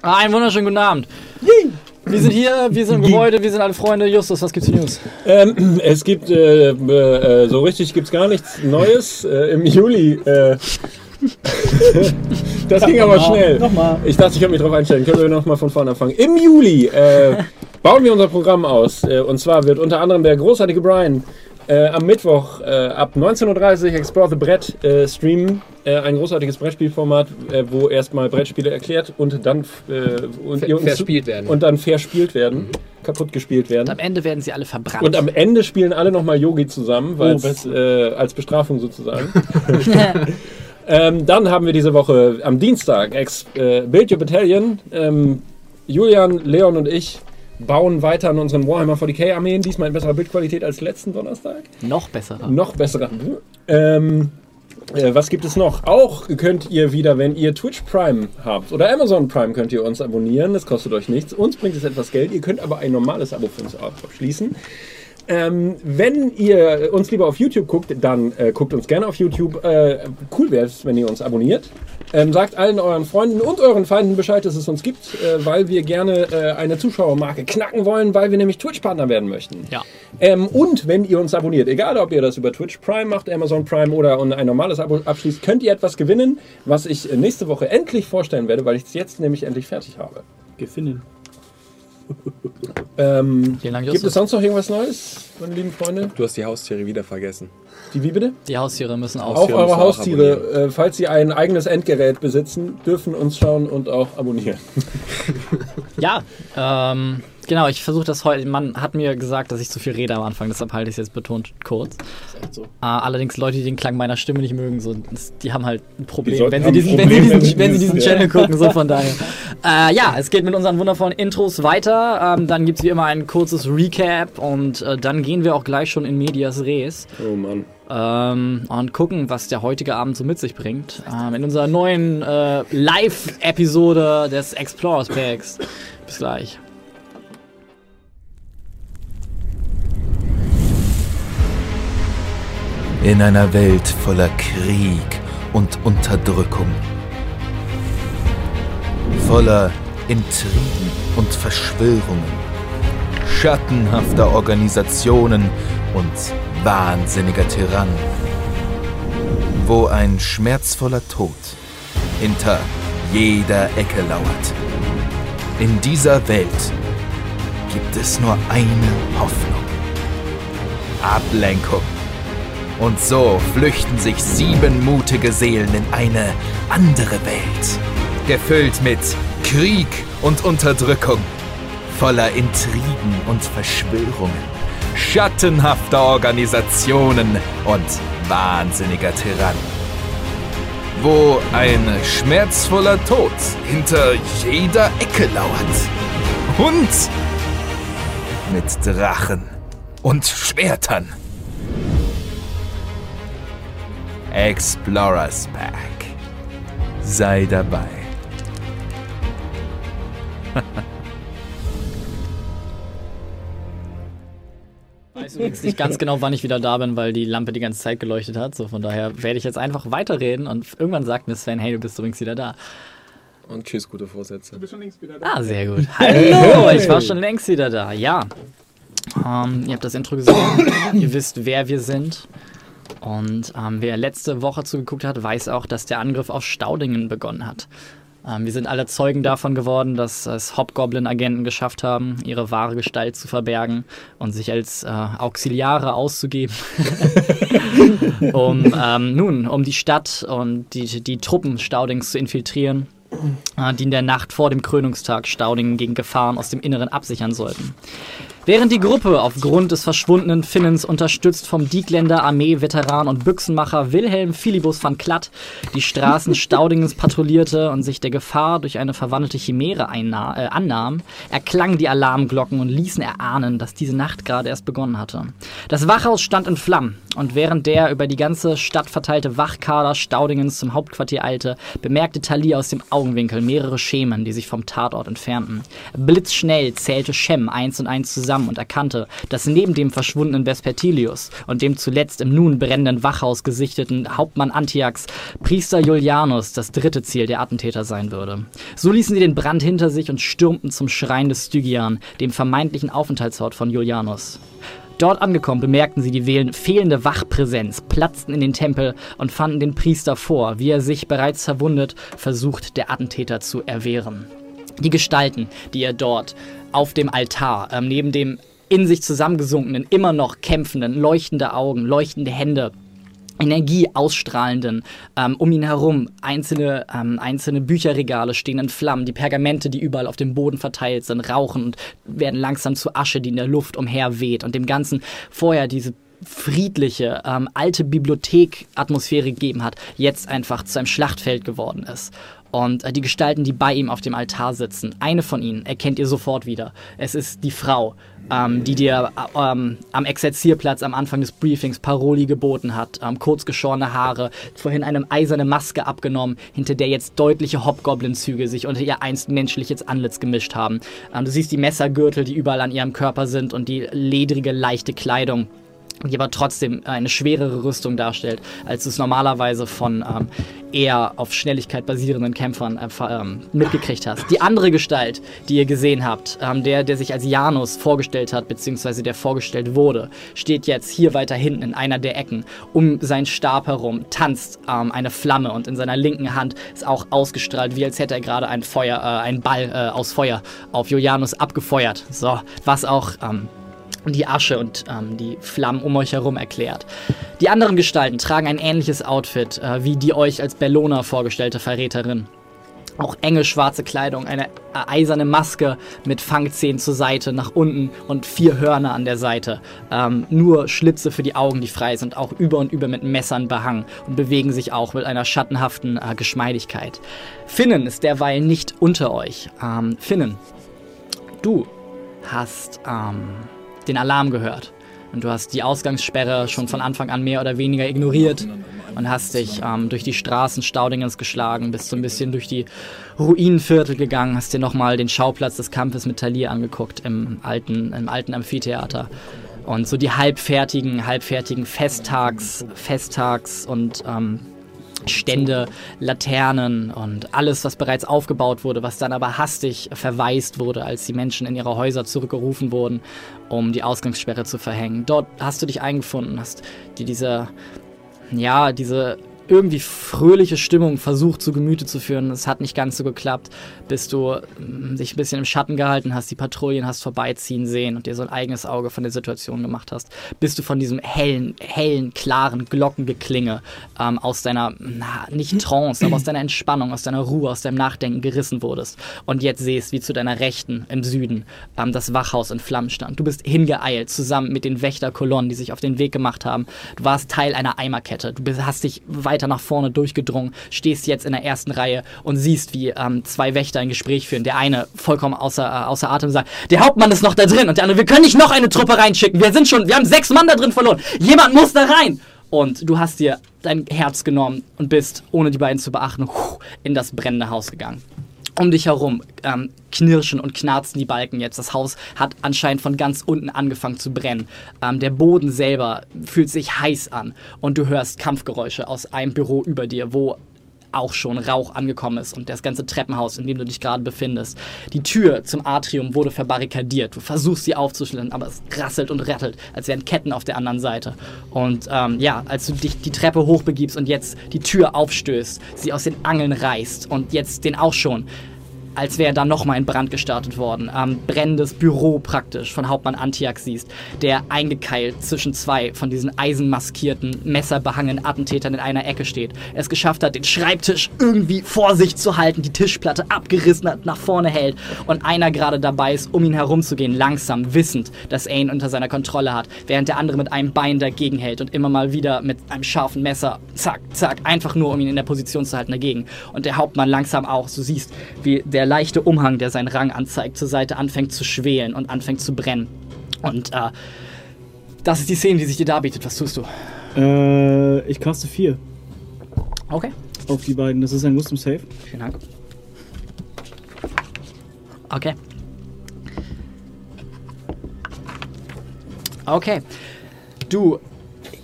Ah, einen wunderschönen guten Abend. Wir sind hier, wir sind im Gebäude, wir sind alle Freunde. Justus, was gibt's für News? Ähm, es gibt, äh, äh, so richtig gibt es gar nichts Neues. Äh, Im Juli. Äh, das ging aber schnell. Nochmal. Ich dachte, ich kann mich darauf einstellen. Können wir nochmal von vorne anfangen. Im Juli äh, bauen wir unser Programm aus. Äh, und zwar wird unter anderem der großartige Brian äh, am Mittwoch äh, ab 19.30 Uhr Explore the Brett äh, streamen. Äh, ein großartiges Brettspielformat, äh, wo erstmal Brettspiele erklärt und dann äh, und Ver- verspielt werden. Und dann verspielt werden, kaputt gespielt werden. Und am Ende werden sie alle verbrannt. Und am Ende spielen alle nochmal Yogi zusammen, weil Oh, äh, als Bestrafung sozusagen. ähm, dann haben wir diese Woche am Dienstag Ex äh, Build Your Battalion. Ähm, Julian, Leon und ich bauen weiter an unseren Warhammer 40k Armeen. Diesmal in besserer Bildqualität als letzten Donnerstag. Noch besser. Noch besserer. Ähm, äh, was gibt es noch? Auch könnt ihr wieder, wenn ihr Twitch Prime habt oder Amazon Prime, könnt ihr uns abonnieren. Das kostet euch nichts. Uns bringt es etwas Geld. Ihr könnt aber ein normales Abo für uns abschließen. Ähm, wenn ihr uns lieber auf YouTube guckt, dann äh, guckt uns gerne auf YouTube. Äh, cool wäre es, wenn ihr uns abonniert. Ähm, sagt allen euren Freunden und euren Feinden Bescheid, dass es uns gibt, äh, weil wir gerne äh, eine Zuschauermarke knacken wollen, weil wir nämlich Twitch-Partner werden möchten. Ja. Ähm, und wenn ihr uns abonniert, egal ob ihr das über Twitch Prime macht, Amazon Prime oder ein normales Abo abschließt, könnt ihr etwas gewinnen, was ich äh, nächste Woche endlich vorstellen werde, weil ich es jetzt nämlich endlich fertig habe. Gefinnen. Ähm, gibt es sonst noch irgendwas Neues, meine lieben Freunde? Du hast die Haustiere wieder vergessen. Die wie bitte? Die Haustiere müssen Auch müssen eure auch Haustiere, äh, falls sie ein eigenes Endgerät besitzen, dürfen uns schauen und auch abonnieren. Ja, ähm, genau, ich versuche das heute. Man hat mir gesagt, dass ich zu viel rede am Anfang, deshalb halte ich es jetzt betont kurz. Ist echt so. Äh, allerdings Leute, die den Klang meiner Stimme nicht mögen, so, die haben halt ein Problem, wenn sie diesen, ein wenn sie Problem, diesen, wenn sie wenn sie dieses- diesen ja. Channel gucken, so von daher. Äh, ja, es geht mit unseren wundervollen Intros weiter. Ähm, dann gibt es wie immer ein kurzes Recap und äh, dann gehen wir auch gleich schon in Medias Res Oh Mann. ähm, und gucken, was der heutige Abend so mit sich bringt. Ähm, in unserer neuen äh, Live-Episode des Explorers Packs. Bis gleich. In einer Welt voller Krieg und Unterdrückung. Voller Intrigen und Verschwörungen. Schattenhafter Organisationen und wahnsinniger Tyrannen. Wo ein schmerzvoller Tod hinter jeder Ecke lauert. In dieser Welt gibt es nur eine Hoffnung. Ablenkung. Und so flüchten sich sieben mutige Seelen in eine andere Welt. Gefüllt mit Krieg und Unterdrückung. Voller Intrigen und Verschwörungen. Schattenhafter Organisationen und wahnsinniger Tyrannen. Wo ein schmerzvoller Tod hinter jeder Ecke lauert. Und mit Drachen und Schwertern. Explorers Pack. Sei dabei. Ich weiß übrigens nicht ganz genau, wann ich wieder da bin, weil die Lampe die ganze Zeit geleuchtet hat. So von daher werde ich jetzt einfach weiterreden und irgendwann sagt mir Sven, hey, du bist übrigens wieder da. Und tschüss, gute Vorsätze. Ah, sehr gut. Hallo, ich war schon längst wieder da. Ja. Ähm, ihr habt das Intro gesehen. ihr wisst, wer wir sind. Und ähm, wer letzte Woche zugeguckt hat, weiß auch, dass der Angriff auf Staudingen begonnen hat. Ähm, wir sind alle Zeugen davon geworden, dass es Hobgoblin-Agenten geschafft haben, ihre wahre Gestalt zu verbergen und sich als äh, Auxiliare auszugeben. um ähm, nun, um die Stadt und die, die Truppen Staudings zu infiltrieren äh, die in der Nacht vor dem Krönungstag Staudingen gegen Gefahren aus dem Inneren absichern sollten. Während die Gruppe aufgrund des verschwundenen Finnens unterstützt vom Diekländer Armee-Veteran und Büchsenmacher Wilhelm Philibus van Klatt die Straßen Staudingens patrouillierte und sich der Gefahr durch eine verwandelte Chimäre äh, annahm, erklangen die Alarmglocken und ließen erahnen, dass diese Nacht gerade erst begonnen hatte. Das Wachhaus stand in Flammen Und während der über die ganze Stadt verteilte Wachkader Staudingens zum Hauptquartier eilte, bemerkte Thalia aus dem Augenwinkel mehrere Schemen, die sich vom Tatort entfernten. Blitzschnell zählte Shem eins und eins zusammen und erkannte, dass neben dem verschwundenen Vespertilius und dem zuletzt im nun brennenden Wachhaus gesichteten Hauptmann Antiax Priester Julianus das dritte Ziel der Attentäter sein würde. So ließen sie den Brand hinter sich und stürmten zum Schrein des Stygian, dem vermeintlichen Aufenthaltsort von Julianus. Dort angekommen bemerkten sie die fehlende Wachpräsenz, platzten in den Tempel und fanden den Priester vor, wie er sich bereits verwundet versucht, der Attentäter zu erwehren. Die Gestalten, die er dort auf dem Altar, ähm, neben dem in sich zusammengesunkenen, immer noch kämpfenden, leuchtende Augen, leuchtende Hände, Energie ausstrahlenden, ähm, um ihn herum einzelne, ähm, einzelne Bücherregale stehen in Flammen, die Pergamente, die überall auf dem Boden verteilt sind, rauchen und werden langsam zu Asche, die in der Luft umherweht und dem Ganzen vorher diese friedliche, ähm, alte Bibliothek-Atmosphäre gegeben hat, jetzt einfach zu einem Schlachtfeld geworden ist. Und äh, die Gestalten, die bei ihm auf dem Altar sitzen, eine von ihnen erkennt ihr sofort wieder. Es ist die Frau, ähm, die dir äh, ähm, am Exerzierplatz am Anfang des Briefings Paroli geboten hat. Ähm, kurzgeschorene Haare, vorhin eine eiserne Maske abgenommen, hinter der jetzt deutliche Hobgoblin-Züge sich unter ihr einst menschliches Antlitz gemischt haben. Ähm, du siehst die Messergürtel, die überall an ihrem Körper sind und die ledrige, leichte Kleidung die aber trotzdem eine schwerere Rüstung darstellt, als du es normalerweise von ähm, eher auf Schnelligkeit basierenden Kämpfern äh, ähm, mitgekriegt hast. Die andere Gestalt, die ihr gesehen habt, ähm, der, der sich als Janus vorgestellt hat, beziehungsweise der vorgestellt wurde, steht jetzt hier weiter hinten in einer der Ecken. Um seinen Stab herum tanzt ähm, eine Flamme und in seiner linken Hand ist auch ausgestrahlt, wie als hätte er gerade ein Feuer, äh, einen Ball äh, aus Feuer auf Julianus abgefeuert. So, was auch ähm, die Asche und ähm, die Flammen um euch herum erklärt. Die anderen Gestalten tragen ein ähnliches Outfit äh, wie die euch als Bellona vorgestellte Verräterin. Auch enge schwarze Kleidung, eine äh, eiserne Maske mit Fangzähnen zur Seite, nach unten und vier Hörner an der Seite. Ähm, nur Schlitze für die Augen, die frei sind, auch über und über mit Messern behangen und bewegen sich auch mit einer schattenhaften äh, Geschmeidigkeit. Finnen ist derweil nicht unter euch. Ähm, Finnen, du hast ähm, den Alarm gehört. Und du hast die Ausgangssperre schon von Anfang an mehr oder weniger ignoriert und hast dich ähm, durch die Straßen Staudingens geschlagen, bist so ein bisschen durch die Ruinenviertel gegangen, hast dir nochmal den Schauplatz des Kampfes mit Talir angeguckt im alten, im alten Amphitheater. Und so die halbfertigen, halbfertigen Festtags, Festtags und ähm, Stände, Laternen und alles, was bereits aufgebaut wurde, was dann aber hastig verwaist wurde, als die Menschen in ihre Häuser zurückgerufen wurden, um die Ausgangssperre zu verhängen. Dort hast du dich eingefunden, hast dir diese, ja, diese irgendwie fröhliche Stimmung versucht zu Gemüte zu führen. Es hat nicht ganz so geklappt, bis du ähm, dich ein bisschen im Schatten gehalten hast, die Patrouillen hast vorbeiziehen sehen und dir so ein eigenes Auge von der Situation gemacht hast, bis du von diesem hellen, hellen, klaren Glockengeklinge ähm, aus deiner, na, nicht Trance, aber aus deiner Entspannung, aus deiner Ruhe, aus deinem Nachdenken gerissen wurdest und jetzt siehst, wie zu deiner Rechten im Süden ähm, das Wachhaus in Flammen stand. Du bist hingeeilt, zusammen mit den Wächterkolonnen, die sich auf den Weg gemacht haben. Du warst Teil einer Eimerkette. Du hast dich weit weiter nach vorne durchgedrungen, stehst jetzt in der ersten Reihe und siehst, wie ähm, zwei Wächter ein Gespräch führen. Der eine vollkommen außer, äh, außer Atem sagt, der Hauptmann ist noch da drin und der andere, wir können nicht noch eine Truppe reinschicken. Wir sind schon, wir haben sechs Mann da drin verloren. Jemand muss da rein. Und du hast dir dein Herz genommen und bist, ohne die beiden zu beachten, in das brennende Haus gegangen um dich herum ähm, knirschen und knarzen die Balken jetzt. Das Haus hat anscheinend von ganz unten angefangen zu brennen. Ähm, der Boden selber fühlt sich heiß an und du hörst Kampfgeräusche aus einem Büro über dir, wo auch schon Rauch angekommen ist und das ganze Treppenhaus, in dem du dich gerade befindest. Die Tür zum Atrium wurde verbarrikadiert. Du versuchst sie aufzuschließen, aber es rasselt und rattelt, als wären Ketten auf der anderen Seite. Und ähm, ja, als du dich die Treppe hochbegibst und jetzt die Tür aufstößt, sie aus den Angeln reißt und jetzt den auch schon als wäre da nochmal ein Brand gestartet worden. Ähm, brennendes Büro praktisch von Hauptmann Antiak siehst, der eingekeilt zwischen zwei von diesen eisenmaskierten, messerbehangenen Attentätern in einer Ecke steht. Es geschafft hat, den Schreibtisch irgendwie vor sich zu halten, die Tischplatte abgerissen hat, nach vorne hält und einer gerade dabei ist, um ihn herumzugehen, langsam, wissend, dass er ihn unter seiner Kontrolle hat, während der andere mit einem Bein dagegen hält und immer mal wieder mit einem scharfen Messer, zack, zack, einfach nur, um ihn in der Position zu halten, dagegen. Und der Hauptmann langsam auch, du siehst, wie der leichte Umhang, der seinen Rang anzeigt, zur Seite anfängt zu schwelen und anfängt zu brennen. Und äh, das ist die Szene, die sich dir darbietet. Was tust du? Äh, ich caste 4 Okay. auf die beiden. Das ist ein Wisdom Save. Vielen Dank. Okay. Okay. Du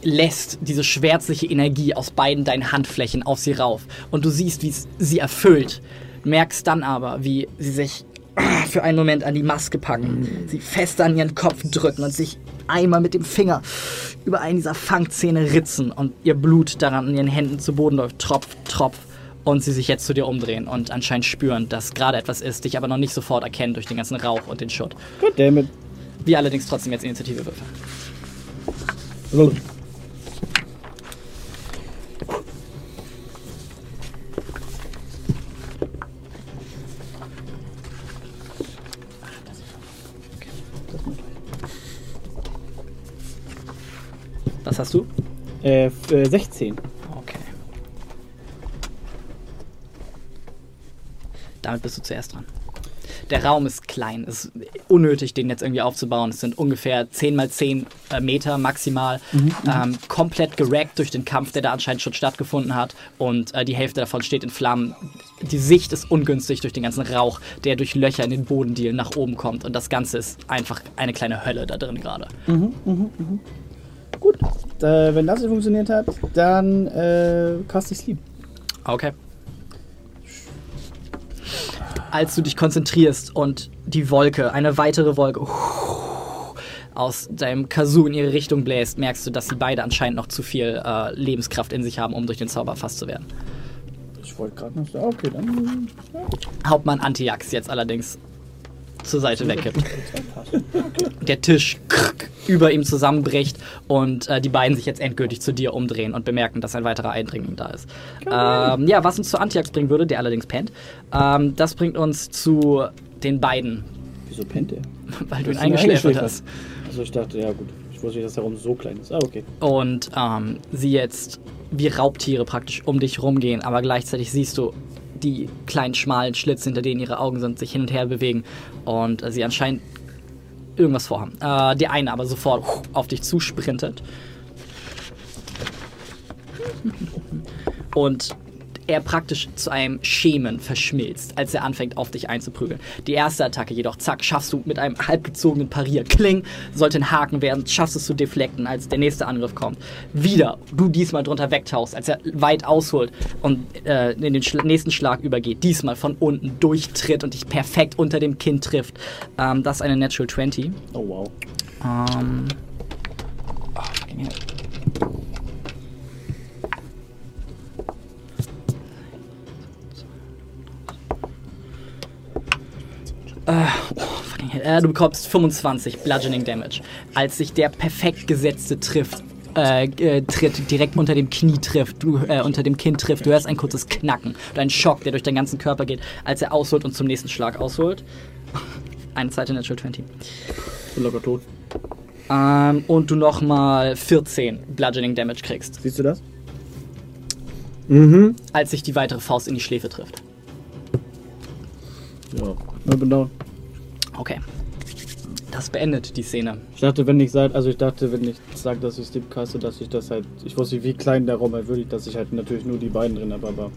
lässt diese schwärzliche Energie aus beiden deinen Handflächen auf sie rauf. Und du siehst, wie es sie erfüllt. Merkst dann aber, wie sie sich für einen Moment an die Maske packen, sie fest an ihren Kopf drücken und sich einmal mit dem Finger über einen dieser Fangzähne ritzen und ihr Blut daran in ihren Händen zu Boden läuft, Tropf, Tropf. Und sie sich jetzt zu dir umdrehen und anscheinend spüren, dass gerade etwas ist, dich aber noch nicht sofort erkennen durch den ganzen Rauch und den Schutt. Goddammit. Wir allerdings trotzdem jetzt Initiative würfeln. Was hast du? Äh, f- äh, 16. Okay. Damit bist du zuerst dran. Der Raum ist klein. Es ist unnötig, den jetzt irgendwie aufzubauen. Es sind ungefähr 10 mal 10 äh, Meter maximal. Ähm, komplett gerackt durch den Kampf, der da anscheinend schon stattgefunden hat. Und äh, die Hälfte davon steht in Flammen. Die Sicht ist ungünstig durch den ganzen Rauch, der durch Löcher in den Bodendielen nach oben kommt. Und das Ganze ist einfach eine kleine Hölle da drin gerade. Gut. Äh, wenn das nicht funktioniert hat, dann äh, cast ich Sleep. Okay. Als du dich konzentrierst und die Wolke, eine weitere Wolke, aus deinem Kazoo in ihre Richtung bläst, merkst du, dass sie beide anscheinend noch zu viel äh, Lebenskraft in sich haben, um durch den Zauber erfasst zu werden. Ich wollte gerade noch sagen, okay, dann. Hauptmann Antiax jetzt allerdings zur Seite wegkippt. Der Tisch über ihm zusammenbricht und äh, die beiden sich jetzt endgültig zu dir umdrehen und bemerken, dass ein weiterer Eindringling da ist. Ähm, ja, was uns zu Antiax bringen würde, der allerdings pennt, ähm, das bringt uns zu den beiden, Wieso pennt der? weil du ihn eingeschläfert hast. Also ich dachte, ja gut. Ich wusste nicht, dass der Raum so klein ist. Ah, okay. und ähm, sie jetzt wie Raubtiere praktisch um dich rumgehen, aber gleichzeitig siehst du die kleinen schmalen Schlitze, hinter denen ihre Augen sind, sich hin und her bewegen und sie anscheinend irgendwas vorhaben. Äh, die eine aber sofort auf dich zusprintet und er praktisch zu einem Schemen verschmilzt, als er anfängt, auf dich einzuprügeln. Die erste Attacke jedoch, zack, schaffst du mit einem halbgezogenen Parier. Kling, sollte ein Haken werden, schaffst es zu deflekten, als der nächste Angriff kommt. Wieder, du diesmal drunter wegtauchst, als er weit ausholt und äh, in den Schla nächsten Schlag übergeht. Diesmal von unten durchtritt und dich perfekt unter dem Kinn trifft. Ähm, das ist eine Natural 20. Oh wow. Ähm. Oh, fucking hell. Äh, oh, fucking hell. Äh, du bekommst 25 Bludgeoning Damage, als sich der perfekt gesetzte trifft. Äh, äh, tritt direkt unter dem Knie trifft, du, äh, unter dem Kinn trifft. Du hörst ein kurzes Knacken und einen Schock, der durch deinen ganzen Körper geht, als er ausholt und zum nächsten Schlag ausholt. Eine zweite Natural 20. Ich bin locker tot. Ähm, und du nochmal 14 Bludgeoning Damage kriegst, Siehst du das? Mhm. als sich die weitere Faust in die Schläfe trifft. Ja. Ich bin down. Okay. Das beendet die Szene. Ich dachte, wenn ich sage, also ich dachte, wenn ich sage, dass ich Sleep caste, dass ich das halt, ich wusste nicht, wie klein der Raum halt wirklich, dass ich halt natürlich nur die beiden drin habe, aber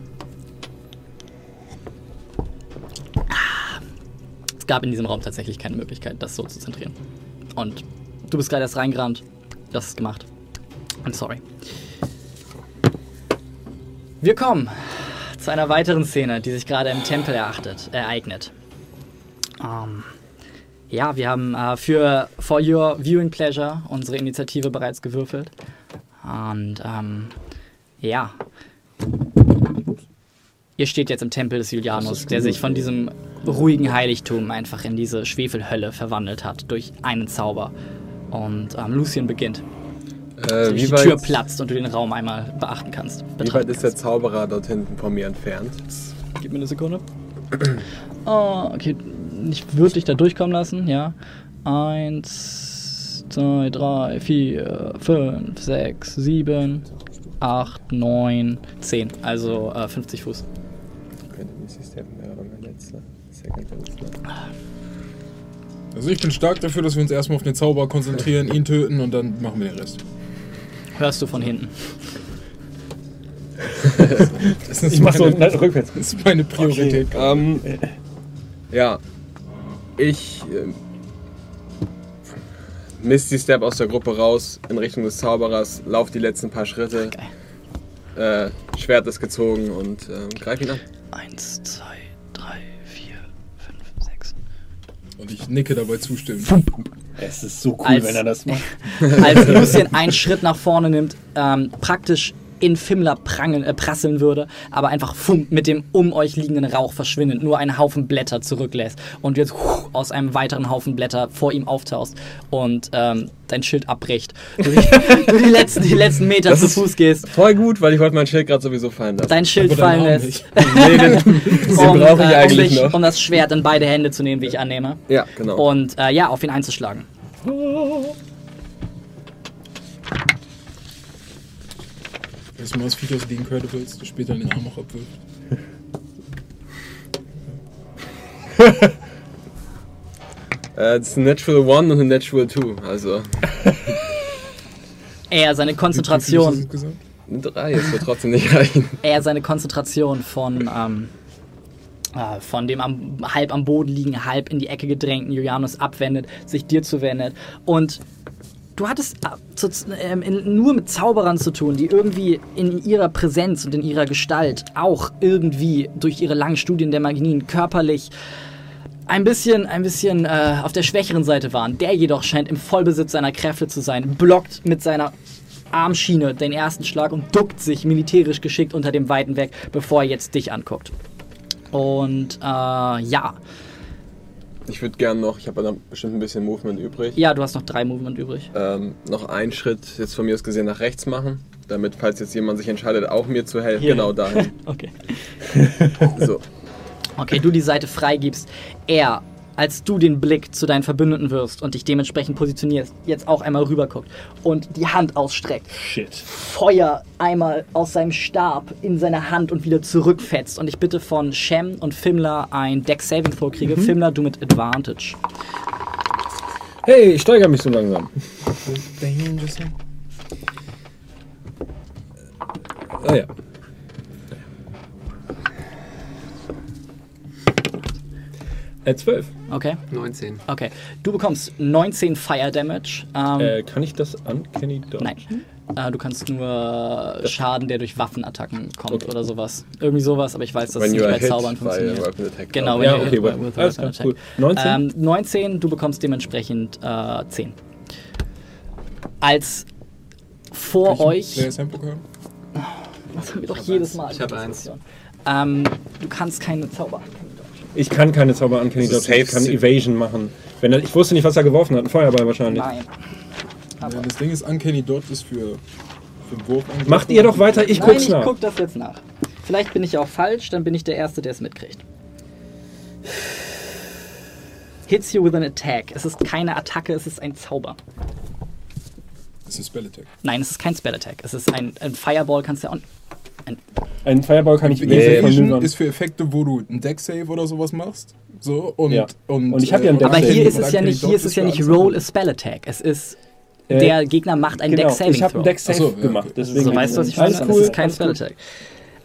Es gab in diesem Raum tatsächlich keine Möglichkeit, das so zu zentrieren. Und du bist gerade erst reingerannt. Das ist gemacht. I'm sorry. Wir kommen zu einer weiteren Szene, die sich gerade im Tempel erachtet, ereignet. Ähm, ja, wir haben äh, für For Your Viewing Pleasure unsere Initiative bereits gewürfelt. Und ähm, ja. Ihr steht jetzt im Tempel des Julianus, der sich von diesem ruhigen Heiligtum einfach in diese Schwefelhölle verwandelt hat durch einen Zauber. Und ähm, Lucien beginnt. Äh, die wie, Tür weit, platzt und du den Raum einmal beachten kannst. wie weit ist der. Zauberer dort hinten von mir entfernt? Gib mir eine Sekunde. Oh, okay. Ich würde dich da durchkommen lassen, ja. Eins, zwei, drei, vier, fünf, sechs, sieben, acht, neun, zehn. Also äh, 50 Fuß. Also ich bin stark dafür, dass wir uns erstmal auf den Zauber konzentrieren, ihn töten und dann machen wir den Rest. Hörst du von hinten. Das ist Ich mach so meine, nein, rückwärts. das ist meine Priorität. Ähm, ja. Ich. Ähm, Misty Step aus der Gruppe raus in Richtung des Zauberers, lauf die letzten paar Schritte. Äh, Schwert ist gezogen und ähm, greif ihn an. Eins, zwei, drei, vier, fünf, sechs. Und ich nicke dabei zustimmend. Es ist so cool, Als- wenn er das macht. Als Lucien einen Schritt nach vorne nimmt, ähm, praktisch in Fimmler prangeln, äh, prasseln würde, aber einfach fumm, mit dem um euch liegenden Rauch verschwindet, nur einen Haufen Blätter zurücklässt und jetzt huh, aus einem weiteren Haufen Blätter vor ihm auftauchst und ähm, dein Schild abbricht. Du die, du die, letzten, die letzten Meter Das zu Fuß gehst, Voll gut, weil ich wollte mein Schild gerade sowieso fallen lassen. dein Schild fallen lässt, Nee, den, den um, brauche ich äh, um, eigentlich dich, noch. um das Schwert in beide Hände zu nehmen, wie ich annehme. Ja, genau. Und äh, ja, auf ihn einzuschlagen. das Viech aus den Incredibles, das später den Arm auch abwirft. Das ist ein Natural One und ein Natural Two. Also Er seine Konzentration eine Drei, das wird trotzdem nicht reichen. er seine Konzentration von, ähm, äh, von dem am, halb am Boden liegen, halb in die Ecke gedrängten Julianus abwendet, sich dir zuwendet. Und du hattest äh, ähm, nur mit Zauberern zu tun, die irgendwie in ihrer Präsenz und in ihrer Gestalt auch irgendwie durch ihre langen Studien der Magien körperlich ein bisschen, ein bisschen äh, auf der schwächeren Seite waren. Der jedoch scheint im Vollbesitz seiner Kräfte zu sein, blockt mit seiner Armschiene den ersten Schlag und duckt sich militärisch geschickt unter dem Weiten weg, bevor er jetzt dich anguckt. Und äh, ja, Ich würde gerne noch, ich habe dann bestimmt ein bisschen Movement übrig. ja, du hast noch drei Movement übrig. Ähm, noch einen Schritt jetzt von mir aus gesehen nach rechts machen, damit falls jetzt jemand sich entscheidet, auch mir zu helfen, Hier. genau dahin. Okay. So. Okay, du die Seite freigibst. Er, als du den Blick zu deinen Verbündeten wirst und dich dementsprechend positionierst, jetzt auch einmal rüberguckt und die Hand ausstreckt. Shit. Feuer einmal aus seinem Stab in seine Hand und wieder zurückfetzt. Und ich bitte von Shem und Fimler ein Deck Saving Throw kriege. Fimler, du mit Advantage. Hey, ich steigere mich so langsam. Ah ja. Äh, 12. Okay, 19. okay. Du bekommst 19 Fire Damage. Ähm, Äh, kann ich das Uncanny Dodge? Nein. Äh, du kannst nur Schaden, der durch Waffenattacken kommt Okay. oder sowas. Irgendwie sowas, aber ich weiß, dass es nicht bei Zaubern funktioniert. weapon attack. Genau, Ja, wenn okay, you gut. hit with Alles weapon cool. attack. 19? Ähm, 19, du bekommst dementsprechend äh, 10. Als vor euch. Wer ist Handbook haben? Das haben wir doch jedes Mal. Ich hab eins. Ähm, du kannst keine Zauber. Ich kann keine Zauber ist Dodge. Ich kann Evasion machen. Wenn er, ich wusste nicht, was er geworfen hat. Ein Feuerball wahrscheinlich. Nein. Ja, das Ding ist, Uncanny Dodge ist für, für den Wurf. Macht ihr doch weiter, ich Nein, guck's ich nach. guck das jetzt nach. Vielleicht bin ich auch falsch, dann bin ich der Erste, der es mitkriegt. Hits you with an attack. Es ist keine Attacke, es ist ein Zauber. Das ist Spell Attack. Nein, es ist kein Spell Attack. Es ist ein, ein Fireball, kannst du ja auch. Ein, Ein Fireball kann ich Evasion vermöbern. ist für Effekte, wo du einen Deck Save oder sowas machst. So, und, Ja. und, Und ich hab ja einen Deck aber hier ist es ja nicht, hier ist es ja nicht Roll a. Spell Attack. Es ist, Äh, der Gegner macht einen genau, Deck Saving ich habe Deck Save so, ja, gemacht. okay. Deswegen So, weißt du, was ich meine? cool, Das ist kein Spell. Attack.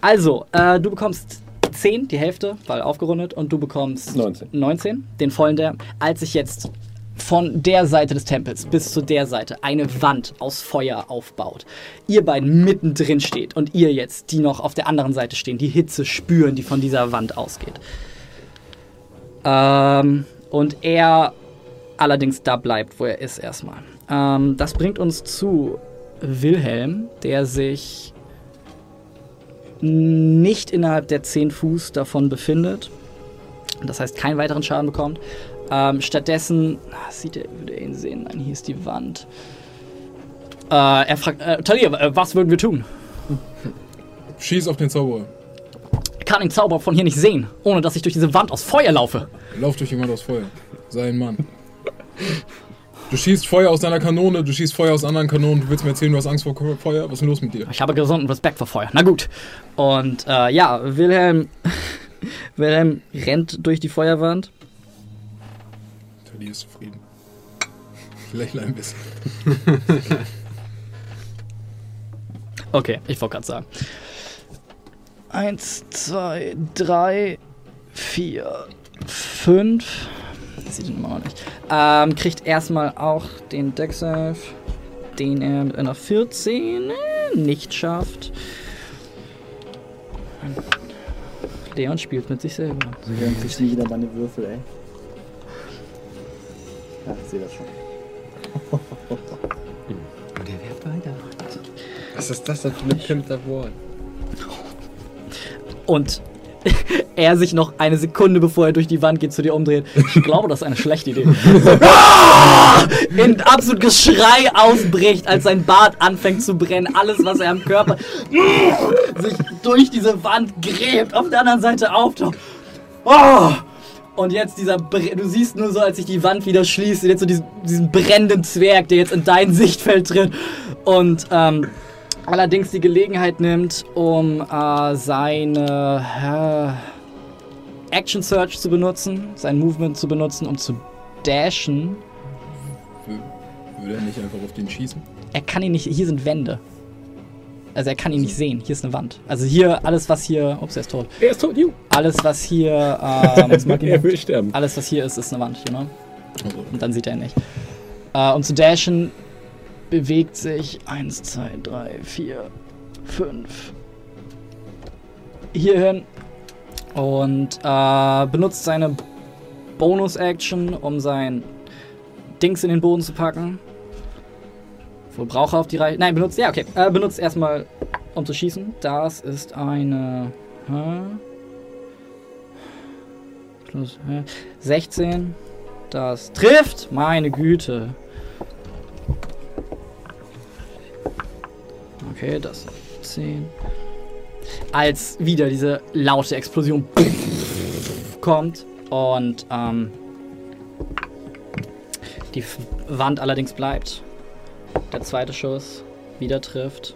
Also, äh, du bekommst 10, die Hälfte, weil aufgerundet, und du bekommst 19. 19, den vollen der. Als sich jetzt von der Seite des Tempels bis zu der Seite eine Wand aus Feuer aufbaut, ihr beiden mittendrin steht und ihr jetzt, die noch auf der anderen Seite stehen, die Hitze spüren, die von dieser Wand ausgeht. Ähm, und er allerdings da bleibt, wo er ist erstmal. Ähm, das bringt uns zu Wilhelm, der sich nicht innerhalb der 10 Fuß davon befindet. Das heißt, keinen weiteren Schaden bekommt. Ähm, stattdessen ah, sieht er, würde er ihn sehen. Nein, hier ist die Wand. Äh, er fragt, äh, Talir, äh, was würden wir tun? Schieß auf den Zauberer. Ich kann den Zauber von hier nicht sehen, ohne dass ich durch diese Wand aus Feuer laufe. Lauf durch jemand aus Feuer. Sei ein Mann. Du schießt Feuer aus deiner Kanone, du schießt Feuer aus anderen Kanonen, du willst mir erzählen, du hast Angst vor Feuer? Was ist denn los mit dir? Ich habe gesunden Respekt vor Feuer. Na gut. Und äh, ja, Wilhelm, Wilhelm rennt durch die Feuerwand. Tali ist zufrieden. Ich lächle ein bisschen. Okay, ich wollte gerade sagen. Eins, zwei, drei, vier, fünf. Das sieht immer noch nicht. Ähm, kriegt erstmal auch den Decksave, den er mit einer 14 äh, nicht schafft. Leon spielt mit sich selber. Sie hören sich nie wieder meine Würfel, ey. Ja, ich sehe das schon. Was ist das denn für ein bestimmter Wort? Und er sich noch eine Sekunde, bevor er durch die Wand geht, zu dir umdreht. Ich glaube, das ist eine schlechte Idee. In absolut Geschrei ausbricht, als sein Bart anfängt zu brennen. Alles, was er am Körper sich durch diese Wand gräbt, auf der anderen Seite auftaucht. Oh! Und jetzt dieser, Bre- du siehst nur so, als sich die Wand wieder schließt, jetzt so diesen, diesen brennenden Zwerg, der jetzt in dein Sichtfeld tritt. Und ähm, allerdings die Gelegenheit nimmt, um äh, seine äh, Action Search zu benutzen, sein Movement zu benutzen, um zu dashen. Würde er nicht einfach auf den schießen? Er kann ihn nicht, hier sind Wände. Also er kann ihn nicht sehen, hier ist eine Wand. Also hier, alles was hier, ups, er ist tot. Er ist tot, you. Alles was hier, ähm, Er will sterben. alles was hier ist, ist eine Wand, you know? Also, Und dann sieht er ihn nicht. Äh, um zu dashen bewegt sich 1, 2, 3, 4, 5 hierhin und äh, benutzt seine Bonus-Action, um sein Dings in den Boden zu packen. Wohl braucht er auf die Reihe. Nein, benutzt, ja, okay. Äh, benutzt erstmal, um zu schießen. Das ist eine. Hä? Plus, hä? 16. Das trifft. Meine Güte. Okay, das 10. Als wieder diese laute Explosion kommt und ähm, die Wand allerdings bleibt. Der zweite Schuss wieder trifft.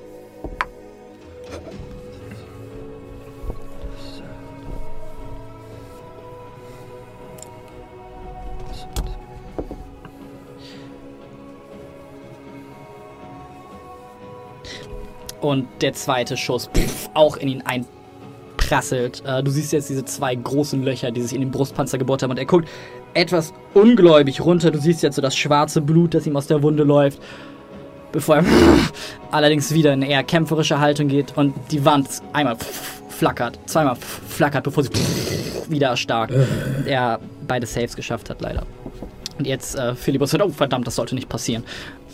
Und der zweite Schuss pff, auch in ihn einprasselt. Äh, du siehst jetzt diese zwei großen Löcher, die sich in den Brustpanzer gebohrt haben. Und er guckt etwas ungläubig runter. Du siehst jetzt so das schwarze Blut, das ihm aus der Wunde läuft. Bevor er allerdings wieder in eher kämpferische Haltung geht und die Wand einmal flackert, zweimal flackert, bevor sie wieder erstarkt. Und er beide Saves geschafft hat, leider. Und jetzt äh, Philippus sagt, oh verdammt, das sollte nicht passieren.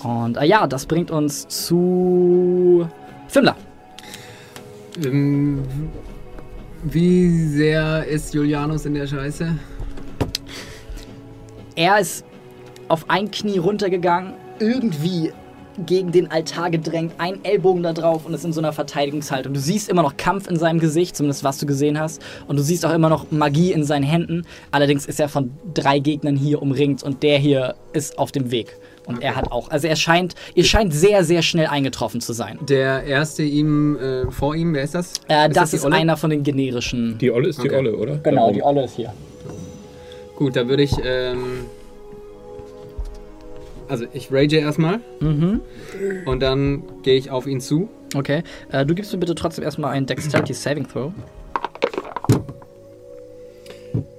Und äh, ja, das bringt uns zu Fimmler. Ähm, wie sehr ist Julianus in der Scheiße? Er ist auf ein Knie runtergegangen, irgendwie gegen den Altar gedrängt, ein Ellbogen da drauf und ist in so einer Verteidigungshaltung. Du siehst immer noch Kampf in seinem Gesicht, zumindest was du gesehen hast. Und du siehst auch immer noch Magie in seinen Händen. Allerdings ist er von drei Gegnern hier umringt und der hier ist auf dem Weg. Und er hat auch, also er scheint, ihr scheint sehr, sehr schnell eingetroffen zu sein. Der erste ihm äh, vor ihm, wer ist das? Äh, das, die ist Olle? einer von den generischen. Die Olle ist die Okay. Olle, oder? genau, Darum. die Olle ist hier. Gut, da würde ich. Ähm, also ich rage erstmal Mhm. und dann gehe ich auf ihn zu. Okay. Äh, du gibst mir bitte trotzdem erstmal einen Dexterity Saving Throw.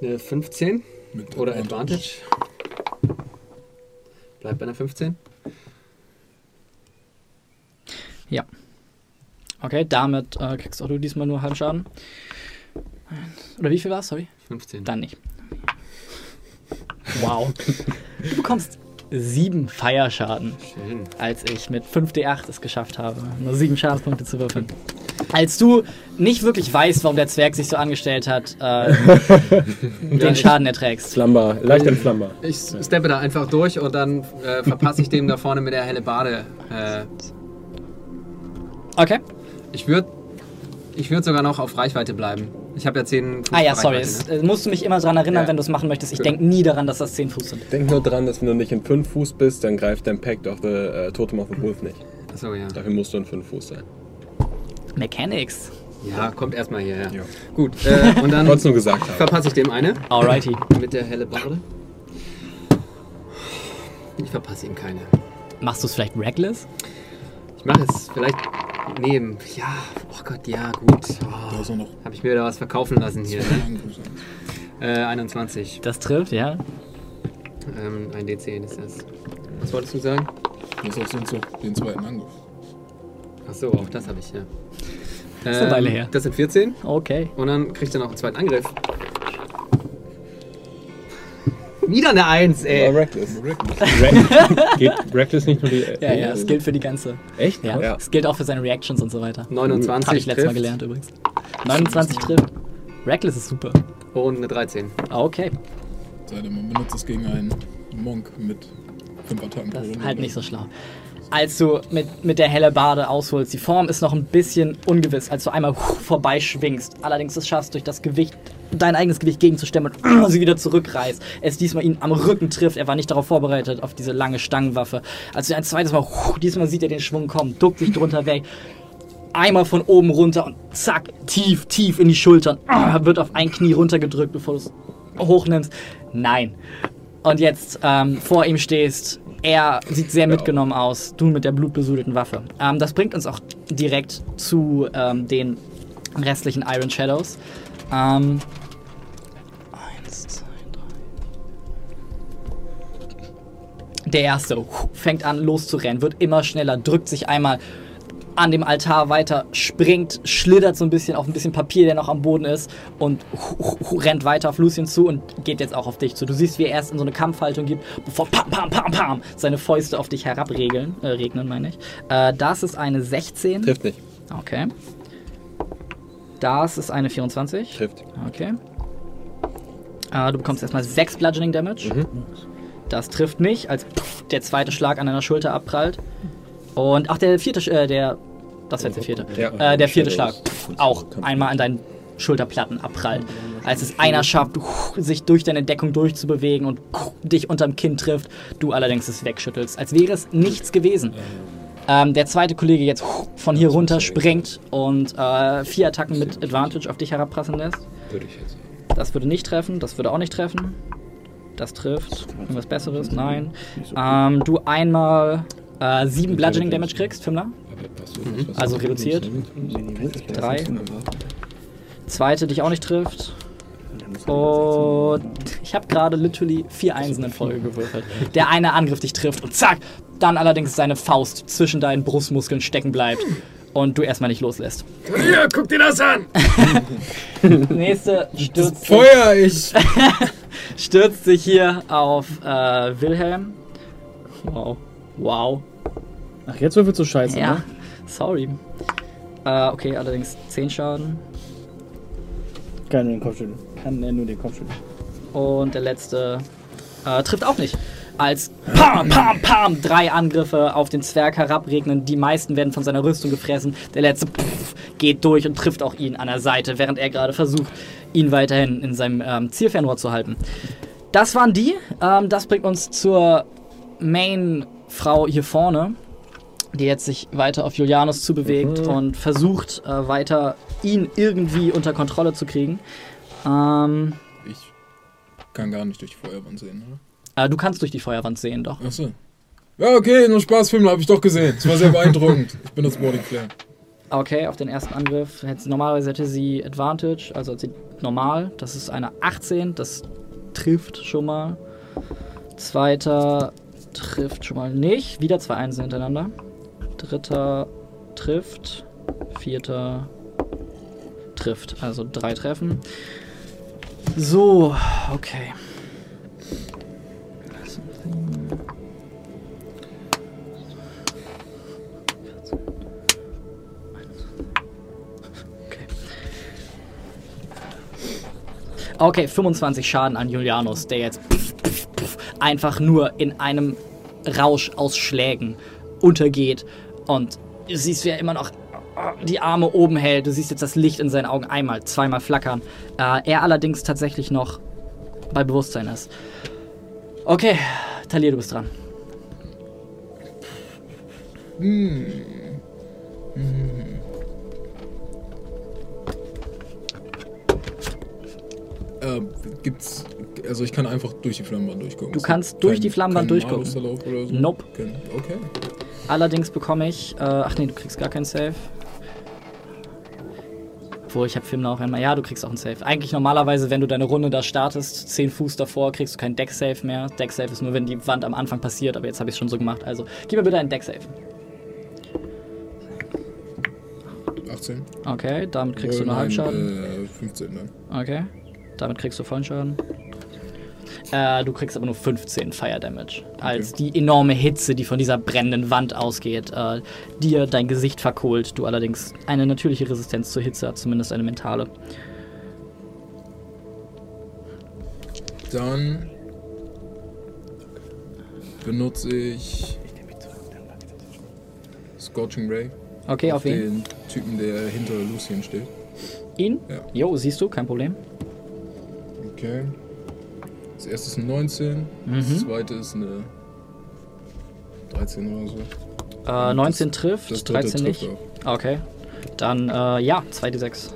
Eine 15 Mit oder Advantage. Bleibt bei einer 15. Okay, damit äh, kriegst auch du diesmal nur halben Schaden. Oder wie viel war es? Sorry. 15. Dann nicht. Wow. Du bekommst sieben Feierschaden, Schön. als ich mit 5d8 es geschafft habe, nur sieben Schadenspunkte zu würfeln. Als du nicht wirklich weißt, warum der Zwerg sich so angestellt hat, äh, den Schaden erträgst. Flamber, leicht entflammbar. Ich steppe da einfach durch und dann äh, verpasse ich dem da vorne mit der helle Bade. Äh, Okay. ich würde ich würd sogar noch auf Reichweite bleiben. Ich habe ja 10 Fuß Ah ja, sorry. Reichweite, Es, äh, musst du mich immer daran erinnern, Ja. wenn du es machen möchtest. Ich denke nie daran, dass das 10 Fuß sind. Denk nur dran, dass wenn du nicht in 5 Fuß bist, dann greift dein Pact of the äh, Totem of the Wolf nicht. Achso, ja. Dafür musst du in 5 Fuß sein. Mechanics. Ja, kommt erstmal hierher. Ja. Gut, äh, und dann Ich wollte es nur gesagt haben. verpasse ich dem eine Alrighty. mit der helle Bade. Ich verpasse ihm keine. Machst du es vielleicht reckless? Ich mache es vielleicht nehmen. Ja, oh Gott, ja, gut. Da Oh, ist Habe ich mir wieder was verkaufen lassen hier. Ne? Äh, 21. Das trifft, ja. Ähm, ein D10 ist das. Was wolltest du sagen? Du hast auch den zweiten Angriff. Achso, auch das habe ich, ja. ist eine Weile her. Das sind 14 Okay. und dann kriegt er noch einen zweiten Angriff. Wieder eine 1, Aber ey. Reckless. Reckless. Re Geht Reckless nicht nur die. Ja, ja, es gilt für die ganze. Echt? Ja, Ja. es gilt auch für seine Reactions und so weiter. 29 Habe ich letztes Mal gelernt übrigens. 29 trifft. Reckless ist super. und eine 13. Ah, Okay, Sei denn, man benutzt es gegen einen Monk mit 5 Attacken das ist halt nicht so schlau. Als du mit, mit der Hellebarde ausholst, die Form ist noch ein bisschen ungewiss, als du einmal vorbeischwingst. Allerdings es schaffst, durch das Gewicht, dein eigenes Gewicht gegenzustemmen und sie wieder zurückreißt. Es diesmal ihn am Rücken trifft. Er war nicht darauf vorbereitet, auf diese lange Stangenwaffe. Als du ein zweites Mal, diesmal sieht er den Schwung kommen, duckt sich drunter weg. Einmal von oben runter und zack, tief, tief in die Schultern. Wird auf ein Knie runtergedrückt, bevor du es hochnimmst. Nein. Und jetzt ähm, vor ihm stehst. Er sieht sehr mitgenommen aus. Du mit der blutbesudelten Waffe. Ähm, das bringt uns auch direkt zu ähm, den restlichen Iron Shadows. Ähm, eins, zwei, drei. Der erste fängt an loszurennen, wird immer schneller, drückt sich einmal an dem Altar weiter, springt, schlittert so ein bisschen auf ein bisschen Papier, der noch am Boden ist und rennt weiter auf Lucien zu und geht jetzt auch auf dich zu. Du siehst, wie er erst in so eine Kampfhaltung gibt, bevor pam, pam, pam, pam, seine Fäuste auf dich herabregeln, äh, regnen, meine ich. Äh, das ist eine 16. Trifft nicht. Okay. Das ist eine 24. Trifft. Okay. Äh, du bekommst erstmal 6 Bludgeoning Damage. Das trifft nicht, als pff, der zweite Schlag an deiner Schulter abprallt. Und auch der vierte, äh, der, das war jetzt der vierte, Ja. äh, der vierte Schlag pff, auch einmal an deinen Schulterplatten abprallt. Als es einer schafft, sich durch deine Deckung durchzubewegen und dich unterm Kinn trifft, du allerdings es wegschüttelst, als wäre es nichts gewesen. Ähm, der zweite Kollege jetzt von hier runter springt und äh, vier Attacken mit Advantage auf dich herabprassen lässt. Würde ich jetzt. Das würde nicht treffen, das würde auch nicht treffen. Das trifft. Irgendwas Besseres? Nein. Ähm, du einmal äh, sieben Bludgeoning Damage kriegst, Fimmler. Also reduziert. Drei. Zweite dich auch nicht trifft. Und ich habe gerade literally vier Einsen in Folge gewürfelt. Der eine Angriff dich trifft und zack, dann allerdings seine Faust zwischen deinen Brustmuskeln stecken bleibt und du erstmal nicht loslässt. Hier, guck dir das an! Nächste stürzt sich, Feuer ich! stürzt sich hier auf äh, Wilhelm. Wow. Wow. Ach, jetzt würfelst du scheiße, Ja, ne? sorry. Äh, okay, allerdings 10 Schaden. Kann nur den Kopf schütteln. Kann er nur den Kopf schütteln. Und der letzte äh, trifft auch nicht. Als pam, pam, pam, drei Angriffe auf den Zwerg herabregnen. Die meisten werden von seiner Rüstung gefressen. Der letzte pff, geht durch und trifft auch ihn an der Seite, während er gerade versucht, ihn weiterhin in seinem ähm, Zielfernrohr zu halten. Das waren die. Ähm, das bringt uns zur Main-Frau hier vorne, die jetzt sich weiter auf Julianus zubewegt und versucht, äh, weiter ihn irgendwie unter Kontrolle zu kriegen. Ähm, Ich kann gar nicht durch die Feuerwand sehen, oder? Äh, du kannst durch die Feuerwand sehen, doch. Achso. Ja, okay, nur Spaßfilm habe ich doch gesehen. Es war sehr beeindruckend. Ich benutze Body Flare. Okay, auf den ersten Angriff. Hätte, normalerweise hätte sie Advantage, also hat sie normal. Das ist eine 18, das trifft schon mal. Zweiter trifft schon mal nicht. Wieder zwei Einsen hintereinander. Dritter trifft. Vierter trifft. Also drei Treffen. So, okay. Okay, 25 Schaden an Julianus, der jetzt pff, pff, pff, einfach nur in einem Rausch aus Schlägen untergeht. Und du siehst, wie er immer noch die Arme oben hält. Du siehst jetzt das Licht in seinen Augen einmal, zweimal flackern. Äh, er allerdings tatsächlich noch bei Bewusstsein ist. Okay, Talir, du bist dran. Äh, gibt's. Also ich kann einfach durch die Flammenwand durchgucken. Du kannst durch keinen- die Flammenwand durchgucken. So. Nope. Okay. okay. Allerdings bekomme ich. Äh, ach nee, du kriegst gar keinen Save. Obwohl, ich habe Film auch einmal. Ja, du kriegst auch einen Save. Eigentlich normalerweise, wenn du deine Runde da startest, 10 Fuß davor, kriegst du keinen Deck-Save mehr. Deck-Save ist nur, wenn die Wand am Anfang passiert, aber jetzt habe ich es schon so gemacht. Also, gib mir bitte einen Deck-Save. 18. Okay, damit kriegst Äh, du nur nein, Halbschaden. Äh, 15 dann. Okay. Damit kriegst du vollen Schaden. Äh, du kriegst aber nur 15 Fire Damage. Als die enorme Hitze, die von dieser brennenden Wand ausgeht, äh, dir dein Gesicht verkohlt. Du allerdings eine natürliche Resistenz zur Hitze hast, zumindest eine mentale. Dann benutze ich Scorching Ray Okay, auf, wen? den Typen, der hinter Lucien steht. Ihn? Ja. Jo, siehst du, kein Problem. Okay. Das erste ist eine 19, das Mhm. zweite ist eine 13 oder so. Äh, 19 trifft, Das dritte 13 trifft nicht. auch. Okay. Dann, äh, ja, 2d6.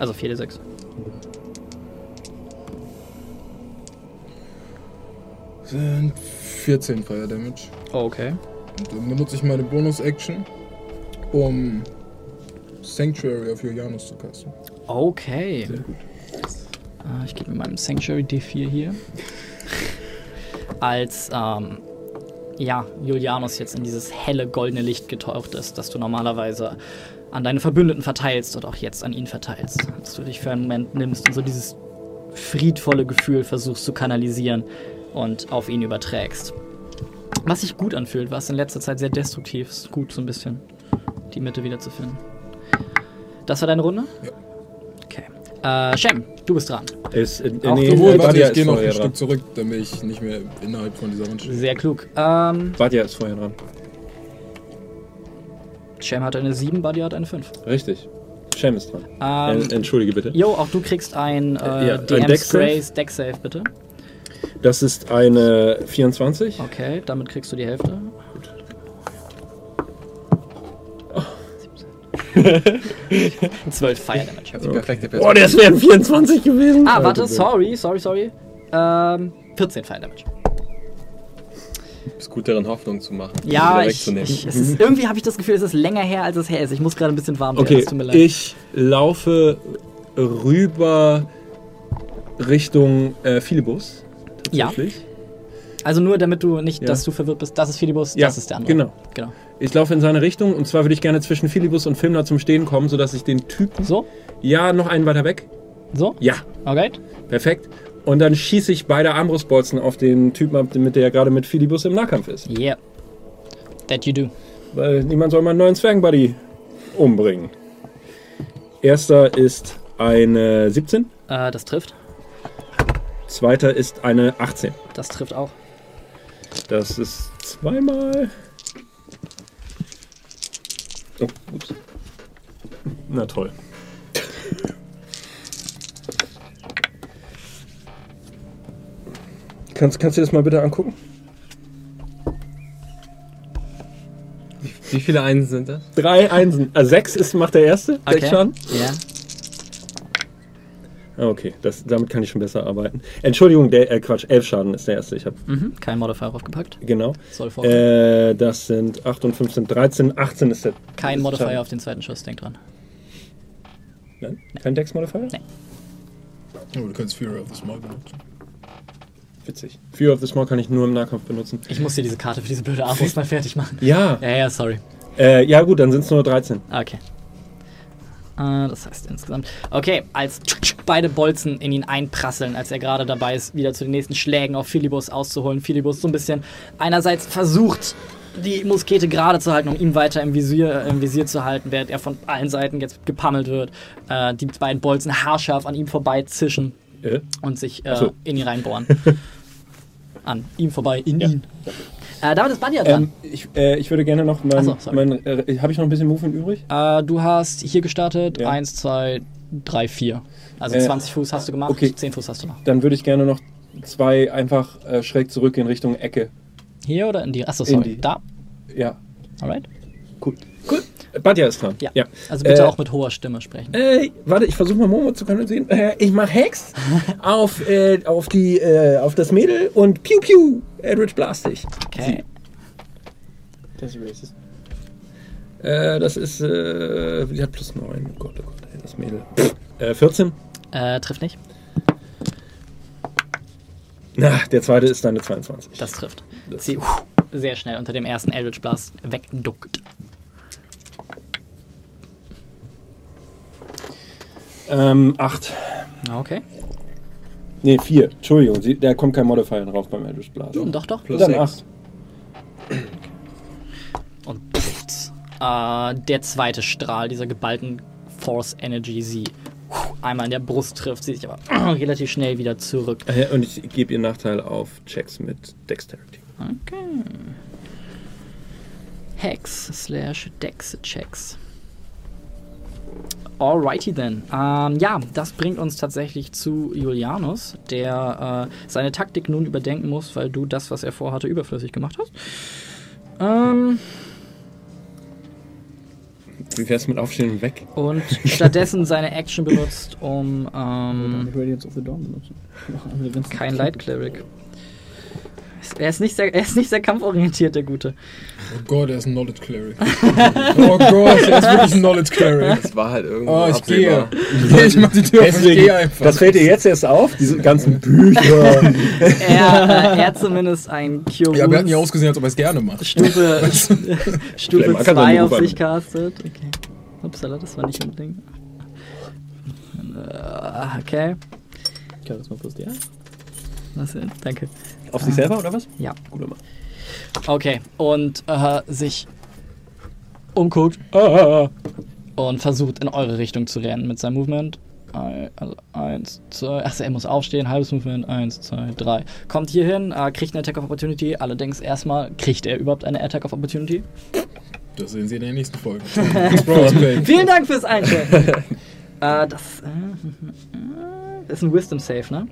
Also 4d6. Sind 14 Fire Damage. Okay. Und dann benutze ich meine Bonus-Action, um Sanctuary auf Julianus zu casten. Okay. Äh, ich gebe mir meinem Sanctuary D4 hier. Als ähm, ja, Julianus jetzt in dieses helle goldene Licht getaucht ist, das du normalerweise an deine Verbündeten verteilst und auch jetzt an ihn verteilst. Dass du dich für einen Moment nimmst und so dieses friedvolle Gefühl versuchst zu kanalisieren und auf ihn überträgst. Was sich gut anfühlt, was in letzter Zeit sehr destruktiv ist. Gut, so ein bisschen die Mitte wiederzufinden. Das war deine Runde? Ja. Äh, Shem, du bist dran. Ist, äh, Auch nee, du- Obwohl, äh, warte, Badia ich gehe noch ein dran. Stück zurück, damit ich nicht mehr innerhalb von dieser Wand stehe. Sehr klug. Ähm, Badia ist vorher dran. Shem hat eine 7, Buddy hat eine 5. Richtig. Shem ist dran. Ähm, En- Entschuldige bitte. Jo, auch du kriegst ein Äh, äh, ja, ein DM's Dex-Save? Grace Deck Save, bitte. Das ist eine 24. Okay, damit kriegst du die Hälfte. 12 Fire Damage. Die perfekte Person. das wären 24 gewesen. Ah, warte, sorry, sorry, sorry. Ähm, 14 Fire Damage. Ist gut darin, Hoffnung zu machen. Ja, ich, ich, es ist, irgendwie habe ich das Gefühl, es ist länger her, als es her ist. Ich muss gerade ein bisschen warm werden. Okay, es tut mir leid. ich laufe rüber Richtung äh, Philibus. Ja. Also nur damit du nicht, Ja. dass du verwirrt bist. Das ist Philibus, Ja, das ist der andere. genau. Genau. Ich laufe in seine Richtung und zwar würde ich gerne zwischen Philibus und Filmner zum Stehen kommen, sodass ich den Typen. So, Ja, noch einen weiter weg. so, Ja, alright. perfekt. Und dann schieße ich beide Armbrustbolzen auf den Typen ab, mit der gerade mit Philibus im Nahkampf ist. Yeah. That you do. Weil niemand soll meinen neuen Zwergenbuddy umbringen. Erster ist eine 17, Äh, das trifft. zweiter ist eine 18. Das trifft auch. Das ist zweimal. Oh, ups. Na toll. Kannst, kannst du das mal bitte angucken? Wie viele Einsen sind das? Drei Einsen. Also sechs ist, macht der erste. Okay. Sechs Schaden. Ja. Ah, Okay, das, damit kann ich schon besser arbeiten. Entschuldigung, der äh, Quatsch, elf Schaden ist der erste. Ich habe Mhm. Kein Modifier aufgepackt. genau. Soll. Äh, das sind 8 und 15, 13, 18 ist der. Kein ist Modifier Schaden. auf den zweiten Schuss, denk dran. Nein? Kein Dex-Modifier? Nee. Oh, du kannst Fury of the Small benutzen. Witzig. Fear of the Small kann ich nur im Nahkampf benutzen. Ich muss dir diese Karte für diese blöde Armbrust mal fertig machen. Ja, Ja, ja, sorry. äh, ja gut, dann sind es nur 13. Okay. Äh, das heißt insgesamt. Okay, als beide Bolzen in ihn einprasseln, als er gerade dabei ist, wieder zu den nächsten Schlägen auf Philibus auszuholen. Philibus so ein bisschen einerseits versucht, die Muskete gerade zu halten, um ihn weiter im Visier, im Visier zu halten, während er von allen Seiten jetzt gepammelt wird. Äh, die beiden Bolzen haarscharf an ihm vorbei zischen Äh? und sich äh, so. in ihn reinbohren. an ihm vorbei, in ihn. Äh, damit ist Buddy dran. Ähm, ich, äh, ich würde gerne noch mein. So, mein äh, Habe ich noch ein bisschen Movement übrig? Äh, du hast hier gestartet, Ja. 1, 2, 3, 4. Also Äh, 20 Fuß hast du gemacht, okay. 10 Fuß hast du noch. Dann würde ich gerne noch zwei einfach äh, schräg zurück in Richtung Ecke. Hier oder in die? Achso, In sorry. die. Da. Ja, Alright. cool. Badja ist dran. Ja. Also bitte Äh, auch mit hoher Stimme sprechen. Äh, warte, ich versuche mal Momo zu kanalisieren. Äh, ich mache Hex auf, äh, auf, die, äh, auf das Mädel und Piu Piu, Eldritch Blast dich. Okay. Das ist racist. Äh, das ist, die hat plus 9. Oh Gott, oh Gott, ey, das Mädel. Äh, 14? Äh, trifft nicht. Na, der zweite ist dann eine 22. Das trifft. Das- Sie uh, sehr schnell unter dem ersten Eldritch Blast wegduckt. Ähm, 8. Okay. Ne, 4. Entschuldigung, sie, da kommt kein Modifier drauf beim Eldritch Blast. Doch, doch. Plus Dann sechs. 8. Und äh, der zweite Strahl dieser geballten Force Energy sie einmal in der Brust trifft, sie sich aber relativ schnell wieder zurück. Äh, Und ich gebe ihr Nachteil auf Checks mit Dexterity. Okay. Hex slash Dex Checks. Alrighty then. Ähm, ja, das bringt uns tatsächlich zu Julianus, der äh, seine Taktik nun überdenken muss, weil du das, was er vorhatte, überflüssig gemacht hast. Ähm, Wie wär's mit Aufstehen und weg? und stattdessen seine Action benutzt, um ähm, Radiance of the Dawn benutzen. Kein Light Cleric. Er ist, nicht sehr, er ist nicht sehr kampforientiert, der Gute. Oh Gott, er ist ein Knowledge Cleric. oh Gott, er ist wirklich ein Knowledge Cleric. Das war halt irgendwo Oh, ah, ich absehbar. gehe. Ich mach die Tür auf, ich gehe einfach. Das fällt dir jetzt erst auf, diese ganzen Bücher. er, äh, er hat zumindest ein Cure Ja, wir hatten ja ausgesehen, als ob er es gerne macht. Stufe, Stufe 2 auf sich castet. Okay. Upsala, das war nicht ein Ding. Äh, okay. Charisma plus die 1. Marcel. Äh, danke. Auf sich äh, selber oder was? Ja. Guter Mann. Okay, und äh, sich umguckt ah, und versucht in eure Richtung zu rennen mit seinem Movement. Also eins, zwei, achso, er muss aufstehen, halbes Movement, eins, zwei, drei. Kommt hier hin, äh, kriegt eine Attack of Opportunity, allerdings erstmal, kriegt er überhaupt eine Attack of Opportunity? Das sehen Sie in der nächsten Folge. Vielen Dank fürs Einschalten. äh, das. Äh, äh ist ein Wisdom Save, ne?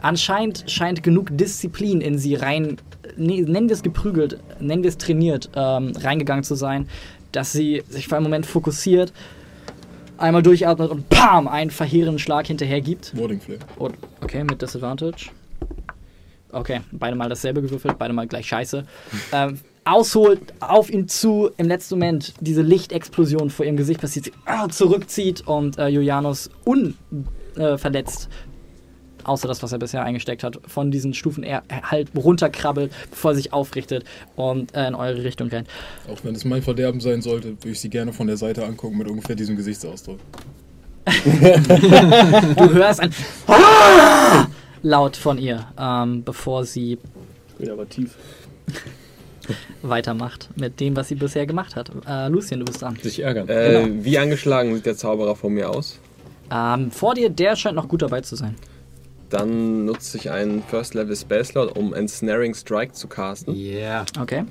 Anscheinend scheint genug Disziplin in sie rein, ne, nennen wir es geprügelt, nennen wir es trainiert, ähm, reingegangen zu sein, dass sie sich für einen Moment fokussiert, einmal durchatmet und PAM! einen verheerenden Schlag hinterher gibt. Warding Flare. Und, okay, mit Disadvantage. Okay, beide mal dasselbe gewürfelt, beide mal gleich scheiße. Ähm, ausholt auf ihn zu, im letzten Moment diese Lichtexplosion vor ihrem Gesicht passiert, sie ah, zurückzieht und äh, Julianus unverletzt, außer das, was er bisher eingesteckt hat, von diesen Stufen er halt runterkrabbelt, bevor er sich aufrichtet und äh, in eure Richtung rennt. Auch wenn es mein Verderben sein sollte, würde ich sie gerne von der Seite angucken mit ungefähr diesem Gesichtsausdruck. Du hörst ein laut von ihr, ähm, bevor sie Wieder aber tief. weitermacht mit dem, was sie bisher gemacht hat. Äh, Lucien, du bist dran. Sich ärgern. Äh, Genau. Wie angeschlagen sieht der Zauberer vor mir aus? Ähm, vor dir, der scheint noch gut dabei zu sein. Dann nutze ich einen First Level Spell Slot, um Ensnaring Strike zu casten. Yeah. Okay.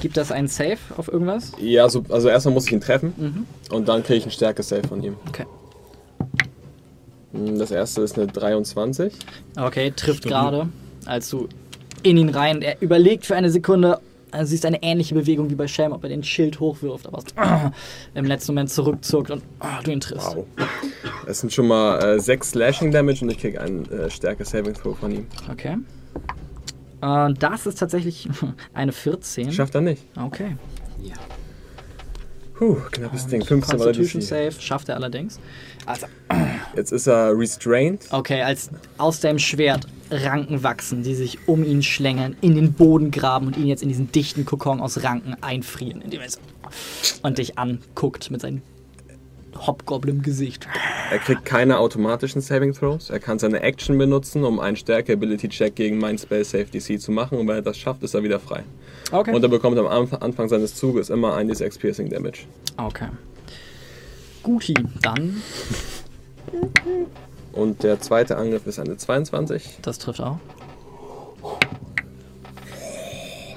Gibt das einen Save auf irgendwas? Ja, so, also erstmal muss ich ihn treffen Mhm. und dann kriege ich einen Stärke-Save von ihm. Okay. Hm, Das erste ist eine 23. Okay, trifft gerade, als du in ihn rein. Er überlegt für eine Sekunde. Also siehst eine ähnliche Bewegung wie bei Sham, ob er den Schild hochwirft, aber im letzten Moment zurückzuckt und ah, du ihn triffst. Wow. Das sind schon mal äh, 6 Slashing Damage und ich kriege einen äh, Stärke-Saving Throw von ihm. Okay. Äh, das ist tatsächlich eine 14. Schafft er nicht. Okay. Puh, knappes Ding. 15 war Constitution DC. Save schafft er allerdings. Also, Jetzt ist er restrained. okay, als aus deinem Schwert Ranken wachsen, die sich um ihn schlängeln, in den Boden graben und ihn jetzt in diesen dichten Kokon aus Ranken einfrieren, indem er so und dich anguckt mit seinem Hobgoblin-Gesicht. Er kriegt keine automatischen Saving Throws. Er kann seine Action benutzen, um einen Stärke-Ability-Check gegen meinen Spell Save DC zu machen. Und wenn er das schafft, ist er wieder frei. Okay. Und er bekommt am Anf- Anfang seines Zuges immer ein D6 Piercing Damage. okay. Guti, dann, Und der zweite Angriff ist eine 22. das trifft auch.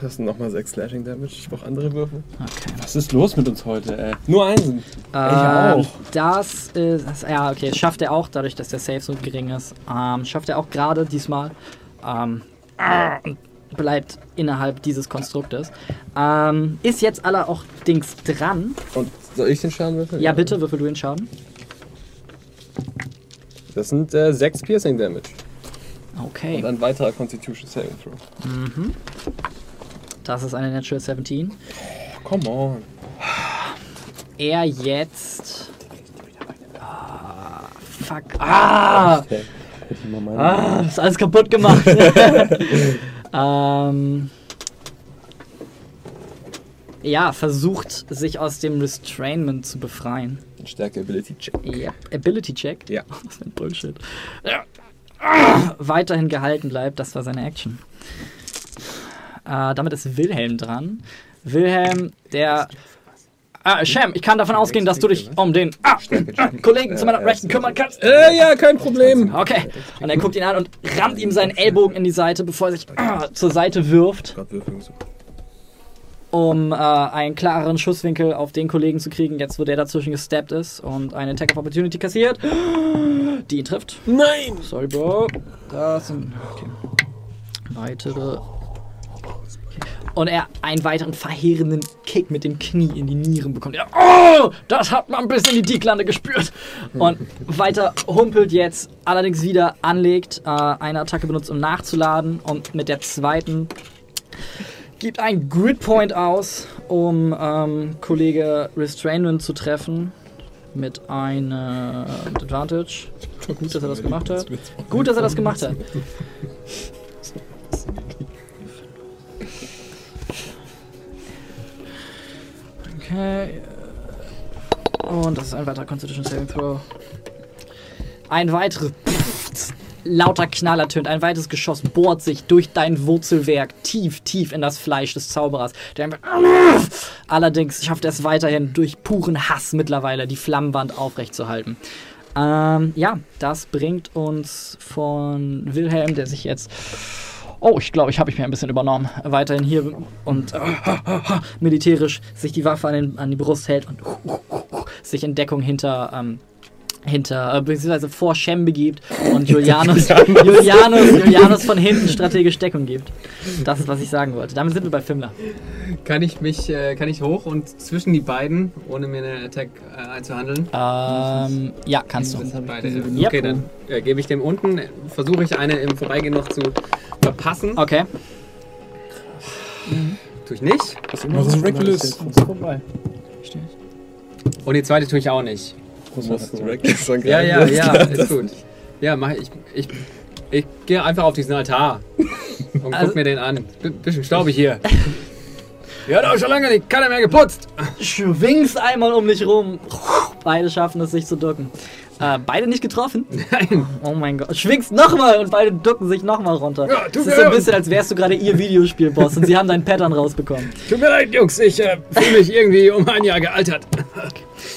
Das sind nochmal 6 Slashing Damage. Ich brauche andere Würfel. Okay. Was ist los mit uns heute, ey? Nur Einsen. Ähm, auch. Das ist. Das, ja, okay, schafft er auch, dadurch, dass der Save so gering ist. Ähm, schafft er auch gerade diesmal. Ähm, bleibt innerhalb dieses Konstruktes. Ähm, ist jetzt aller auch Dings dran. Und soll ich den Schaden würfeln? Ja, bitte, würfel du den Schaden. Das sind äh, 6 Piercing Damage. Okay. Und ein weiterer Constitution Saving Throw. Das ist eine Natural 17. Come on. Er jetzt. Ah, fuck. Ah! Okay. Mal meinen- Ah, ist alles kaputt gemacht. ähm, ja, versucht sich aus dem Restrainment zu befreien. Stärke Ability Check. Yep. Ability Check. Ja. Was für ein Bullshit. Ja. Ah, weiterhin gehalten bleibt, das war seine Action. Äh, damit ist Wilhelm dran. Wilhelm, der. Ah, Sham, ich kann davon ausgehen, dass du dich um den ah, Kollegen zu meiner Rechten kümmern kannst. Äh, ja, kein Problem. Okay. Und er guckt ihn an und rammt ihm seinen Ellbogen in die Seite, bevor er sich ah, zur Seite wirft, Gott. Um äh, einen klareren Schusswinkel auf den Kollegen zu kriegen, jetzt wo der dazwischen gesteppt ist und eine Attack of Opportunity kassiert, die ihn trifft. Nein! Sorry, Bro. Das sind okay. weitere. Okay. Und er einen weiteren verheerenden Kick mit dem Knie in die Nieren bekommt. Ja, oh, das hat man bis in die Dieglande gespürt. Und weiter humpelt jetzt, allerdings wieder anlegt, äh, eine Attacke benutzt, um nachzuladen. Und mit der zweiten gibt ein Grid Point aus, um ähm, Kollege Restrainment zu treffen. Mit einem Advantage. Gut, dass er das gemacht hat. Gut, dass er das gemacht hat. Okay. Und das ist ein weiterer Constitution Saving Throw. Ein weiteres. Lauter Knall ertönt. Ein weiteres Geschoss bohrt sich durch dein Wurzelwerk tief, tief in das Fleisch des Zauberers. Der Allerdings schafft er es weiterhin durch puren Hass mittlerweile die Flammenwand aufrechtzuerhalten. Ähm, ja, das bringt uns von Wilhelm, der sich jetzt. Oh, ich glaube, ich habe ich mir ein bisschen übernommen. Weiterhin hier und militärisch sich die Waffe an, den, an die Brust hält und sich in Deckung hinter. Ähm, hinter, äh, beziehungsweise vor Shem begibt und Julianus, Julianus, Julianus von hinten strategisch Deckung gibt. Das ist, was ich sagen wollte. Damit sind wir bei Fimmler. Kann ich mich, äh, kann ich hoch und zwischen die beiden, ohne mir eine Attack äh, einzuhandeln? Ähm, ja, kannst du. Das beide. Yep. Okay, dann äh, gebe ich dem unten, versuche ich eine im Vorbeigehen noch zu verpassen. Okay. Tue ich nicht. Was ist Reckless? Und die zweite tue ich auch nicht. Musst Reckless dann Ja, ja, greifen. ja, ist gut. Ja, mach ich. Ich, ich gehe einfach auf diesen Altar und Also- guck mir den an. B bisschen staubig hier. Ja, auch schon lange nicht keiner mehr geputzt. Schwingst einmal um dich rum. Beide schaffen es, sich zu ducken. Äh, beide nicht getroffen? Nein. Oh mein Gott. Schwingst nochmal und beide ducken sich nochmal runter. Ja, das tut ist so ein bisschen, als wärst du gerade ihr Videospielboss und sie haben deinen Pattern rausbekommen. Tut mir leid, Jungs, ich äh, fühle mich irgendwie um ein Jahr gealtert.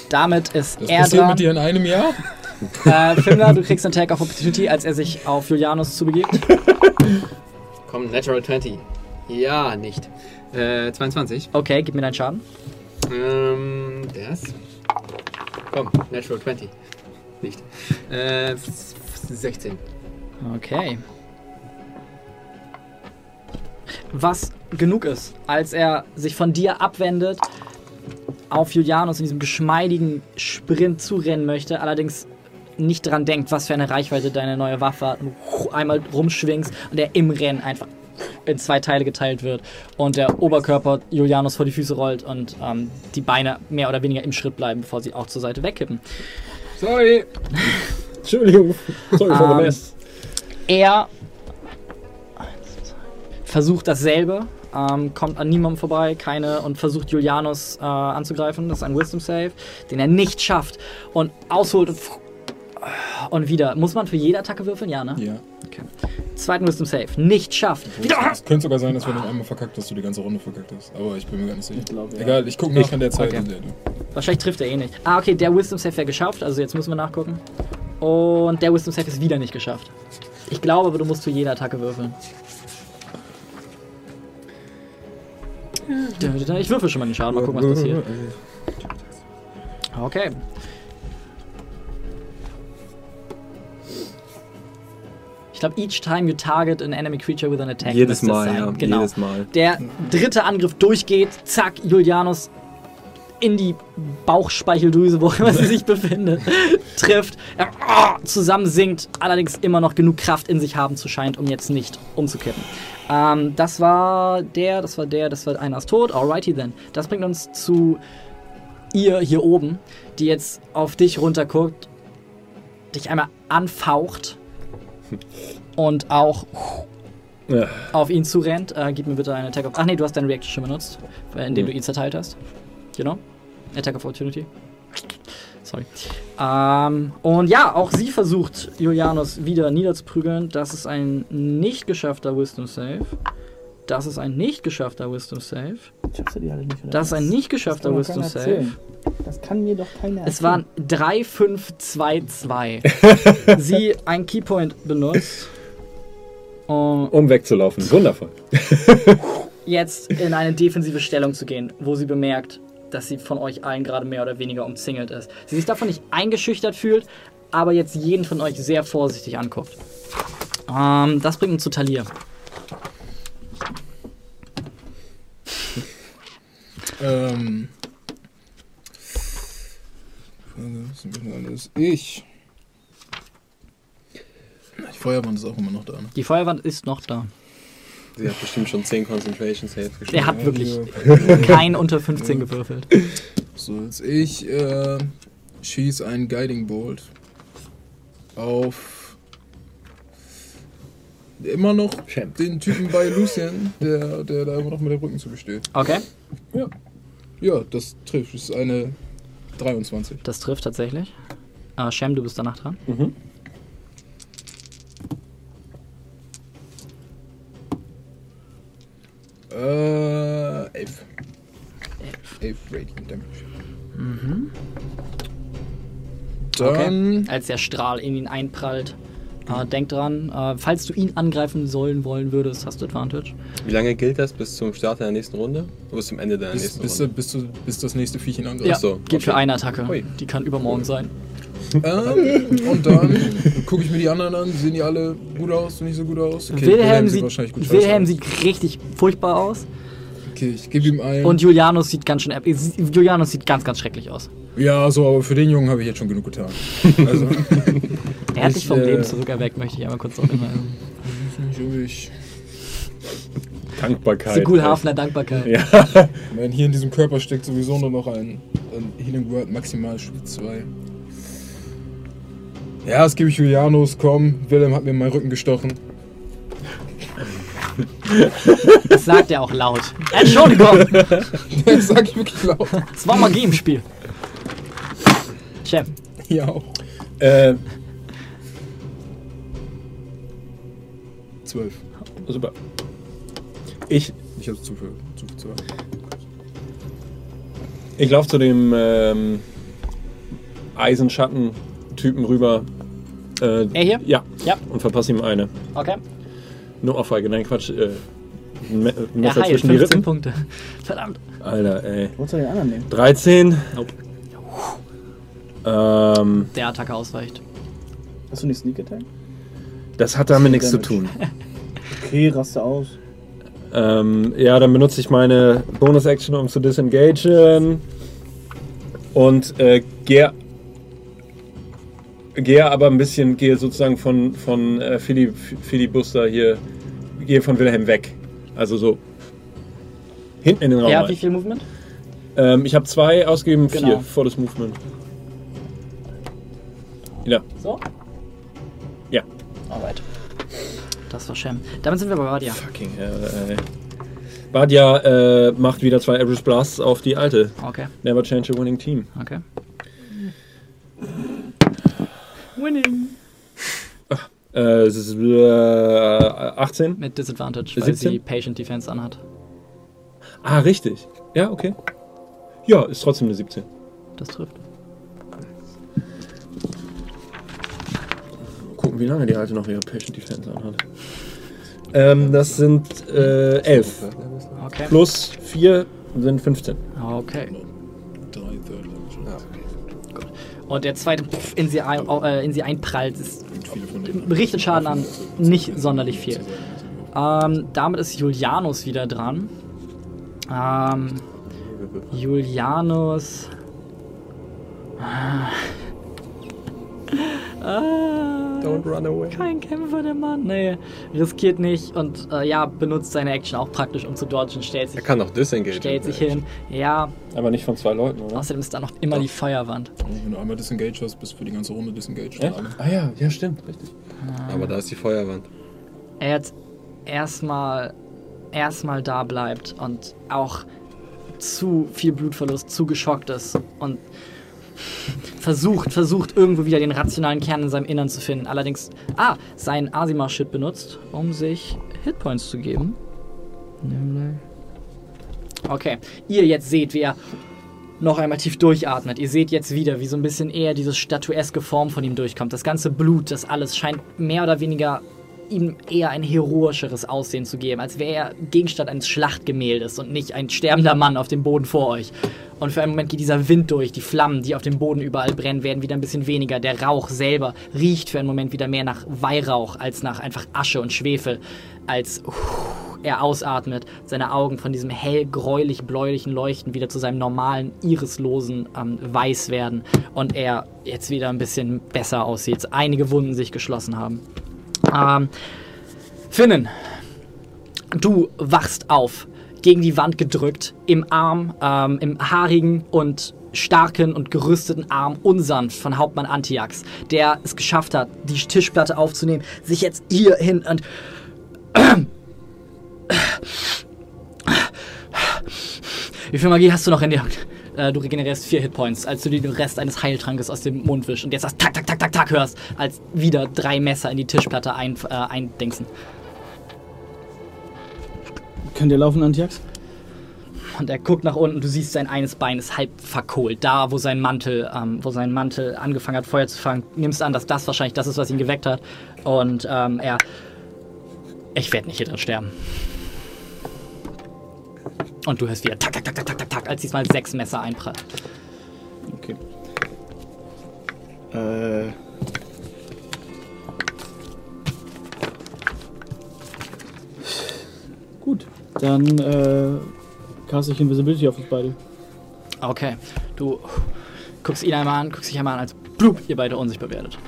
Damit ist Das er passiert dran. mit dir in einem Jahr? Äh, Fimmler, du kriegst einen Tag of Opportunity, als er sich auf Julianus zubegibt. Komm, Natural 20. Ja, nicht. Äh, 22. Okay, gib mir deinen Schaden. Ähm, das. Komm, Natural 20. Nicht. Äh, 16. Okay. Was genug ist, als er sich von dir abwendet, auf Julianus in diesem geschmeidigen Sprint zurennen möchte, allerdings nicht dran denkt, was für eine Reichweite deine neue Waffe hat, einmal rumschwingst und er im Rennen einfach in zwei Teile geteilt wird und der Oberkörper Julianus vor die Füße rollt und ähm, die Beine mehr oder weniger im Schritt bleiben, bevor sie auch zur Seite wegkippen. Sorry. Entschuldigung. Sorry for Ähm, the mess. Er versucht dasselbe, ähm, kommt an niemandem vorbei, keine und versucht Julianus äh, anzugreifen. Das ist ein Wisdom Save, den er nicht schafft und ausholt und, und wieder. Muss man für jede Attacke würfeln? Ja, ne? Ja. Zweiten Wisdom Save, nicht schafft. Wieder. Es könnte sogar sein, dass wenn du einmal verkackt hast, du die ganze Runde verkackt hast. Aber ich bin mir gar nicht sicher. Ich glaube, ja. Egal, ich gucke nach an der Zeit. Okay. in der du- Wahrscheinlich trifft er eh nicht. Ah, okay, der Wisdom Save wäre geschafft, also jetzt müssen wir nachgucken. Und der Wisdom Save ist wieder nicht geschafft. Ich glaube aber, du musst für jede Attacke würfeln. Ich würfel schon mal den Schaden, mal gucken, was passiert. Okay. Ich glaube, each time you target an enemy creature with an attack. Jedes Mal, ja. Genau. Jedes Mal. Der dritte Angriff durchgeht, zack, Julianus in die Bauchspeicheldrüse, wo immer sie sich befindet, trifft. Er ah, zusammensinkt, allerdings immer noch genug Kraft in sich haben zu scheint, um jetzt nicht umzukippen. Ähm, das war der, das war der, das war einer ist tot. Alrighty then. Das bringt uns zu ihr hier oben, die jetzt auf dich runterguckt, dich einmal anfaucht und auch Ja. auf ihn zurennt. Äh, gib mir bitte einen Attack of. Ach nee, du hast deine Reaction schon benutzt, äh, indem du ihn zerteilt hast. Genau. Attack of Opportunity. Sorry. Ähm, und ja, auch sie versucht, Julianus wieder niederzuprügeln. Das ist ein nicht geschaffter Wisdom Save. Das ist ein nicht geschaffter Wisdom Save. Schaffst du die alle nicht, oder Das ist ein nicht geschaffter Wisdom Save. erzählen. Das kann mir doch keiner Es waren 3, 5, 2, 2. sie ein Keypoint benutzt. Um Um wegzulaufen. Wundervoll. jetzt in eine defensive Stellung zu gehen, wo sie bemerkt, dass sie von euch allen gerade mehr oder weniger umzingelt ist. Sie sich davon nicht eingeschüchtert fühlt, aber jetzt jeden von euch sehr vorsichtig anguckt. Ähm, das bringt uns zu Talir. Ähm. Ich. Die Feuerwand ist auch immer noch da. Ne? Die Feuerwand ist noch da. Sie hat bestimmt schon 10 Concentration Saves geschafft. Er hat wirklich Also, kein unter 15 gewürfelt. So, jetzt ich äh, schieß einen Guiding Bolt auf immer noch Champ. den Typen bei Lucian, der, der da immer noch mit dem Rücken zu besteht. Okay, Ja, das trifft. Das ist eine 23. das trifft tatsächlich. Äh, Shem, du bist danach dran. Mhm. Äh, 11. 11 Radiant Damage. Mhm. Dann. Als der Strahl in ihn einprallt. Äh, denk dran, äh, falls du ihn angreifen sollen wollen würdest, hast du Advantage. Wie lange gilt das bis zum Start der nächsten Runde? Oder bis zum Ende der Bis, nächsten bis, Runde? bis, du, bis das nächste Viech ihn angreift. Ja, so, geht für okay. eine Attacke. Ui. Die kann übermorgen sein. Ähm, und dann gucke ich mir die anderen an. Sehen die alle gut aus, nicht so gut aus? Okay, Wilhelm, sieht, wahrscheinlich gut Wilhelm aus. sieht richtig furchtbar aus. Okay, ich gebe ihm ein. Und Julianus sieht ganz schön. Julianus sieht ganz, ganz schrecklich aus. ja, so, aber für den Jungen habe ich jetzt schon genug getan. Also, Er hat Ich, dich vom äh, Leben zurückerweckt, möchte ich einmal kurz noch hinweisen. ich, ich, Dankbarkeit. Sigul Hafner Dankbarkeit. Ja. mein, hier in diesem Körper steckt sowieso nur noch ein, ein Healing Word, maximal Stufe 2. Ja, das gebe ich Julianus, komm. Wilhelm hat mir meinen Rücken gestochen. Das sagt er auch laut. Entschuldigung, Das sag ich wirklich laut. es war Magie im Spiel. Cem, Ja auch. Äh, 12. super. Ich, Ich habe Stufe, Stufe 2. ich laufe zu dem ähm, Eisenschatten-Typen rüber. Äh, Er hier? Ja. Ja. Und verpasse ihm eine. okay. Nur Ohrfeige. Nein, Quatsch. Äh, Me Er Messer heilt zwischen die 15 Rippen. Punkte. Verdammt. Alter, ey. Wolltest du den anderen nehmen? 13. Nope. Ähm, Der Attacke ausweicht. Hast du nicht Sneak Attack? das hat damit nichts zu tun. Okay, raste aus. Ähm, ja, dann benutze ich meine Bonus-Action, um zu disengagen. Und äh, gehe gehe aber ein bisschen, gehe sozusagen von, von äh, Philly, Filibuster hier, gehe von Wilhelm weg. Also so hinten in den Raum. Rein. wie viel Movement? Ähm, ich habe zwei ausgegeben, vier Genau. volles Movement. Ja, So? Ja. Alright. Das war Shem. Damit sind wir bei Radia. fucking hell, ey. Badia äh, macht wieder zwei Average Blasts auf die alte. Okay, Never change a winning team. okay. Winning. Äh, es ist, äh, 18? Mit Disadvantage, weil 17? sie Patient Defense anhat. Ah, richtig. Ja, okay. Ja, ist trotzdem eine 17. Das trifft. Gucken, wie lange die alte noch ihre Patient Defense anhat. Ähm, das sind äh, 11. Okay. Plus 4 sind 15. Okay. Und der zweite pff, in sie, ein, äh, in sie einprallt, denen. richtet Schaden an. Nicht sonderlich viel. Ähm, damit ist Julianus wieder dran. Ähm, Julianus. Ah, Don't run away. kein Kämpfer, der Mann. Nee, riskiert nicht und äh, ja, benutzt seine Action auch praktisch, um zu dodgen. Stellt sich, Er kann auch disengage. stellt sich hin. Ja, Aber nicht von zwei Leuten, oder? außerdem ist da noch immer die Feuerwand. Wenn du einmal disengaged hast, bist du für die ganze Runde disengaged. Echt? Ah ja, ja, stimmt, richtig. Aber da ist die Feuerwand. er jetzt erstmal erstmal da bleibt und auch zu viel Blutverlust, zu geschockt ist und versucht, versucht irgendwo wieder den rationalen Kern in seinem Innern zu finden. Allerdings, ah, sein Asima-Shit benutzt, um sich Hitpoints zu geben. Okay, ihr jetzt seht, wie er noch einmal tief durchatmet. Ihr seht jetzt wieder, wie so ein bisschen eher diese statueske Form von ihm durchkommt. Das ganze Blut, das alles scheint mehr oder weniger ihm eher ein heroischeres Aussehen zu geben, als wäre er Gegenstand eines Schlachtgemäldes und nicht ein sterbender Mann auf dem Boden vor euch. Und für einen Moment geht dieser Wind durch, die Flammen, die auf dem Boden überall brennen, werden wieder ein bisschen weniger. Der Rauch selber riecht für einen Moment wieder mehr nach Weihrauch als nach einfach Asche und Schwefel, als er ausatmet, seine Augen von diesem hell gräulich-bläulichen Leuchten wieder zu seinem normalen, irislosen ähm, Weiß werden und er jetzt wieder ein bisschen besser aussieht. Einige Wunden sich geschlossen haben. Ähm, Finnen, du wachst auf, gegen die Wand gedrückt, im Arm, ähm, im haarigen und starken und gerüsteten Arm unsanft von Hauptmann Antiax, der es geschafft hat, die Tischplatte aufzunehmen, sich jetzt hier hin und Wie viel Magie hast du noch in dir? Äh, du regenerierst vier Hitpoints, als du dir den Rest eines Heiltrankes aus dem Mund wischst und jetzt das Tak, Tak, Tak, Tak, Tak hörst, als wieder drei Messer in die Tischplatte ein, äh, eindingsen. Könnt ihr laufen, Antiax? Und er guckt nach unten, du siehst sein eines Bein ist halb verkohlt. Da, wo sein Mantel, ähm, wo sein Mantel angefangen hat, Feuer zu fangen, nimmst an, dass das wahrscheinlich das ist, was ihn geweckt hat. Und ähm, er. Ich werde nicht hier drin sterben. Und du hörst wieder tak, tak, tak, tak, tak, tak, als diesmal sechs Messer einprallen. Okay. Äh. Gut, dann äh, caste ich Invisibility auf uns beide. Okay, du guckst ihn einmal an, guckst dich einmal an, als blub, ihr beide unsichtbar werdet.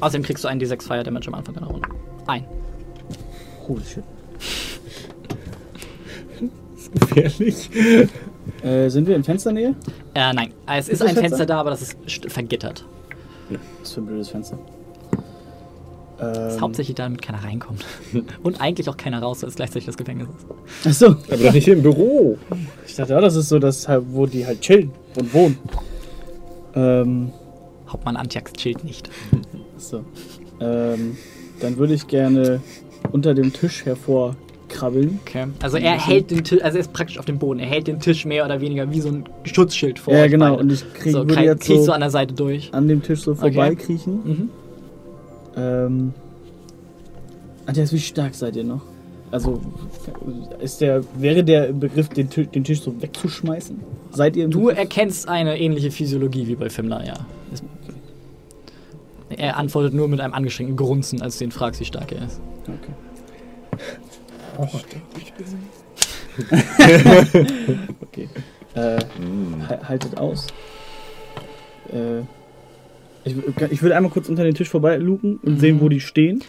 Außerdem kriegst du einen D6 Fire Damage am Anfang deiner Runde. Ein. Holy shit. Gefährlich. Äh, sind wir in Fensternähe? Äh, nein, es ist, das ein Fenster? Fenster da, aber das ist st- vergittert. Was für ein blödes Fenster. Es ist Ähm, hauptsächlich damit keiner reinkommt. Und eigentlich auch keiner raus, weil es gleichzeitig das Gefängnis ist. Achso, Aber doch nicht hier im Büro. ich dachte, ja, das ist so, dass halt, wo die halt chillen und wohnen. Ähm, Hauptmann Antiax chillt nicht. so. Ähm, dann würde ich gerne unter dem Tisch hervorkrabbeln. Okay. Also er hält den Tisch, also er ist praktisch auf dem Boden. Er hält den Tisch mehr oder weniger wie so ein Schutzschild vor. Ja, genau. beide. Und ich krieg, so, würde krieg, jetzt kriegst so du an der Seite durch. an dem Tisch so Okay. vorbeikriechen. Mhm. Ähm, Andreas, wie stark seid ihr noch? Also ist der, wäre der im Begriff, den, Tisch- den Tisch so wegzuschmeißen? Seid ihr im Du Begriff? erkennst eine ähnliche Physiologie wie bei Fimler, ja. Ist- Er antwortet nur mit einem angestrengten Grunzen, als du ihn fragst, wie stark er ist. Okay. Äh, ha- haltet aus. Äh, ich, ich würde einmal kurz unter den Tisch vorbei luken und Mhm. sehen, wo die stehen.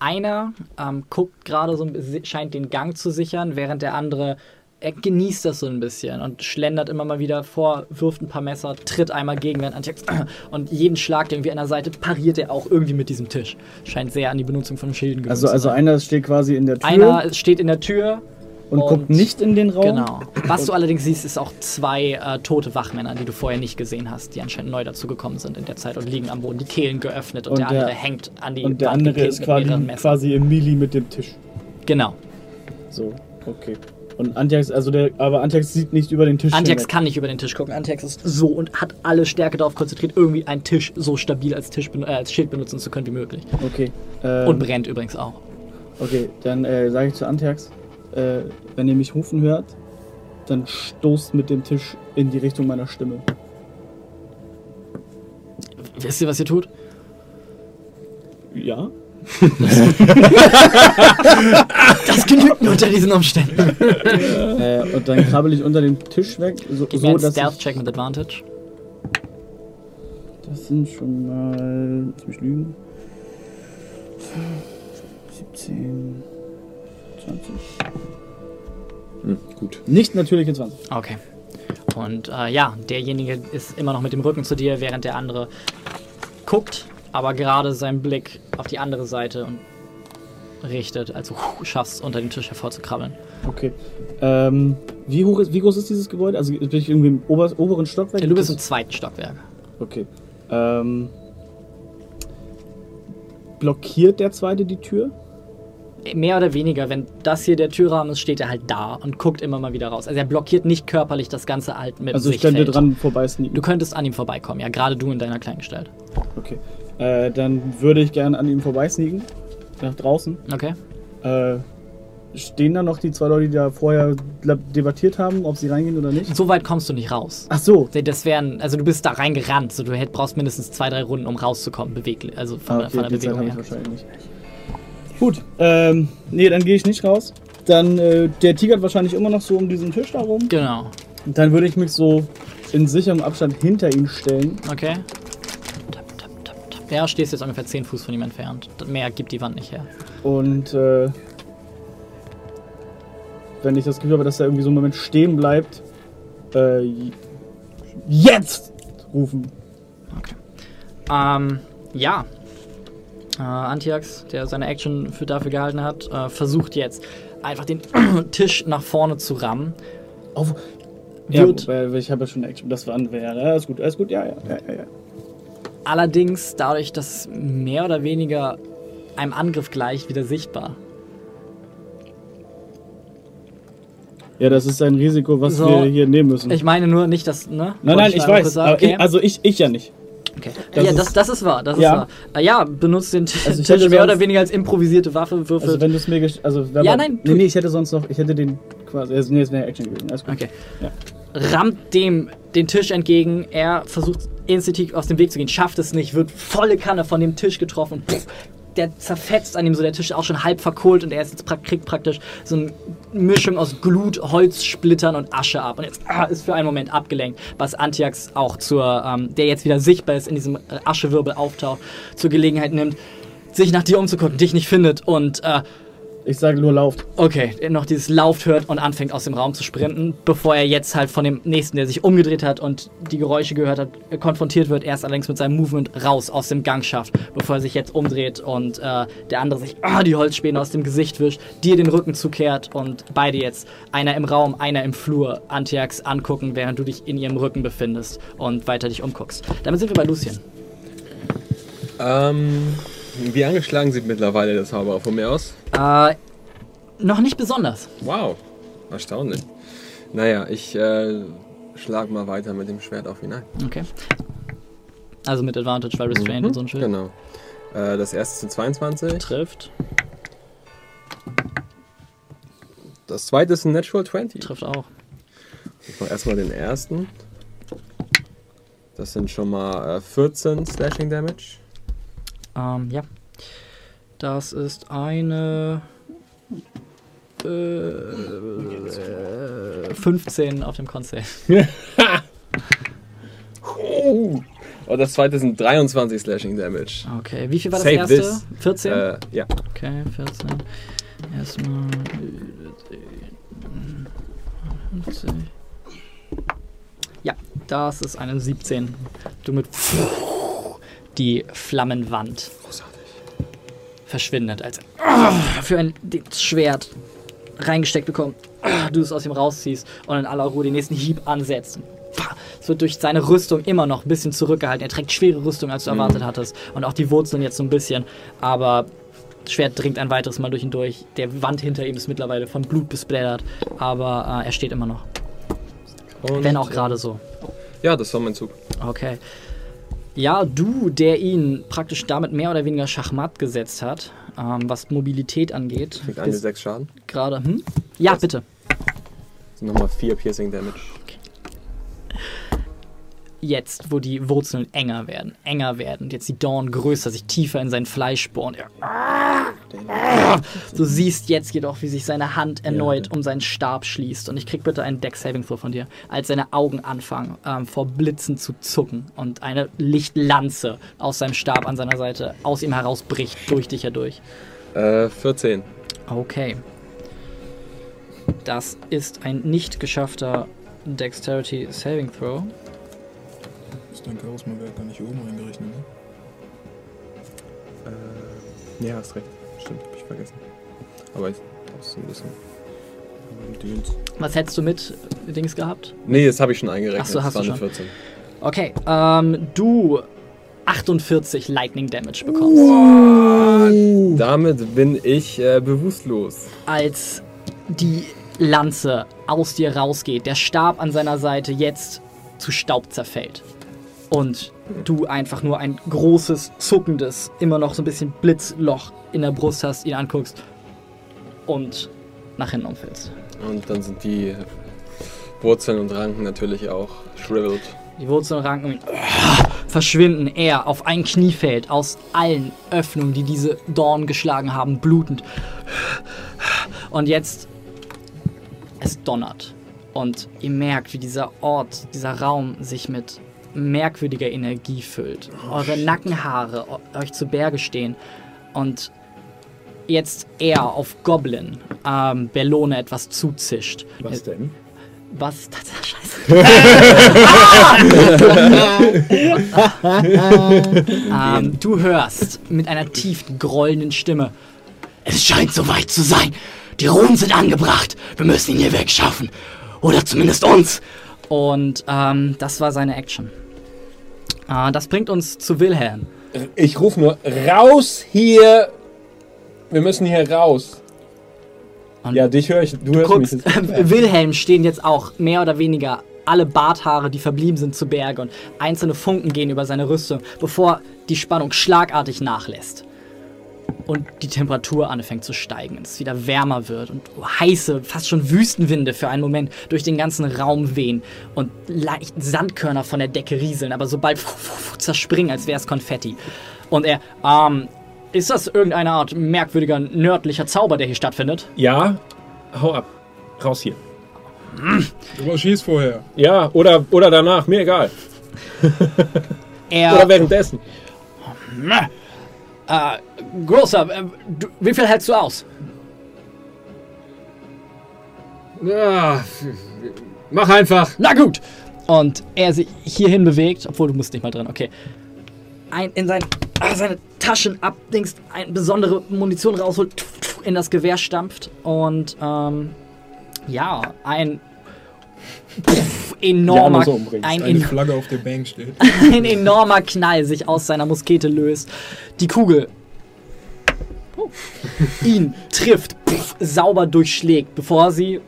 Einer ähm, guckt gerade so, ein bisschen- scheint den Gang zu sichern, während der andere er genießt das so ein bisschen und schlendert immer mal wieder vor, wirft ein paar Messer, tritt einmal gegen während Antiax und jeden Schlag, der irgendwie an der Seite pariert er auch irgendwie mit diesem Tisch. Scheint sehr an die Benutzung von Schilden Also, zu also einer steht quasi in der Tür Einer steht in der Tür und, und- guckt nicht in den Raum. Genau. Was du allerdings siehst, ist auch zwei äh, tote Wachmänner, die du vorher nicht gesehen hast, die anscheinend neu dazugekommen sind in der Zeit und liegen am Boden, die Kehlen geöffnet und, Und der der- andere hängt an die Und der Wand andere ist quasi, quasi im Melee mit dem Tisch. Genau. So, okay. Und Antiax, also der, aber Antiax sieht nicht über den Tisch. Antiax hinweg. kann nicht über den Tisch gucken. Antiax ist so und hat alle Stärke darauf konzentriert, irgendwie einen Tisch so stabil als, Tisch, äh, als Schild benutzen zu können wie möglich. Okay. Ähm, Und brennt übrigens auch. Okay, dann äh, sage ich zu Antiax, äh, wenn ihr mich rufen hört, dann stoßt mit dem Tisch in die Richtung meiner Stimme. Wisst ihr, was ihr tut? Ja? Das genügt mir unter diesen Umständen. Äh, und dann krabbel ich unter den Tisch weg, so, Gib mir so einen ich, Stealth-Check mit Advantage. Das sind schon mal. Lass mich lügen. 17, 20. Hm, gut. Nicht natürliche 20. Okay. Und äh, ja, derjenige ist immer noch mit dem Rücken zu dir, während der andere guckt, aber gerade seinen Blick auf die andere Seite und richtet, also huh, schaffst unter dem Tisch hervorzukrabbeln. Okay. Ähm, wie, hoch ist, wie groß ist dieses Gebäude? Also bin ich irgendwie im ober, oberen Stockwerk? Du bist im zweiten Stockwerk. Okay. Ähm, blockiert der zweite die Tür? Mehr oder weniger, wenn das hier der Türrahmen ist, steht er halt da und guckt immer mal wieder raus. Also er blockiert nicht körperlich das Ganze halt mit Also ich könnte dran vorbei sneaken. Du könntest an ihm vorbeikommen, ja, gerade du in deiner Kleingestalt. Okay. Äh, dann würde ich gerne an ihm vorbei sneaken. Nach draußen. Okay. Äh, stehen da noch die zwei Leute, die da vorher debattiert haben, ob sie reingehen oder nicht? So weit kommst du nicht raus. Ach so. Das wären, also du bist da reingerannt, so du hätt, brauchst mindestens zwei, drei Runden, um rauszukommen, beweglich, also von, Ah, der, von der Bewegung her. wahrscheinlich nicht. Gut. Ähm, nee, dann gehe ich nicht raus. Dann, äh, der tigert wahrscheinlich immer noch so um diesen Tisch da rum. Genau. Und dann würde ich mich so in sicherem Abstand hinter ihn stellen. Okay. Ja, stehst jetzt ungefähr 10 Fuß von ihm entfernt. Mehr gibt die Wand nicht her. Und äh, wenn ich das Gefühl habe, dass er irgendwie so einen Moment stehen bleibt, äh, jetzt rufen. Ähm, ja. Äh, Antiax, der seine Action für dafür gehalten hat, äh, versucht jetzt einfach den Tisch nach vorne zu rammen. Auf, ja, ich habe ja schon Action. Das war andere. Ja, ist gut, alles gut, ja, ja, ja, ja. Allerdings dadurch, dass mehr oder weniger einem Angriff gleich wieder sichtbar. Ja, das ist ein Risiko, was So. wir hier nehmen müssen. Ich meine nur nicht, dass, ne? nein, nein, ich einmal weiß. okay. ich, also ich, ich ja nicht. okay. das ja, ist- das, das ist wahr, das Ja. ist wahr. Äh, ja, benutzt den Tisch Also ich hätte mehr oder weniger als improvisierte Waffe, würfelt. Also wenn du es mir also Ja, nein, Nee, nee, ich hätte sonst noch, ich hätte den quasi, also, nee, es wäre Action gewesen. Alles gut. Okay. Ja. Rammt dem den Tisch entgegen. Er versucht instinktiv aus dem Weg zu gehen, schafft es nicht, wird volle Kanne von dem Tisch getroffen. Pff, der zerfetzt an ihm so, der Tisch ist auch schon halb verkohlt und er ist jetzt, kriegt praktisch so eine Mischung aus Glut, Holzsplittern und Asche ab. Und jetzt ah, ist für einen Moment abgelenkt, was Antiax auch zur, ähm, der jetzt wieder sichtbar ist, in diesem äh, Aschewirbel auftaucht, zur Gelegenheit nimmt, sich nach dir umzugucken, dich nicht findet und äh, Ich sage nur lauft. Okay, er noch dieses Lauft hört und anfängt aus dem Raum zu sprinten, bevor er jetzt halt von dem nächsten, der sich umgedreht hat und die Geräusche gehört hat, konfrontiert wird. Erst allerdings mit seinem Movement raus aus dem Gang schafft, bevor er sich jetzt umdreht und äh, der andere sich ah, die Holzspäne aus dem Gesicht wischt, dir den Rücken zukehrt und beide jetzt, einer im Raum, einer im Flur, Antiax angucken, während du dich in ihrem Rücken befindest und weiter dich umguckst. Damit sind wir bei Lucien. Ähm, wie angeschlagen sieht mittlerweile der Zauberer von mir aus? Äh, noch nicht besonders. Wow, erstaunlich. Naja, ich äh, schlag mal weiter mit dem Schwert auf ihn ein. Okay. Also mit Advantage, weil Restrained und so ein Schild. Genau. Äh, das erste sind 22, Trifft. das zweite ist ein Natural 20. Trifft auch. Ich mach erstmal den ersten. Das sind schon mal äh, 14 Slashing Damage. Ähm, ja. Das ist eine. Äh, 15 auf dem Con-Save. Und das zweite sind 23 Slashing Damage. Okay, wie viel war das Save erste? this. 14? Äh, ja. Okay, 14. Erstmal. 50. Ja, das ist eine 17. Du mit die Flammenwand verschwindet, als für ein Schwert reingesteckt bekommt. Du es aus ihm rausziehst und in aller Ruhe den nächsten Hieb ansetzt. Es wird durch seine Rüstung immer noch ein bisschen zurückgehalten. Er trägt schwere Rüstung, als du erwartet hattest. Und auch die Wurzeln jetzt so ein bisschen. Aber das Schwert dringt ein weiteres Mal durch ihn durch. Der Wand hinter ihm ist mittlerweile von Blut besplattert. Aber äh, er steht immer noch. Und, Wenn auch gerade so. Ja, das war mein Zug. Okay. Ja, du, der ihn praktisch damit mehr oder weniger Schachmatt gesetzt hat, ähm, was Mobilität angeht. Kriegt eine bist 6 Schaden. gerade. Hm? Ja, bitte. Das sind nochmal 4 Piercing Damage. Jetzt, wo die Wurzeln enger werden, enger werden, jetzt die Dorn größer, sich tiefer in sein Fleisch bohren. Du siehst jetzt jedoch, wie sich seine Hand erneut um seinen Stab schließt. Und ich krieg bitte einen Deck Saving Throw von dir, als seine Augen anfangen, ähm, vor Blitzen zu zucken und eine Lichtlanze aus seinem Stab an seiner Seite aus ihm herausbricht, durch dich herdurch. Äh, 14. Okay. Das ist ein nicht geschaffter Dexterity Saving Throw. Ist dein Charisma-Wert gar nicht oben eingerechnet, ne? Äh, ja, hast recht. Stimmt, hab ich vergessen. Aber ich brauch's so ein bisschen. Was hättest du mit Dings gehabt? Nee, das habe ich schon eingerechnet. Ach so, hast das du schon. 14. Okay, ähm, du 48 Lightning Damage bekommst. Damit bin ich äh, bewusstlos. Als die Lanze aus dir rausgeht, der Stab an seiner Seite jetzt zu Staub zerfällt. Und du einfach nur ein großes, zuckendes, immer noch so ein bisschen Blitzloch in der Brust hast, ihn anguckst und nach hinten umfällst. Und dann sind die Wurzeln und Ranken natürlich auch shriveled. Die Wurzeln ranken und verschwinden. Er auf ein Knie fällt, aus allen Öffnungen, die diese Dornen geschlagen haben, blutend. Und jetzt, es donnert. Und ihr merkt, wie dieser Ort, dieser Raum sich mit merkwürdiger Energie füllt. Eure Nackenhaare euch zu Berge stehen. Und jetzt er auf Goblin ähm, Bellone etwas zuzischt. Was denn? Was? Das ist scheiße. ähm, du hörst mit einer tiefen, grollenden Stimme. Es scheint soweit zu sein. Die Runen sind angebracht. Wir müssen ihn hier wegschaffen. Oder zumindest uns. Und ähm, das war seine Action. Äh, das bringt uns zu Wilhelm. Ich rufe nur raus hier. Wir müssen hier raus. Und Ja, dich höre ich. Du, Du hörst guckst, mich. jetzt. Wilhelm stehen jetzt auch mehr oder weniger alle Barthaare, die verblieben sind, zu Berge und einzelne Funken gehen über seine Rüstung, bevor die Spannung schlagartig nachlässt. Und die Temperatur anfängt zu steigen, es wieder wärmer wird und heiße, fast schon Wüstenwinde für einen Moment durch den ganzen Raum wehen und leicht Sandkörner von der Decke rieseln, aber sobald zerspringen, als wäre es Konfetti. Und er, ähm, ist das irgendeine Art merkwürdiger nördlicher Zauber, der hier stattfindet? Ja, hau ab. Raus hier. Du schießt vorher. Ja, oder, oder danach, mir egal. Er, Oder währenddessen. Äh, Großer, äh, du, wie viel hältst du aus? Ah, mach einfach. Na gut. Und er sich hierhin bewegt, obwohl du musst nicht mal drin, okay. Ein, in sein, ah, seine Taschen abdingst, eine besondere Munition rausholt, in das Gewehr stampft und ähm, ja, ein enormer, Janus umbringt. ein, en- Flagge auf der Bank steht. ein enormer Knall sich aus seiner Muskete löst. Die Kugel oh, ihn trifft, pff, sauber durchschlägt, bevor sie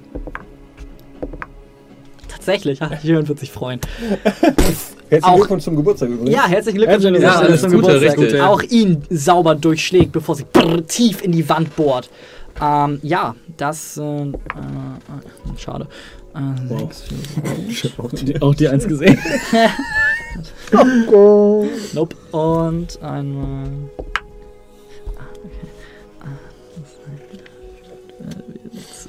tatsächlich, ach, Jörn wird sich freuen. Herzlichen Auch- Glückwunsch zum Geburtstag übrigens. Ja, herzlichen Glückwunsch Herzlichen. Stelle Ja, zum Gute, Geburtstag. richtig. Auch ihn sauber durchschlägt, bevor sie brrr, tief in die Wand bohrt. Ähm, ja, das, äh, äh, äh, schade. Äh, sechs, vier, Auch die, eins gesehen. Nope. Und einmal. Ah, okay. Ah, das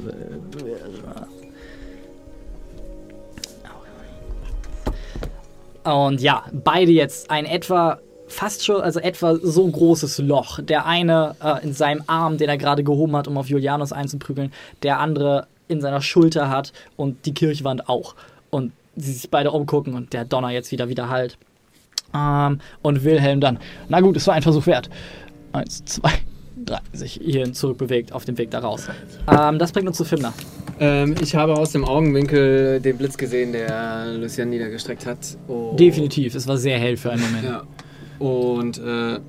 Und ja, beide jetzt ein etwa fast schon, also etwa so großes Loch. Der eine äh, in seinem Arm, den er gerade gehoben hat, um auf Julianus einzuprügeln, der andere in seiner Schulter hat und die Kirchwand auch. Und sie sich beide umgucken und der Donner jetzt wieder wieder halt. Ähm, und Wilhelm dann, na gut, es war ein Versuch wert. Eins, zwei, drei, sich hierhin zurückbewegt auf dem Weg da raus. Ähm, das bringt uns zu Fimner. Ähm, ich habe aus dem Augenwinkel den Blitz gesehen, der Lucian niedergestreckt hat. Und Definitiv, es war sehr hell für einen Moment. Ja. Und äh,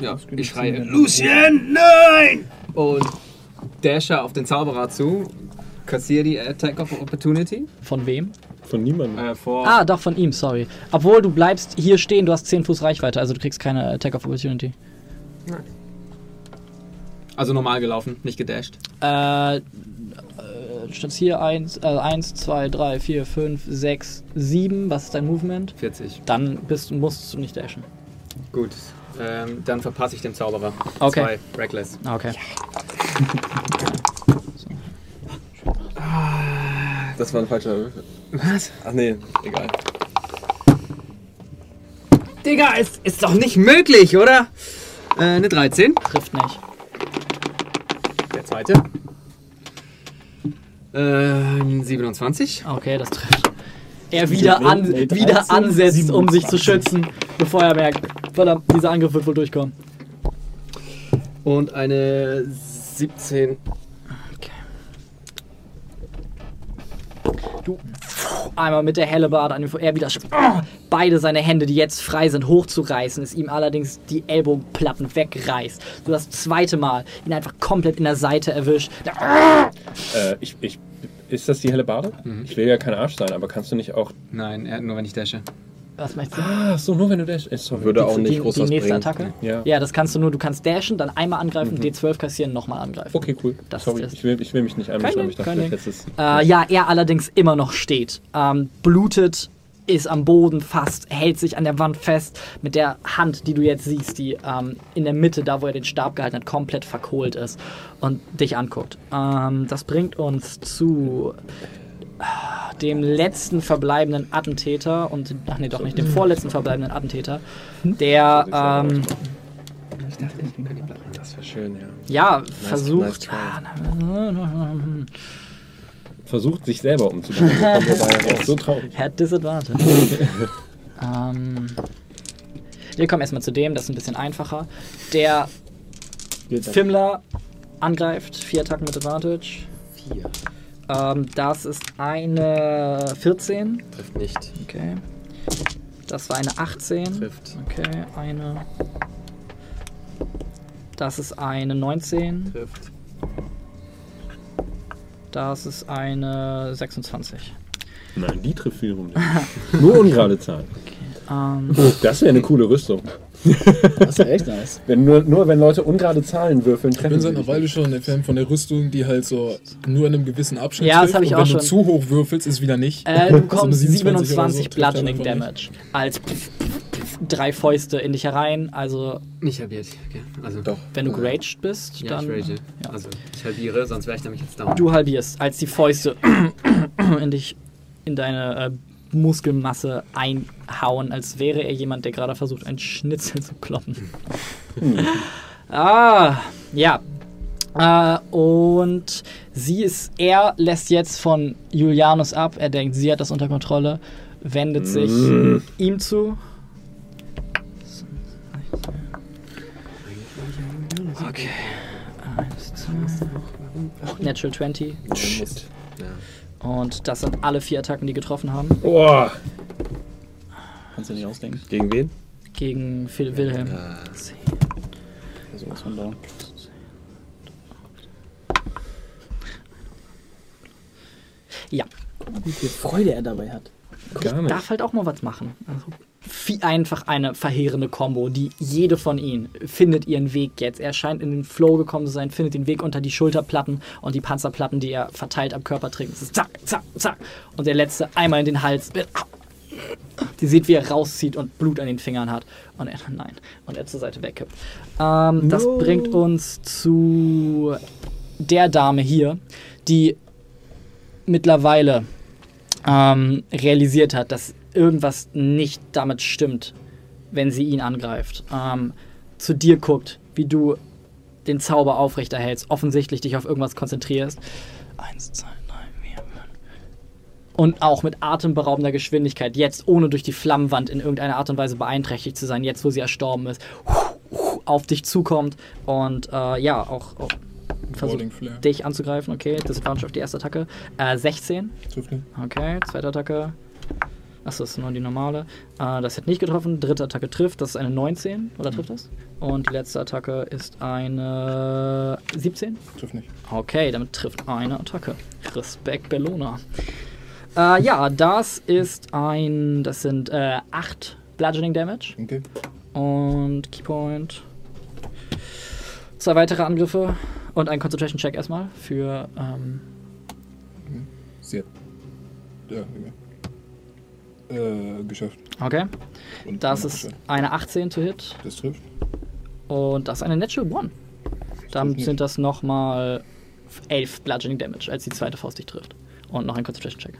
ja, ich schreie Lucian, nein! Und dashe auf den Zauberer zu, kassiere die Attack of Opportunity Von wem? Von niemandem. äh, vor. Ah, doch, von ihm, sorry. Obwohl, du bleibst hier stehen, du hast 10 Fuß Reichweite, also du kriegst keine Attack of Opportunity. Also normal gelaufen, nicht gedasht. Äh, äh Statt hier 1, äh, 1, 2, 3, 4, 5, 6, 7. Was ist dein Movement? 40. Dann bist, musst du nicht dashen. Gut. Ähm, dann verpasse ich dem Zauberer. Okay. Zwei. Reckless. Okay. Das war ein falscher. Was? Ach nee, egal. Digga, ist, ist doch nicht möglich, oder? Äh, eine 13. Trifft nicht. Der zweite. Äh, 27. Okay, das trifft. Er wieder, an, Nee, 13, wieder ansetzt, um sich zu 27. schützen, bevor er merkt, verdammt, dieser Angriff wird wohl durchkommen. Und eine 17. Du einmal mit der Hellebarde an ihm vor, er wieder schafft, beide seine Hände, die jetzt frei sind, hochzureißen, es ihm allerdings die Ellbogenplatten wegreißt. Du das zweite Mal ihn einfach komplett in der Seite erwischt. Äh, ich, ich, ist das die helle Bade? Ich will ja kein Arsch sein, aber kannst du nicht auch. Nein, er, nur wenn ich dashe. Was meinst du? Ah, so, nur wenn du das. Äh, sorry. Würde auch die, nicht groß die nächste bringen. Attacke? Ja. Ja, das kannst du nur, du kannst dashen, dann einmal angreifen, D12 kassieren, nochmal angreifen. Okay, cool. Das sorry, ist- ich will, ich will mich nicht einmischen, ich dachte, ist. Äh, ja, er allerdings immer noch steht. Ähm, blutet, ist am Boden fast, hält sich an der Wand fest, mit der Hand, die du jetzt siehst, die ähm, in der Mitte, da wo er den Stab gehalten hat, komplett verkohlt ist und dich anguckt. Ähm, das bringt uns zu dem letzten verbleibenden Attentäter und, ach nee, doch nicht, dem vorletzten verbleibenden Attentäter, der, ähm, Das wäre schön, ja. ja, nice versucht, ah, Versucht, sich selber umzubringen. So traurig. Er hat Disadvantage. ähm, wir kommen erstmal zu dem, das ist ein bisschen einfacher. Der Fimmler angreift, vier Attacken mit Advantage. Vier. Ähm, das ist eine 14. Trifft nicht. Okay. Das war eine 18. Trifft. Okay, eine. Das ist eine 19. Trifft. Das ist eine 26. Nein, die trifft viel rum. Nur ungerade Zahlen. Ähm, Das wäre eine coole Rüstung. Das ist echt nice. Wenn nur, nur wenn Leute ungerade Zahlen würfeln, Ich treffen bin sie seit einer Weile schon ein Fan von der Rüstung, die halt so nur in einem gewissen Abschnitt Ja, das trifft. hab ich und auch wenn schon. du zu hoch würfelst, ist wieder nicht. Äh, du Also bekommst 27 27, oder so, Bludgeoning. Damage. Als pff, pff, drei Fäuste in dich herein. Also, Nicht halbiert. Okay. Also, Doch. wenn du geraged bist, Ja, dann. ich rage. ja. Also, ich halbiere, sonst wäre ich nämlich jetzt down. Du halbierst, als die Fäuste in dich, in deine äh, Muskelmasse einhauen, als wäre er jemand, der gerade versucht, einen Schnitzel zu kloppen. ah, ja. Äh, und sie ist, er lässt jetzt von Julianus ab. Er denkt, sie hat das unter Kontrolle, wendet sich ihm zu. Okay. Eins, zwei. Natural 20. Shit. Und das sind alle vier Attacken, die getroffen haben. Boah. Kannst du nicht ausdenken. Gegen wen? Gegen Phil Wilhelm. Also was von da. Ja. Wie viel Freude er dabei hat. Gar nicht. Darf halt auch mal was machen. Also, einfach eine verheerende Combo, die jede von ihnen findet ihren Weg jetzt. Er scheint in den Flow gekommen zu sein, findet den Weg unter die Schulterplatten und die Panzerplatten, die er verteilt am Körper trägt. Zack, zack, zack. Und der letzte einmal in den Hals. Die sieht, wie er rauszieht und Blut an den Fingern hat. Und er, nein, und er zur Seite wegkippt. Ähm, Das bringt uns zu der Dame hier, die mittlerweile ähm, realisiert hat, dass irgendwas nicht damit stimmt, wenn sie ihn angreift. Ähm, zu dir guckt, wie du den Zauber aufrechterhältst, offensichtlich dich auf irgendwas konzentrierst. Eins, zwei, drei, vier, fünf. Und auch mit atemberaubender Geschwindigkeit, jetzt ohne durch die Flammenwand in irgendeiner Art und Weise beeinträchtigt zu sein, jetzt wo sie erstorben ist, auf dich zukommt und äh, ja, auch, auch versucht, dich anzugreifen. Okay, Disadvantage auf die erste Attacke. Äh, 16. Trifft nicht. Okay, zweite Attacke. Achso, das ist nur die normale. Äh, das hat nicht getroffen. Dritte Attacke trifft. Das ist eine 19. Oder trifft das? Und die letzte Attacke ist eine 17. Trifft nicht. Okay, damit trifft eine Attacke. Respekt, Bellona. Äh, ja, das ist ein. Das sind äh, 8 Bludgeoning Damage. Okay. Und Keypoint. Zwei weitere Angriffe. Und ein Concentration Check erstmal für ähm, Sie hat. Ja, egal. Äh, geschafft. Okay. Und Das ist eine 18 to hit. Das trifft. Und das ist eine Natural One. Damit sind das nochmal 11 Bludgeoning Damage, als die zweite Faust dich trifft. Und noch ein Concentration Check.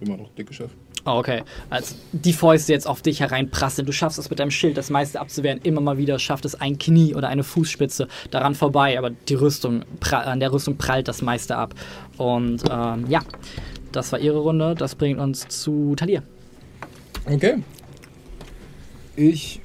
Immer noch dick geschafft. Oh, okay. Als die Fäuste jetzt auf dich hereinprasseln, du schaffst es mit deinem Schild, das meiste abzuwehren. Immer mal wieder schafft es ein Knie oder eine Fußspitze daran vorbei, aber die Rüstung, an der Rüstung prallt das meiste ab. Und ähm, ja, das war ihre Runde. Das bringt uns zu Talir. Okay. Ich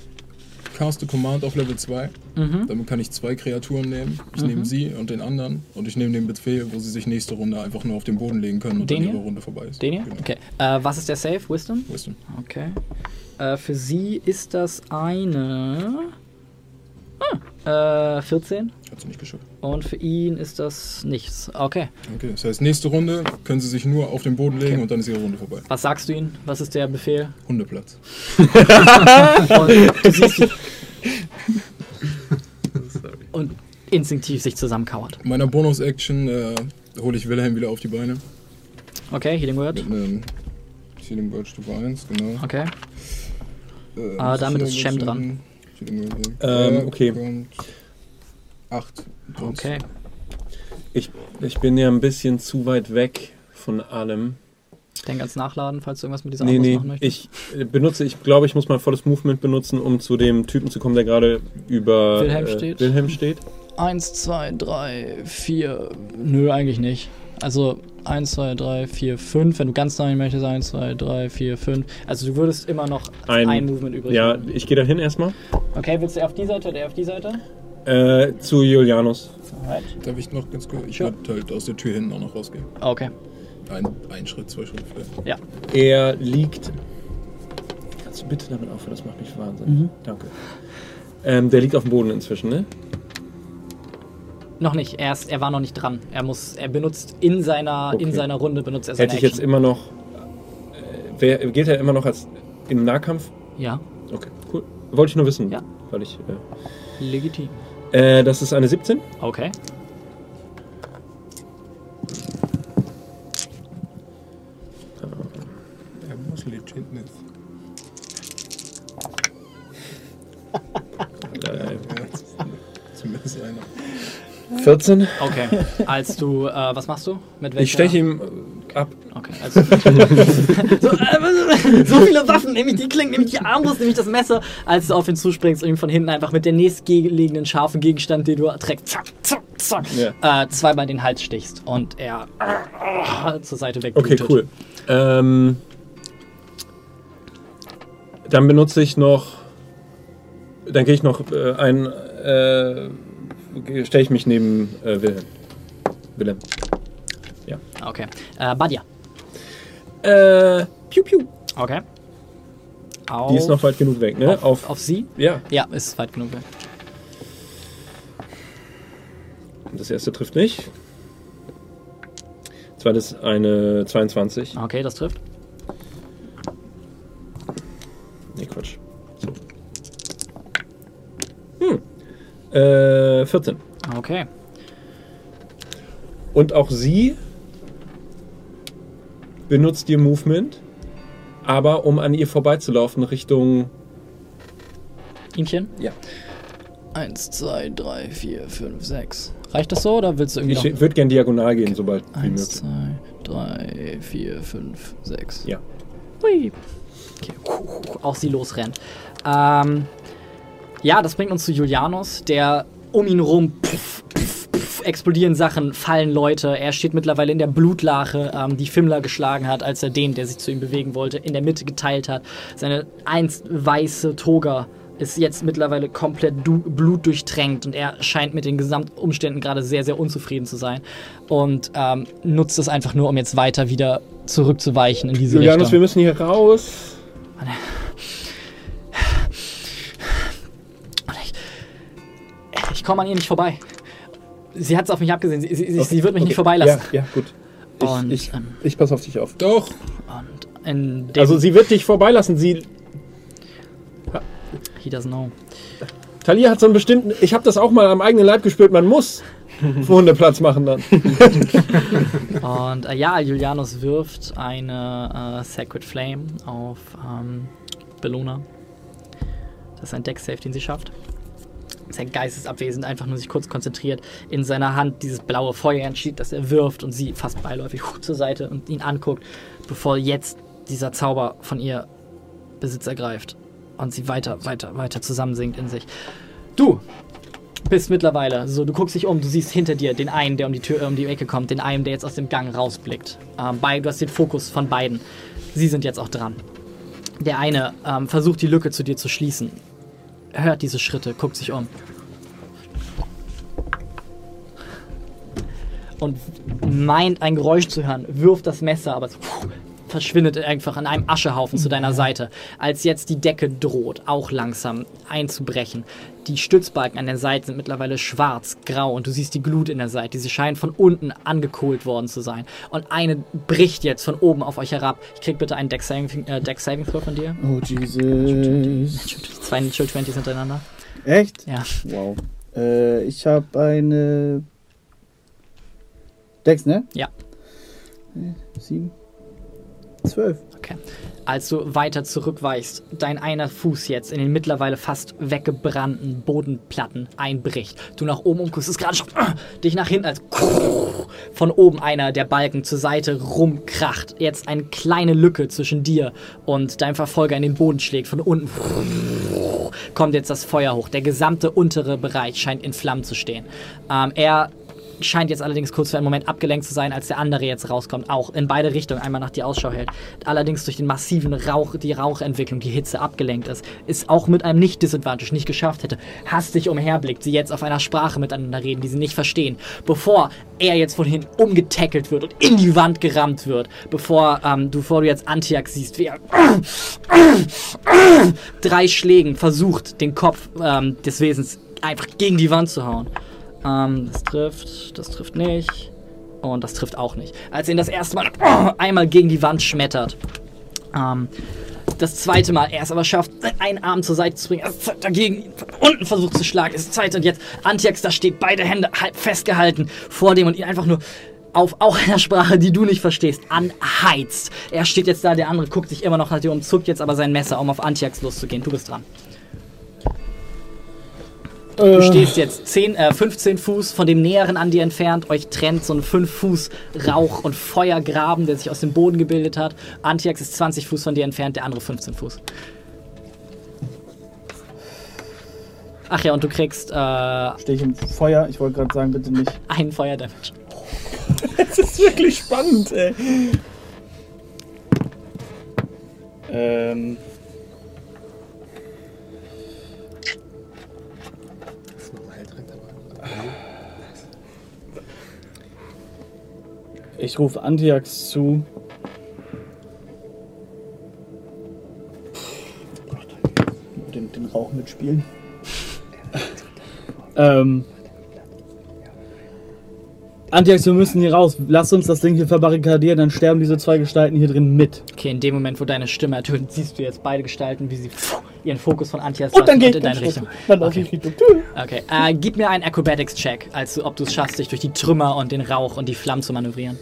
caste Command auf Level 2. Mhm. Damit kann ich zwei Kreaturen nehmen. Ich nehme sie und den anderen. Und ich nehme den Befehl, wo sie sich nächste Runde einfach nur auf den Boden legen können und Den dann ihre? Runde vorbei ist. Den hier? Genau. Okay. Äh, was ist der Save? Wisdom? Wisdom. Okay. Äh, für sie ist das eine. Ah, äh, 14. Hat sie nicht geschafft. Und für ihn ist das nichts. Okay. Okay, das heißt, nächste Runde können sie sich nur auf den Boden legen und dann ist ihre Runde vorbei. Was sagst du ihnen? Was ist der Befehl? Hundeplatz. Und die und instinktiv sich zusammenkauert. In meiner Bonus-Action äh, hole ich Wilhelm wieder auf die Beine. Okay, Healing Word. Mit einem Healing Word Stufe 1, genau. Okay. Äh, Ah, damit ist Shem dran. Ähm, okay. Acht. Okay. Ich, ich bin ja ein bisschen zu weit weg von allem. Denk ans Nachladen, falls du irgendwas mit dieser Nee, Armbrust nee, machen möchtest. ich äh, benutze, ich glaube, ich muss mein volles Movement benutzen, um zu dem Typen zu kommen, der gerade über Wilhelm äh, steht. Wilhelm steht. Eins, zwei, drei, vier. Nö, eigentlich nicht. Also eins, zwei, drei, vier, fünf. Wenn du ganz nah hin möchtest, eins, zwei, drei, vier, fünf. Also du würdest immer noch ein, Ein- Movement übrig Ja, haben. ich gehe dahin erstmal. Okay, willst du auf die Seite oder auf die Seite? Äh, zu Julianus. Alright. Darf ich noch ganz kurz? Ich Sure. würde halt aus der Tür hinten auch noch rausgehen. Okay. Ein, ein Schritt, zwei Schritte vielleicht. Ja. Er liegt. Kannst du bitte damit aufhören? Das macht mich wahnsinnig. Mhm. Danke. Ähm, der liegt auf dem Boden inzwischen, ne? Noch nicht. Er, ist, er war noch nicht dran. Er muss. Er benutzt in seiner, in Okay. seiner Runde benutzt er seine Hätte ich jetzt Action. immer noch. Äh, wer, gilt er immer noch als im Nahkampf? Ja, Okay, cool. Wollte ich nur wissen. Ja. Weil ich. legitim. Äh, das ist eine 17. Okay. Er muss legit nicht. Zumindest einer. 14. Okay. Als du. Äh, was machst du? Mit welcher? Ich steche ihm ab. Okay, also. so, äh, so viele Waffen, nämlich die Klingen, nämlich die Armbrust, nämlich das Messer, als du auf ihn zuspringst und ihm von hinten einfach mit der nächstgelegenen scharfen Gegenstand, den du trägst, zack, zack, zack, Ja. äh, zweimal den Hals stichst und er äh, zur Seite weg. Okay, cool. Ähm, dann benutze ich noch. Dann gehe ich noch äh, ein. Äh, Stelle ich mich neben äh, Wilhelm. Wilhelm. Okay. Äh, Badia. Äh, piu piu. Okay. Auf, Die ist noch weit genug weg, ne? auf, Auf, auf sie? ja, Ja, ist weit genug weg. das erste trifft nicht. Zweites eine 22. Okay, das trifft. Nee, Quatsch. So. Hm. Äh, 14. Okay. Und auch sie benutzt ihr Movement, aber um an ihr vorbeizulaufen Richtung. Ihmchen? Ja. Eins, zwei, drei, vier, fünf, sechs. Reicht das so oder willst du irgendwie Ich noch? würde gern diagonal gehen, sobald wie Eins, möglich. zwei, drei, vier, fünf, sechs. Ja. Hui. Okay. Auch sie losrennt. Ähm, ja, das bringt uns zu Julianus, der um ihn rum puff, puff, explodieren Sachen, fallen Leute. Er steht mittlerweile in der Blutlache, ähm, die Fimmler geschlagen hat, als er den, der sich zu ihm bewegen wollte, in der Mitte geteilt hat. Seine einst weiße Toga ist jetzt mittlerweile komplett du Blut durchtränkt und er scheint mit den Gesamtumständen gerade sehr, sehr unzufrieden zu sein und ähm, nutzt es einfach nur, um jetzt weiter wieder zurückzuweichen in diese Julianus, wir Richtung. müssen hier raus. Und ich ich komme an ihr nicht vorbei. Sie hat es auf mich abgesehen. Sie, sie, sie, sie wird mich nicht vorbeilassen. Ja, ja, gut. Ich, Und, ich, ähm, ich passe auf dich auf. Doch! Und in dem Also sie wird dich vorbeilassen. Sie, He doesn't know. Talia hat so einen bestimmten. Ich habe das auch mal am eigenen Leib gespürt. Man muss Vorne Platz machen dann. Und äh, ja, Julianus wirft eine äh, Sacred Flame auf ähm, Bellona. Das ist ein Deck-Save, den sie schafft. Sein Geist ist abwesend, einfach nur sich kurz konzentriert. In seiner Hand dieses blaue Feuer entschied, das er wirft und sie fast beiläufig zur Seite und ihn anguckt, bevor jetzt dieser Zauber von ihr Besitz ergreift und sie weiter, weiter, weiter zusammensinkt in sich. Du bist mittlerweile so, du guckst dich um, du siehst hinter dir den einen, der um die Tür, äh, um die Ecke kommt, den einen, der jetzt aus dem Gang rausblickt. Ähm, bei, du hast den Fokus von beiden. Sie sind jetzt auch dran. Der eine ähm, versucht die Lücke zu dir zu schließen, hört diese Schritte, guckt sich um. Und meint ein Geräusch zu hören, wirft das Messer, aber es verschwindet einfach an einem Aschehaufen zu deiner Seite, als jetzt die Decke droht, auch langsam einzubrechen. Die Stützbalken an der Seite sind mittlerweile schwarz, grau und du siehst die Glut in der Seite. Sie scheinen von unten angekohlt worden zu sein. Und eine bricht jetzt von oben auf euch herab. Ich krieg bitte einen Deck Saving, äh, Deck Throw von dir. Oh, Jesus. Zwei Natural 20s hintereinander. Echt? Ja. Wow. Äh, ich habe eine. Dex, ne? Ja. Sieben. Zwölf. Okay. Als du weiter zurückweichst, dein einer Fuß jetzt in den mittlerweile fast weggebrannten Bodenplatten einbricht. Du nach oben umguckst, ist gerade schon äh, dich nach hinten als von oben einer der Balken zur Seite rumkracht. Jetzt eine kleine Lücke zwischen dir und deinem Verfolger in den Boden schlägt. Von unten kommt jetzt das Feuer hoch. Der gesamte untere Bereich scheint in Flammen zu stehen. Ähm, er scheint jetzt allerdings kurz für einen Moment abgelenkt zu sein, als der andere jetzt rauskommt, auch in beide Richtungen einmal nach dir Ausschau hält. Allerdings durch den massiven Rauch, die Rauchentwicklung, die Hitze abgelenkt ist, ist auch mit einem Nicht-Disadvantage nicht geschafft hätte, hastig umherblickt, sie jetzt auf einer Sprache miteinander reden, die sie nicht verstehen, bevor er jetzt von hinten umgetackelt wird und in die Wand gerammt wird, bevor, ähm, du, bevor du jetzt Antiax siehst, wie er drei Schlägen versucht, den Kopf ähm, des Wesens einfach gegen die Wand zu hauen. Ähm, das trifft, das trifft nicht. Und das trifft auch nicht. Als er ihn das erste Mal einmal gegen die Wand schmettert. Ähm, das zweite Mal, er es aber schafft, einen Arm zur Seite zu bringen, er ist dagegen unten versucht zu schlagen, ist das zweite und jetzt Antiax da steht, beide Hände halb festgehalten vor dem und ihn einfach nur auf auch einer Sprache, die du nicht verstehst, anheizt. Er steht jetzt da, der andere guckt sich immer noch nach dir um, zuckt jetzt aber sein Messer, um auf Antiax loszugehen. Du bist dran. Du stehst jetzt 10, äh, 15 Fuß von dem Näheren an dir entfernt. Euch trennt so ein 5 Fuß Rauch- und Feuergraben, der sich aus dem Boden gebildet hat. Antiax ist 20 Fuß von dir entfernt, der andere 15 Fuß. Ach ja, und du kriegst äh, Stehe ich im Feuer? Ich wollte gerade sagen, bitte nicht. einen Feuerdamage. Das ist wirklich spannend, ey. Ähm. Ich rufe Antiax zu. Den, den Rauch mitspielen. ähm. Antiax, wir müssen hier raus. Lass uns das Ding hier verbarrikadieren, dann sterben diese zwei Gestalten hier drin mit. Okay, in dem Moment, wo deine Stimme ertönt, siehst du jetzt beide Gestalten, wie sie ihren Fokus von Antiax Und dann geht in deine Richtung. Dann Okay. Richtung. Okay, äh, gib mir einen Acrobatics-Check, als ob du es schaffst, dich durch die Trümmer und den Rauch und die Flammen zu manövrieren.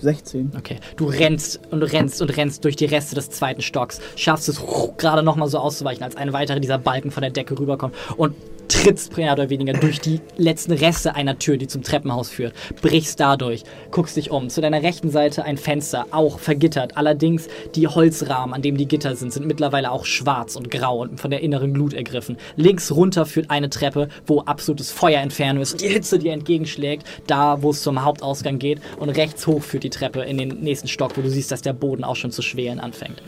16. Okay, du rennst und rennst und rennst durch die Reste des zweiten Stocks, schaffst es gerade noch mal so auszuweichen, als ein weiterer dieser Balken von der Decke rüberkommt und trittst mehr oder weniger durch die letzten Reste einer Tür, die zum Treppenhaus führt, brichst dadurch, guckst dich um. Zu deiner rechten Seite ein Fenster, auch vergittert. Allerdings die Holzrahmen, an dem die Gitter sind, sind mittlerweile auch schwarz und grau und von der inneren Glut ergriffen. Links runter führt eine Treppe, wo absolutes Feuerinferno ist, die Hitze dir entgegenschlägt, da wo es zum Hauptausgang geht. Und rechts hoch führt die Treppe in den nächsten Stock, wo du siehst, dass der Boden auch schon zu schwelen anfängt.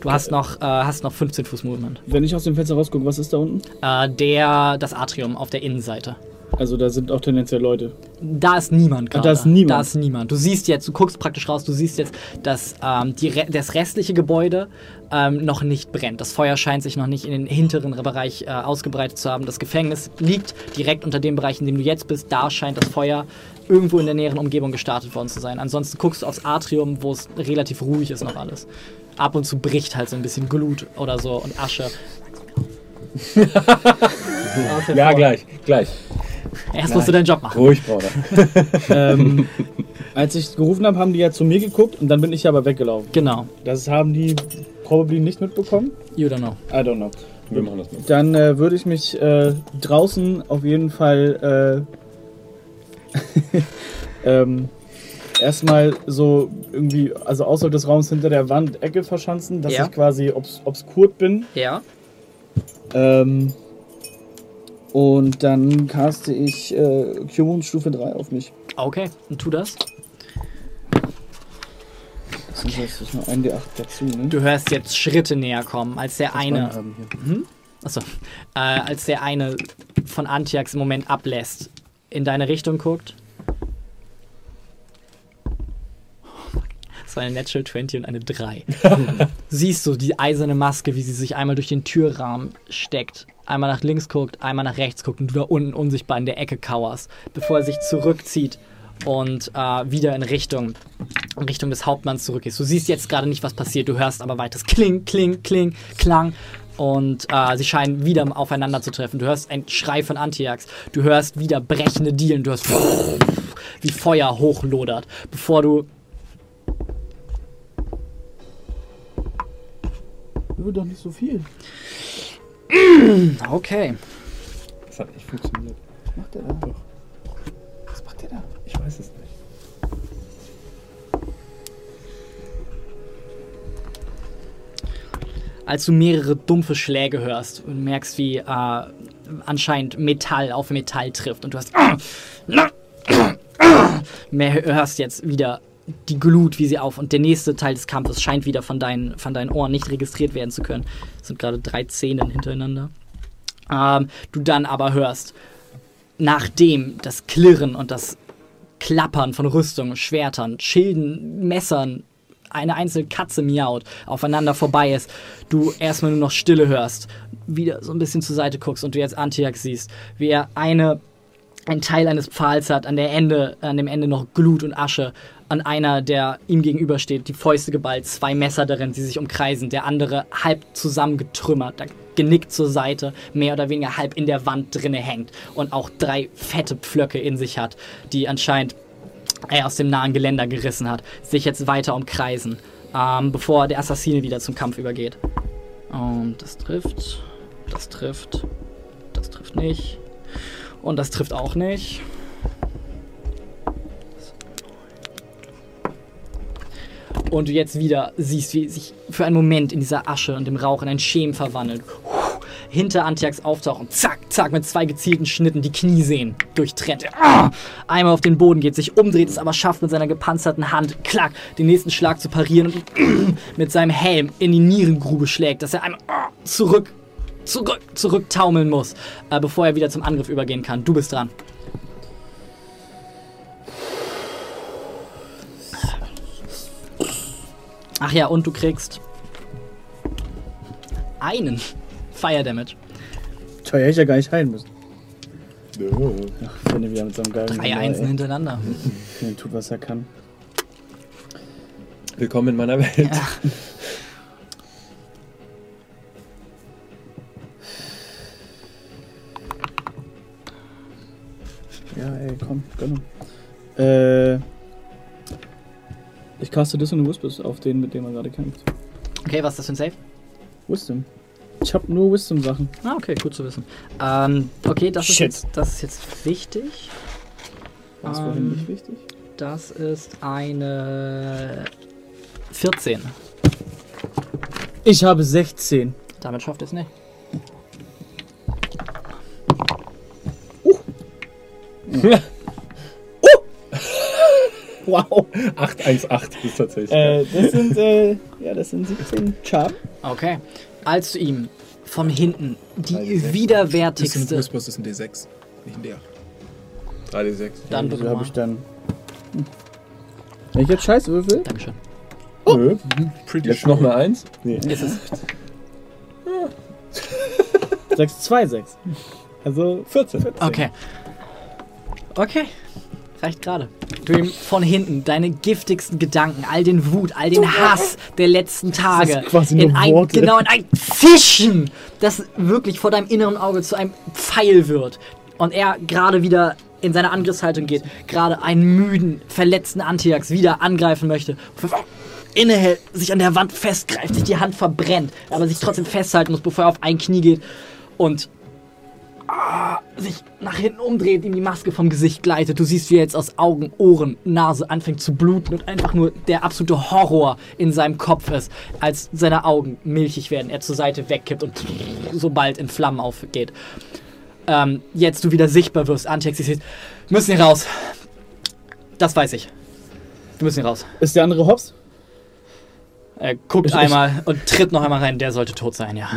Du hast noch, äh, hast noch 15 Fuß Movement. Wenn ich aus dem Fenster rausgucke, was ist da unten? Äh, der, das Atrium auf der Innenseite. Also da sind auch tendenziell Leute. Da ist niemand gerade. da ist niemand. Da ist niemand. Du siehst jetzt, du guckst praktisch raus, du siehst jetzt, dass ähm, die, Re- das restliche Gebäude ähm, noch nicht brennt. Das Feuer scheint sich noch nicht in den hinteren Bereich äh, ausgebreitet zu haben. Das Gefängnis liegt direkt unter dem Bereich, in dem du jetzt bist. Da scheint das Feuer irgendwo in der näheren Umgebung gestartet worden zu sein. Ansonsten guckst du aufs Atrium, wo es relativ ruhig ist noch alles. Ab und zu bricht halt so ein bisschen Glut oder so und Asche. Ja, gleich, gleich. Erst musst du deinen Job machen. Ruhig, Bruder. ähm, als ich gerufen habe, haben die ja zu mir geguckt und dann bin ich aber weggelaufen. Genau. Das haben die probably nicht mitbekommen. You don't know. I don't know. Wir machen das mit. Dann äh, würde ich mich äh, draußen auf jeden Fall äh, ähm, erstmal so irgendwie, also außerhalb des Raums hinter der Wand Ecke verschanzen, dass Ja. ich quasi obs obskurt bin. Ja. Ähm, und dann caste ich äh, Cure Stufe 3 auf mich. Okay, und tu das. Das D8 dazu, ne? Du hörst jetzt Schritte näher kommen, als der eine, Haben hier. achso, äh, als der eine von Antiax im Moment ablässt, in deine Richtung guckt. Das war eine Natural 20 und eine 3. Siehst du die eiserne Maske, wie sie sich einmal durch den Türrahmen steckt, einmal nach links guckt, einmal nach rechts guckt und du da unten unsichtbar in der Ecke kauerst, bevor er sich zurückzieht und äh, wieder in Richtung, in Richtung des Hauptmanns zurückgehst. Du siehst jetzt gerade nicht, was passiert, du hörst aber weiteres Kling, Kling, Kling, Klang. Und äh, sie scheinen wieder aufeinander zu treffen. Du hörst einen Schrei von Antiax. Du hörst wieder brechende Dielen. Du hörst wie Feuer hochlodert, bevor du Wird doch nicht so viel. Okay. Das hat nicht funktioniert. Was macht der da? Was macht der da? Ich weiß es nicht. als du mehrere dumpfe Schläge hörst und merkst, wie äh, anscheinend Metall auf Metall trifft und du hast mehr hörst jetzt wieder die Glut, wie sie auf und der nächste Teil des Kampfes scheint wieder von deinen, von deinen Ohren nicht registriert werden zu können. Es sind gerade drei Szenen hintereinander. Ähm, du dann aber hörst, nachdem das Klirren und das Klappern von Rüstungen, Schwertern, Schilden, Messern, eine einzelne Katze miaut, aufeinander vorbei ist, du erstmal nur noch Stille hörst, wieder so ein bisschen zur Seite guckst und du jetzt Antiax siehst, wie er eine, ein Teil eines Pfahls hat, an, der Ende, an dem Ende noch Glut und Asche, an einer, der ihm gegenübersteht, die Fäuste geballt, zwei Messer darin, die sich umkreisen, der andere halb zusammengetrümmert, genickt zur Seite, mehr oder weniger halb in der Wand drinne hängt und auch drei fette Pflöcke in sich hat, die anscheinend er aus dem nahen Geländer gerissen hat, sich jetzt weiter umkreisen, ähm, bevor der Assassine wieder zum Kampf übergeht. Und das trifft, das trifft, das trifft nicht. Und das trifft auch nicht. Und du jetzt wieder siehst, wie sich für einen Moment in dieser Asche und dem Rauch in ein Schem verwandelt. Hinter Antiax auftauchen, zack, zack, mit zwei gezielten Schnitten die Kniesehnen durchtrennt. Ah! Einmal auf den Boden geht, sich umdreht, es aber schafft mit seiner gepanzerten Hand, klack, den nächsten Schlag zu parieren und mit seinem Helm in die Nierengrube schlägt, dass er einmal ah, zurück, zurück, zurück taumeln muss, äh, bevor er wieder zum Angriff übergehen kann. Du bist dran. Ach ja, und du kriegst einen Fire Damage. Tja, hätte ich ja gar nicht heilen müssen. Ach, finde wieder mit so einem geilen Drei Einsen hintereinander. Der tut, was er kann. Willkommen in meiner Welt. Ja, ey, komm, gönn ihm. Äh. Ich caste Dissonant Whispers auf den, mit dem er gerade kämpft. Okay, was ist das für ein Save? Wisdom. Ich hab nur Wisdom-Sachen. Ah, okay, gut zu wissen. Ähm, okay, das ist, Shit. jetzt, das ist jetzt wichtig. War es Ähm. nicht wichtig? Das ist eine 14. Ich habe 16. Damit schafft es nicht. Wow. 818 ist tatsächlich. Äh, das sind, äh, ja, das sind 17 Charm. Okay. Als du ihm von hinten die Das sind widerwärtigste. Whispers ist ein D6, nicht ein D8. 3D6. Dann bitte habe ich dann. Hm. Wenn ich jetzt Scheiß würfel? Dankeschön. Nö. Pretty Jetzt noch eine 1? Nee. Ist es. 6, 2, 6. Also 14. Okay. Okay. Reicht gerade. Du ihm von hinten deine giftigsten Gedanken, all den Wut, all den Hass der letzten Tage in ein, Worte. genau in ein Fischen das wirklich vor deinem inneren Auge zu einem Pfeil wird und er gerade wieder in seine Angriffshaltung geht, gerade einen müden, verletzten Antiax wieder angreifen möchte, innehält, sich an der Wand festgreift, sich die Hand verbrennt, aber sich trotzdem festhalten muss, bevor er auf ein Knie geht und ah, sich nach hinten umdreht, ihm die Maske vom Gesicht gleitet. Du siehst, wie er jetzt aus Augen, Ohren, Nase anfängt zu bluten und einfach nur der absolute Horror in seinem Kopf ist, als seine Augen milchig werden, er zur Seite wegkippt und sobald in Flammen aufgeht. Ähm, jetzt du wieder sichtbar wirst, Antex, siehst, müssen hier raus. Das weiß ich. Wir müssen hier raus. Ist der andere Hobbs? Er guckt Ich- ich- einmal und tritt noch einmal rein. Der sollte tot sein, ja.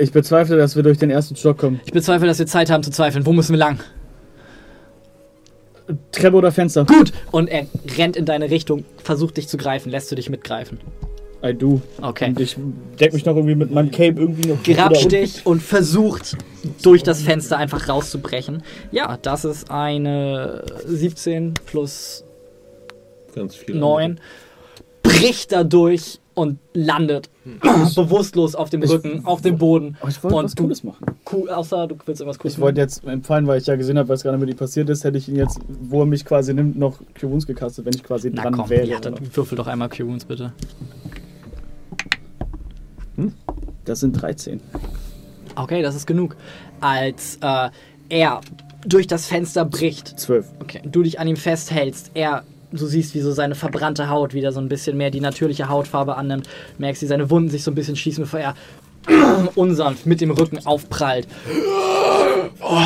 Ich bezweifle, dass wir durch den ersten Stock kommen. Ich bezweifle, dass wir Zeit haben zu zweifeln. Wo müssen wir lang? Treppe oder Fenster? Gut! Und er rennt in deine Richtung, versucht dich zu greifen. Lässt du dich mitgreifen? I do. Okay. Und ich deck mich noch irgendwie mit meinem Cape irgendwie noch. grapscht dich und versucht durch das Fenster einfach rauszubrechen. Ja, das ist eine 17 plus Ganz viel. 9. Bricht dadurch und landet bewusstlos auf dem Rücken, auf dem Boden. Oh, ich wollte Und was du- Cooles machen. Cool, außer du willst irgendwas Cooles Ich wollte jetzt empfallen, weil ich ja gesehen habe, was gerade mit ihm passiert ist, hätte ich ihn jetzt, wo er mich quasi nimmt, noch Q-Wounds gecastet, wenn ich quasi Na dran komm, wäre. ja, dann würfel doch einmal Q-Wounds bitte. Das sind 13. Okay, das ist genug. Als äh, er durch das Fenster bricht, 12. okay, du dich an ihm festhältst, er, du siehst, wie so seine verbrannte Haut wieder so ein bisschen mehr die natürliche Hautfarbe annimmt, merkst, wie seine Wunden sich so ein bisschen schließen, bevor er unsanft mit dem Rücken aufprallt. Oh.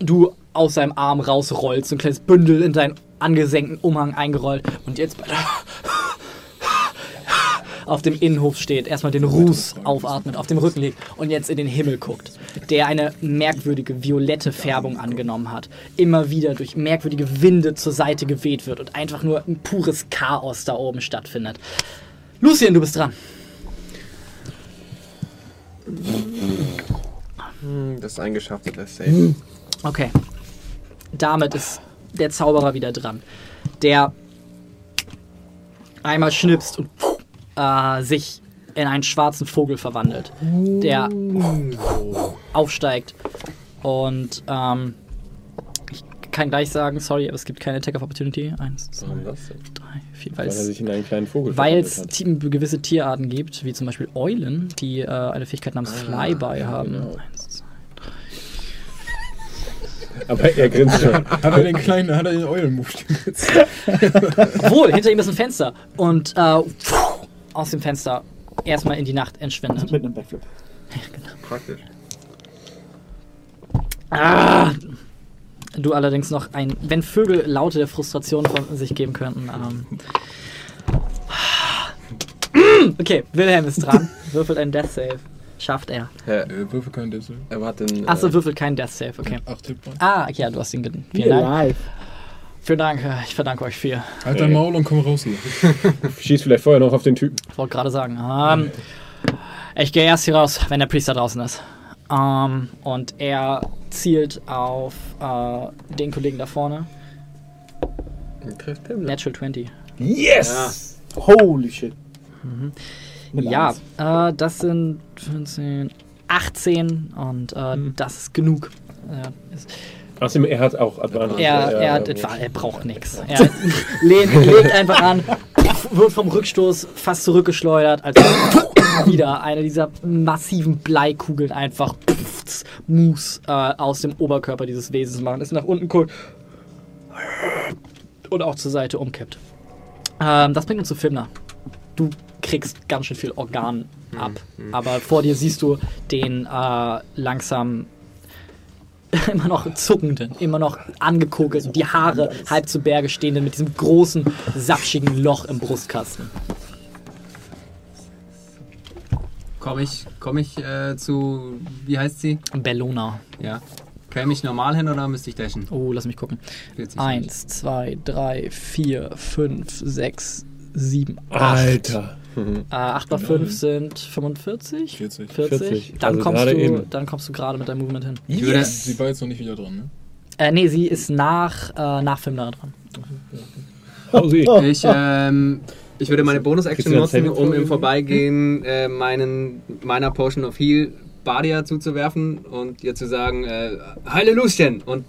Du aus seinem Arm rausrollst, so ein kleines Bündel in deinen angesenkten Umhang eingerollt und jetzt bei der auf dem Innenhof steht, erstmal den Ruß aufatmet, auf dem Rücken liegt und jetzt in den Himmel guckt, der eine merkwürdige violette Färbung angenommen hat, immer wieder durch merkwürdige Winde zur Seite geweht wird und einfach nur ein pures Chaos da oben stattfindet. Lucien, du bist dran. Hm, Das ist eingeschafft, das Save. Okay. Damit ist der Zauberer wieder dran. Der einmal schnipst und äh, sich in einen schwarzen Vogel verwandelt. Der aufsteigt und ähm, ich kann gleich sagen, sorry, aber es gibt keine Attack of Opportunity. Eins, zwei, Warum das denn? drei, vier, weil Weil er es sich in einen kleinen Vogel weil es gewisse Tierarten gibt, wie zum Beispiel Eulen, die äh, eine Fähigkeit namens Flyby haben. genau. Eins, zwei. Aber er grinst schon. Hat er den kleinen, hat er den jetzt? Wohl, hinter ihm ist ein Fenster. Und äh, aus dem Fenster erstmal in die Nacht entschwindet. Mit einem Backflip. Praktisch. Ah! Du allerdings noch ein. Wenn Vögel Laute der Frustration von sich geben könnten. Ähm. Okay, Wilhelm ist dran. Würfelt ein Death Save. Schafft er. Hä, Äh, Würfel kein Dessel. er hat den. Achso, äh, würfelt kein Death Save, okay. Acht Hitpoints. Ah, ja, du hast ihn ge- Hier Vielen Dank. Vielen Dank, ich verdanke euch viel. Halt dein Maul und komm raus hier. Schießt vielleicht vorher noch auf den Typen. Ich wollte gerade sagen. Ähm, ich gehe erst hier raus, wenn der Priester draußen ist. Ähm, und er zielt auf äh, den Kollegen da vorne. trifft. Natural 20. Yes! Holy shit. Mit Ja, äh, das sind 15, 18 und äh, das ist genug. Äh, ist, Außerdem, er hat auch Advantage. er, er, Ja, etwa, er braucht nichts. Er lehnt, legt einfach an, wird vom Rückstoß fast zurückgeschleudert, als wieder eine dieser massiven Bleikugeln einfach pff, Mus äh, aus dem Oberkörper dieses Wesens machen. Es nach unten guckt und auch zur Seite umkippt. Ähm, das bringt uns zu Filmner. Du kriegst ganz schön viel Organ ab, aber vor dir siehst du den äh, langsam immer noch zuckenden, immer noch angekokelten, die Haare halb zu Berge stehenden mit diesem großen, sapschigen Loch im Brustkasten. Komme ich, komm ich äh, zu, wie heißt sie? Bellona. Ja. Käme ich normal hin oder müsste ich dashen? Oh, lass mich gucken. 40 Eins, zwei, drei, vier, fünf, sechs, sieben, acht. Alter. Mhm. Äh, 8 mal 5 sind 45? 40. 40? 40. Dann, Also kommst du, eben. dann kommst du gerade mit deinem Movement hin. Ich würde, Sie war jetzt noch nicht wieder dran, ne? Äh, nee, sie ist nach, äh, nach Filmner dran. Oh, sie. ich, ähm, Ich würde meine Bonus-Action nutzen, Saving um im? Vorbeigehen äh, meinen, meiner Potion of Heal Badia zuzuwerfen und ihr zu sagen, äh, heile Lucien! Und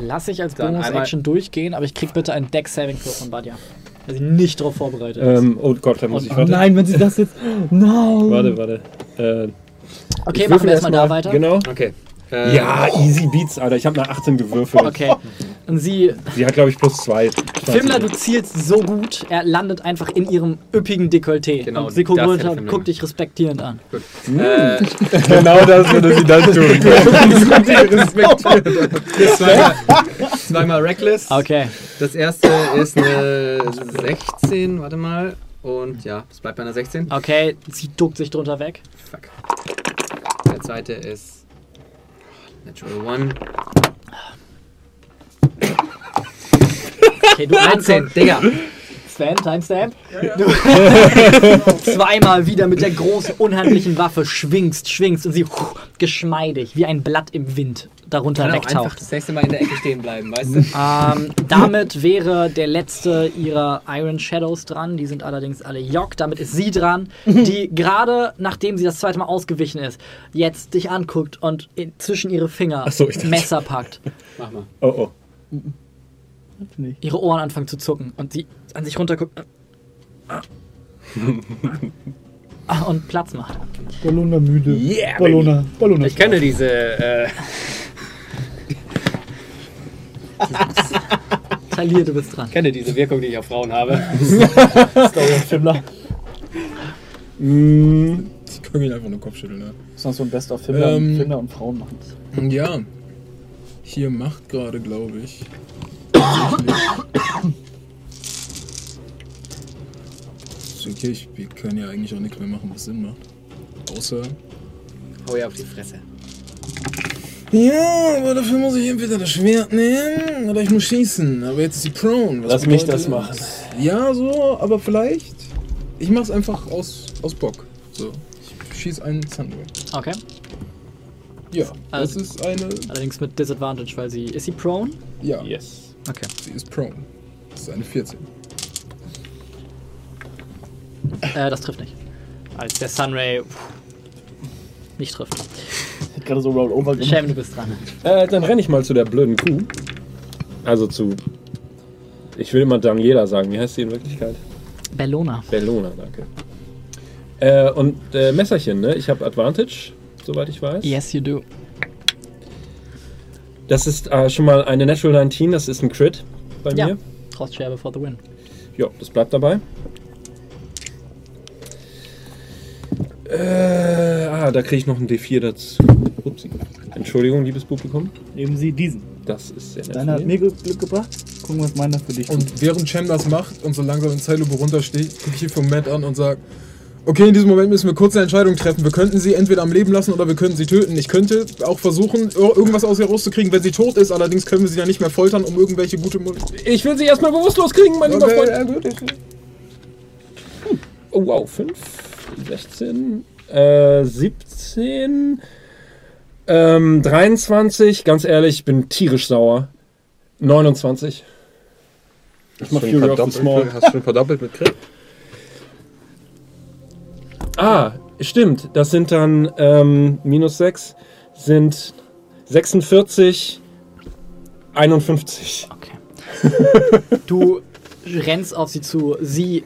Lass ich als Bonus-Action durchgehen, aber ich krieg bitte einen Deck-Saving-Throw von Badia. Weil sie nicht darauf vorbereitet ist. Ähm, oh Gott, da muss Und- ich Oh warte. nein, wenn sie das jetzt. Nein! Warte, warte. Äh, okay, machen wir erstmal da weiter. Genau. okay. Äh, Ja, easy beats, Alter. Ich habe eine 18 gewürfelt. Okay. Und sie, Sie hat, glaube ich, plus 2. Fimler, du zielst so gut, er landet einfach in ihrem üppigen Dekolleté. Genau, und sie guckt das runter und guckt dich respektierend an. Äh, Genau das würde sie dann tun. zweimal, zweimal Reckless. Okay. Das erste ist eine 16, warte mal. Und ja, es bleibt bei einer 16. Okay, sie duckt sich drunter weg. Fuck. Der zweite ist Natural One. Okay, du 13, Digga. Sven, Timestamp. Du zweimal wieder mit der großen, unhandlichen Waffe schwingst, schwingst und sie geschmeidig, wie ein Blatt im Wind, darunter Kann auch einfach wegtaucht. das nächste Mal in der Ecke stehen bleiben, weißt du? Ähm, damit wäre der letzte ihrer Iron Shadows dran. Die sind allerdings alle Jock. Damit ist sie dran, die gerade, nachdem sie das zweite Mal ausgewichen ist, jetzt dich anguckt und in, zwischen ihre Finger so, Messer packt. Mach mal. Oh, oh. Ihre Ohren anfangen zu zucken und sie an sich runterguckt. Ah, Und Platz macht. Ballona müde. Yeah, Ballona. Ballona. Ich kenne diese. Äh, Talir, du bist dran. kenne diese Wirkung, die ich auf Frauen habe. Story of Fimmler. Mm, Ich kann ihn einfach nur Kopfschütteln, ne? Das ist noch so ein Best of Fimmler, Ähm. Fimmler und Frauen machen. Ja. Hier macht gerade, glaube ich. Ist okay, ich, wir können ja eigentlich auch nichts mehr machen, was Sinn macht. Außer. Hau ihr auf die Fresse. Ja, aber dafür muss ich entweder das Schwert nehmen oder ich muss schießen. Aber jetzt ist sie prone. Was Lass mich das machen. Ja, so, aber vielleicht. Ich mach's einfach aus, aus Bock. So. Ich schieß einen Thunder. Okay. Ja, Also- das ist eine. Allerdings mit Disadvantage, weil sie. Ist sie prone? Ja, yes. Okay. sie ist prone. Das ist eine 14. Äh, das trifft nicht. Als der Sunray pff, nicht trifft. Hat gerade so Rollover gemacht. Sham, du bist dran. Äh, dann renne ich mal zu der blöden Kuh. Also zu. Ich will immer Daniela sagen. Wie heißt sie in Wirklichkeit? Bellona. Bellona, danke. Äh, und äh, Messerchen, ne? Ich habe Advantage, soweit ich weiß. Yes, you do. Das ist äh, schon mal eine Natural 19, das ist ein Crit bei Ja. mir. Frostscherbe for the win. Ja, das bleibt dabei. Äh, ah, da kriege ich noch ein D4 dazu. Upsi. Entschuldigung, liebes Publikum. Nehmen Sie diesen. Das ist sehr nett. Deiner hat mir Glück gebracht. Gucken, was meiner für dich tut. Und während Cem das macht und so langsam in Zeitlupe runtersteht, gucke ich hier von Matt an und sage: Okay, in diesem Moment müssen wir kurz eine Entscheidung treffen. Wir könnten sie entweder am Leben lassen oder wir könnten sie töten. Ich könnte auch versuchen, ir- irgendwas aus ihr rauszukriegen, wenn sie tot ist. Allerdings können wir sie ja nicht mehr foltern, um irgendwelche gute. Mo Ich will sie erstmal bewusstlos kriegen, mein lieber Okay, Freund. ja, gut, ich- Oh wow, 5, 16, äh, 17, ähm, 23, ganz ehrlich, ich bin tierisch sauer. 29. Ich mach Fury of the Small. Hast du schon verdoppelt mit Crit? Ah, stimmt, das sind dann ähm, minus 6, sind 46, 51. Okay. Du rennst auf sie zu. Sie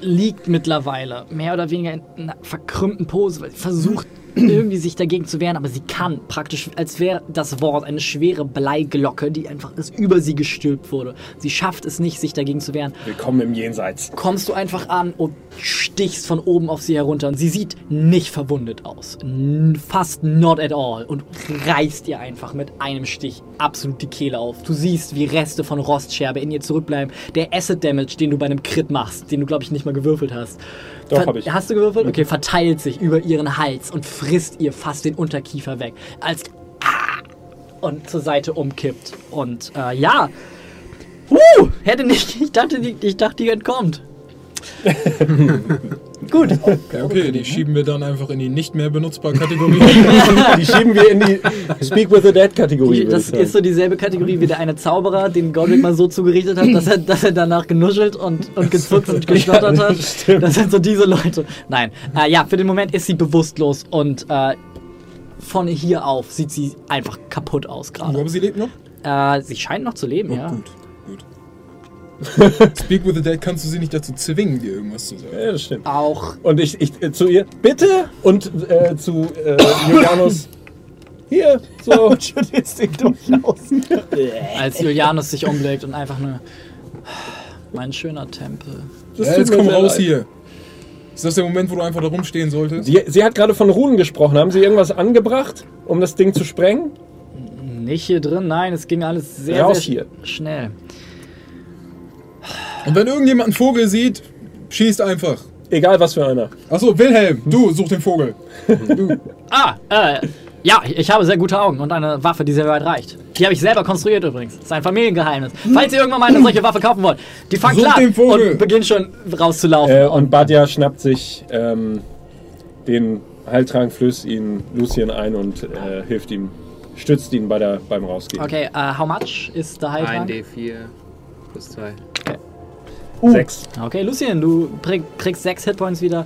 liegt mittlerweile mehr oder weniger in einer verkrümmten Pose, weil sie versucht irgendwie sich dagegen zu wehren, aber sie kann praktisch, als wäre das Wort eine schwere Bleiglocke, die einfach ist über sie gestülpt wurde. Sie schafft es nicht, sich dagegen zu wehren. Willkommen im Jenseits. kommst du einfach an und stichst von oben auf sie herunter. Und sie sieht nicht verwundet aus. Fast not at all. Und reißt ihr einfach mit einem Stich absolut die Kehle auf. Du siehst, wie Reste von Rostscherbe in ihr zurückbleiben. Der Acid Damage, den du bei einem Crit machst, den du, glaube ich, nicht mal gewürfelt hast. Doch, Ver- hab ich. Hast du gewürfelt? Okay, verteilt sich über ihren Hals und frisst ihr fast den Unterkiefer weg. Als Ah! und zur Seite umkippt. Und äh, ja. Uh, hätte nicht. Ich dachte, die, ich dachte, die entkommt. Gut. Ja, okay, die schieben wir dann einfach in die nicht mehr benutzbare Kategorie. Die schieben wir in die Speak with the Dead Kategorie. Die, das ist so dieselbe Kategorie wie der eine Zauberer, den Godric mal so zugerichtet hat, dass er, dass er danach genuschelt und, und gezuckt und gestottert hat. das stimmt. Das sind so diese Leute. Nein. Äh, ja, für den Moment ist sie bewusstlos und äh, von hier auf sieht sie einfach kaputt aus gerade. Aber sie lebt noch? Äh, sie scheint noch zu leben, Oh, ja. gut, gut. Speak with the Dead kannst du sie nicht dazu zwingen, dir irgendwas zu sagen. Ja, das stimmt. Auch Und ich, ich äh, zu ihr, bitte! Und äh, zu äh, Julianus, hier, so. Studierst den durchaus. als Julianus sich umblickt und einfach nur. Mein schöner Tempel. Das Ja, jetzt komm raus leid. hier. Ist das der Moment, wo du einfach da rumstehen solltest? Sie, sie hat gerade von Runen gesprochen. Haben Sie irgendwas angebracht, um das Ding zu sprengen? Nicht hier drin, nein, es ging alles sehr, Raus sehr hier. schnell. Und wenn irgendjemand einen Vogel sieht, schießt einfach. Egal was für einer. Achso, Wilhelm, du such den Vogel. Ah, äh, ja, ich habe sehr gute Augen und eine Waffe, die sehr weit reicht. Die habe ich selber konstruiert übrigens. Das ist ein Familiengeheimnis. Falls ihr irgendwann mal eine solche Waffe kaufen wollt, die fangt den Vogel. und beginnt schon rauszulaufen. Äh, und Badja schnappt sich ähm, den Heiltrank, flößt ihn Lucien ein und äh, hilft ihm, stützt ihn bei der, beim Rausgehen. Okay, äh, how much ist der Ein Heiltrank? D4 plus 2. Sechs. Okay, Lucien, du krieg, kriegst sechs Hitpoints wieder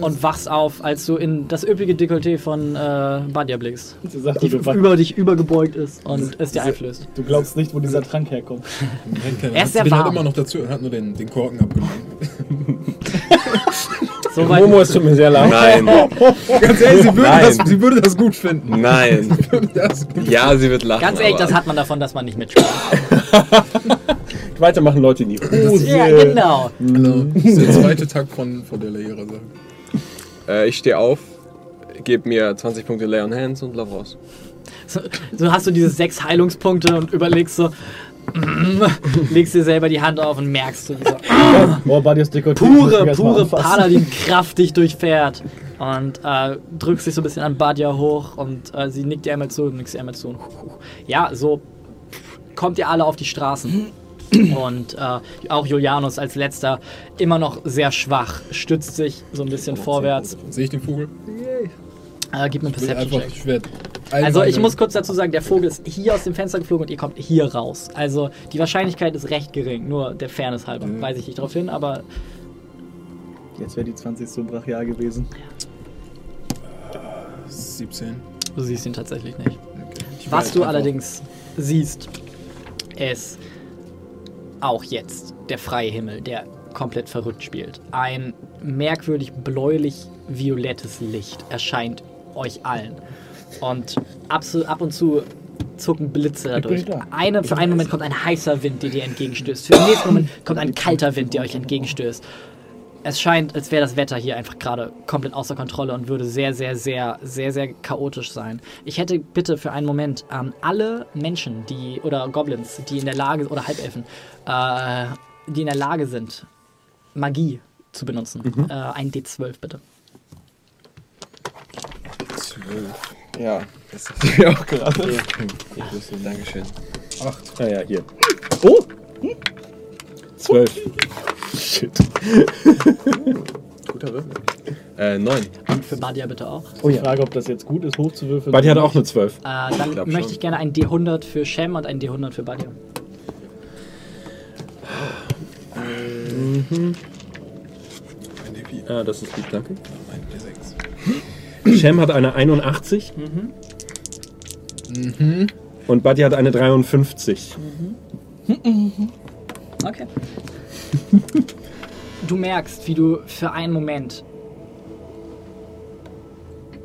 und wachst auf, als du in das üppige Dekolleté von äh, Badia blickst. Sie sagt, Die du, über dich übergebeugt ist und es dir einflößt. du glaubst nicht, wo dieser Trank herkommt. Er ist sehr warm. hat immer noch dazu und hat nur den, den Korken abgenommen. So weit, Momo, es tut mir sehr leid. Nein, Ganz ehrlich, sie würde, Nein. das, sie würde das gut finden. nein. Das gut. Ja, sie wird lachen. ganz ehrlich, das hat man davon, dass man nicht mitspielt. Weitermachen Leute in die Hose. ja, genau. Also, das ist der zweite Tag von, von der Lehrer-Sache. Äh, ich stehe auf, gebe mir 20 Punkte Lay on Hands und lauf raus. So, so hast du diese sechs Heilungspunkte und überlegst so, legst dir selber die Hand auf und merkst so, wie so Dekolleté. pure, pure Paladin-Kraft dich durchfährt. Und äh, drückst dich so ein bisschen an Badia hoch und äh, sie nickt dir einmal zu und nickt dir einmal zu. Und, ja, so kommt ihr alle auf die Straßen. Und äh, auch Julianus als letzter, immer noch sehr schwach, stützt sich so ein bisschen vorwärts. Sehe ich den Vogel? Äh, gib mir einen Ich will Perception einfach Check. Schwert. Also ich muss kurz dazu sagen, der Vogel ist hier aus dem Fenster geflogen und ihr kommt hier raus. Also die Wahrscheinlichkeit ist recht gering, nur der Fairness halber. Weise ich nicht darauf hin, aber Jetzt wäre die 20 so brachial gewesen. 17. du siehst ihn tatsächlich nicht. Okay. Was weiß du allerdings siehst, ist auch jetzt der freie Himmel, der komplett verrückt spielt. Ein merkwürdig bläulich-violettes Licht erscheint euch allen. Und ab, ab und zu zucken Blitze dadurch. Eine, für einen Moment kommt ein heißer Wind, der dir entgegenstößt. Für den nächsten Moment kommt ein kalter Wind, der euch entgegenstößt. Es scheint, als wäre das Wetter hier einfach gerade komplett außer Kontrolle und würde sehr, sehr, sehr, sehr, sehr chaotisch sein. Ich hätte bitte für einen Moment ähm, alle Menschen, die oder Goblins, die in der Lage oder Halbelfen, äh, die in der Lage sind, Magie zu benutzen. Äh, ein D12 bitte. Ja, das ich mir auch gerade. Dankeschön. Ah ja, hier. Oh! Zwölf. Shit. Guter Würfel. Äh, neun. Und für Badia bitte auch. Oh ja. Ich frage, ob das jetzt gut ist, hochzuwürfeln. Buddy hat auch eine Zwölf. Äh, dann glaub möchte schon. ich gerne ein D100 für Shem und ein D100 für Badia. Ein D4. Ah, das ist lieb, danke. Ein D6. Shem hat eine 81. Mhm. Und Buddy hat eine 53. Okay. du merkst, wie du für einen Moment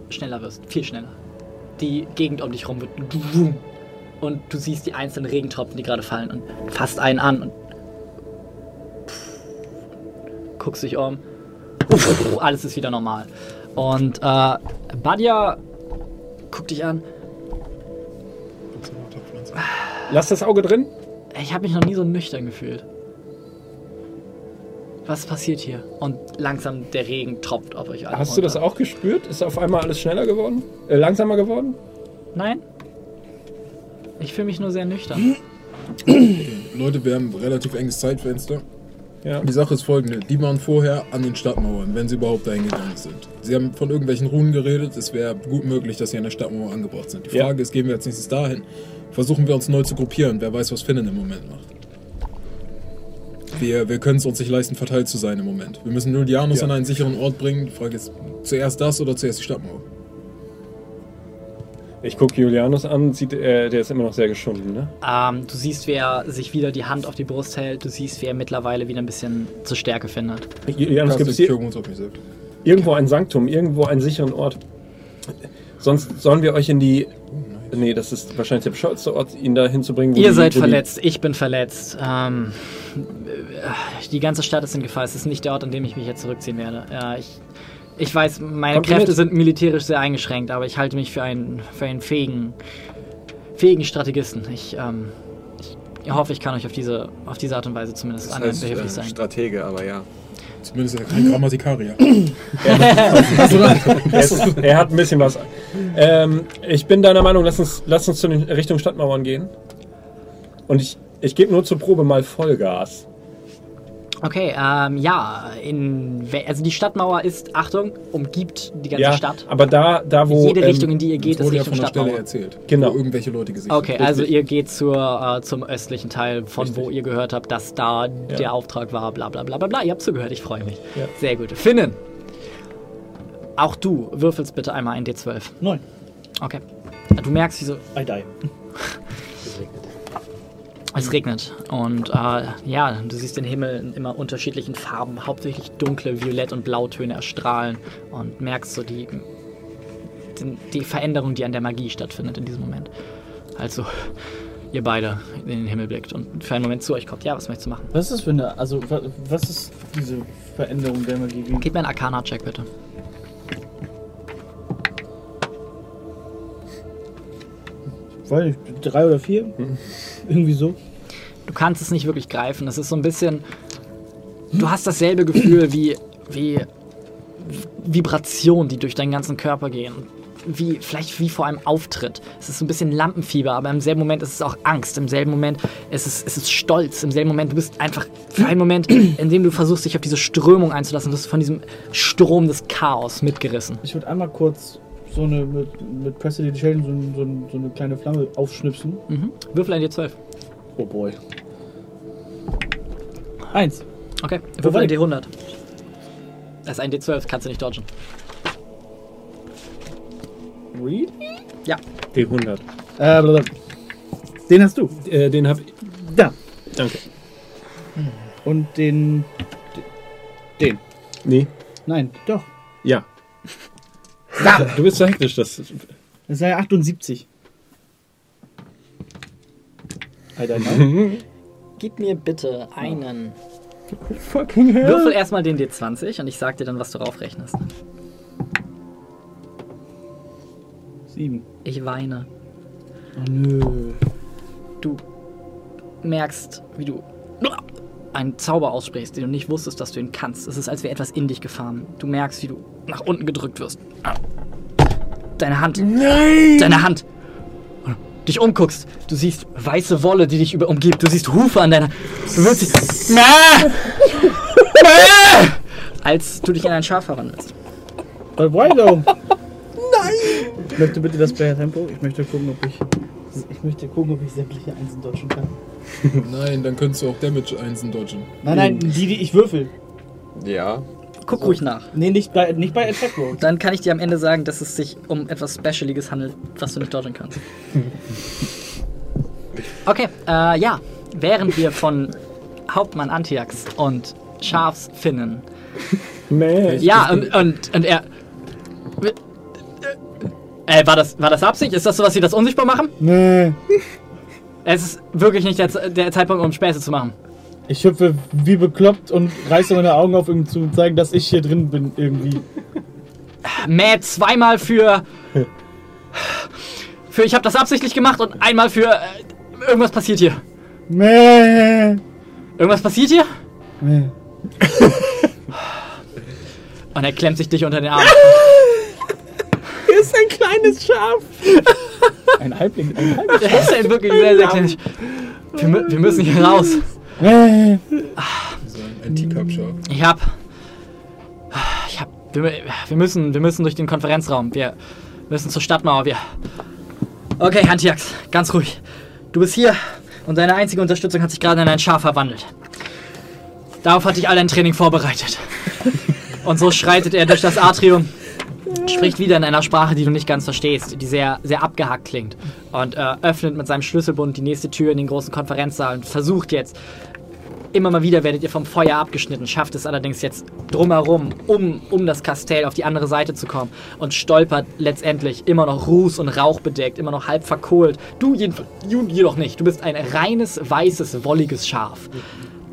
schneller wirst, viel schneller. Die Gegend um dich rum wird und du siehst die einzelnen Regentropfen, die gerade fallen und fasst einen an und guckst dich um. Alles ist wieder normal. Und äh, Badia guckt dich an. Lass das Auge drin. Ich habe mich noch nie so nüchtern gefühlt. Was passiert hier? Und langsam der Regen tropft auf euch alle. Hast du das runter. auch gespürt? Ist auf einmal alles schneller geworden? Äh, langsamer geworden? Nein? Ich fühle mich nur sehr nüchtern. Leute, wir haben ein relativ enges Zeitfenster. Ja. Die Sache ist folgende: Die waren vorher an den Stadtmauern, wenn sie überhaupt dahin gegangen sind. Sie haben von irgendwelchen Runen geredet. Es wäre gut möglich, dass sie an der Stadtmauer angebracht sind. Die Ja. Frage ist: Gehen wir als nächstes dahin? Versuchen wir uns neu zu gruppieren. Wer weiß, was Finnen im Moment macht. Wir, wir können es uns nicht leisten, verteilt zu sein im Moment. Wir müssen Julianus Ja. an einen sicheren Ort bringen. Die Frage ist: zuerst das oder zuerst die Stadtmauer? Ich gucke Julianus an, sieht, äh, der ist immer noch sehr geschunden, ne? Ähm, du siehst, wie er sich wieder die Hand auf die Brust hält. Du siehst, wie er mittlerweile wieder ein bisschen zur Stärke findet. Julianus, gibt es irgendwo ein Sanktum, irgendwo einen sicheren Ort? Sonst sollen wir euch in die. Nee, das ist wahrscheinlich der bescheuertste Ort, ihn da hinzubringen. wo Ihr die- seid die- verletzt, ich bin verletzt. Ähm, die ganze Stadt ist in Gefahr. Es ist nicht der Ort, an dem ich mich jetzt zurückziehen werde. Ja, ich, ich weiß, meine Kommt Kräfte sind militärisch sehr eingeschränkt, aber ich halte mich für einen, für einen fähigen, fähigen Strategisten. Ich, ähm, ich hoffe, ich kann euch auf diese, auf diese Art und Weise zumindest Das annähernd heißt, behilflich äh, sein. Stratege, aber ja. Zumindest ist er kein Grammatikarier. Er, ist, er hat ein bisschen was. Ähm, ich bin deiner Meinung, lass uns, lass uns zu den Richtung Stadtmauern gehen. Und ich, ich gebe nur zur Probe mal Vollgas. Okay, ähm, ja, in, also die Stadtmauer ist, Achtung, umgibt die ganze Ja, Stadt. aber da, da wo. Jede ähm, Richtung, in die ihr geht, Das ist wurde ja Richtung von der Stelle Stadtmauer. erzählt. Genau. Wo irgendwelche Leute gesehen Okay, haben. also Richtig. ihr geht zur, äh, zum östlichen Teil, von wo ihr gehört habt, dass da der Auftrag war, bla bla bla bla bla. Ihr habt zugehört, ich freue mich. Ja. Sehr gut. Finnen, auch du würfelst bitte einmal ein D12. Neun. Okay. Du merkst, wie so, I die. es regnet. Und äh, ja, du siehst den Himmel in immer unterschiedlichen Farben, hauptsächlich dunkle Violett- und Blautöne erstrahlen und merkst so die, die, die Veränderung, die an der Magie stattfindet in diesem Moment. Also, ihr beide in den Himmel blickt und für einen Moment zu euch kommt. Ja, was möchtest du machen? Was ist das für eine. Also, wa- was ist diese Veränderung der Magie? Wie- Gib mir einen Arcana-Check, bitte. Weiß nicht, drei oder vier? Irgendwie so. Du kannst es nicht wirklich greifen. Es ist so ein bisschen. Du hast dasselbe Gefühl wie, wie Vibrationen, die durch deinen ganzen Körper gehen. Wie, vielleicht wie vor einem Auftritt. Es ist so ein bisschen Lampenfieber, aber im selben Moment ist es auch Angst. Im selben Moment ist es, ist es Stolz. Im selben Moment, du bist einfach für einen Moment, in dem du versuchst, dich auf diese Strömung einzulassen, wirst du von diesem Strom des Chaos mitgerissen. Ich würde einmal kurz so eine mit, mit Prestidigitation so, so, ein- so eine kleine Flamme aufschnipsen. Mhm. Würfel ein D12. Oh boy. Eins. Okay, würfel ein die? D100. Das ist ein D12, kannst du nicht dodgen. Really? Ja, D100. Äh, blablabla. den hast du. Äh, den hab ich. Da. Danke. Und den. Den. Nee. Nein, doch. Ja. Du bist so hektisch, das. Das ist ja 78. I don't know. Gib mir bitte einen. Fucking hell. Würfel erstmal den D20 und ich sag dir dann, was du raufrechnest. Sieben. Ich weine. Oh nö. Du merkst, wie du einen Zauber aussprichst, den du nicht wusstest, dass du ihn kannst. Es ist, als wäre etwas in dich gefahren. Du merkst, wie du nach unten gedrückt wirst. Deine Hand. Nein! Deine Hand. Dich umguckst. Du siehst weiße Wolle, die dich über umgibt. Du siehst Hufe an deiner. Du willst dich. Mäh! Mäh! Als du dich in ein Schaf verwandelst. But why though? Nein! Ich möchte bitte das Player Tempo. Ich möchte gucken, ob ich. Ich möchte gucken, ob ich sämtliche Einsen dodgen kann. Nein, dann könntest du auch Damage einsen dodgen. Nein, nein, die, die ich würfel. Ja. Guck ruhig nach. Nee, nicht bei, nicht bei Attack Roll. Dann kann ich dir am Ende sagen, dass es sich um etwas Specialiges handelt, was du nicht dodgen kannst. Okay, äh, ja. Während wir von Hauptmann Antiax und Schafsfinnen. Nee. Ja, und, und, und er. Äh, war das, war das Absicht? Ist das so, dass sie das unsichtbar machen? Nee. Es ist wirklich nicht der, der Zeitpunkt, um Späße zu machen. Ich hüpfe wie bekloppt und reiße meine Augen auf, um zu zeigen, dass ich hier drin bin irgendwie. Mäh zweimal für. Für ich habe das absichtlich gemacht und einmal für. Äh, irgendwas passiert hier. Mäh. Irgendwas passiert hier? Mäh. Und er klemmt sich dich unter den Arm. ist ein kleines Schaf. Ein Halbling. Ein Halbling. Er ist halt wirklich sehr, sehr klein. Wir, mü- wir müssen hier raus. Ein Ein Teacup-Shop. Ich hab. Ich hab. Wir, wir, müssen, wir müssen durch den Konferenzraum. Wir müssen zur Stadtmauer. Wir. Okay, Antiax, ganz ruhig. Du bist hier und deine einzige Unterstützung hat sich gerade in ein Schaf verwandelt. Darauf hatte ich all dein Training vorbereitet. Und so schreitet er durch das Atrium, spricht wieder in einer Sprache, die du nicht ganz verstehst, die sehr, sehr abgehackt klingt. Und äh, öffnet mit seinem Schlüsselbund die nächste Tür in den großen Konferenzsaal und versucht jetzt Immer mal wieder werdet ihr vom Feuer abgeschnitten, schafft es allerdings jetzt drumherum, um, um das Kastell auf die andere Seite zu kommen und stolpert letztendlich immer noch Ruß und Rauch bedeckt, immer noch halb verkohlt. Du jedoch nicht. Du bist ein reines, weißes, wolliges Schaf.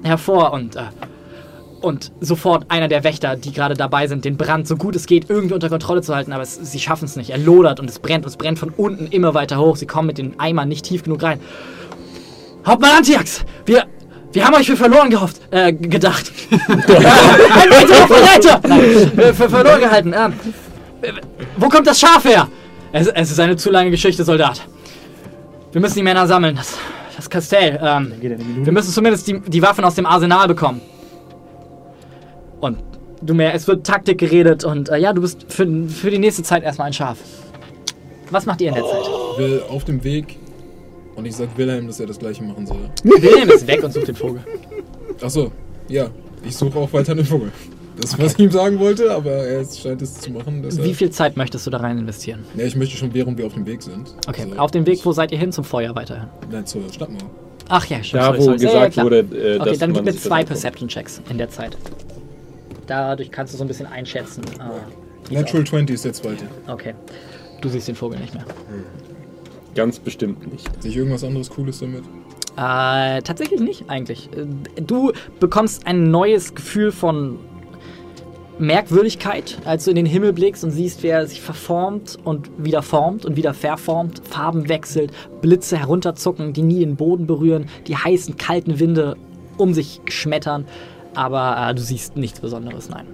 Hervor und, äh, und sofort einer der Wächter, die gerade dabei sind, den Brand so gut es geht irgendwie unter Kontrolle zu halten, aber es, sie schaffen es nicht. Er lodert und es brennt und es brennt von unten immer weiter hoch. Sie kommen mit den Eimern nicht tief genug rein. Hauptmann Antiax, wir, wir haben euch für verloren gehofft, äh, gedacht. Ein weiterer Verräter! Nein, äh, für verloren gehalten. Ähm, äh, wo kommt das Schaf her? Es, es ist eine zu lange Geschichte, Soldat. Wir müssen die Männer sammeln. Das, das Kastell. Ähm, wir müssen zumindest die, die Waffen aus dem Arsenal bekommen. Und du mehr, es wird Taktik geredet und äh, ja, du bist für, für die nächste Zeit erstmal ein Schaf. Was macht ihr in der Zeit? Will auf dem Weg und ich sag Wilhelm, dass er das gleiche machen soll. Wilhelm ist weg und sucht den Vogel. Achso, ja. Ich suche auch weiter den Vogel. Das ist, was ich ihm sagen wollte, aber er scheint es zu machen. Deshalb. Wie viel Zeit möchtest du da rein investieren? Ja, ich möchte schon, während wir auf dem Weg sind. Okay, Also, auf dem Weg, wo seid ihr hin? Zum Feuer weiterhin. Nein, zur Stadtmauer. Ach ja, stimmt. Da, sorry, wo sorry. Ja, ja, gesagt klar. wurde, äh, Okay, dass dann man gib mir zwei. Perception-Checks in der Zeit. Dadurch kannst du so ein bisschen einschätzen. äh, es Natural 20 ist der zweite. Okay. Du siehst den Vogel nicht mehr. Ganz bestimmt nicht. Sehe ich irgendwas anderes Cooles damit? Äh, tatsächlich nicht, eigentlich. Äh, Du bekommst ein neues Gefühl von Merkwürdigkeit, als du in den Himmel blickst und siehst, wie er sich verformt und wieder formt und wieder verformt, Farben wechselt, Blitze herunterzucken, die nie den Boden berühren, die heißen, kalten Winde um sich schmettern. Aber äh, du siehst nichts Besonderes, nein.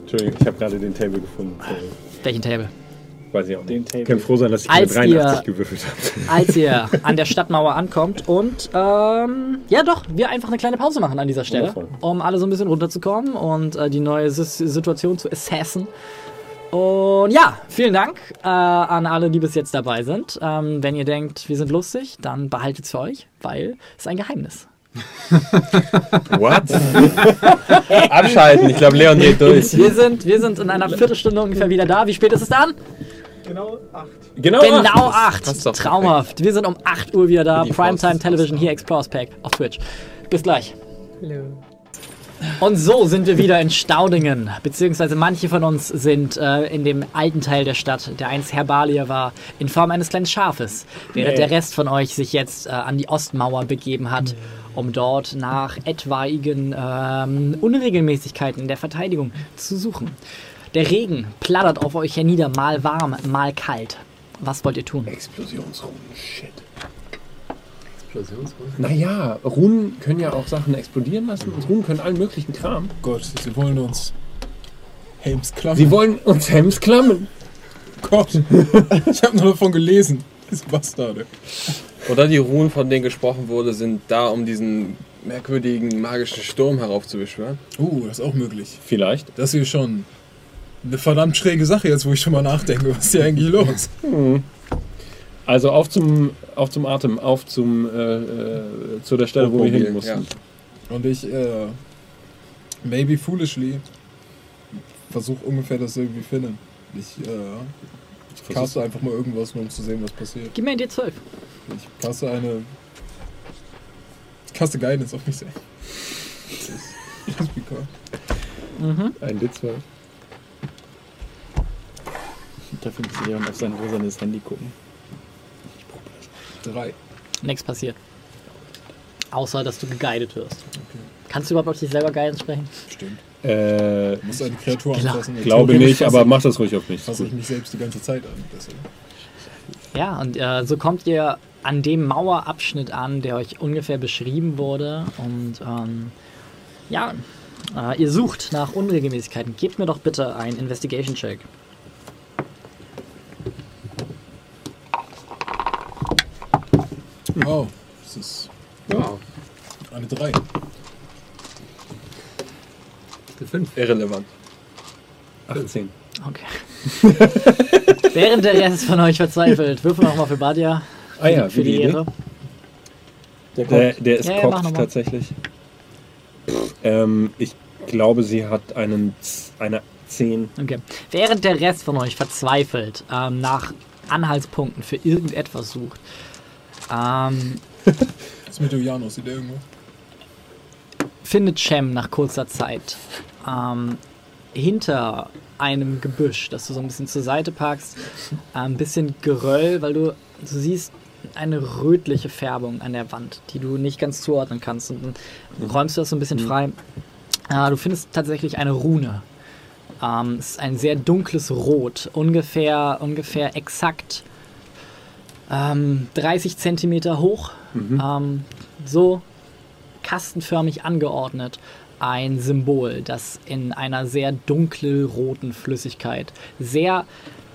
Entschuldigung, ich habe gerade den Table gefunden. Sorry. Welchen Table? Weiß ich auch nicht. Table. Kann froh sein, dass ich Als mit 83 ihr- gewürfelt habe. als ihr an der Stadtmauer ankommt und ähm, ja doch, wir einfach eine kleine Pause machen an dieser Stelle, Wundervoll. um alle so ein bisschen runterzukommen und äh, die neue Sis- Situation zu assassen. Und ja, vielen Dank äh, an alle, die bis jetzt dabei sind. Ähm, wenn ihr denkt, wir sind lustig, dann behaltet es für euch, weil es ist ein Geheimnis. What? Abschalten, ich glaube, Leon geht durch. Wir sind, wir sind in einer Viertelstunde ungefähr wieder da. Wie spät ist es dann? Genau 8. Genau. Genau passt 8. doch Traumhaft. Wir sind um 8 Uhr wieder da. Die Primetime. Television hier, Explorers Pack auf Twitch. Bis gleich. Und so sind wir wieder in Staudingen, beziehungsweise manche von uns sind äh, in dem alten Teil der Stadt, der einst Herbalie war, in Form eines kleinen Schafes, während der Rest von euch sich jetzt äh, an die Ostmauer begeben hat, um dort nach etwaigen ähm, Unregelmäßigkeiten in der Verteidigung zu suchen. Der Regen plattert auf euch hernieder, mal warm, mal kalt. Was wollt ihr tun? Explosionsrunen, shit. Explosionsrunen? Naja, Runen können ja auch Sachen explodieren lassen und Runen können allen möglichen Kram. Gott, sie wollen uns Helms klammern. Sie wollen uns Hems klammen. Gott, ich habe nur davon gelesen. Diese Bastarde. Oder die Runen, von denen gesprochen wurde, sind da, um diesen merkwürdigen magischen Sturm heraufzubeschwören. Uh, das ist auch möglich. Vielleicht. Das hier schon eine verdammt schräge Sache jetzt, wo ich schon mal nachdenke. Was ist hier eigentlich los? Also auf zum, auf zum Atem, auf zum, äh, äh, zu der Stelle, wo wir Hochmobil, hin mussten. ja. Und ich, äh, maybe foolishly, versuche ungefähr das irgendwie finden. Ich, äh, caste einfach mal irgendwas, nur um zu sehen, was passiert. Gib mir ein D12. Ich caste eine. Ich caste Guidance auf mich selbst. Just because. Mhm. Ein D12. Dafür muss Leon auf sein rosanes Handy gucken. Drei. Nichts passiert. Außer, dass du geguidet wirst. Kannst du überhaupt auf dich selber Guidance sprechen? Stimmt. Äh, Du musst eine Kreatur Gla- anfassen. Glaube okay, nicht, fasse aber ich- mach das ruhig auf mich. Fasse ich mich selbst die ganze Zeit an. Deswegen. Ja, und äh, so kommt ihr an dem Mauerabschnitt an, der euch ungefähr beschrieben wurde. Und ähm, ja, äh, ihr sucht nach Unregelmäßigkeiten. Gebt mir doch bitte einen Investigation-Check. Oh, das ist Wow. eine Drei. fünf. Irrelevant. 18. Okay. Während der Rest von euch verzweifelt, würfel nochmal für Badia. Ah ja, für die die Ehre. Der Der, der ist Ja, mal. tatsächlich. Ähm, ich glaube, sie hat einen, eine 10. Okay. Während der Rest von euch verzweifelt ähm, nach Anhaltspunkten für irgendetwas sucht, ähm, Was ist mit Julianus? Sieht der irgendwo? findet Cem nach kurzer Zeit ähm, hinter einem Gebüsch, das du so ein bisschen zur Seite packst, äh, ein bisschen Geröll, weil du, du siehst eine rötliche Färbung an der Wand, die du nicht ganz zuordnen kannst. Und dann räumst du das so ein bisschen frei. Äh, du findest tatsächlich eine Rune. Ähm, es ist ein sehr dunkles Rot, ungefähr, ungefähr exakt ähm, 30 Zentimeter hoch. Ähm, so kastenförmig angeordnet ein Symbol, das in einer sehr dunkelroten Flüssigkeit sehr,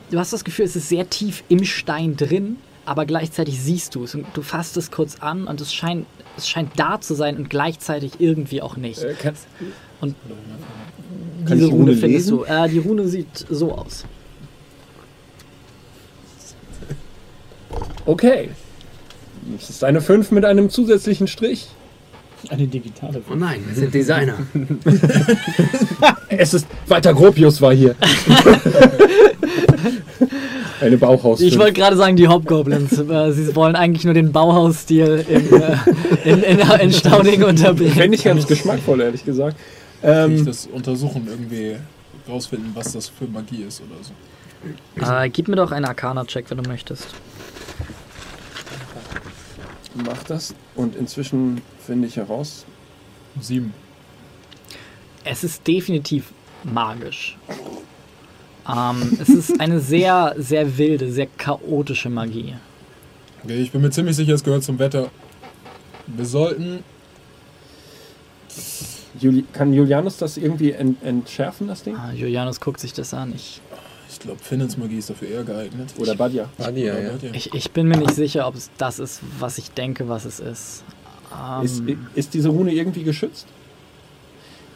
du hast das Gefühl, es ist sehr tief im Stein drin, aber gleichzeitig siehst du es und du fasst es kurz an und es scheint, es scheint da zu sein und gleichzeitig irgendwie auch nicht. Äh, kannst, Und diese Rune Rune findest du. Äh, die Rune sieht so aus. Okay. Es ist eine 5 mit einem zusätzlichen Strich. Eine digitale. Oh nein, wir sind Designer. Es ist. Walter Gropius war hier. eine Bauhaus. Ich wollte gerade sagen, die Hobgoblins. äh, Sie wollen eigentlich nur den Bauhausstil in, äh, in, in, in Stauning unterbringen. Fände ich ganz geschmackvoll, ehrlich gesagt. Kann ich Ähm, das untersuchen, irgendwie rausfinden, was das für Magie ist oder so? Äh, gib mir doch einen Arcana-Check, wenn du möchtest. Mach das. Und inzwischen finde ich heraus. Sieben. Es ist definitiv magisch. Ähm, es ist eine sehr, sehr wilde, sehr chaotische Magie. Okay, ich bin mir ziemlich sicher, es gehört zum Wetter. Wir sollten. Juli kann Julianus das irgendwie ent entschärfen, das Ding? Ah, Julianus guckt sich das an. Ich, Ich glaube, Finnens Magie ist dafür eher geeignet. Oder Badja? Badia, Oder ja. Badia. ich, ich bin mir nicht sicher, ob es das ist, was ich denke, was es ist. Ähm, Ist, ist diese Rune irgendwie geschützt?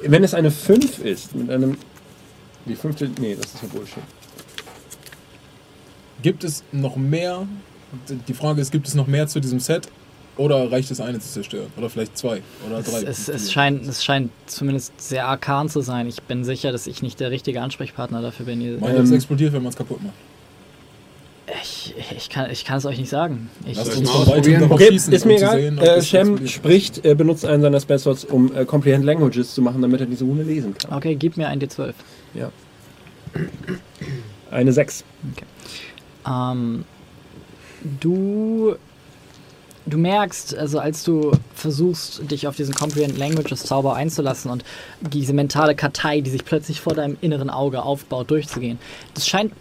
Wenn es eine 5 ist, mit einem. Die fünfte. Nee, das ist ja Bullshit. Gibt es noch mehr? Die Frage ist, gibt es noch mehr zu diesem Set? Oder reicht es eine zu zerstören? Oder vielleicht zwei? Oder es, drei? es, es, scheint, es scheint zumindest sehr arkan zu sein. Ich bin sicher, dass ich nicht der richtige Ansprechpartner dafür bin. Es Ähm, explodiert, wenn man es kaputt macht? Ich, ich, kann, ich kann es euch nicht sagen. Ich, Lass ich, uns mal Okay, schießen, ist mir um egal. sehen, äh, Shem spricht, äh, benutzt einen seiner Spellslots, um äh, Comprehend Languages zu machen, damit er diese Rune lesen kann. okay, gib mir ein D12. Ja. Eine 6. Ähm, du, du merkst, also als du versuchst, dich auf diesen Comprehend Languages Zauber einzulassen und diese mentale Kartei, die sich plötzlich vor deinem inneren Auge aufbaut, durchzugehen, das scheint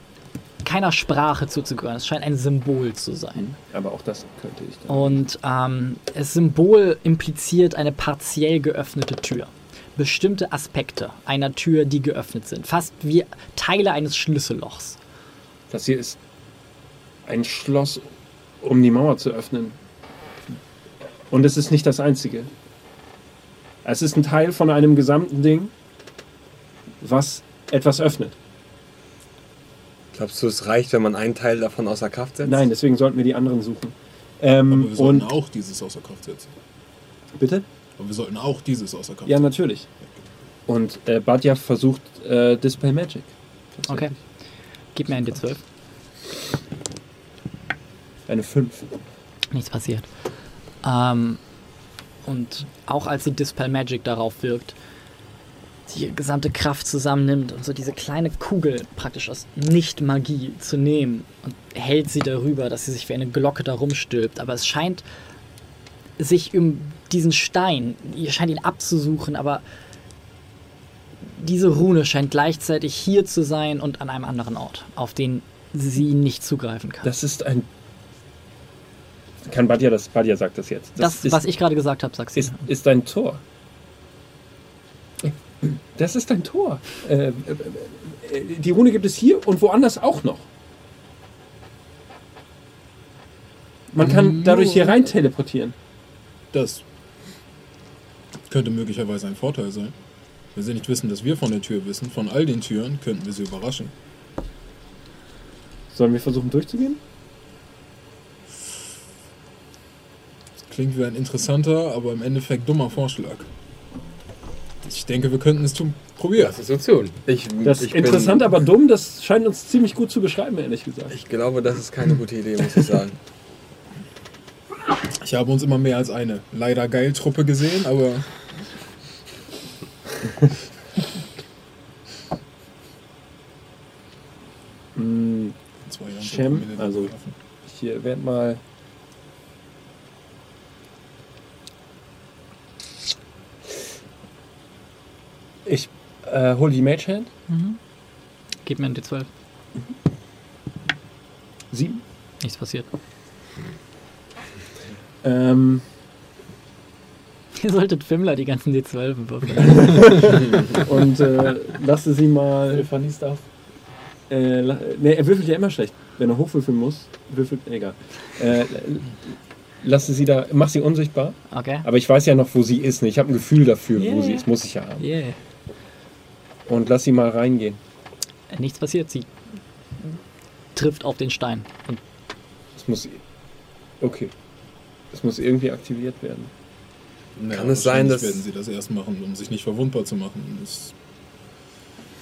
keiner Sprache zuzugehören. Es scheint ein Symbol zu sein. Aber auch das könnte ich dann. Und ähm, das Symbol impliziert eine partiell geöffnete Tür. Bestimmte Aspekte einer Tür, die geöffnet sind. Fast wie Teile eines Schlüssellochs. Das hier ist ein Schloss, um die Mauer zu öffnen. Und es ist nicht das einzige. Es ist ein Teil von einem gesamten Ding, was etwas öffnet. Glaubst du, es reicht, wenn man einen Teil davon außer Kraft setzt? Nein, deswegen sollten wir die anderen suchen. Aber Ähm, wir sollten und auch dieses außer Kraft setzen. bitte? Aber wir sollten auch dieses außer Kraft Ja, setzen. natürlich. Und äh, Badja versucht äh, Dispel Magic. Okay. Gib mir ein D12. Eine 5. Nichts passiert. Ähm, und auch als die Dispel Magic darauf wirkt, die gesamte Kraft zusammennimmt und so diese kleine Kugel praktisch aus Nicht-Magie zu nehmen und hält sie darüber, dass sie sich wie eine Glocke darum stülpt. Aber es scheint sich um diesen Stein, ihr scheint ihn abzusuchen, aber diese Rune scheint gleichzeitig hier zu sein und an einem anderen Ort, auf den sie nicht zugreifen kann. Das ist ein. Kann Badja das? Badja sagt das jetzt. Das, ist, was ich gerade gesagt habe, sagst du. ist, ist ein Tor. Das ist ein Tor. Äh, äh, äh, die Rune gibt es hier und woanders auch noch. Man kann dadurch hier rein teleportieren. Das könnte möglicherweise ein Vorteil sein. Wenn sie nicht wissen, dass wir von der Tür wissen, von all den Türen, könnten wir sie überraschen. Sollen wir versuchen durchzugehen? Klingt wie ein interessanter, aber im Endeffekt dummer Vorschlag. Ich denke, wir könnten es tun. Probier. Das ist Option. Ich, Das ich ist interessant, bin, aber dumm, das scheint uns ziemlich gut zu beschreiben, ehrlich gesagt. Ich glaube, das ist keine gute Idee, muss ich sagen. Ich habe uns immer mehr als eine leider geil Truppe gesehen, aber wir den also- treffen. hier werd mal. Ich äh, hole die Mage Hand. Gib mir ein D12. Sieben. Nichts passiert. Ähm, Ihr solltet Fimmler die ganzen D12 würfeln. und äh, lasse sie mal. Fanny Stuff. Äh, ne, er würfelt ja immer schlecht. Wenn er hochwürfeln muss, würfelt. Egal. Äh, lasse sie da. Mach sie unsichtbar. Okay. Aber ich weiß ja noch, wo sie ist. Ne? Ich habe ein Gefühl dafür, Ja, wo sie ist. Muss ich ja haben. Yeah. Und lass sie mal reingehen. Nichts passiert. Sie trifft auf den Stein. Es muss. Okay. Es muss irgendwie aktiviert werden. Naja, Kann es sein, dass- werden sie das erst machen, um sich nicht verwundbar zu machen. Das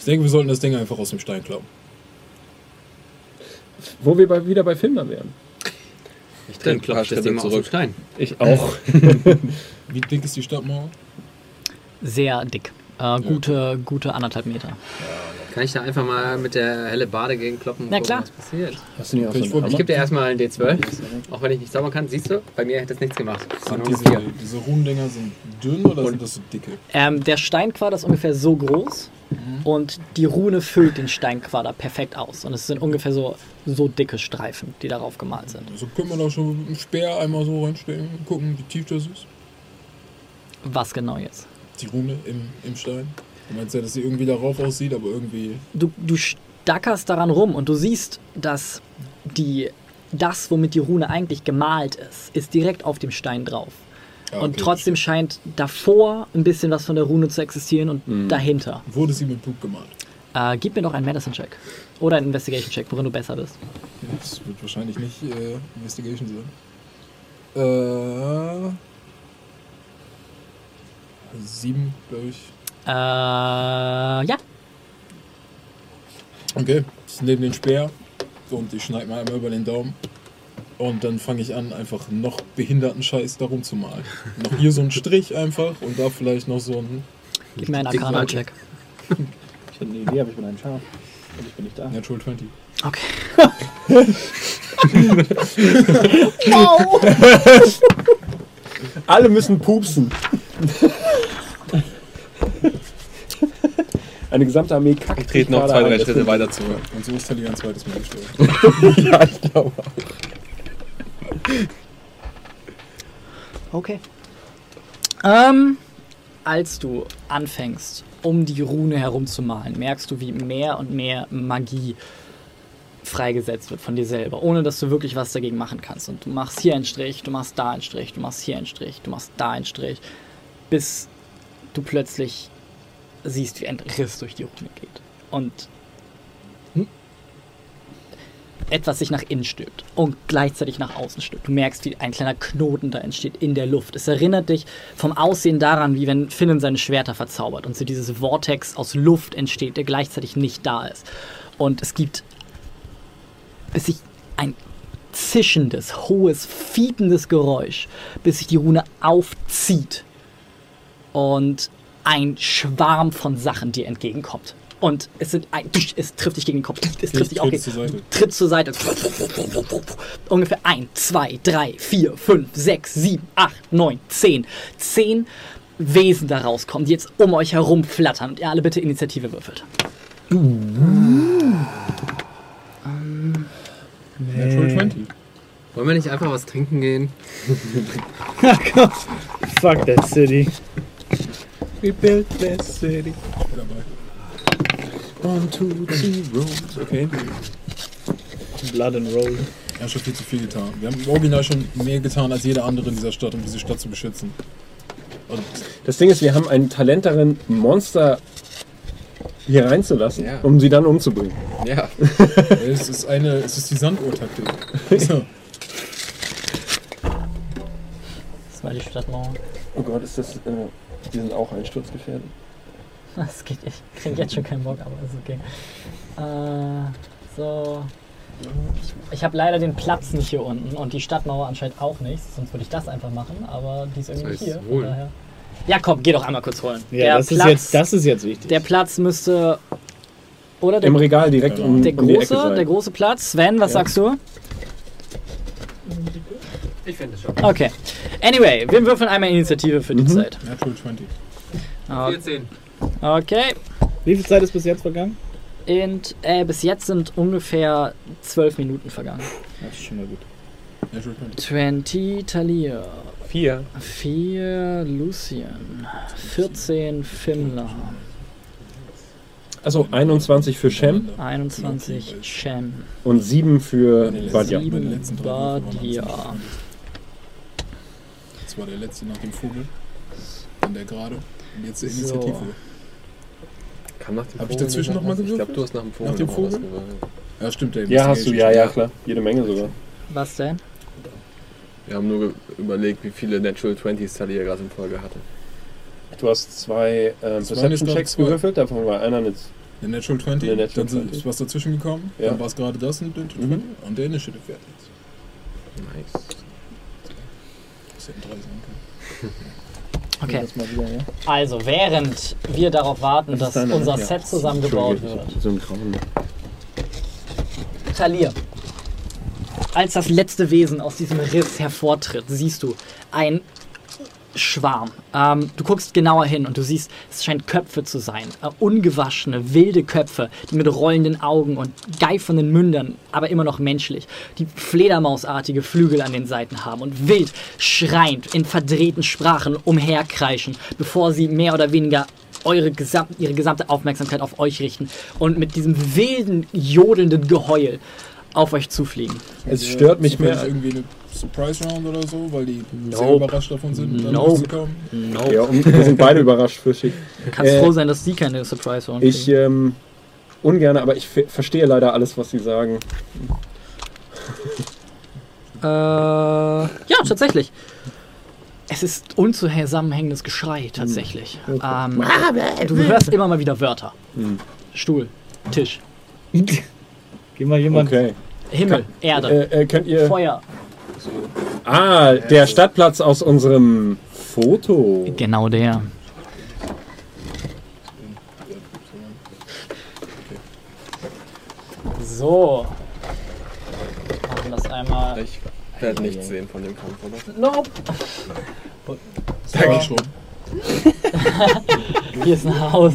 ich denke, wir sollten das Ding einfach aus dem Stein klauen. Wo wir bei, wieder bei Filmer wären. Ich Dann paar klopft das Ding mal aus dem zurück. Stein. Ich auch. Wie dick ist die Stadtmauer? sehr dick. Äh, gute, gute anderthalb Meter. Kann ich da einfach mal mit der helle Bade gegen kloppen und Na gucken, klar. was passiert? Hast du nicht auch Okay, so ich Ich gebe dir erstmal einen D12, auch wenn ich nicht zaubern kann. Siehst du, bei mir hätte es nichts gemacht. Sind diese, diese Runendinger sind dünn oder sind das so dicke? Ähm, der Steinquader ist ungefähr so groß und die Rune füllt den Steinquader perfekt aus. Und es sind ungefähr so, so dicke Streifen, die darauf gemalt sind. Also können wir da schon einen Speer einmal so reinstecken und gucken, wie tief das ist? Was genau jetzt? Die Rune im, im Stein? Du meinst ja, dass sie irgendwie darauf aussieht, aber irgendwie. Du, du stackerst daran rum und du siehst, dass die, das, womit die Rune eigentlich gemalt ist, ist direkt auf dem Stein drauf. Ja, und okay, trotzdem scheint davor ein bisschen was von der Rune zu existieren und dahinter. Wurde sie mit Blut gemalt? Äh, gib mir doch einen Medicine-Check. Oder einen Investigation-Check, worin du besser bist. Das wird wahrscheinlich nicht äh, Investigation sein. Äh. Sieben, glaube ich. Äh, ja. Okay, ich nehme den Speer und ich schneide mir einmal über den Daumen. Und dann fange ich an, einfach noch behinderten Scheiß da rumzumalen. noch hier so ein Strich einfach und da vielleicht noch so ein Gib mir einen Arcana-Check. Ich habe eine Idee, aber ich bin ein Schaf. Und ich bin nicht da. Natural 20. Okay. Alle müssen pupsen. Eine gesamte Armee kackt. Ich trete noch zwei, drei Schritte weiter zurück. Und so ist Talia ein zweites Mal gestorben. Ja, ich glaube auch. Okay. Ähm, als du anfängst, um die Rune herumzumalen, merkst du, wie mehr und mehr Magie freigesetzt wird von dir selber, ohne dass du wirklich was dagegen machen kannst. Und du machst hier einen Strich, du machst da einen Strich, du machst hier einen Strich, du machst da einen Strich, bis du plötzlich siehst, wie ein Riss durch die Rune geht. Und etwas sich nach innen stülpt und gleichzeitig nach außen stülpt. Du merkst, wie ein kleiner Knoten da entsteht in der Luft. Es erinnert dich vom Aussehen daran, wie wenn Finnen seine Schwerter verzaubert und so dieses Vortex aus Luft entsteht, der gleichzeitig nicht da ist. Und es gibt bis sich ein zischendes, hohes, fiependes Geräusch, bis sich die Rune aufzieht und ein Schwarm von Sachen dir entgegenkommt. Und es, sind ein, es trifft dich gegen den Kopf, es trifft dich auch tritt gegen zur Seite. Tritt zur Seite. Ungefähr 1, 2, 3, 4, 5, 6, 7, 8, 9, 10. 10 Wesen da rauskommen, die jetzt um euch herum flattern. Und ihr alle bitte Initiative würfelt. Natural 20. Wollen wir nicht einfach was trinken gehen? Fuck that city. We built this city. Two, three, rooms. Okay. Blood and Roll. Er hat schon viel zu viel getan. Wir haben im Original schon mehr getan als jeder andere in dieser Stadt, um diese Stadt zu beschützen. Und Das Ding ist, wir haben ein Talent darin, Monster hier reinzulassen, Ja. um sie dann umzubringen. Ja. Es ist eine, es ist die Sanduhr-Taktik. So. Das war die Stadtmauer. Oh Gott, ist das. Äh, die sind auch einsturzgefährdet. Das geht nicht. Ich krieg jetzt schon keinen Bock, aber ist okay. Äh, so. Ich, ich habe leider den Platz nicht hier unten und die Stadtmauer anscheinend auch nicht, sonst würde ich das einfach machen, aber die ist irgendwie heißt hier. von daher- Ja, komm, geh doch einmal kurz holen. Ja, der, das, Platz, ist jetzt, das ist jetzt wichtig. der Platz müsste. Oder der, Im Regal direkt um, der, um die Ecke große, sein. der große Platz. Sven, was Ja. sagst du? Ich finde es schon. Okay. Anyway, wir würfeln einmal Initiative für die Mhm. Zeit. Natural 20. Okay. 14. okay. Wie viel Zeit ist bis jetzt vergangen? Und äh, bis jetzt sind ungefähr zwölf Minuten vergangen. Das ist schon mal gut. Natural 20. 20 Talia, Vier. 4 Lucien, 14 Fimler, Also 21 für Shem 21 Shem, und 7 für meine 7 letzten drei Würfel waren Badia. 21. Das war der letzte nach dem Vogel. Dann der gerade. Und jetzt der So. Initiative. Kam nach dem Hab ich Vogel dazwischen noch noch mal was? Ich glaube, gewürfelt? du hast nach dem Vogel. Nach dem Vogel? gewürfelt. Ja, stimmt, der Ja, hast du, ja, ja, klar. Jede Menge sogar. Was denn? Wir haben nur überlegt, wie viele Natural 20s Talia gerade in Folge hatte. Du hast zwei ähm, Das waren jetzt Perception noch Checks zwei. gewürfelt, davon war einer eine. Der Natural 20, Der Natural dann sind- 20. ist was dazwischen gekommen. Ja. Dann war es gerade das und, Mhm. und der Initiative fertig. Nice. Sein können. Okay, wieder, ja? also während wir darauf warten, Das dass deine- unser ja. Set zusammengebaut wird. So ein Grauen. Talir. Als das letzte Wesen aus diesem Riss hervortritt, siehst du ein Schwarm. Ähm, du guckst genauer hin und du siehst, es scheint Köpfe zu sein. Äh, ungewaschene, wilde Köpfe, die mit rollenden Augen und geifernden Mündern, aber immer noch menschlich, die Fledermausartige Flügel an den Seiten haben und wild schreiend in verdrehten Sprachen umherkreischen, bevor sie mehr oder weniger eure gesam ihre gesamte Aufmerksamkeit auf euch richten und mit diesem wilden, jodelnden Geheul auf euch zufliegen. Es stört mich Zufällig mehr. irgendwie eine Surprise Round oder so, weil die sehr Nope. überrascht davon sind, dann Nope. rauszukommen. No. Ja, und wir sind beide überrascht für Schick. Du kannst Äh, froh sein, dass sie keine Surprise Round Ich ähm, ungern, aber ich ver- verstehe leider alles, was sie sagen. Äh, ja, tatsächlich. Es ist unzusammenhängendes Geschrei, tatsächlich. Ähm, du hörst immer mal wieder Wörter. Hm. Stuhl, Tisch, Geh mal jemand. Okay. Himmel, Erde, Äh, äh, könnt ihr. Feuer. Ah, der Stadtplatz aus unserem Foto. Genau der. So. Machen das einmal. Ich werde nichts sehen von dem Kampf, oder? Nope. Sag ich schon. Hier ist ein Haus.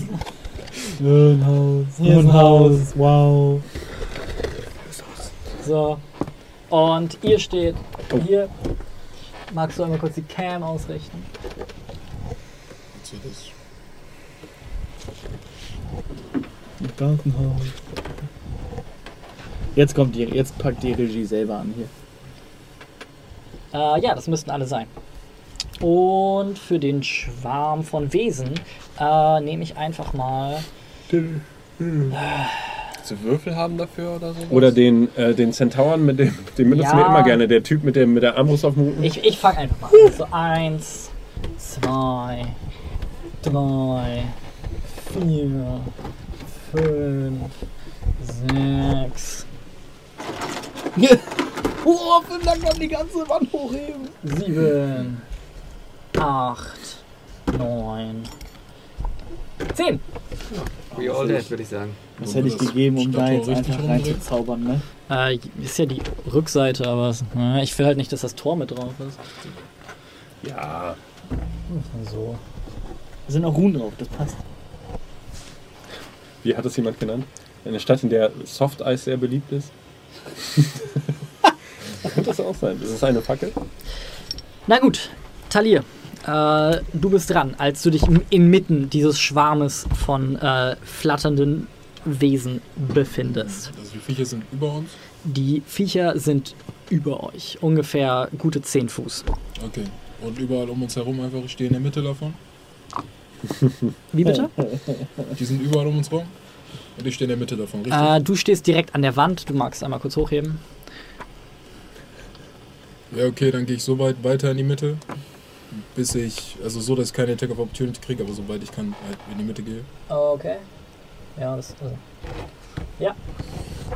Ein Haus. Hier ist ein Haus. Wow. So. Und ihr steht Oh. hier. Magst du einmal kurz die Cam ausrichten? Ein Gartenhaus. Jetzt kommt die, jetzt packt die Regie selber an hier. Äh, ja, das müssten alle sein. Und für den Schwarm von Wesen äh, nehme ich einfach mal. Willst du Würfel haben dafür oder so? Oder den, äh, den Centauren, mit dem, den benutzen Ja. wir immer gerne. Der Typ mit, dem, mit der Armbrust auf dem Rücken. Ich, ich fange einfach mal an. So eins, zwei, drei, vier, fünf, sechs. Oh, vielen Dank, kann die ganze Wand hochheben. sieben, acht, neun, zehn. We all dead, würde ich sagen. Was Wollen hätte ich das gegeben, um da jetzt einfach reinzuzaubern, ne? Äh, ist ja die Rückseite, aber na, ich will halt nicht, dass das Tor mit drauf ist. Ja. So. Da sind auch Runen drauf, das passt. Wie hat es jemand genannt? Eine Stadt, in der Soft Eis sehr beliebt ist. Könnte das auch sein? Ist es eine Fackel? Na gut, Talir, äh, du bist dran, als du dich inmitten dieses Schwarmes von äh, flatternden Wesen befindest. Also die Viecher sind über uns. Die Viecher sind über euch, ungefähr gute 10 Fuß. Okay. Und überall um uns herum einfach, ich stehe in der Mitte davon. Wie bitte? Die sind überall um uns rum. Und ich stehe in der Mitte davon, richtig? Äh, du stehst direkt an der Wand. Du magst einmal kurz hochheben. Ja, okay, dann gehe ich so weit weiter in die Mitte, bis ich, also so, dass ich keine Attack of Opportunity kriege, aber soweit ich kann, halt in die Mitte gehe. Okay. Ja, das also.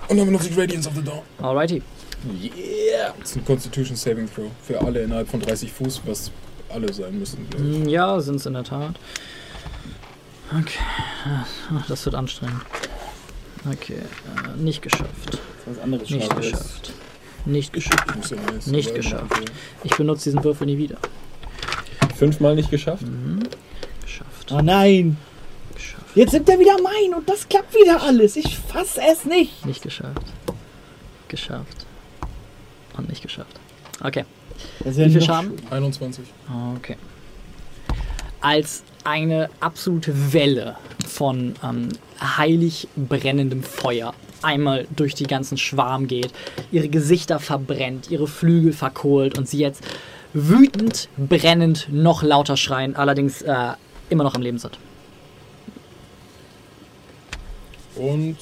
Und dann benutze ich Radiance of the Dawn. Alrighty. Das ist ein Constitution Saving Throw für alle innerhalb von 30 Fuß, was alle sein müssen. glaub ich. Hm, Ja, sind es in der Tat. Okay. Ach, das wird anstrengend. Okay. Äh, nicht geschafft. Was anderes Nicht geschafft. Nicht geschafft. Ja nice Nicht geschafft. Ich benutze diesen Würfel nie wieder. Fünfmal nicht geschafft. Mhm. Geschafft. Oh nein! Jetzt sind er wieder mein und das klappt wieder alles. Ich fass es nicht. Nicht geschafft. Geschafft. Und nicht geschafft. Okay. Wie viel Schaden? 21. Okay. Als eine absolute Welle von ähm, heilig brennendem Feuer einmal durch die ganzen Schwarm geht, ihre Gesichter verbrennt, ihre Flügel verkohlt und sie jetzt wütend, brennend, noch lauter schreien, allerdings äh, immer noch am Leben sind. Und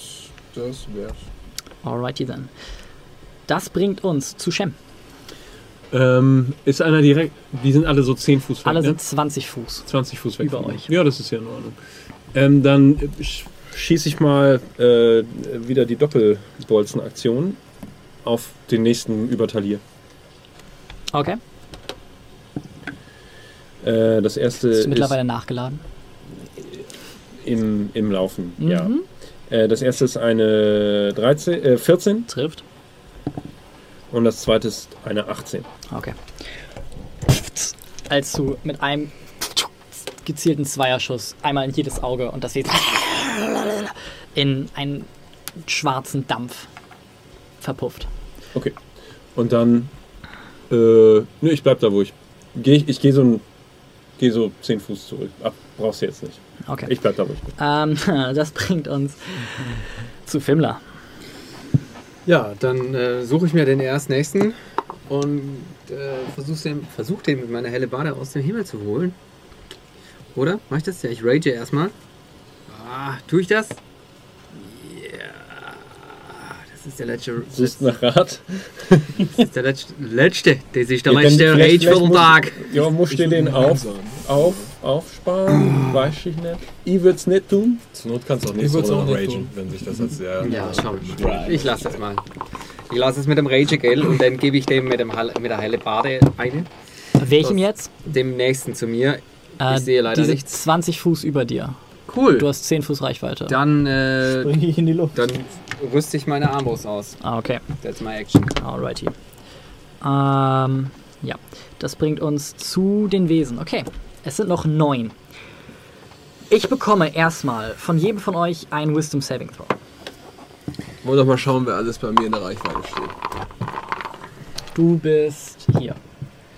das wär's. Alrighty then. Das bringt uns zu Shem. Ähm, ist einer direkt. Die sind alle so 10 Fuß weg. Alle ne? sind 20 Fuß. 20 Fuß weg. über euch. Ja, das ist ja in Ordnung. Ähm, dann äh, sch- schieße ich mal äh, wieder die Doppelbolzenaktion auf den nächsten Übertalier. Okay. Äh, das erste Ist ist mittlerweile nachgeladen. im, im Laufen. Mhm. Ja. Äh, das erste ist eine 13, äh, 14 Trifft. und das zweite ist eine 18. Okay. Als du mit einem gezielten Zweierschuss einmal in jedes Auge und das jetzt in einen schwarzen Dampf verpufft. Okay. Und dann. Äh, nö, ich bleib da, wo ich. Geh, ich gehe so. Gehe so 10 Fuß zurück. Ach, brauchst du jetzt nicht. Okay. Ich bleib da, bin. Ähm, das bringt uns zu Fimmler. Ja, dann äh, suche ich mir den erst nächsten und äh, versuche den, versuch den mit meiner helle Bade aus dem Himmel zu holen. Oder? Mach ich das? Ja, ich rage erstmal. Ah, tue ich das? Ja. Das ist der letzte. Das Suchst nach Rat. ist der letzte. letzte. Das ist der Ja, dann letzte vielleicht- Rage für vielleicht den muss- Tag. Ja, musst du Ich den auf, sagen. auf, aufsparen? Weiß ich nicht. Ich würde es nicht tun. Zur Not kannst du auch Ich nächste würd's Runde auch noch nicht ragen, tun. wenn sich das als sehr. Ja, schauen wir mal. Ich lasse das mal. Ich lasse es mit dem Rage Gell und dann gebe ich dem mit, dem, mit der helle Bade eine. Welchem jetzt? Dem nächsten zu mir. Äh, sehe leider die sind nichts. 20 Fuß über dir. Cool. Du hast 10 Fuß Reichweite. Dann, äh, Bring ich in die Luft. dann rüste ich meine Armbrust aus. Ah, okay. That's my action. Alrighty. Ähm, ja, das bringt uns zu den Wesen. Okay, es sind noch neun. Ich bekomme erstmal von jedem von euch ein Wisdom Saving Throw. Wollen wir doch mal schauen, wer alles bei mir in der Reichweite steht. Du bist hier.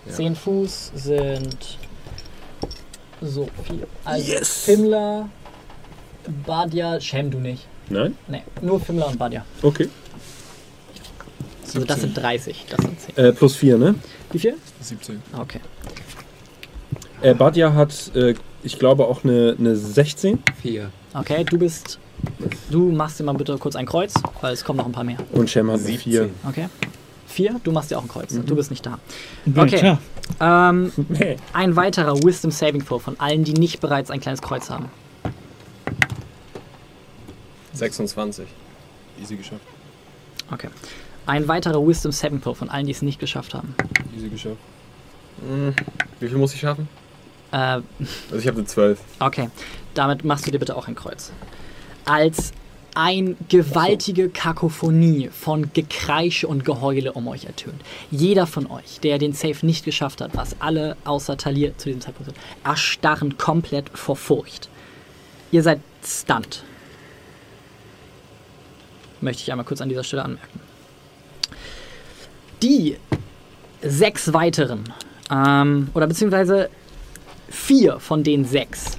Zehn Fuß sind so viel. Also Yes. Fimmler, Badia, Shem du nicht. Nein? Nee, nur Fimmler und Badia. Okay. Also das sind 30, das sind 10. Äh, plus 4, ne? Wie viel? 17. Okay. Äh, Badja hat, äh, ich glaube, auch eine, eine 16 Vier. Okay, du bist. Du machst dir mal bitte kurz ein Kreuz, weil es kommen noch ein paar mehr. und Shem hat eine 4. Okay. Vier, du machst dir auch ein Kreuz. Du bist nicht da. Okay. Ähm, Nee. ein weiterer Wisdom Saving Throw von allen, die nicht bereits ein kleines Kreuz haben. 26. Easy geschafft. Okay. Ein weiterer Wisdom Saving Throw von allen, die es nicht geschafft haben. Easy geschafft. Hm, Wie viel muss ich schaffen? Äh, Also ich habe eine 12. okay. Damit machst du dir bitte auch ein Kreuz. Als ein gewaltige Kakophonie von Gekreische und Geheule um euch ertönt. Jeder von euch, der den Safe nicht geschafft hat, was alle außer Talir zu diesem Zeitpunkt sind, erstarren komplett vor Furcht. Ihr seid stunned. Möchte ich einmal kurz an dieser Stelle anmerken. Die sechs weiteren, ähm, oder beziehungsweise vier von den sechs,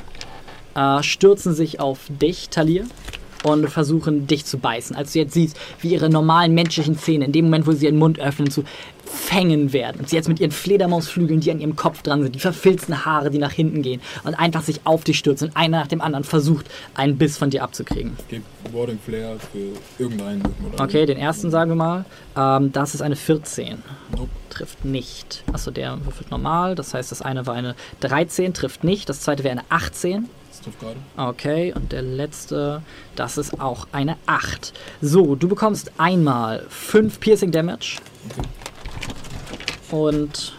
äh, stürzen sich auf dich, Talir. Und versuchen dich zu beißen. Als du jetzt siehst, wie ihre normalen menschlichen Zähne in dem Moment, wo sie ihren Mund öffnen, zu Fängen werden. Und sie jetzt mit ihren Fledermausflügeln, die an ihrem Kopf dran sind, die verfilzten Haare, die nach hinten gehen und einfach sich auf dich stürzen und einer nach dem anderen versucht, einen Biss von dir abzukriegen. Ich gebe Warding Flair für irgendeinen Okay, den ersten sagen wir mal. Ähm, das ist eine 14. Nope. Trifft nicht. Achso, der würfelt normal. Das heißt, das eine war eine 13, trifft nicht. Das zweite wäre eine 18. Trifft gerade. Okay, und der letzte, das ist auch eine 8. So, du bekommst einmal 5 Piercing Damage. Und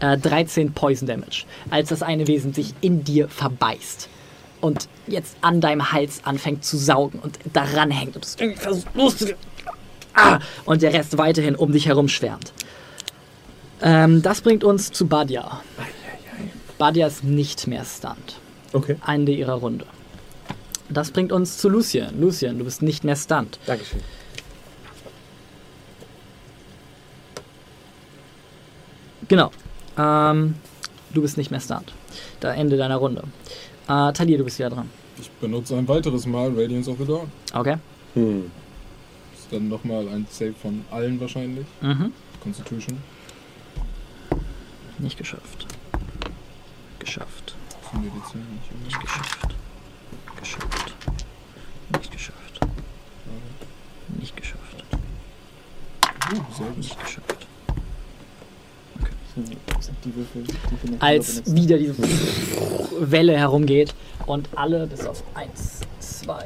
äh, 13 Poison Damage. Als das eine Wesen sich in dir verbeißt. Und jetzt an deinem Hals anfängt zu saugen und daran hängt und es irgendwie versucht loszugehen. Ah! Und der Rest weiterhin um dich herum schwärmt. Ähm, das bringt uns zu Badia. Badia ist nicht mehr stunned. Okay. Ende ihrer Runde. Das bringt uns zu Lucien. Lucien, du bist nicht mehr stunned. Dankeschön. Genau. Ähm, du bist nicht mehr stunned. Da Ende deiner Runde. Äh, Talir, du bist wieder dran. Ich benutze ein weiteres Mal Radiance of the Dawn. Okay. Hm. Ist dann nochmal ein Save von allen wahrscheinlich. Mhm. Constitution. Nicht geschafft. Geschafft. Nicht geschafft. Geschafft. Nicht geschafft. Nicht geschafft. Gut. Nicht geschafft. Als wieder diese Welle herumgeht und alle bis auf 1, 2,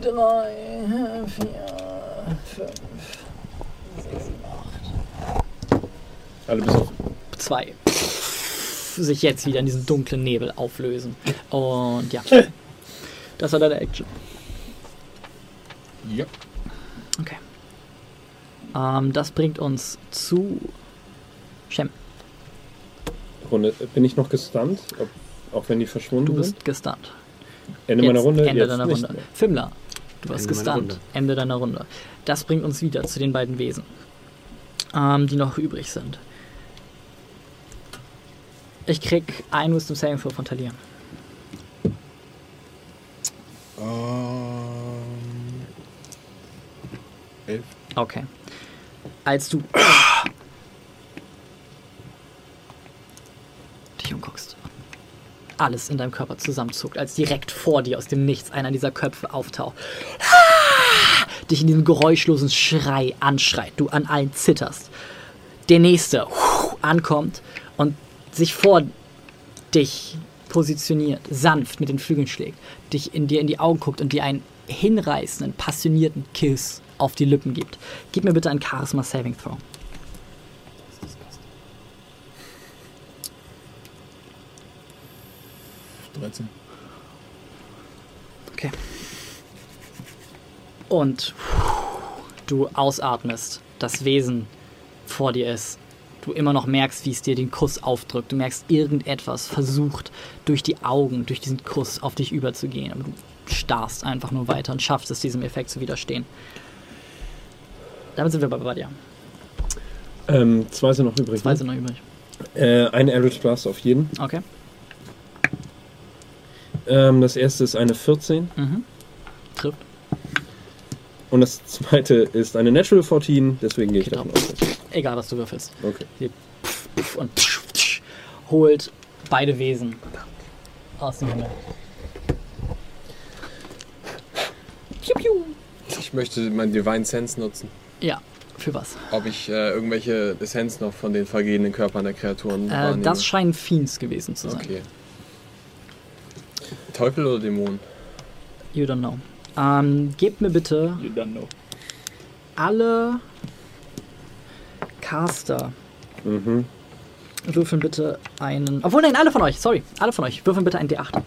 3, 4, 5, 6, 7, 8, Alle bis auf. 2 sich jetzt wieder in diesen dunklen Nebel auflösen. Und ja, das war deine Action. Ja. Okay. Ähm, das bringt uns zu Shem. Runde. Bin ich noch gestunt? Ob, auch wenn die verschwunden Du sind? bist gestunt. Ende meiner Jetzt Runde? Ende jetzt deiner Runde. mehr. Fimler, du warst meiner gestunt. Ende deiner Runde. Das bringt uns wieder zu den beiden Wesen, ähm, die noch übrig sind. Ich krieg ein Wisdom Saving Throw von Talia. Ähm. Elf. Okay. Als du dich umguckst, alles in deinem Körper zusammenzuckt, als direkt vor dir aus dem Nichts einer dieser Köpfe auftaucht, dich in diesem geräuschlosen Schrei anschreit, du an allen zitterst. Der nächste ankommt und sich vor dich positioniert, sanft mit den Flügeln schlägt, dich in dir in die Augen guckt und dir einen hinreißenden, passionierten Kiss auf die Lippen gibt. Gib mir bitte einen Charisma Saving Throw. Okay. Und du ausatmest, das Wesen vor dir ist. Du immer noch merkst, wie es dir den Kuss aufdrückt. Du merkst, irgendetwas versucht durch die Augen, durch diesen Kuss auf dich überzugehen. Aber du starrst einfach nur weiter und schaffst es, diesem Effekt zu widerstehen. Damit sind wir bei Badia. Ähm, zwei sind noch übrig. Zwei ne? sind noch übrig. Äh, eine Eldritch Blast auf jeden. Okay. Ähm, das erste ist eine 14 Mhm. Trifft. Und das zweite ist eine Natural 14, deswegen gehe ich Geht davon auch. aus. dass- Egal, was du würfelst. Okay. Puff und holt beide Wesen aus dem Himmel. Piu, piu. Ich möchte meinen Divine Sense nutzen. Ja, für was? Ob ich äh, irgendwelche Essenz noch von den vergehenden Körpern der Kreaturen Äh, wahrnehme. das scheinen Fiends gewesen zu sein. Okay. Teufel oder Dämon? You don't know. Ähm, gebt mir bitte You don't know. alle Caster. Mhm. Würfeln bitte einen. Obwohl, nein, alle von euch, sorry. Alle von euch. Würfeln bitte einen D8.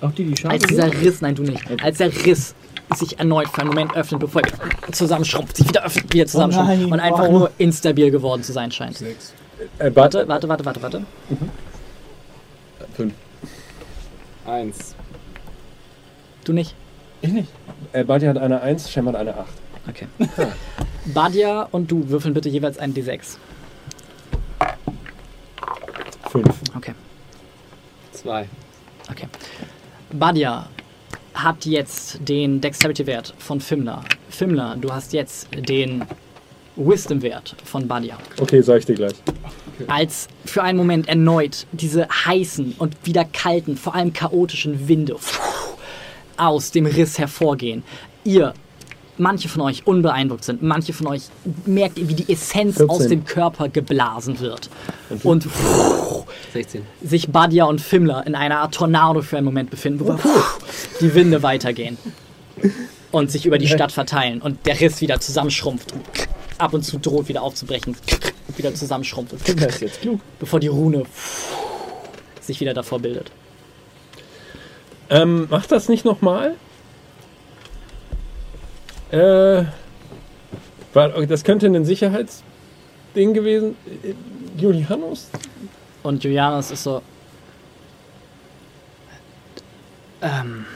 Auch die, die Als dieser sind? Riss, nein, du nicht. Als der Riss sich erneut für einen Moment öffnet, bevor er zusammenschrumpft, sich wieder öffnet, wieder zusammenschrumpft nein, und einfach wow. nur instabil geworden zu sein scheint. Sechs. Äh, Warte, warte, warte, warte, warte. Fünf. Eins. Du nicht? Ich nicht. Äh, Buddy hat eine 1, Shem hat eine 8. Okay. Badia und du würfeln bitte jeweils einen D6. 5. Okay, Zwei. okay. Badia hat jetzt den Dexterity-Wert von Fimler. Fimler, du hast jetzt den Wisdom-Wert von Badia. Okay, sag ich dir gleich. als für einen Moment erneut diese heißen und wieder kalten, vor allem chaotischen Winde aus dem Riss hervorgehen. Ihr, manche von euch unbeeindruckt sind, manche von euch merkt ihr, wie die Essenz 14. aus dem Körper geblasen wird. Und 16. sich Badia und Fimmler in einer Art Tornado für einen Moment befinden, wo die Winde weitergehen und sich über die Stadt verteilen und der Riss wieder zusammenschrumpft und ab und zu droht wieder aufzubrechen und wieder zusammenschrumpft und Das ist jetzt klug. bevor die Rune sich wieder davor bildet. Ähm, mach das nicht nochmal. Äh, war, das könnte ein Sicherheitsding gewesen. Äh, Julianus? Und Julianus ist so. Ähm.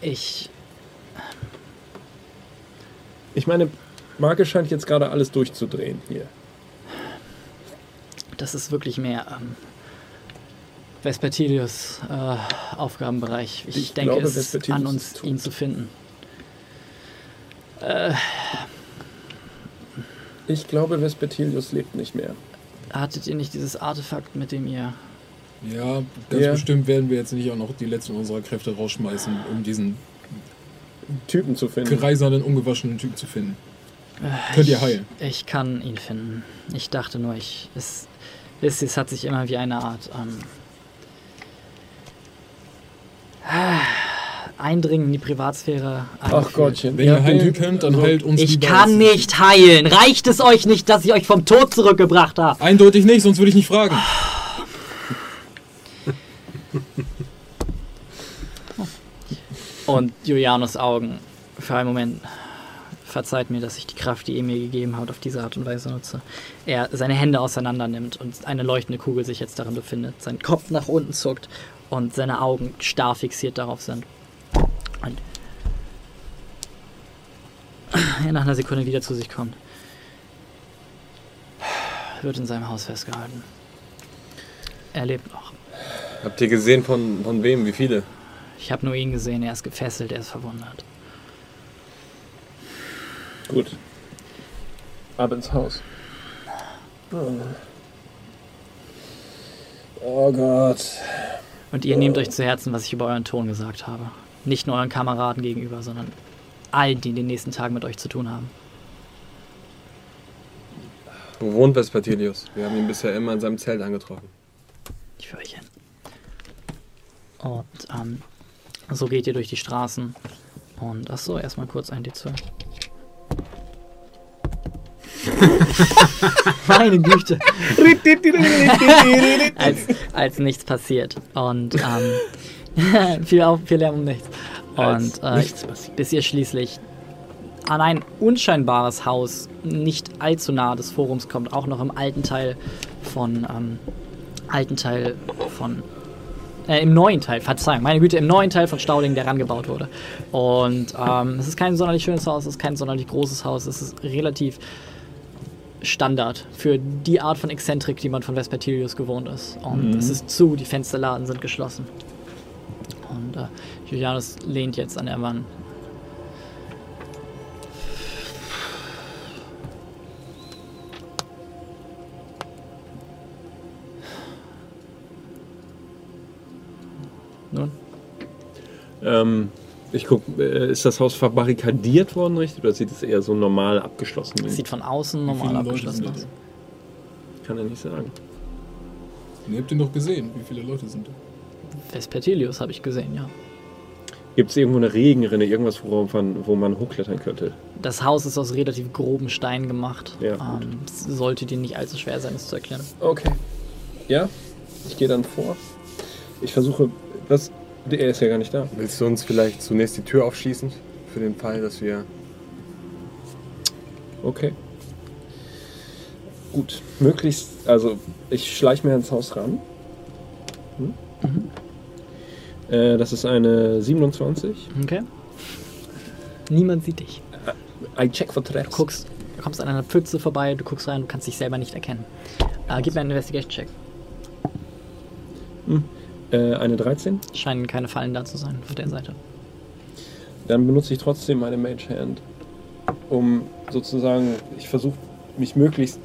Ich. Ich meine, Marke scheint jetzt gerade alles durchzudrehen hier. Das ist wirklich mehr. Ähm, Vespertilius äh, Aufgabenbereich. Ich, Ich denke, glaube, es ist an uns, ist ihn zu finden. Ich glaube, Vespertilius lebt nicht mehr. Hattet ihr nicht dieses Artefakt, mit dem ihr. Ja, ganz Ja. bestimmt werden wir jetzt nicht auch noch die letzten unserer Kräfte rausschmeißen, um diesen Typen zu finden. kreisernden, ungewaschenen Typ zu finden. Könnt ihr heilen? Ich kann ihn finden. Ich dachte nur, ich. Es, es, es hat sich immer wie eine Art. Ähm, Eindringen in die Privatsphäre. Ach angefühlt. Gottchen. Wenn Ja, ihr heilen könnt, dann heilt uns Ich kann nicht heilen. Reicht es euch nicht, dass ich euch vom Tod zurückgebracht habe? Eindeutig nicht, sonst würde ich nicht fragen. Und Julianus Augen für einen Moment. Verzeiht mir, dass ich die Kraft, die ihr mir gegeben habt, auf diese Art und Weise nutze. Er seine Hände auseinander nimmt und eine leuchtende Kugel sich jetzt darin befindet. Sein Kopf nach unten zuckt und seine Augen starr fixiert darauf sind. Und er nach einer Sekunde wieder zu sich kommt. Wird in seinem Haus festgehalten. Er lebt noch. Habt ihr gesehen von, von wem? Wie viele? Ich habe nur ihn gesehen, er ist gefesselt, er ist verwundert. Gut. Ab ins Haus. Oh Gott. Und ihr nehmt euch zu Herzen, was ich über euren Ton gesagt habe. Nicht nur euren Kameraden gegenüber, sondern allen, die in den nächsten Tagen mit euch zu tun haben. Wo wohnt Vespertilius? Wir haben ihn bisher immer in seinem Zelt angetroffen. Ich führe euch hin. Und ähm, so geht ihr durch die Straßen. Und ach so, erstmal kurz ein D12. Meine Güte. als, als nichts passiert. Und ähm, viel, auf, viel Lärm um nichts. Und äh, nichts passiert. bis ihr schließlich an ein unscheinbares Haus nicht allzu nahe des Forums kommt, auch noch im alten Teil von ähm, alten Teil von äh, im neuen Teil, Verzeihung, meine Güte, im neuen Teil von Stauding, der rangebaut wurde. Und ähm, es ist kein sonderlich schönes Haus, es ist kein sonderlich großes Haus, es ist relativ Standard für die Art von Exzentrik, die man von Vespertilius gewohnt ist. Und es ist zu, die Fensterladen sind geschlossen. Und äh, Julianus lehnt jetzt an der Wand. Nun, Ähm, ich guck, äh, ist das Haus verbarrikadiert worden, richtig? Oder sieht es eher so normal abgeschlossen aus? es sieht von außen normal abgeschlossen aus. Kann er nicht sagen. Ihr habt ihn doch gesehen. Wie viele Leute sind da? Vespertilius habe ich gesehen, ja. Gibt es irgendwo eine Regenrinne, irgendwas, worauf man, wo man hochklettern könnte? Das Haus ist aus relativ groben Stein gemacht. Ja, gut. ähm, es sollte dir nicht allzu schwer sein, es zu erklären. Okay. Ja, ich gehe dann vor. Ich versuche, was? Er ist ja gar nicht da. Willst du uns vielleicht zunächst die Tür aufschließen? Für den Fall, dass wir. Okay. Gut, möglichst, also ich schleiche mir ins Haus ran. Hm? Äh, das ist eine 27. Okay? Niemand sieht dich. I check for traps. Du guckst, du kommst an einer Pfütze vorbei, du guckst rein, du kannst dich selber nicht erkennen. Äh, gib mir einen Investigation-Check. Äh, eine 13. Scheinen keine Fallen da zu sein auf der Seite. Dann benutze ich trotzdem meine Mage Hand, um sozusagen, ich versuche mich möglichst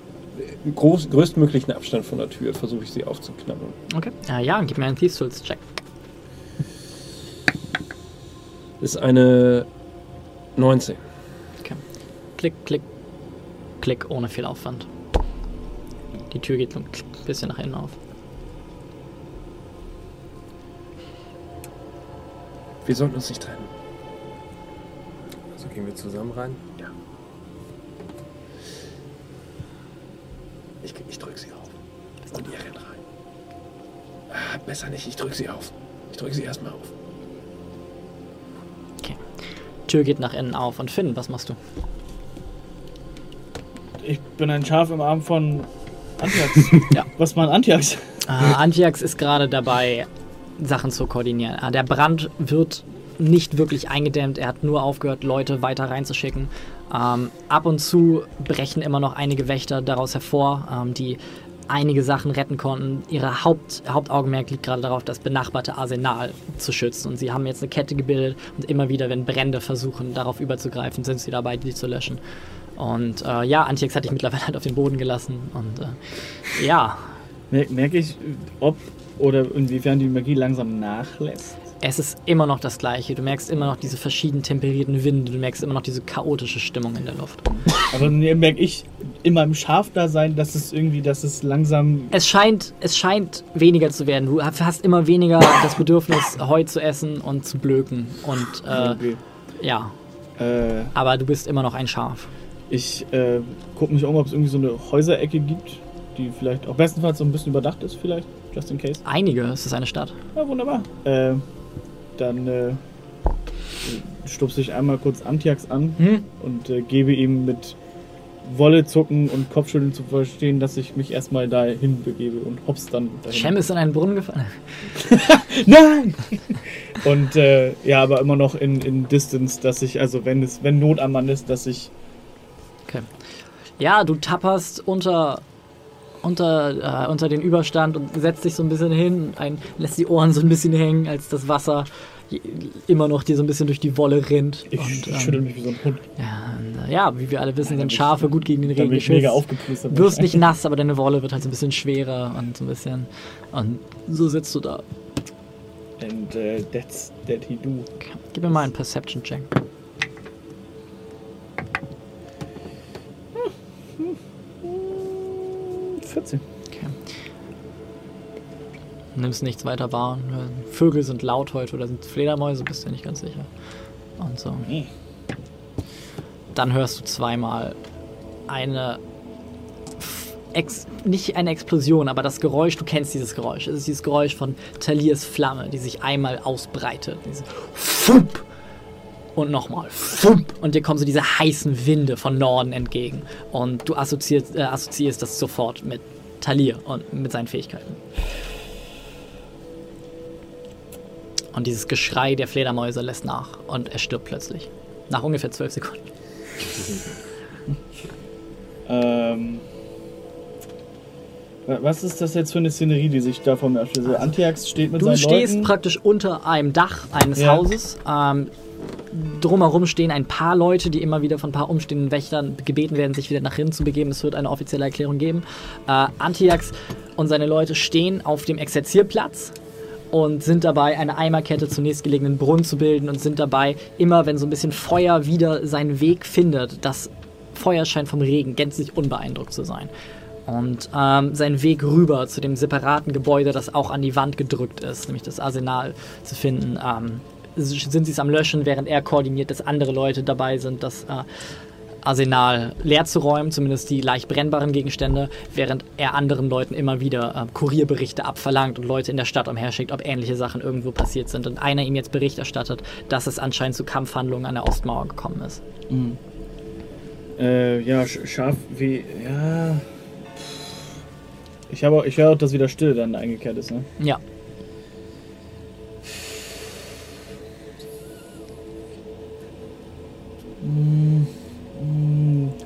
im groß, größtmöglichen Abstand von der Tür, versuche ich sie aufzuknabbern. Okay. Äh, ja, gib mir einen Thieves Tools Check. Ist eine 19. Klick, klick, klick, ohne viel Aufwand. Die Tür geht so ein bisschen nach innen auf. Wir sollten uns nicht trennen. So gehen wir zusammen rein. Ich, ich drücke sie auf. Und ihr rennt rein. Ah, besser nicht, ich drücke sie auf. Ich drücke sie erstmal auf. Tür geht nach innen auf. Und Finn, was machst du? Ich bin ein Schaf im Arm von Antiax. Ja. Was war ein Antiax? Äh, Antiax ist gerade dabei, Sachen zu koordinieren. Äh, der Brand wird nicht wirklich eingedämmt. Er hat nur aufgehört, Leute weiter reinzuschicken. Ähm, ab und zu brechen immer noch einige Wächter daraus hervor, ähm, die einige Sachen retten konnten. Ihre Haupt, Hauptaugenmerk liegt gerade darauf, das benachbarte Arsenal zu schützen. Und sie haben jetzt eine Kette gebildet und immer wieder, wenn Brände versuchen, darauf überzugreifen, sind sie dabei, die zu löschen. Und äh, ja, Antiox hat dich mittlerweile halt auf den Boden gelassen. Und äh, ja, Mer merke ich, ob oder inwiefern die Magie langsam nachlässt. es ist immer noch das Gleiche. Du merkst immer noch diese verschieden temperierten Winde. Du merkst immer noch diese chaotische Stimmung in der Luft. Aber mir merke ich in meinem Schafdasein, dass es irgendwie, dass es langsam. Es scheint, es scheint weniger zu werden. Du hast immer weniger das Bedürfnis, Heu zu essen und zu blöken. Und äh, Okay. ja, Äh, aber du bist immer noch ein Schaf. ich äh, gucke mich um, ob es irgendwie so eine Häuserecke gibt, die vielleicht auch bestenfalls so ein bisschen überdacht ist, vielleicht, just in case. Einige, es ist eine Stadt. Ja, wunderbar. Äh, dann äh, stupse ich einmal kurz Antiax an Hm? und äh, gebe ihm mit Wolle zucken und Kopfschütteln zu verstehen, dass ich mich erstmal dahin begebe und hops dann dahin. Shem ist in einen Brunnen gefallen. Nein! und äh, ja, aber immer noch in, in Distance, dass ich, also wenn es, wenn Not am Mann ist, dass ich. Ja, du tapperst unter, unter, äh, unter den Überstand und setzt dich so ein bisschen hin, ein, lässt die Ohren so ein bisschen hängen, als das Wasser immer noch dir so ein bisschen durch die Wolle rinnt. Ich und, ähm, schüttel mich wie so ein Hund. ja, und, äh, ja, wie wir alle wissen, Nein, sind Schafe gut gegen den Regen mega geschützt. Du wirst nicht nass, aber deine Wolle wird halt so ein bisschen schwerer und so ein bisschen. Und so sitzt du da. And uh, that's that he do. Okay. Gib mir mal einen Perception-Check. Hm, 14. Nimmst nichts weiter wahr. Vögel sind laut heute oder sind Fledermäuse, bist du nicht ganz sicher. Und so. Nee. Dann hörst du zweimal eine. Ex nicht eine Explosion, aber das Geräusch, du kennst dieses Geräusch. Es ist dieses Geräusch von Taliers Flamme, die sich einmal ausbreitet. Diese Fump! Und nochmal! Und dir kommen so diese heißen Winde von Norden entgegen. Und du assoziierst, äh, assoziierst das sofort mit Talir und mit seinen Fähigkeiten. Und dieses Geschrei der Fledermäuse lässt nach und er stirbt plötzlich. Nach ungefähr zwölf Sekunden. Ähm, wa- was ist das jetzt für eine Szenerie, die sich da vor mir abspielt? Also Antiax steht mit Du seinen stehst Leuten. praktisch unter einem Dach eines Ja. Hauses. Ähm, drumherum stehen ein paar Leute, die immer wieder von ein paar umstehenden Wächtern gebeten werden, sich wieder nach hinten zu begeben. Es wird eine offizielle Erklärung geben. Äh, Antiax und seine Leute stehen auf dem Exerzierplatz und sind dabei, eine Eimerkette zum nächstgelegenen Brunnen zu bilden und sind dabei, immer wenn so ein bisschen Feuer wieder seinen Weg findet, das Feuer scheint vom Regen gänzlich unbeeindruckt zu sein. Und ähm, sein Weg rüber zu dem separaten Gebäude, das auch an die Wand gedrückt ist, nämlich das Arsenal zu finden, ähm, sind sie es am Löschen, während er koordiniert, dass andere Leute dabei sind, das äh, Arsenal leer zu räumen, zumindest die leicht brennbaren Gegenstände, während er anderen Leuten immer wieder äh, Kurierberichte abverlangt und Leute in der Stadt umherschickt, ob ähnliche Sachen irgendwo passiert sind. Und einer ihm jetzt Bericht erstattet, dass es anscheinend zu Kampfhandlungen an der Ostmauer gekommen ist. Mhm. Äh, ja, sch- scharf wie. Ja. Ich, habe ich höre auch, dass wieder Stille dann eingekehrt ist, ne? Ja.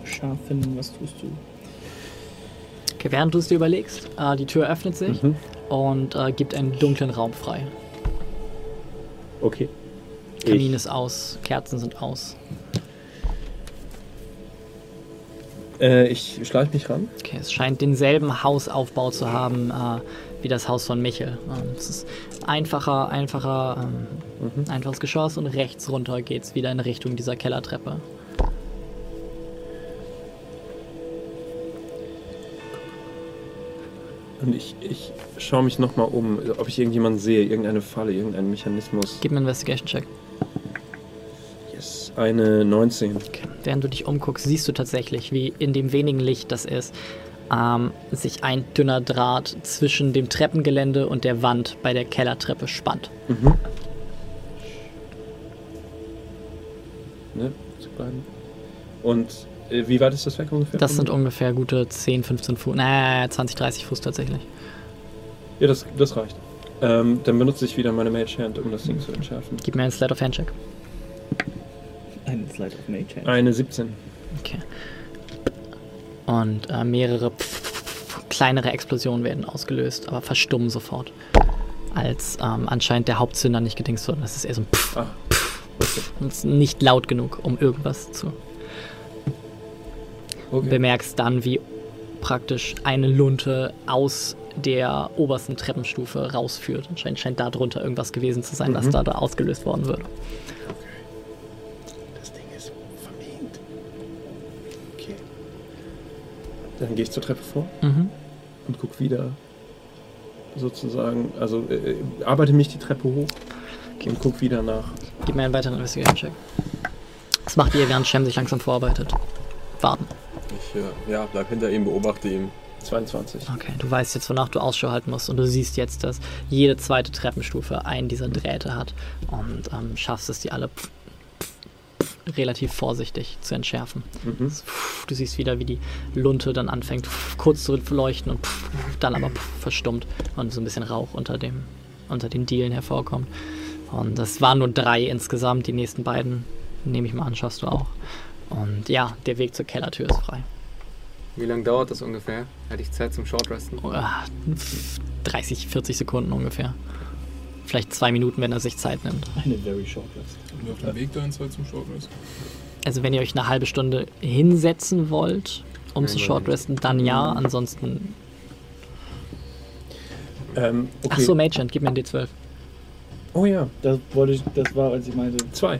Scharf finden, was tust du? Okay, während du es dir überlegst, äh, die Tür öffnet sich Mhm. und äh, gibt einen dunklen Raum frei. Okay. Kamin Ich, ist aus, Kerzen sind aus. äh, ich schleiche mich ran. Okay, es scheint denselben Hausaufbau zu haben äh, wie das Haus von Michel. Ähm, es ist einfacher, einfacher, ähm, einfaches Geschoss und rechts runter geht's wieder in Richtung dieser Kellertreppe. Und ich, ich schaue mich nochmal um, ob ich irgendjemanden sehe, irgendeine Falle, irgendeinen Mechanismus. Gib mir einen Investigation-Check. Yes. Eine 19. Okay. Während du dich umguckst, siehst du tatsächlich, wie in dem wenigen Licht, das ist, ähm, sich ein dünner Draht zwischen dem Treppengelände und der Wand bei der Kellertreppe spannt. Mhm. Ne. Und äh, wie weit ist das weg ungefähr? Das sind ungefähr gute 10, 15 Fuß, naja, 20, 30 Fuß tatsächlich. Ja, das, das reicht. Ähm, dann benutze ich wieder meine Mage Hand, um das Ding zu entschärfen. Gib mir einen Slide of Hand-Check. Ein Slide of Nature. Eine 17. Okay. Und äh, mehrere kleinere Explosionen werden ausgelöst, aber verstummen sofort. Als ähm, anscheinend der Hauptzünder nicht gedingst wurde. Das ist eher so ein Pff. Ah, okay. Und es ist nicht laut genug, um irgendwas zu. okay. Bemerkst dann, wie praktisch eine Lunte aus der obersten Treppenstufe rausführt. Anscheinend scheint da drunter irgendwas gewesen zu sein, was Mhm. da, da ausgelöst worden würde. Dann gehe ich zur Treppe vor Mhm. und guck wieder sozusagen, also äh, arbeite mich die Treppe hoch und guck wieder nach. Gib mir einen weiteren Investigation-Check. Was macht ihr, während Shem sich langsam vorarbeitet? Warten. Ich äh, ja, bleib hinter ihm, beobachte ihn. 22. Okay, du weißt jetzt, wonach du Ausschau halten musst und du siehst jetzt, dass jede zweite Treppenstufe einen dieser Drähte hat und ähm, schaffst es, die alle pf, relativ vorsichtig zu entschärfen. Mhm. Du siehst wieder, wie die Lunte dann anfängt kurz zu leuchten und dann aber verstummt und so ein bisschen Rauch unter, dem, unter den Dielen hervorkommt. Und das waren nur drei insgesamt, die nächsten beiden nehme ich mal an, schaffst du auch. Und ja, der Weg zur Kellertür ist frei. Wie lange dauert das ungefähr? Hätte ich Zeit zum Shortresten? Ah, 30, 40 Sekunden ungefähr. Vielleicht zwei Minuten, wenn er sich Zeit nimmt. Eine very short rest. Wir auf dem Weg dahin Zeit zum Shortrest? Also wenn ihr euch eine halbe Stunde hinsetzen wollt, um zu shortresten, dann ja. Ansonsten. Ähm, okay. Ach so, Magehand, gib mir einen D12. Oh ja, Das wollte ich, das war, als ich meinte. zwei.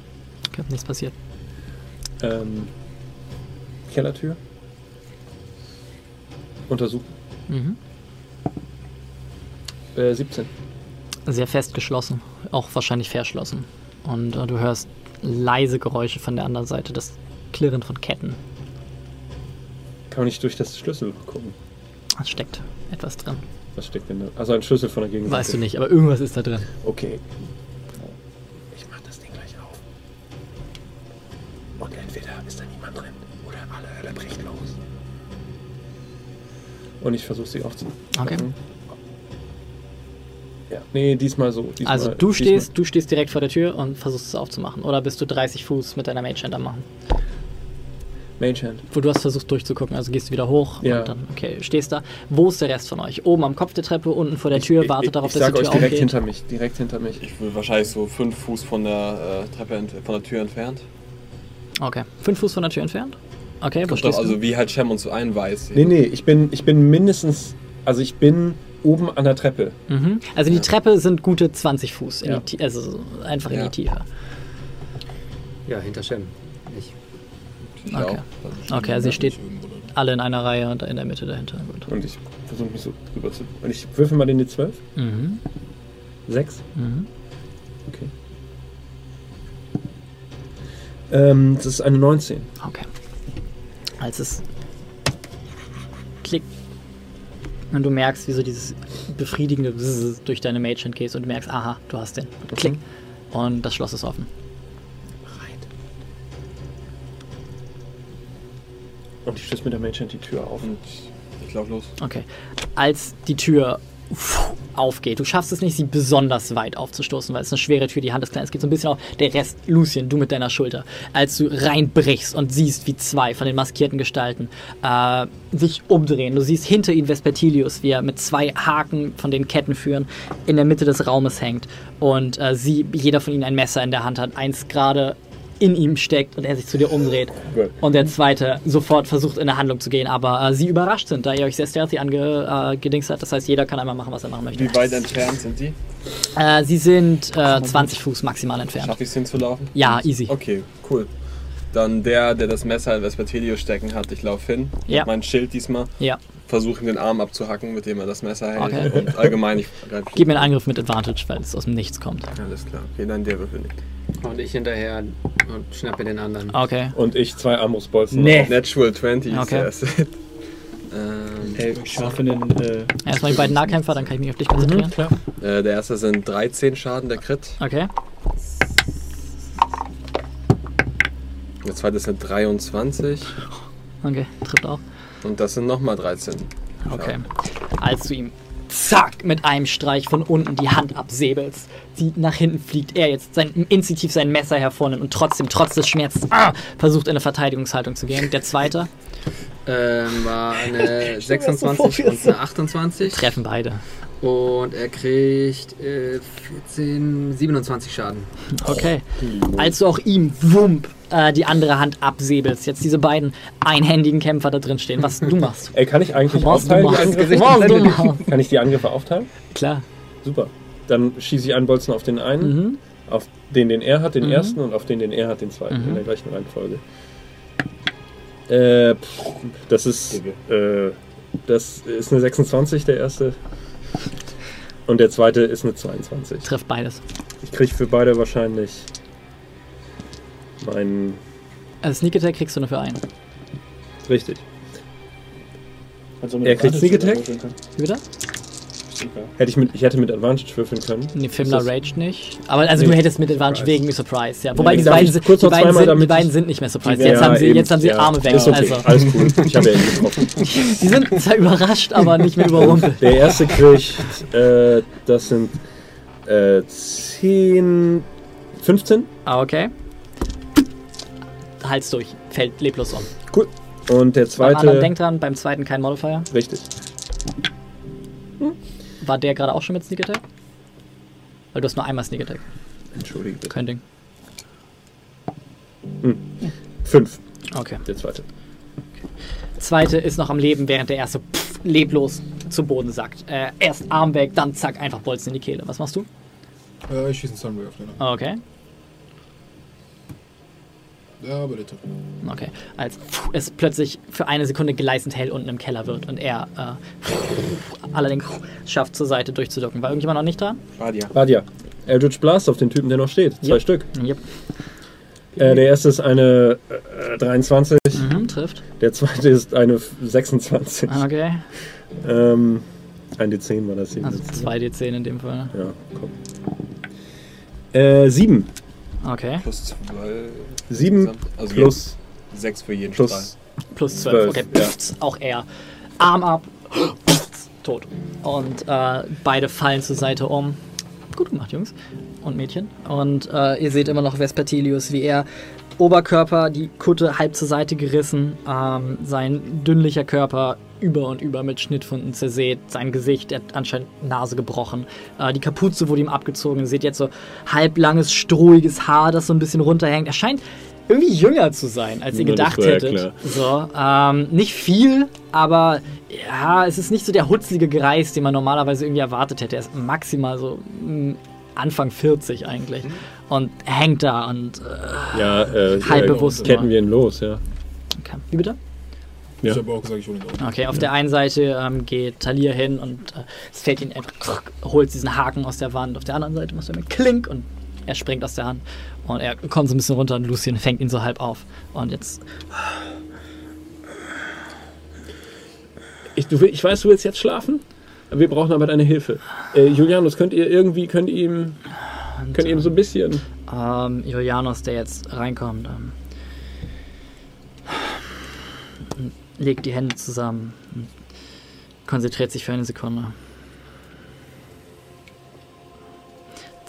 Okay, nichts passiert. Ähm, Kellertür. Untersuchen. Mhm. Äh, 17. Sehr fest geschlossen. Auch wahrscheinlich verschlossen. Und äh, du hörst leise Geräusche von der anderen Seite, das Klirren von Ketten. Kann man nicht durch das Schlüssel gucken. Es steckt etwas drin. Was steckt denn da? Also ein Schlüssel von der Gegenseite. Weißt du nicht, aber irgendwas ist da drin. Okay. Ich mach das Ding gleich auf. Und entweder ist da niemand drin oder alle Hölle bricht los. Und ich versuche sie aufzumachen. Okay. Ja, nee, diesmal so. Diesmal, Also du diesmal- stehst, du stehst direkt vor der Tür und versuchst es aufzumachen. Oder bist du 30 Fuß mit deiner Magehand am machen? Mage Hand. Wo du hast versucht durchzugucken, also gehst du wieder hoch Ja. und dann, okay, stehst da. Wo ist der Rest von euch? Oben am Kopf der Treppe, unten vor der Tür, ich, wartet ich, darauf, ich dass sag die euch Tür direkt aufgeht. hinter mich. Direkt hinter mich. Ich will wahrscheinlich so fünf Fuß von der äh, Treppe, von der Tür entfernt. Okay, fünf Fuß von der Tür entfernt? Okay, wo stehst also du? wie halt Shem uns so einweist. Nee, nee, ich bin, ich bin mindestens. Also ich bin oben an der Treppe. Mhm. Also die Treppe sind gute 20 Fuß, in Ja. die, also einfach in Ja. die Tiefe. Ja, hinter Shem. Ich. Ich Okay. auch. Okay, also ihr steht alle in einer Reihe und in der Mitte dahinter. Gut. Und ich versuche mich so rüber zu. Und ich würfel mal den D12. Mhm. Sechs. Mhm. Okay. Ähm, das ist eine 19. Okay. Als es klickt und du merkst, wie so dieses befriedigende Bzzz durch deine Magehand geht und du merkst, aha, du hast den. Und klick. Und das Schloss ist offen. Und ich schließe mit der Mage Hand die Tür auf. Und ich lauf los. Okay. Als die Tür aufgeht. Du schaffst es nicht, sie besonders weit aufzustoßen, weil es eine schwere Tür, die Hand ist klein. Es geht so ein bisschen auf der Rest, Lucien, du mit deiner Schulter. Als du reinbrichst und siehst, wie zwei von den maskierten Gestalten äh, sich umdrehen. Du siehst hinter ihnen Vespertilius, wie er mit zwei Haken von den Ketten führen, in der Mitte des Raumes hängt. Und äh, sie, jeder von ihnen ein Messer in der Hand hat. Eins gerade in ihm steckt und er sich zu dir umdreht. Gut. Und der zweite sofort versucht in eine Handlung zu gehen, aber äh, sie überrascht sind, da ihr euch sehr stealthy angedingst äh, habt. Das heißt, jeder kann einmal machen, was er machen möchte. Wie weit entfernt sind die? Äh, sie sind äh, 20 Fuß maximal entfernt. Schaffe ich es hinzulaufen? Ja, easy. Okay, cool. Dann der, der das Messer in Vespertilio stecken hat, ich laufe hin. Ja. Mein Schild diesmal. Ja. Versuche ihm den Arm abzuhacken, mit dem er das Messer hält. Okay. Und allgemein, ich Gib mir einen Angriff mit Advantage, weil es aus dem Nichts kommt. Alles klar. Okay, dann der Würfel nicht. Und ich hinterher und schnappe den anderen. Okay. Und ich zwei Armbrustbolzen. Nee. Natural 20 ist Okay. der erste. ähm, Hey, ich schaffe einen. Äh, Erstmal die beiden Nahkämpfer, dann kann ich mich auf dich konzentrieren. Mhm, klar. äh, der erste sind 13 Schaden, der Crit. Okay. Der zweite sind 23. Okay, trifft auch. Und das sind nochmal 13. Okay. Als du ihm zack mit einem Streich von unten die Hand absäbelst, sie nach hinten fliegt, er jetzt sein, instinktiv sein Messer hervornimmt und trotzdem, trotz des Schmerzes, ah, versucht in eine Verteidigungshaltung zu gehen. Der zweite Ähm, war eine 26 und eine 28. treffen beide. Und er kriegt äh, 14, 27 Schaden. Okay. Als du auch ihm, wump, äh, die andere Hand absäbelst, jetzt diese beiden einhändigen Kämpfer da drin stehen, was du machst. Ey, kann ich eigentlich Was du aufteilen, die machst. Angriffe? Was du machst. Kann ich die Angriffe aufteilen? Klar. Super. Dann schieße ich einen Bolzen auf den einen, Mhm. auf den, den er hat, den Mhm. ersten und auf den, den er hat, den zweiten. Mhm. In der gleichen Reihenfolge. Äh, pff, das ist, äh, das ist eine 26, der erste. Und der zweite ist eine 22. Trifft beides. Ich kriege für beide wahrscheinlich meinen. Also Sneak Attack kriegst du nur für einen. Richtig. also mit Er kriegt Sneak Attack? Wie bitte? Hätte ich, mit, ich hätte mit Advantage würfeln können. Nee, das- raged nicht. Aber also Nee. du hättest mit Advantage Surprise. wegen Surprise, ja. Wobei Ja, die beiden, sind, kurz die, beiden zweimal, sind, die beiden sind nicht mehr Surprise. Ja, Jetzt haben sie, eben. jetzt haben sie Ja, Arme weg. Ist okay, Also. alles cool. Ich habe ja ihn getroffen. Die sind zwar überrascht, aber nicht mehr überrumpelt. Der erste kriegt, äh, das sind äh, 10, 15. Ah, okay. Hals durch, fällt leblos um. Cool. Und der Beim zweite, denkt dran, beim zweiten kein Modifier. richtig. War der gerade auch schon mit Sneak Attack? Weil du hast nur einmal Sneak Attack. Entschuldige bitte. Kein Ding. 5, Okay. der zweite. Zweite ist noch am Leben, während der erste pff, leblos zu Boden sackt. Äh, erst Arm weg, dann zack, einfach Bolzen in die Kehle. Was machst du? Äh, ich schieße einen Sunray auf den. Okay. Ja, aber der trifft. Okay. Als es plötzlich für eine Sekunde gleißend hell unten im Keller wird und er äh, allerdings schafft zur Seite durchzuducken. War irgendjemand noch nicht da? Radia. Radia. Eldritch Blast auf den Typen, der noch steht. Zwei Yep. Stück. Yep. Äh, der erste ist eine äh, 23, Mhm, trifft. der zweite ist eine 26. Okay. Ähm, ein D10 war das hier. Also 2d10 in dem Fall. Ja, komm. Äh, 7. Okay. Plus 12. 7 insgesamt. Also plus, 6 für jeden Strahl. plus Plus 12. Okay. Zwölf, ja. Pfft, auch er. Arm ab. Pfft, tot. Und äh, beide fallen zur Seite um. Gut gemacht, Jungs und Mädchen. Und äh, ihr seht immer noch Vespertilius, wie er Oberkörper, die Kutte halb zur Seite gerissen, ähm, sein dünnlicher Körper über und über mit Schnittfunden zersät, sein Gesicht, er hat anscheinend Nase gebrochen. Äh, die Kapuze wurde ihm abgezogen. Ihr seht jetzt so halblanges, strohiges Haar, das so ein bisschen runterhängt. Er scheint irgendwie jünger zu sein, als ihr das gedacht war ja hättet. So, ähm, nicht viel, aber ja, es ist nicht so der hutzlige Greis, den man normalerweise irgendwie erwartet hätte. Er ist maximal so mm, Anfang 40 eigentlich und hängt da und äh, ja, äh, Halb äh, bewusst ketten wir ihn los, ja. okay. Wie bitte? Ja. Ich habe auch gesagt, ich hole ihn. Okay, auf der einen Seite ähm, geht Talir hin und äh, es fällt ihn einfach, holt diesen Haken aus der Wand. Auf der anderen Seite macht er mit Klink und er springt aus der Hand. Und er kommt so ein bisschen runter und Lucien fängt ihn so halb auf. Und jetzt, Ich, du, will- ich weiß, du willst jetzt schlafen, wir brauchen aber deine Hilfe. Äh, Julianus, könnt ihr irgendwie, könnt ihr ihm, könnt ihr ihm so ein bisschen... ähm, Julianos, der jetzt reinkommt, ähm, legt die Hände zusammen und konzentriert sich für eine Sekunde.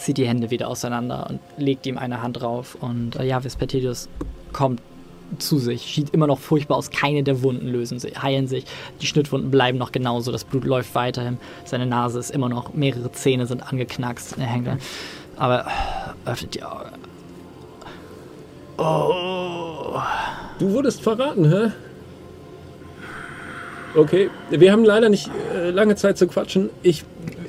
zieht die Hände wieder auseinander und legt ihm eine Hand drauf. Und äh, ja, Vespetilius kommt zu sich. Sieht immer noch furchtbar aus. Keine der Wunden lösen sich, heilen sich. Die Schnittwunden bleiben noch genauso. Das Blut läuft weiterhin. Seine Nase ist immer noch, mehrere Zähne sind angeknackst. Er hängt da. Aber äh, öffnet die Augen. Oh. Du wurdest verraten, hä? Okay, wir haben leider nicht äh, lange Zeit zu quatschen. Ich,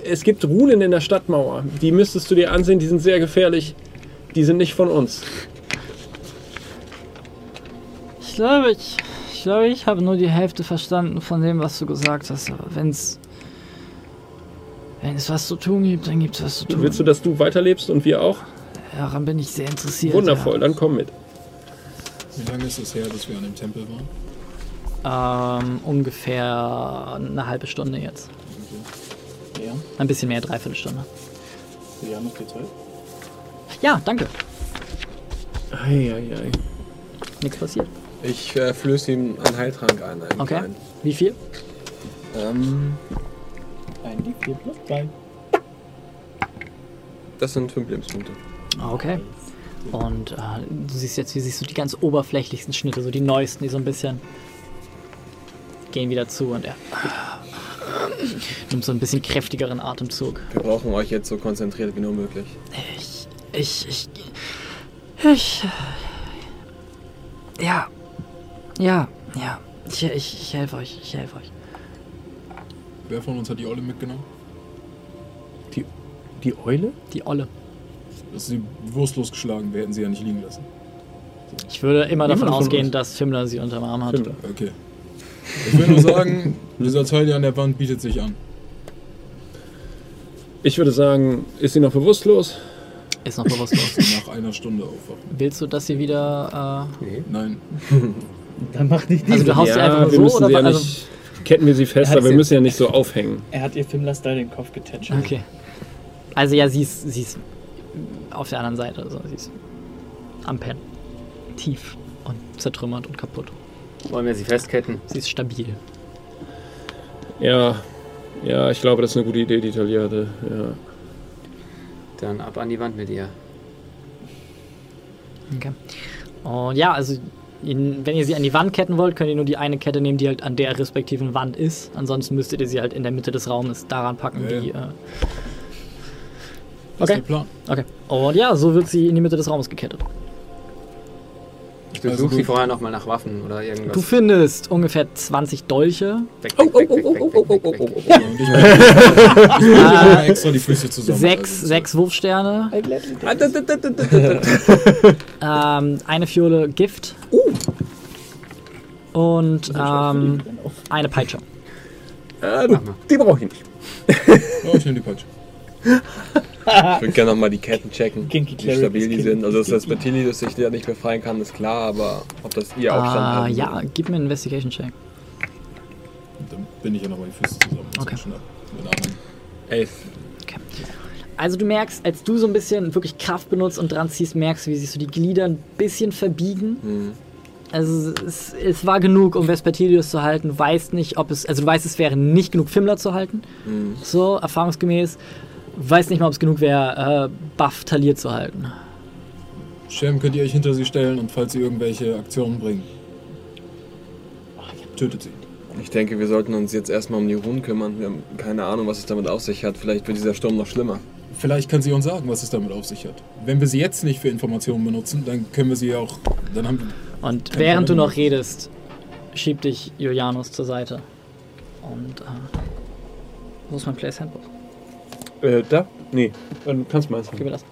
es gibt Runen in der Stadtmauer. Die müsstest du dir ansehen, die sind sehr gefährlich. Die sind nicht von uns. Ich glaube, ich, ich glaube, ich habe nur die Hälfte verstanden von dem, was du gesagt hast. Aber wenn's, wenn es was zu tun gibt, dann gibt es was zu tun. Willst du, dass du weiterlebst und wir auch? Daran bin ich sehr interessiert. Wundervoll, dann komm mit. Wie lange ist es her, dass wir an dem Tempel waren? Ja. Ähm, ungefähr eine halbe Stunde jetzt. Ja, Ein bisschen mehr, dreiviertel Stunde. ja, noch viel Zeit. Ja, danke. Eieiei. Nichts passiert. Ich äh, flöße ihm einen Heiltrank ein. Einen Okay. kleinen. Wie viel? Ähm, Ein D4 plus 3. das sind fünf Lebenspunkte. Okay. Und äh, du siehst jetzt, wie siehst du die ganz oberflächlichsten Schnitte, so die neuesten, die so ein bisschen gehen wieder zu und er nimmt so ein bisschen kräftigeren Atemzug. Wir brauchen euch jetzt so konzentriert wie nur möglich. Ich, ich, ich, ich, ja, ja, ja, ich, ich, ich helfe euch, ich helfe euch. Wer von uns hat die Olle mitgenommen? Die Eule? Die Olle. Das ist sie wurstlos geschlagen, wir hätten sie ja nicht liegen lassen. Ich würde immer davon Niemand von ausgehen, dass Fimmler sie unterm Arm hat. Stimmt. Okay. Ich will nur sagen, dieser Teil hier an der Wand bietet sich an. Ich würde sagen, ist sie noch bewusstlos? Ist noch bewusstlos. Nach einer Stunde aufwachen. Willst du, dass sie wieder, Nein. Dann mach nicht äh, also du haust sie einfach so müssen oder sie ja also, nicht. Ketten wir sie fest, Er aber wir müssen ja nicht so aufhängen. Er hat ihr Filmlaster den Kopf getätschelt. Okay. Also ja, sie ist, sie ist auf der anderen Seite. Also sie ist am Pen. Tief und zertrümmert und kaputt. Wollen wir sie festketten? Sie ist stabil. Ja, ja, ich glaube, das ist eine gute Idee, die Talia hatte. Ja. Dann ab an die Wand mit ihr. Okay. Und ja, also wenn ihr sie an die Wand ketten wollt, könnt ihr nur die eine Kette nehmen, die halt an der respektiven Wand ist. Ansonsten müsstet ihr sie halt in der Mitte des Raumes daran packen, Ja, die. Äh, Okay. ist der Plan. okay. Und ja, so wird sie in die Mitte des Raumes gekettet. Ich durchsuche Also sie gut. vorher nochmal nach Waffen oder irgendwas. Du findest ungefähr 20 Dolche. Weg, Oh, weg, oh, oh, oh, oh, oh, oh, oh, oh, extra die Füße zusammen. Sechs, also, sechs Wurfsterne. Ah. Ähm, eine Fiole Gift. Und ähm, eine Peitsche. Ah, du, die brauche ich nicht. Ja, ich nehme die Peitsche. Ich würde gerne nochmal die Ketten checken, Kinky wie stabil die sind. Also, dass das Bertilius sich da nicht befreien kann, ist klar, aber ob das ihr Aufstand Ah, haben ja, würde. gib mir einen Investigation-Check. Dann bin ich ja nochmal die Füße zusammen. Okay. Elf. Also du merkst, als du so ein bisschen wirklich Kraft benutzt und dran ziehst, merkst du, wie sich so die Glieder ein bisschen verbiegen. Hm. Also es, es war genug, um Vespertilius zu halten. Du weißt nicht, ob es, also du weißt, es wäre nicht genug, Fimmler zu halten. Hm. So, erfahrungsgemäß. Weiß nicht mal, ob es genug wäre, äh, Buff Talir zu halten. Shem, könnt ihr euch hinter sie stellen und falls sie irgendwelche Aktionen bringen, tötet sie. Ich denke, wir sollten uns jetzt erstmal um die Runen kümmern. Wir haben keine Ahnung, was es damit auf sich hat. Vielleicht wird dieser Sturm noch schlimmer. Vielleicht kann sie uns sagen, was es damit auf sich hat. Wenn wir sie jetzt nicht für Informationen benutzen, dann können wir sie auch. Dann haben. Und während du noch redest, schiebt dich Julianus zur Seite. Und äh, wo ist mein Place Handbook? Äh, da? Nee, dann kannst du meins Gib haben. mir das.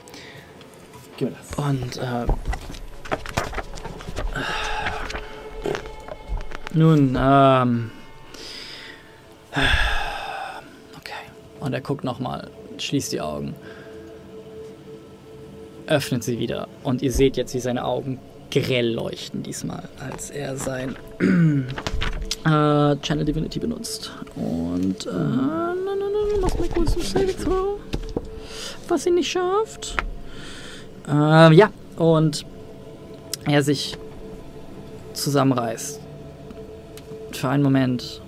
Gib mir das. Und äh, nun, ähm, okay. Und er guckt nochmal, schließt die Augen, öffnet sie wieder und ihr seht jetzt, wie seine Augen grell leuchten diesmal, als er sein äh, Channel Divinity benutzt. Und äh, na, na, na, mach mal kurz ein Saving Throw, was ihn nicht schafft. Ähm, ja, und er sich zusammenreißt. Für einen Moment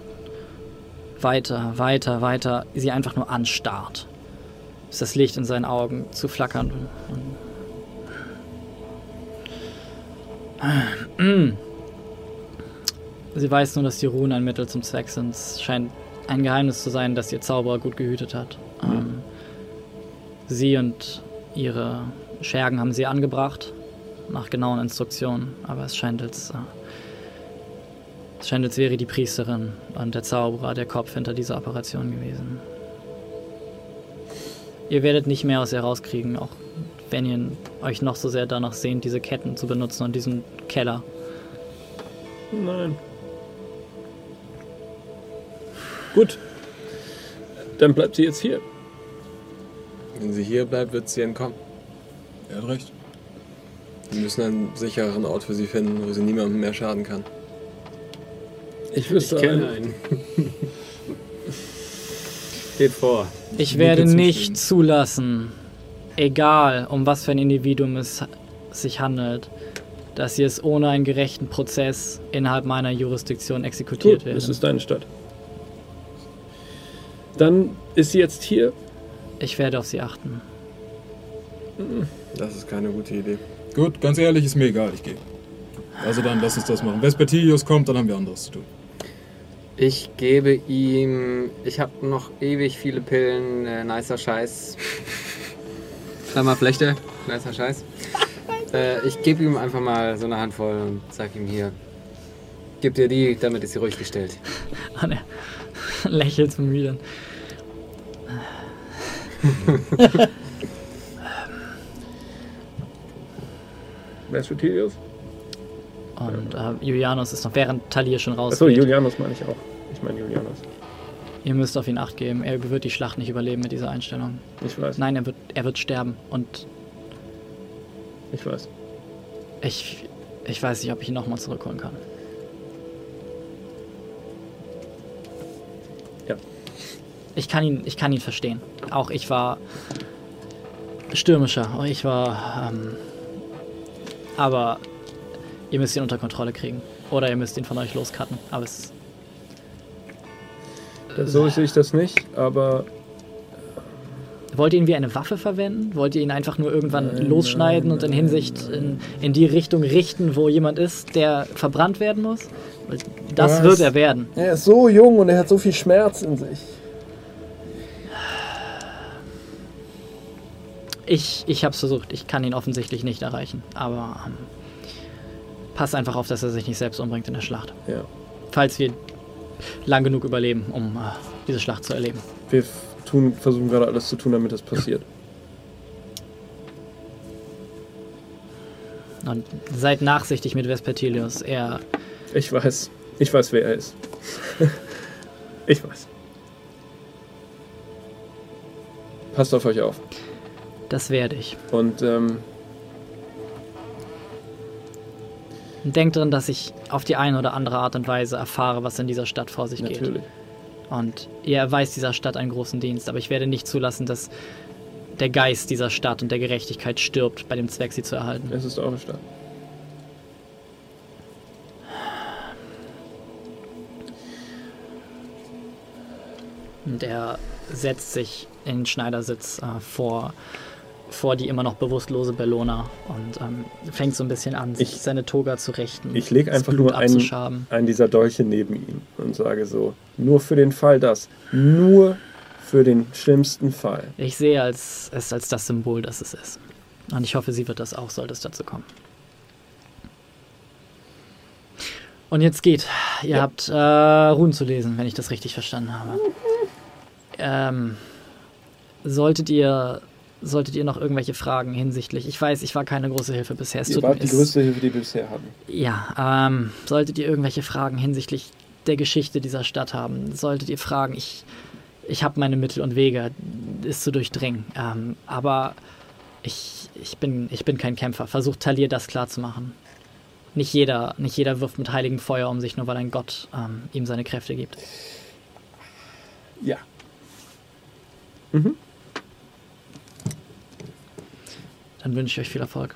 weiter, weiter, weiter, sie einfach nur anstarrt. bis das Licht in seinen Augen zu flackern. Und Sie weiß nur, dass die Runen ein Mittel zum Zweck sind. Es scheint ein Geheimnis zu sein, das ihr Zauberer gut gehütet hat. Ähm, sie und ihre Schergen haben sie angebracht, nach genauen Instruktionen. Aber es scheint als, äh, es scheint als wäre die Priesterin und der Zauberer der Kopf hinter dieser Operation gewesen. Ihr werdet nicht mehr aus ihr rauskriegen, auch wenn ihr euch noch so sehr danach sehnt, diese Ketten zu benutzen und diesen Keller. Nein. Gut. Dann bleibt sie jetzt hier. Wenn sie hier bleibt, wird sie entkommen. Er hat recht. Wir müssen einen sichereren Ort für sie finden, wo sie niemandem mehr schaden kann. Ich wüsste Ich kenne einen. einen. Geht vor. Ich werde zustimmen. nicht zulassen, egal um was für ein Individuum es sich handelt, dass sie es ohne einen gerechten Prozess innerhalb meiner Jurisdiktion exekutiert Gut, werden. es ist deine Stadt. Dann ist sie jetzt hier. Ich werde auf sie achten. Das ist keine gute Idee. Gut, ganz ehrlich, ist mir egal, ich gehe. Also dann lass uns das machen. Vespertilius kommt, dann haben wir anderes zu tun. Ich gebe ihm. Ich habe noch ewig viele Pillen. Äh, nicer Scheiß. Klammer Flechte. Nicer Scheiß. Äh, ich gebe ihm einfach mal so eine Handvoll und sag ihm hier. Gib dir die, damit ist sie ruhig gestellt. Und er lächelt zum Müdern. Wer ist Rutilius? Und äh, Julianus ist noch, während Talir schon raus. Achso, Julianus meine ich auch. Ich meine Julianus. Ihr müsst auf ihn Acht geben. Er wird die Schlacht nicht überleben mit dieser Einstellung. Ich weiß. Nein, er wird, er wird sterben. Und Ich weiß. ich, ich weiß nicht, ob ich ihn nochmal zurückholen kann. Ich kann ihn, ich kann ihn verstehen. Auch ich war stürmischer. Auch ich war. Ähm, aber ihr müsst ihn unter Kontrolle kriegen. Oder ihr müsst ihn von euch loscutten. Aber es. So sehe ich das nicht, aber Wollt ihr ihn wie eine Waffe verwenden? Wollt ihr ihn einfach nur irgendwann Nein, losschneiden nein, und in Hinsicht in, in die Richtung richten, wo jemand ist, der verbrannt werden muss? Das Was? wird er werden. er ist so jung und er hat so viel Schmerz in sich. Ich, ich habe es versucht. Ich kann ihn offensichtlich nicht erreichen. Aber ähm, pass einfach auf, dass er sich nicht selbst umbringt in der Schlacht. Ja. Falls wir lang genug überleben, um äh, diese Schlacht zu erleben. Wir tun, versuchen gerade alles zu tun, damit das passiert. Und seid nachsichtig mit Vespertilius. Er Ich weiß. Ich weiß, wer er ist. ich weiß. Passt auf euch auf. Das werde ich. Und ähm, Und denkt dran, dass ich auf die eine oder andere Art und Weise erfahre, was in dieser Stadt vor sich geht. natürlich. Und ihr erweist dieser Stadt einen großen Dienst, aber ich werde nicht zulassen, dass der Geist dieser Stadt und der Gerechtigkeit stirbt, bei dem Zweck, sie zu erhalten. Es ist eure Stadt. Und er setzt sich in den Schneidersitz äh, vor, vor die immer noch bewusstlose Bellona und ähm, fängt so ein bisschen an, sich Ich- seine Toga zu richten. Ich lege einfach nur einen, einen dieser Dolche neben ihm und sage so, nur für den Fall das. Nur für den schlimmsten Fall. Ich sehe als, es als das Symbol, das es ist. Und ich hoffe, sie wird das auch, sollte es dazu kommen. Und jetzt geht. Ihr Ja. habt äh, Runen zu lesen, wenn ich das richtig verstanden habe. Ähm, solltet ihr solltet ihr noch irgendwelche Fragen hinsichtlich? Ich weiß, ich war keine große Hilfe bisher. Es Ihr tut wart mir- die größte Hilfe, die wir bisher hatten. ja, ähm, solltet ihr irgendwelche Fragen hinsichtlich der Geschichte dieser Stadt haben, solltet ihr fragen, ich, ich habe meine Mittel und Wege, es zu durchdringen. Ähm, aber ich, ich, bin, ich bin kein Kämpfer. Versucht Talir das klarzumachen. Nicht jeder, nicht jeder wirft mit heiligem Feuer um sich, nur weil ein Gott ähm, ihm seine Kräfte gibt. Ja. Mhm. Dann wünsche ich euch viel Erfolg.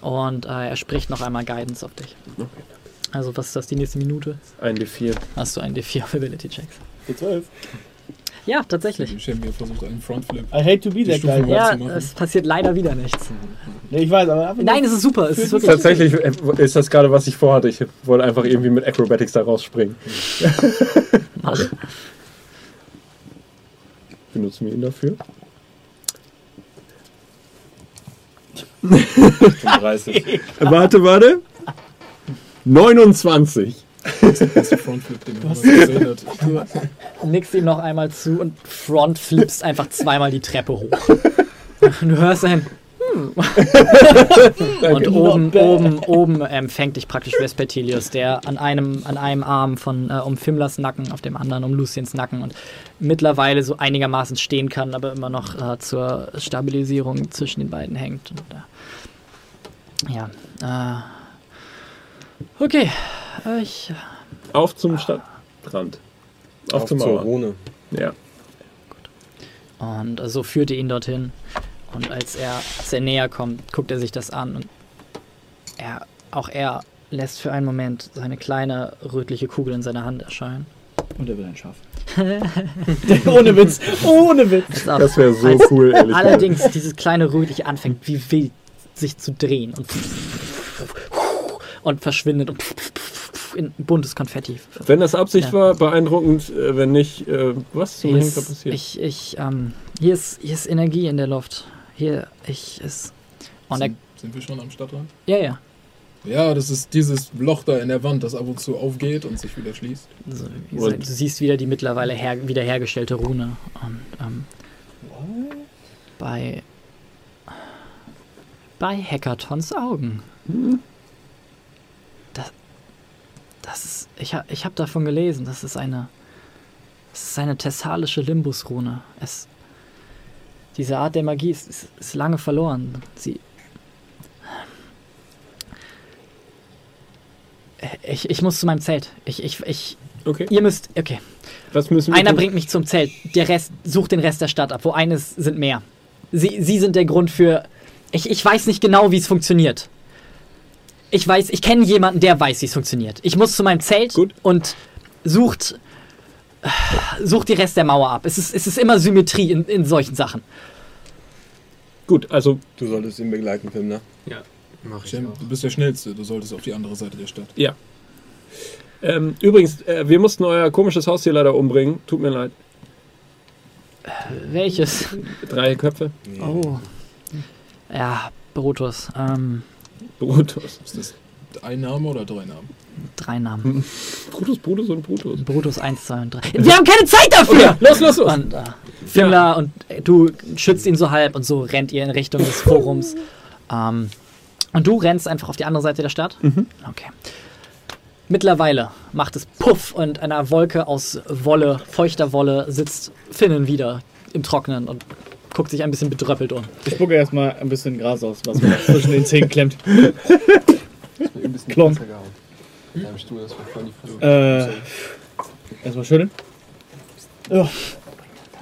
Und äh, er spricht noch einmal Guidance auf dich. Okay. Also was ist das, die nächste Minute? Ein D4. Hast du einen D4 auf Ability Checks. D12. Ja, tatsächlich. Shenmue versucht einen Frontflip. I hate to be that guy. Ja, zu machen. es passiert leider wieder nichts. Nee, ich weiß, aber Nein, es ist super. Es ist wirklich. Tatsächlich äh, ist das gerade, was ich vorhatte. Ich wollte einfach irgendwie mit Acrobatics da rausspringen. Mach. Benutzen wir ihn dafür? 35. warte, warte. 29. Das ist der Frontflip, den. Du nickst ihm noch einmal zu und front flippst einfach zweimal die Treppe hoch. Du hörst ein. hm. Und oben, oben, oben empfängt dich praktisch Vespertilius, der an einem, an einem Arm von äh, um Fimlas Nacken, auf dem anderen um Luciens Nacken und mittlerweile so einigermaßen stehen kann, aber immer noch äh, zur Stabilisierung zwischen den beiden hängt. Und, äh, ja. Äh, okay. Ich, Auf zum Stadtrand. Auf, Auf zur zur. Rune. Ja. Und so führt ihr ihn dorthin. Und als er, als er näher kommt, guckt er sich das an. Und er, auch er lässt für einen Moment seine kleine rötliche Kugel in seiner Hand erscheinen. Und er will ein Schaf. ohne Witz, ohne Witz. Das Das wäre so cool, ehrlich gesagt. Allerdings dieses kleine rötliche anfängt wie wild sich zu drehen und, und verschwindet und in buntes Konfetti. Wenn das Absicht Ja. war, beeindruckend. Äh, wenn nicht, äh, was zum Henker passiert? ich, ich, ähm, hier ist, hier ist Energie in der Luft. Hier, ich, ist. Und Sind, sind wir schon am Stadtrand? ja, ja. Ja, das ist dieses Loch da in der Wand, das ab und zu aufgeht und sich wieder schließt. So, wie Und- gesagt, du siehst wieder die mittlerweile her, wiederhergestellte Rune. Und ähm, bei bei Hackathons Augen. Das, das ist, ich habe ich hab davon gelesen. Das ist eine, das ist eine thessalische Limbus-Rune. Es, diese Art der Magie ist, ist, ist lange verloren. Sie ich, ich muss zu meinem Zelt. Ich, ich, ich, Okay. ihr müsst, okay. Was müssen wir Einer tun? bringt mich zum Zelt. Der Rest sucht den Rest der Stadt ab. Wo eines sind mehr. Sie, sie sind der Grund für. Ich, ich weiß nicht genau, wie es funktioniert. Ich weiß, ich kenne jemanden, der weiß, wie es funktioniert. Ich muss zu meinem Zelt Gut. und sucht. Sucht die Rest der Mauer ab. Es ist, es ist immer Symmetrie in, in solchen Sachen. Gut, also Du solltest ihn begleiten, Film, ne? Ja, mach ich auch. du bist der Schnellste, du solltest auf die andere Seite der Stadt. ja. Ähm, übrigens, äh, wir mussten euer komisches Haustier leider umbringen. Tut mir leid. Welches? Drei Köpfe. Oh. Ja, Brutus. Ähm, Brutus. Ist das ein Name oder drei Namen? drei Namen. Brutus, Brutus und Brutus. Brutus 1, 2 und 3. Wir haben keine Zeit dafür! Los, los, los. Und äh, Fimla und äh, du schützt ihn so halb und so rennt ihr in Richtung des Forums. ähm, und du rennst einfach auf die andere Seite der Stadt? Okay. Mittlerweile macht es Puff und einer Wolke aus Wolle, feuchter Wolle, sitzt Finnen wieder im Trocknen und guckt sich ein bisschen bedröppelt um. Ich spucke erstmal ein bisschen Gras aus, was mir zwischen den Zähnen klemmt. Ein bisschen Klonk. besser gehauen. Deinem Stuhl, das war voll die Fuß. Äh, erstmal schütteln. Ja.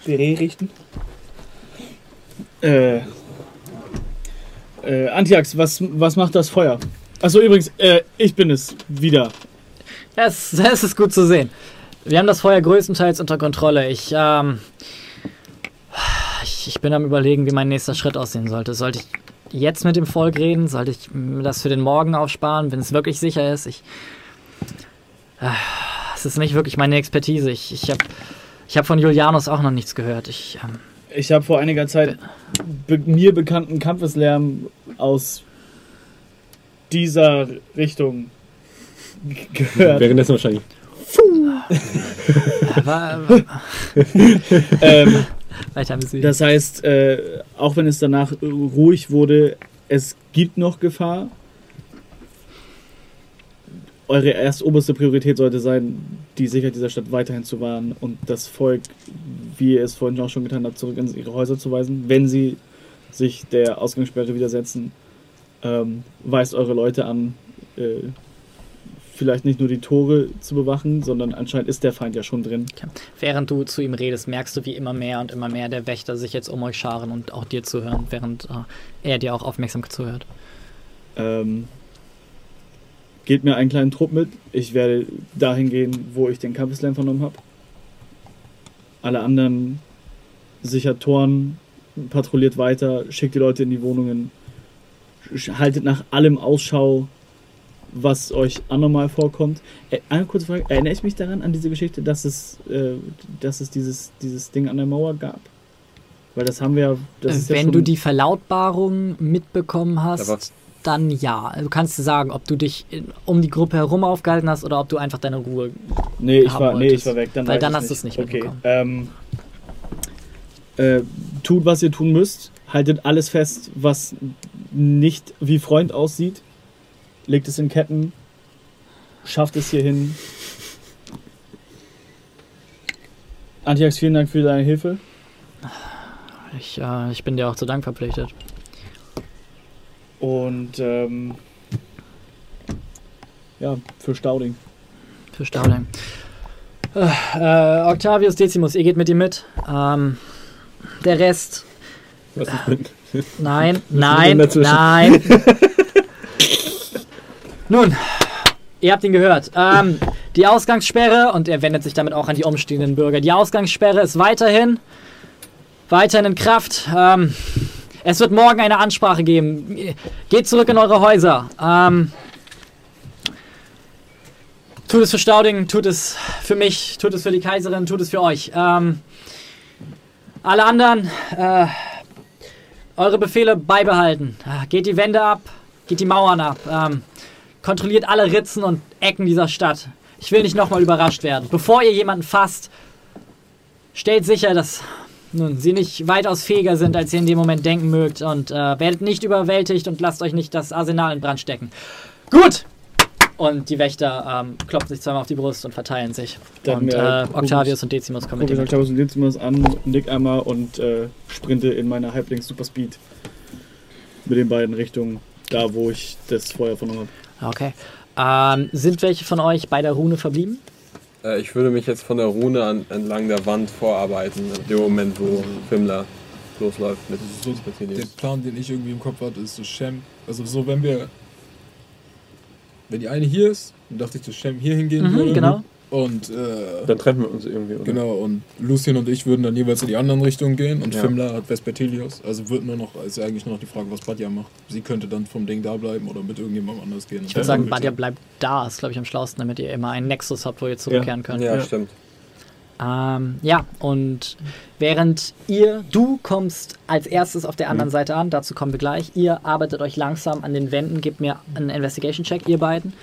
Berät richten. Äh, äh, Antiax, was, was macht das Feuer? Achso, übrigens, äh, ich bin es wieder. Das, das ist gut zu sehen. Wir haben das Feuer größtenteils unter Kontrolle. Ich, ähm, ich, ich bin am überlegen, wie mein nächster Schritt aussehen sollte. Sollte ich jetzt mit dem Volk reden? Sollte ich das für den Morgen aufsparen, wenn es wirklich sicher ist? Ich, äh, es ist nicht wirklich meine Expertise. Ich, ich habe ich hab von Julianus auch noch nichts gehört. Ich, ähm, Ich habe vor einiger Zeit be mir bekannten Kampfeslärm aus dieser Richtung gehört. Währenddessen wahrscheinlich. war, war, ähm, weiter bis das heißt, äh, auch wenn es danach ruhig wurde, es gibt noch Gefahr. Eure erst oberste Priorität sollte sein, die Sicherheit dieser Stadt weiterhin zu wahren und das Volk, wie ihr es vorhin auch schon getan habt, zurück in ihre Häuser zu weisen. Wenn sie sich der Ausgangssperre widersetzen, ähm, weist eure Leute an, äh, vielleicht nicht nur die Tore zu bewachen, sondern anscheinend ist der Feind ja schon drin. Während du zu ihm redest, merkst du, wie immer mehr und immer mehr der Wächter sich jetzt um euch scharen und auch dir zuhören, während äh, er dir auch aufmerksam zuhört. Ähm, gebt mir einen kleinen Trupp mit. Ich werde dahin gehen, wo ich den Kampfeslam vernommen habe. Alle anderen sichert Toren, patrouilliert weiter, schickt die Leute in die Wohnungen, haltet nach allem Ausschau, was euch anormal vorkommt. Äh, eine kurze Frage, erinnere ich mich daran, an diese Geschichte, dass es, äh, dass es dieses, dieses Ding an der Mauer gab? Weil das haben wir ja. Das ist ja Äh, Wenn schon, du die Verlautbarung mitbekommen hast, dann ja. Du kannst dir sagen, ob du dich in, um die Gruppe herum aufgehalten hast oder ob du einfach deine Ruhe. Nee, ich haben war, nee, ich war weg. Dann Weil dann hast du's nicht Okay. mitbekommen. Ähm, äh, tut, was ihr tun müsst. Haltet alles fest, was nicht wie Freund aussieht. Legt es in Ketten. Schafft es hierhin. Antiax, vielen Dank für deine Hilfe. Ich, äh, ich bin dir auch zu Dank verpflichtet. Und ähm, ja, für Stauding. Für Stauding. Äh, äh, Octavius Decimus, ihr geht mit ihm mit. Ähm, der Rest. Was ist mit? Nein, nein, nein. Nun, ihr habt ihn gehört. Ähm, die Ausgangssperre, und er wendet sich damit auch an die umstehenden Bürger, die Ausgangssperre ist weiterhin, weiterhin in Kraft. Ähm, es wird morgen eine Ansprache geben. Geht zurück in eure Häuser. Ähm, tut es für Stauding, tut es für mich, tut es für die Kaiserin, tut es für euch. Ähm, alle anderen, äh, eure Befehle beibehalten. Ah, Geht die Wände ab, geht die Mauern ab. Kontrolliert alle Ritzen und Ecken dieser Stadt. Ich will nicht nochmal überrascht werden. Bevor ihr jemanden fasst, stellt sicher, dass nun, sie nicht weitaus fähiger sind, als ihr in dem Moment denken mögt. Und äh, werdet nicht überwältigt und lasst euch nicht das Arsenal in Brand stecken. Gut! Und die Wächter ähm, klopfen sich zweimal auf die Brust und verteilen sich. Dann, und äh, äh, Octavius und Decimus kommen mit ich dem. Octavius und Decimus an, nick einmal und äh, sprinte in meiner Halblings Super Speed mit den beiden Richtungen, da wo ich das Feuer vernommen habe. Okay. Ähm, sind welche von euch bei der Rune verblieben? Äh, ich würde mich jetzt von der Rune an, entlang der Wand vorarbeiten, in dem Moment, wo Fimmler losläuft mit So, der. Plan, den ich irgendwie im Kopf hatte, ist so Shem. Also so, wenn wir. Wenn die eine hier ist, dann dachte ich, dass Shem hier hingehen Mhm, würde. genau. Und äh, Dann treffen wir uns irgendwie, oder? genau, und Lucien und ich würden dann jeweils in die anderen Richtungen gehen und Ja. Fimmler hat Vespertilius. Also wird nur noch, ist eigentlich nur noch die Frage, was Badja macht. Sie könnte dann vom Ding da bleiben oder mit irgendjemandem anders gehen. Ich würde sagen, Badia bleibt da, ist glaube ich am schlausten, damit ihr immer einen Nexus habt, wo ihr zurückkehren könnt. Ja, Ja. stimmt. Ähm, ja, und während ihr, du kommst als erstes auf der anderen Seite an, dazu kommen wir gleich. Ihr arbeitet euch langsam an den Wänden, gebt mir einen Investigation-Check, ihr beiden.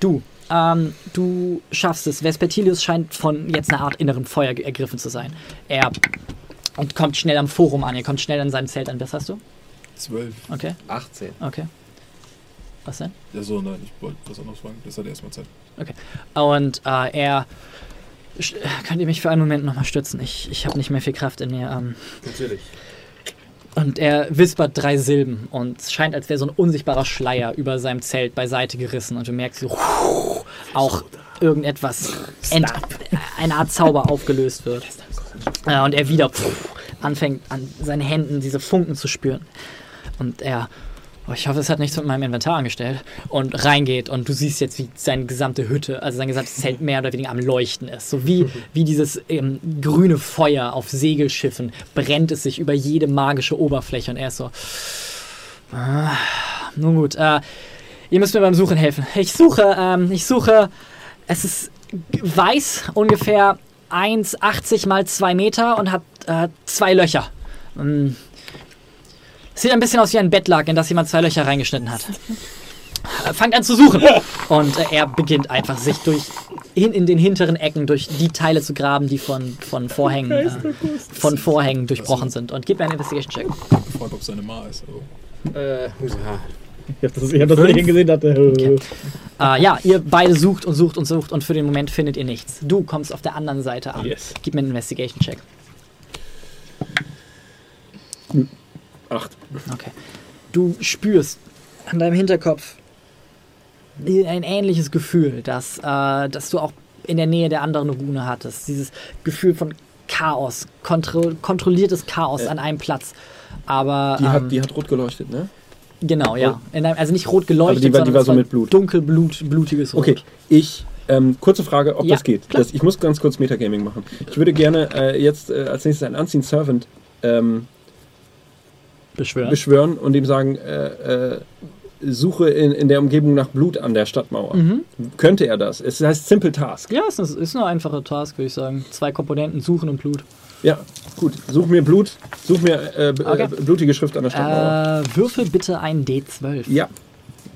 Du, ähm, du schaffst es. Vespertilius scheint von jetzt einer Art inneren Feuer ergriffen zu sein. Er und kommt schnell am Forum an, er kommt schnell an seinem Zelt an. Was hast du? Zwölf. Okay, 18. okay. Was denn? Ja, so, nein, ich wollte was anderes fragen. Das hat erstmal Zeit. Und äh, er. Könnt ihr mich für einen Moment nochmal stützen? Ich, ich habe nicht mehr viel Kraft in mir. Ähm, Natürlich. Und er wispert drei Silben und es scheint, als wäre so ein unsichtbarer Schleier über seinem Zelt beiseite gerissen und du merkst, wie auch irgendetwas, ent, eine Art Zauber aufgelöst wird. Äh, und er wieder anfängt, an seinen Händen diese Funken zu spüren. Und er, oh, ich hoffe, es hat nichts mit meinem Inventar angestellt, und reingeht und du siehst jetzt, wie seine gesamte Hütte, also sein gesamtes Zelt mehr oder weniger am Leuchten ist. So wie, wie dieses ähm, grüne Feuer auf Segelschiffen brennt es sich über jede magische Oberfläche und er ist so. Ah, nun gut, äh, ihr müsst mir beim Suchen helfen. Ich suche, ähm, ich suche, es ist weiß, ungefähr 1,80 mal 2 Meter und hat äh, zwei Löcher. Ähm, Sieht ein bisschen aus wie ein Bettlaken, in das jemand zwei Löcher reingeschnitten hat. Äh, Fangt an zu suchen. Und äh, er beginnt einfach, sich durch hin in den hinteren Ecken durch die Teile zu graben, die von, von Vorhängen äh, von Vorhängen durchbrochen sind. Und gib mir einen Investigation-Check. gefragt, ob seine Ma ist. Also. Äh, ja. Ich habe das, ich hab das nicht gesehen, dachte, äh, Äh, ja, ihr beide sucht und sucht und sucht und für den Moment findet ihr nichts. Du kommst auf der anderen Seite an. Yes. Gib mir einen Investigation-Check. Acht. Okay. Du spürst an deinem Hinterkopf ein ähnliches Gefühl, dass, äh, dass du auch in der Nähe der anderen Rune hattest. Dieses Gefühl von Chaos, kontro kontrolliertes Chaos Äh. an einem Platz. Aber Die, ähm, hat, die hat rot geleuchtet, ne? genau, ja. In einem, also nicht rot geleuchtet, die war- die sondern war so mit Blut. dunkelblut, blutiges Rot. Okay, ich Ähm, kurze Frage, ob Ja, das geht. Das, ich muss ganz kurz Metagaming machen. Ich würde gerne äh, jetzt äh, als nächstes einen Unseen Servant ähm, Beschwören. beschwören und ihm sagen, äh, äh, suche in, in der Umgebung nach Blut an der Stadtmauer. Mhm. Könnte er das? Es heißt Simple Task. Ja, es ist, ist eine einfache Task, würde ich sagen. Zwei Komponenten, Suchen und Blut. Ja, gut. Such mir Blut. Such mir äh, Okay. äh, blutige Schrift an der Stadtmauer. Äh, würfel bitte einen D12. Ja,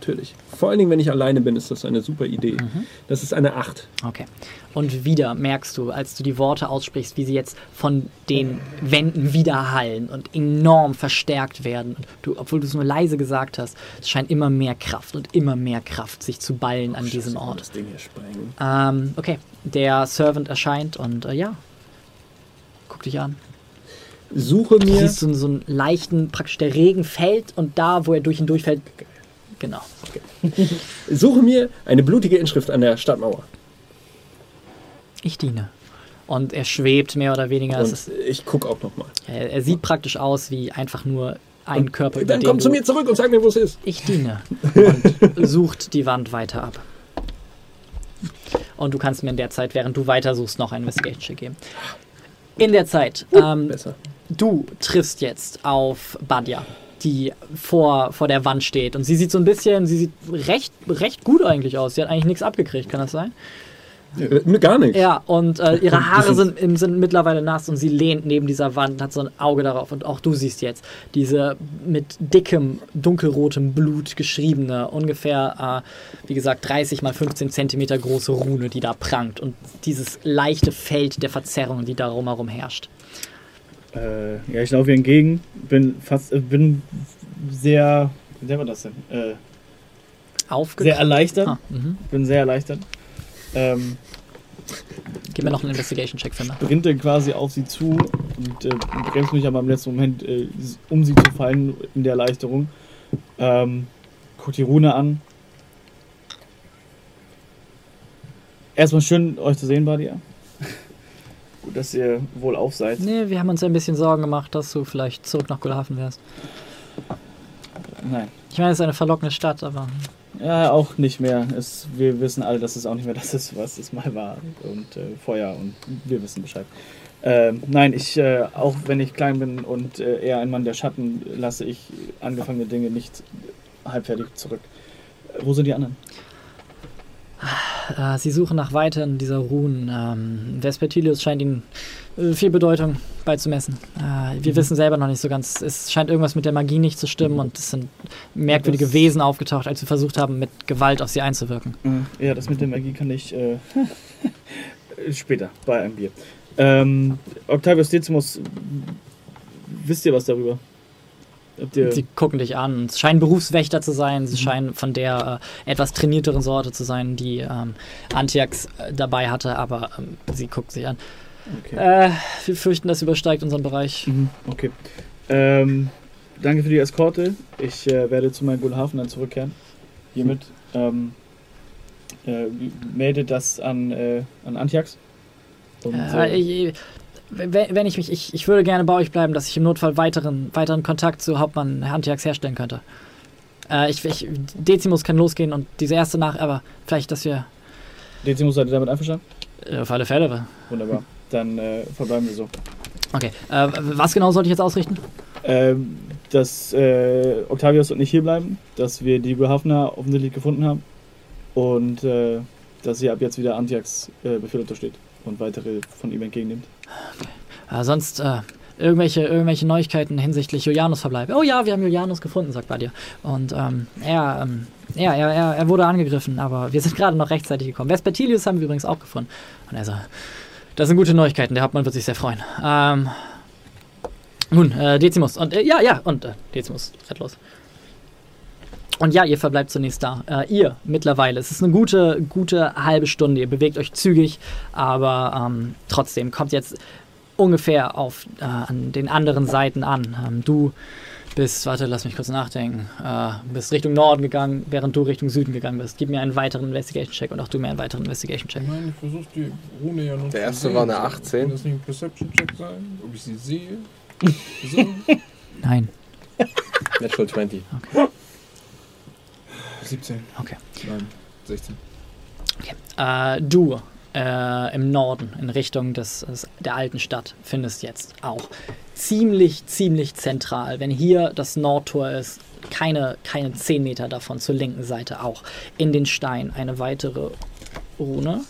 natürlich. Vor allen Dingen, wenn ich alleine bin, ist das eine super Idee. Mhm. Das ist eine 8. Okay. Und wieder merkst du, als du die Worte aussprichst, wie sie jetzt von den Wänden widerhallen und enorm verstärkt werden. Und du, obwohl du es nur leise gesagt hast, es scheint immer mehr Kraft und immer mehr Kraft sich zu ballen an diesem Ort. Das Ding hier sprengen. Ähm, okay, der Servant erscheint und äh, ja, guck dich an. Suche Du mir. siehst so, so einen leichten, praktisch der Regen fällt und da, wo er durch ihn durchfällt, genau. Suche mir eine blutige Inschrift an der Stadtmauer. Ich diene. Und er schwebt mehr oder weniger. Und ist, ich gucke auch nochmal. er, er sieht praktisch aus wie einfach nur ein Körper, über Dann komm zu mir zurück und sag mir, wo es ist. Ich diene. Und sucht die Wand weiter ab. Und du kannst mir in der Zeit, während du weitersuchst, noch einen Investigation-Check geben. In der Zeit, ähm, Besser. du triffst jetzt auf Badja, die vor, vor der Wand steht. Und sie sieht so ein bisschen, sie sieht recht, recht gut eigentlich aus. Sie hat eigentlich nichts abgekriegt, kann das sein? Äh, ne, gar nichts. Ja, und äh, ihre Haare sind, sind mittlerweile nass und sie lehnt neben dieser Wand und hat so ein Auge darauf. Und auch du siehst jetzt diese mit dickem, dunkelrotem Blut geschriebene, ungefähr, äh, wie gesagt, 30 mal 15 Zentimeter große Rune, die da prangt. Und dieses leichte Feld der Verzerrung, die darum herum herrscht. Äh, ja, ich laufe ihr entgegen, bin fast, äh, bin sehr, wie nennt man das denn? Äh, Aufge sehr erleichtert, ah, mhm. bin sehr erleichtert. Ähm, Gib mir noch einen Investigation-Check, finde. sprinte quasi auf sie zu und äh, bremst mich aber im letzten Moment, äh, um sie zu fallen in der Erleichterung. Ähm, guck die Rune an. Erstmal schön, euch zu sehen, Badia. Gut, dass ihr wohl auf seid. Nee, wir haben uns ein bisschen Sorgen gemacht, dass du vielleicht zurück nach Gulhafen wärst. Nein. Ich meine, es ist eine verlockende Stadt, aber Ja, auch nicht mehr. Es, wir wissen alle, dass es auch nicht mehr das ist, was es mal war. Und äh, Feuer und wir wissen Bescheid. Ähm, nein, ich, äh, auch wenn ich klein bin und äh, eher ein Mann der Schatten, lasse ich angefangene Dinge nicht halbfertig zurück. Äh, wo sind die anderen? Äh, sie suchen nach weiteren dieser Runen. Ähm, Vespertilius scheint ihnen äh, viel Bedeutung beizumessen. Äh, wir wissen selber noch nicht so ganz. Es scheint irgendwas mit der Magie nicht zu stimmen und es sind merkwürdige Das- Wesen aufgetaucht, als wir versucht haben, mit Gewalt auf sie einzuwirken. Ja, das mit der Magie kann ich äh, später bei einem Bier. Ähm, Octavius Decimus, wisst ihr was darüber? Sie gucken dich an. Es scheinen Berufswächter zu sein. Sie scheinen von der äh, etwas trainierteren Sorte zu sein, die ähm, Antiax äh, dabei hatte, aber ähm, sie guckt sich an. okay. Äh, wir fürchten, das übersteigt unseren Bereich. Mhm, okay. Ähm, danke für die Eskorte. Ich äh, werde zu meinem Gulhafen dann zurückkehren. Hiermit. Ähm, äh, melde das an, äh, an Antiax. Und, wenn ich mich, ich, ich würde gerne bei euch bleiben, dass ich im Notfall weiteren, weiteren Kontakt zu Hauptmann Antiax herstellen könnte. Äh, ich, ich, Decimus kann losgehen und diese erste nach, aber vielleicht, dass wir Decimus seid ihr damit einverstanden? äh, auf alle Fälle. Wunderbar. Dann äh, verbleiben wir so. Okay, äh, was genau sollte ich jetzt ausrichten? Ähm, dass äh, Octavius und ich hier bleiben, dass wir die Gulhafner offensichtlich gefunden haben und äh, dass sie ab jetzt wieder Antiax äh, Befehl untersteht und weitere von ihm entgegennimmt. Äh, sonst äh, irgendwelche, irgendwelche Neuigkeiten hinsichtlich Julianus Verbleib. Oh ja, wir haben Julianus gefunden, sagt Badia. Und ähm, er, ähm, er, er, er wurde angegriffen, aber wir sind gerade noch rechtzeitig gekommen. Vespertilius haben wir übrigens auch gefunden. Und er sagt, das sind gute Neuigkeiten, der Hauptmann wird sich sehr freuen. Ähm, nun, äh, Decimus. Und äh, ja, ja, und äh, Decimus fährt los. Und ja, ihr verbleibt zunächst da. Äh, ihr mittlerweile. Es ist eine gute, gute halbe Stunde. Ihr bewegt euch zügig, aber ähm, trotzdem kommt jetzt ungefähr auf äh, an den anderen Seiten an. Ähm, du bist, warte, lass mich kurz nachdenken, äh, bist Richtung Norden gegangen, während du Richtung Süden gegangen bist. Gib mir einen weiteren Investigation-Check und auch du mir einen weiteren Investigation-Check. Ich meine, ich versuche die Rune ja noch Der zu erste sehen. war eine 18. Kann das nicht ein Perception-Check sein? Ob ich sie sehe? So. Nein. Natural 20. 17. Okay. Nein, 16. Äh, du äh, im Norden, in Richtung des, des, der alten Stadt, findest jetzt auch ziemlich, ziemlich zentral. Wenn hier das Nordtor ist, keine, keine 10 Meter davon zur linken Seite auch. In den Stein eine weitere Rune.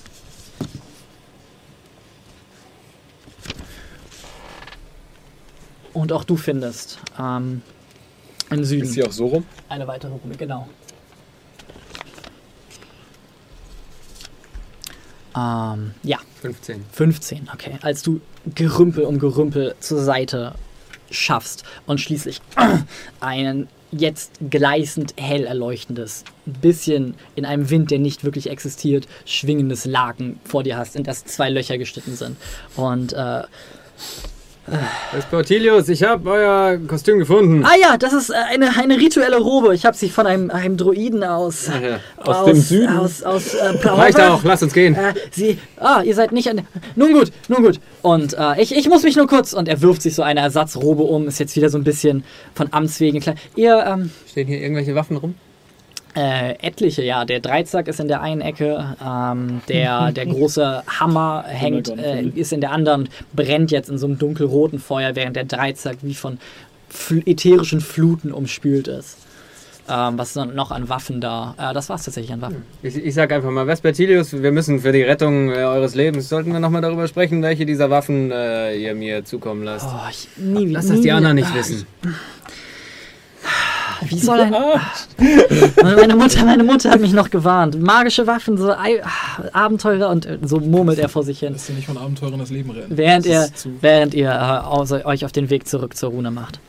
Und auch du findest ähm, im Süden Ist sie auch so rum? eine weitere Rune, genau. Ähm, ja, 15. 15, okay. Als du Gerümpel um Gerümpel zur Seite schaffst und schließlich einen jetzt gleißend hell erleuchtendes, bisschen in einem Wind, der nicht wirklich existiert, schwingendes Laken vor dir hast, in das zwei Löcher geschnitten sind. Und äh, Portilius, ich habe euer Kostüm gefunden. Ah ja, das ist äh, eine, eine rituelle Robe. Ich habe sie von einem, einem Druiden aus. Ach ja. Aus dem Süden? Aus, aus äh, Reicht auch, lasst uns gehen. Äh, sie. Ah, ihr seid nicht an. Nun gut, nun gut. Und äh, ich, ich muss mich nur kurz. Und er wirft sich so eine Ersatzrobe um. Ist jetzt wieder so ein bisschen von Amts wegen klein. Ihr, ähm, Stehen hier irgendwelche Waffen rum? Äh, etliche, ja. Der Dreizack ist in der einen Ecke, ähm, der, der große Hammer hängt, äh, ist in der anderen, brennt jetzt in so einem dunkelroten Feuer, während der Dreizack wie von fl ätherischen Fluten umspült ist. Ähm, was ist noch an Waffen da? Äh, das war's tatsächlich an Waffen. Ich, ich sag einfach mal, Vespertilius, wir müssen für die Rettung äh, eures Lebens, sollten wir nochmal darüber sprechen, welche dieser Waffen äh, ihr mir zukommen lasst. Oh, ich, nie, Lass nie das die anderen nicht wissen. Wie soll ein. meine, Mutter, meine Mutter hat mich noch gewarnt. Magische Waffen, so Ei- Abenteurer und äh, so murmelt er vor sich hin. Lässt ihr nicht von Abenteuern das Leben rennen. Während ihr, während ihr äh, euch auf den Weg zurück zur Rune macht.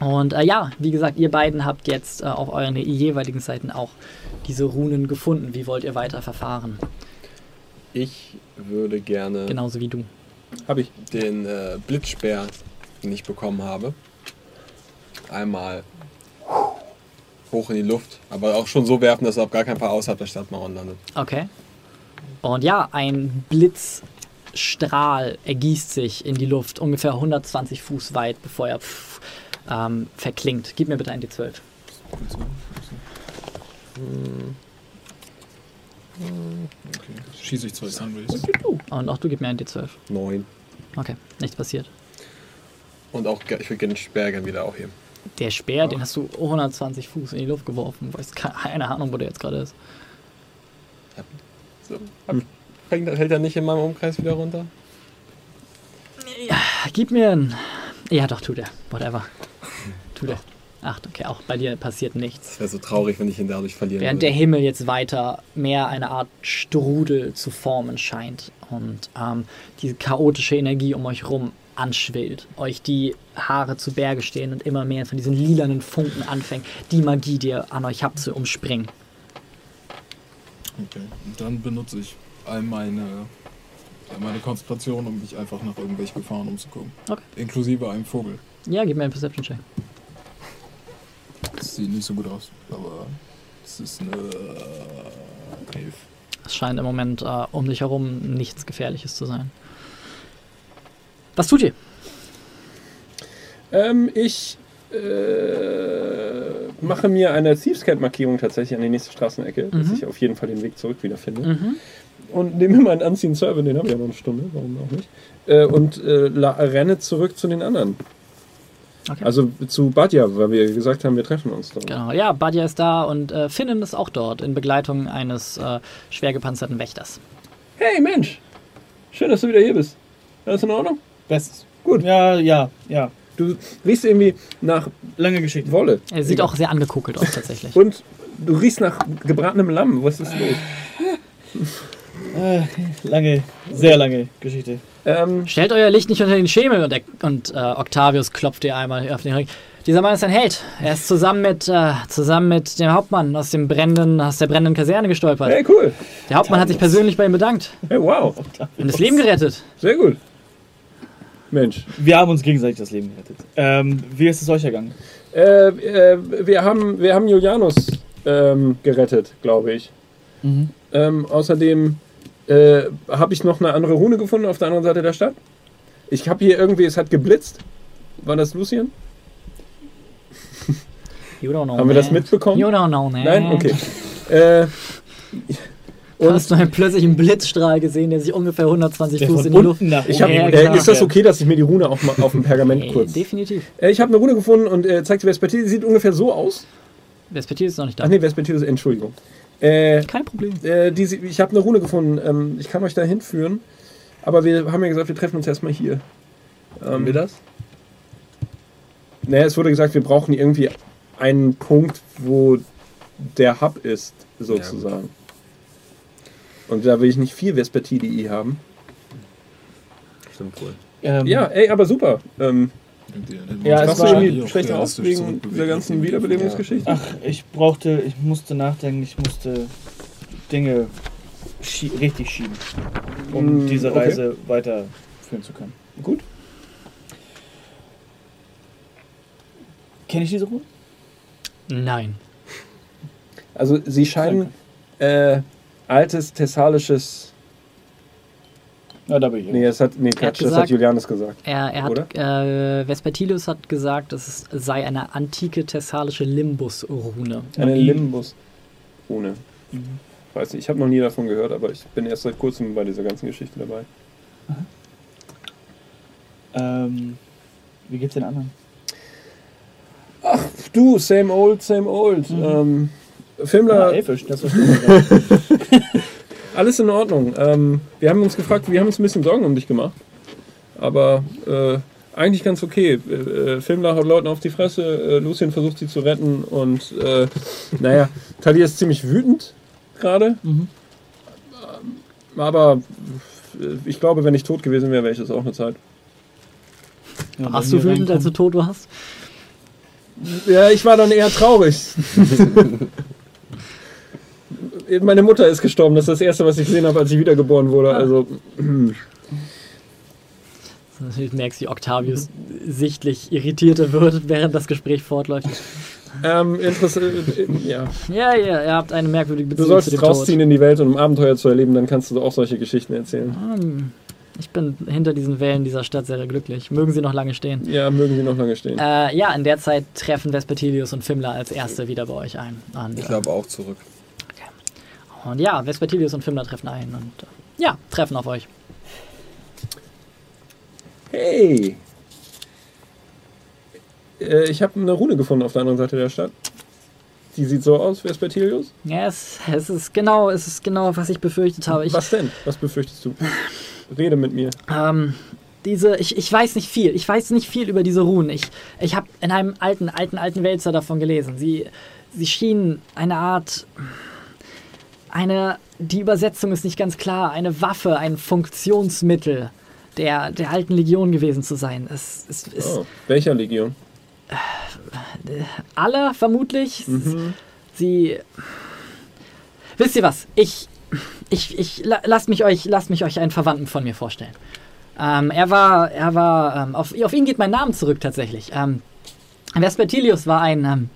Und äh, ja, wie gesagt, ihr beiden habt jetzt äh, auf euren jeweiligen Seiten auch diese Runen gefunden. Wie wollt ihr weiter verfahren? Ich würde gerne Genauso wie du. Hab ich. den äh, Blitzspeer, den ich bekommen habe, einmal hoch in die Luft, aber auch schon so werfen, dass er auf gar keinen Fall außerhalb der Stadtmauern landet. Okay. Und ja, ein Blitzstrahl ergießt sich in die Luft, ungefähr 120 Fuß weit, bevor er pff, ähm, verklingt. Gib mir bitte ein D12. Okay. Schieße ich zwei Sunrays. Und auch du gib mir ein D12. Neun. Okay, nichts passiert. Und auch, ich würde gerne gerne wieder aufheben. Der Speer, den hast du 120 Fuß in die Luft geworfen. Du weißt keine Ahnung, wo der jetzt gerade ist. So, hab, fängt, fällt er nicht in meinem Umkreis wieder runter? Gib mir ein. Ja, doch, tut er. Whatever. Tut er. Ach, okay, auch bei dir passiert nichts. Das wäre so traurig, wenn ich ihn dadurch verlieren Während der würde. Himmel jetzt weiter mehr eine Art Strudel zu formen scheint und ähm, diese chaotische Energie um euch rum anschwillt, euch die Haare zu Berge stehen und immer mehr von diesen lilanen Funken anfängt, die Magie, die ihr an euch habt, zu umspringen. Okay. Und dann benutze ich all meine, all meine Konzentration, um mich einfach nach irgendwelchen Gefahren umzugucken. Okay. Inklusive einem Vogel. Ja, gib mir einen Perception-Check. Das sieht nicht so gut aus, aber es ist eine Elf. Es scheint im Moment äh, um dich herum nichts Gefährliches zu sein. Was tut ihr? Ähm, ich äh, mache mir eine Thiefscat-Markierung tatsächlich an die nächste Straßenecke, dass Mhm. ich auf jeden Fall den Weg zurück wiederfinde. Mhm. Und nehme meinen Anziehen Server, den habe ich ja noch eine Stunde, warum auch nicht. Äh, und äh, renne zurück zu den anderen. Okay. Also zu Badja, weil wir gesagt haben, wir treffen uns dort. Genau, ja, Badja ist da und äh, Finnen ist auch dort in Begleitung eines äh, schwer gepanzerten Wächters. Hey Mensch, schön, dass du wieder hier bist. Alles in Ordnung? Bestes. Gut. Ja, ja, ja. Du riechst irgendwie nach Lange Geschichte. Wolle. Er sieht Egal. auch sehr angekokelt aus tatsächlich. Und du riechst nach gebratenem Lamm. Was ist los? Äh, lange, sehr lange Geschichte. Ähm, Stellt euer Licht nicht unter den Schemel und, der, und äh, Octavius klopft dir einmal auf den Ring. Dieser Mann ist ein Held. Er ist zusammen mit, äh, zusammen mit dem Hauptmann aus, dem brennenden, aus der brennenden Kaserne gestolpert. hey, cool. Der Hauptmann hat sich persönlich bei ihm bedankt Hey, wow. und das Leben gerettet. Sehr gut. Mensch. Wir haben uns gegenseitig das Leben gerettet. Ähm, wie ist es euch ergangen? Äh, äh, wir, haben, wir haben Julianus ähm, gerettet, glaube ich. Mhm. Ähm, außerdem äh, habe ich noch eine andere Rune gefunden auf der anderen Seite der Stadt. Ich habe hier irgendwie, es hat geblitzt. War das Lucien? You don't know, Haben wir das mitbekommen? You don't know, man. Nein? Okay. Äh, Hast du einen plötzlichen Blitzstrahl gesehen, der sich ungefähr 120 Der Fuß in die Luft. nach Ich hab, oben Ja, äh, ist das okay, dass ich mir die Rune auch mal auf dem Pergament Nee, kurz... definitiv. Äh, ich habe eine Rune gefunden und äh, zeigt. Die sieht ungefähr so aus. Vespertil ist noch nicht da. Ach nee, Vespertilio, Entschuldigung. Äh, Kein Problem. äh, die, ich habe eine Rune gefunden. Ähm, ich kann euch da hinführen. Aber wir haben ja gesagt, wir treffen uns erstmal hier. Haben wir das? Naja, es wurde gesagt, wir brauchen irgendwie einen Punkt, wo der Hub ist, sozusagen. Und da will ich nicht viel Vespertilii haben. Stimmt wohl. Ähm, Ja, ey, aber super. Ähm, Ja, es war- irgendwie schlecht aus wegen dieser ganzen Wiederbelebungsgeschichte? Ach, ich brauchte, ich musste nachdenken, ich musste Dinge schie richtig schieben, um Mm, diese okay. Reise weiterführen zu können. Gut. Kenne ich diese Ruhe? Nein. Also sie scheinen äh, altes thessalisches. Ja, da bin ich. Nee, das hat, nee, Quatsch, das hat gesagt- Julianus gesagt. Er, er hat, äh, Vespertilius hat gesagt, dass es sei eine antike thessalische Limbus-Rune. Eine Magie. Limbus. Ohne. Weiß nicht, ich habe noch nie davon gehört, aber ich bin erst seit kurzem bei dieser ganzen Geschichte dabei. Ähm, wie geht's den anderen? Du, same old, same old. Ähm, Filmler, Ah, Elfisch, das verstehe ich. alles in Ordnung. Ähm, wir haben uns gefragt, wir haben uns ein bisschen Sorgen um dich gemacht. Aber äh, eigentlich ganz okay. Äh, äh, Filmler haut Leuten auf die Fresse, äh, Lucien versucht sie zu retten und äh, naja, Talia ist ziemlich wütend gerade. Mhm. Aber äh, ich glaube, wenn ich tot gewesen wäre, wäre ich das auch eine Zeit. Ja, Warst wenn du wütend, als du tot warst? Ja, ich war dann eher traurig. Meine Mutter ist gestorben. Das ist das Erste, was ich gesehen habe, als ich wiedergeboren wurde. Also, Du merkst, wie Octavius sichtlich irritierter wird, während das Gespräch fortläuft. ähm, interessant. Äh, ja. Ja, ja, ihr habt eine merkwürdige Du Beziehung zu sollst dem rausziehen Tod. in die Welt, um Abenteuer zu erleben. Dann kannst du auch solche Geschichten erzählen. Hm, Ich bin hinter diesen Wellen dieser Stadt sehr glücklich. Mögen sie noch lange stehen. Ja, mögen sie noch lange stehen. Äh, ja, in der Zeit treffen Vespertilius und Fimmler als Erste wieder bei euch ein. Und, Ich glaube auch zurück. Und ja, Vespertilius und Fimmler treffen ein und äh, ja, treffen auf euch. Hey! Äh, ich habe eine Rune gefunden auf der anderen Seite der Stadt. Die sieht so aus, Vespertilius. Ja, es, es ist genau, es ist genau, was ich befürchtet habe. Ich, Was denn? Was befürchtest du? Rede mit mir. Ähm, diese, ich, ich weiß nicht viel. Ich weiß nicht viel über diese Runen. Ich, ich habe in einem alten, alten, alten Wälzer davon gelesen. Sie, sie schienen eine Art. Eine. Die Übersetzung ist nicht ganz klar. Eine Waffe, ein Funktionsmittel der, der alten Legion gewesen zu sein. Es, es ist Oh, welcher Legion? alle vermutlich. Sie. Wisst ihr was? Ich. Ich, ich la- lasst mich euch, lasst mich euch einen Verwandten von mir vorstellen. Ähm, er war, er war, ähm, auf, auf ihn geht mein Name zurück tatsächlich. Ähm, Vespertilius war ein,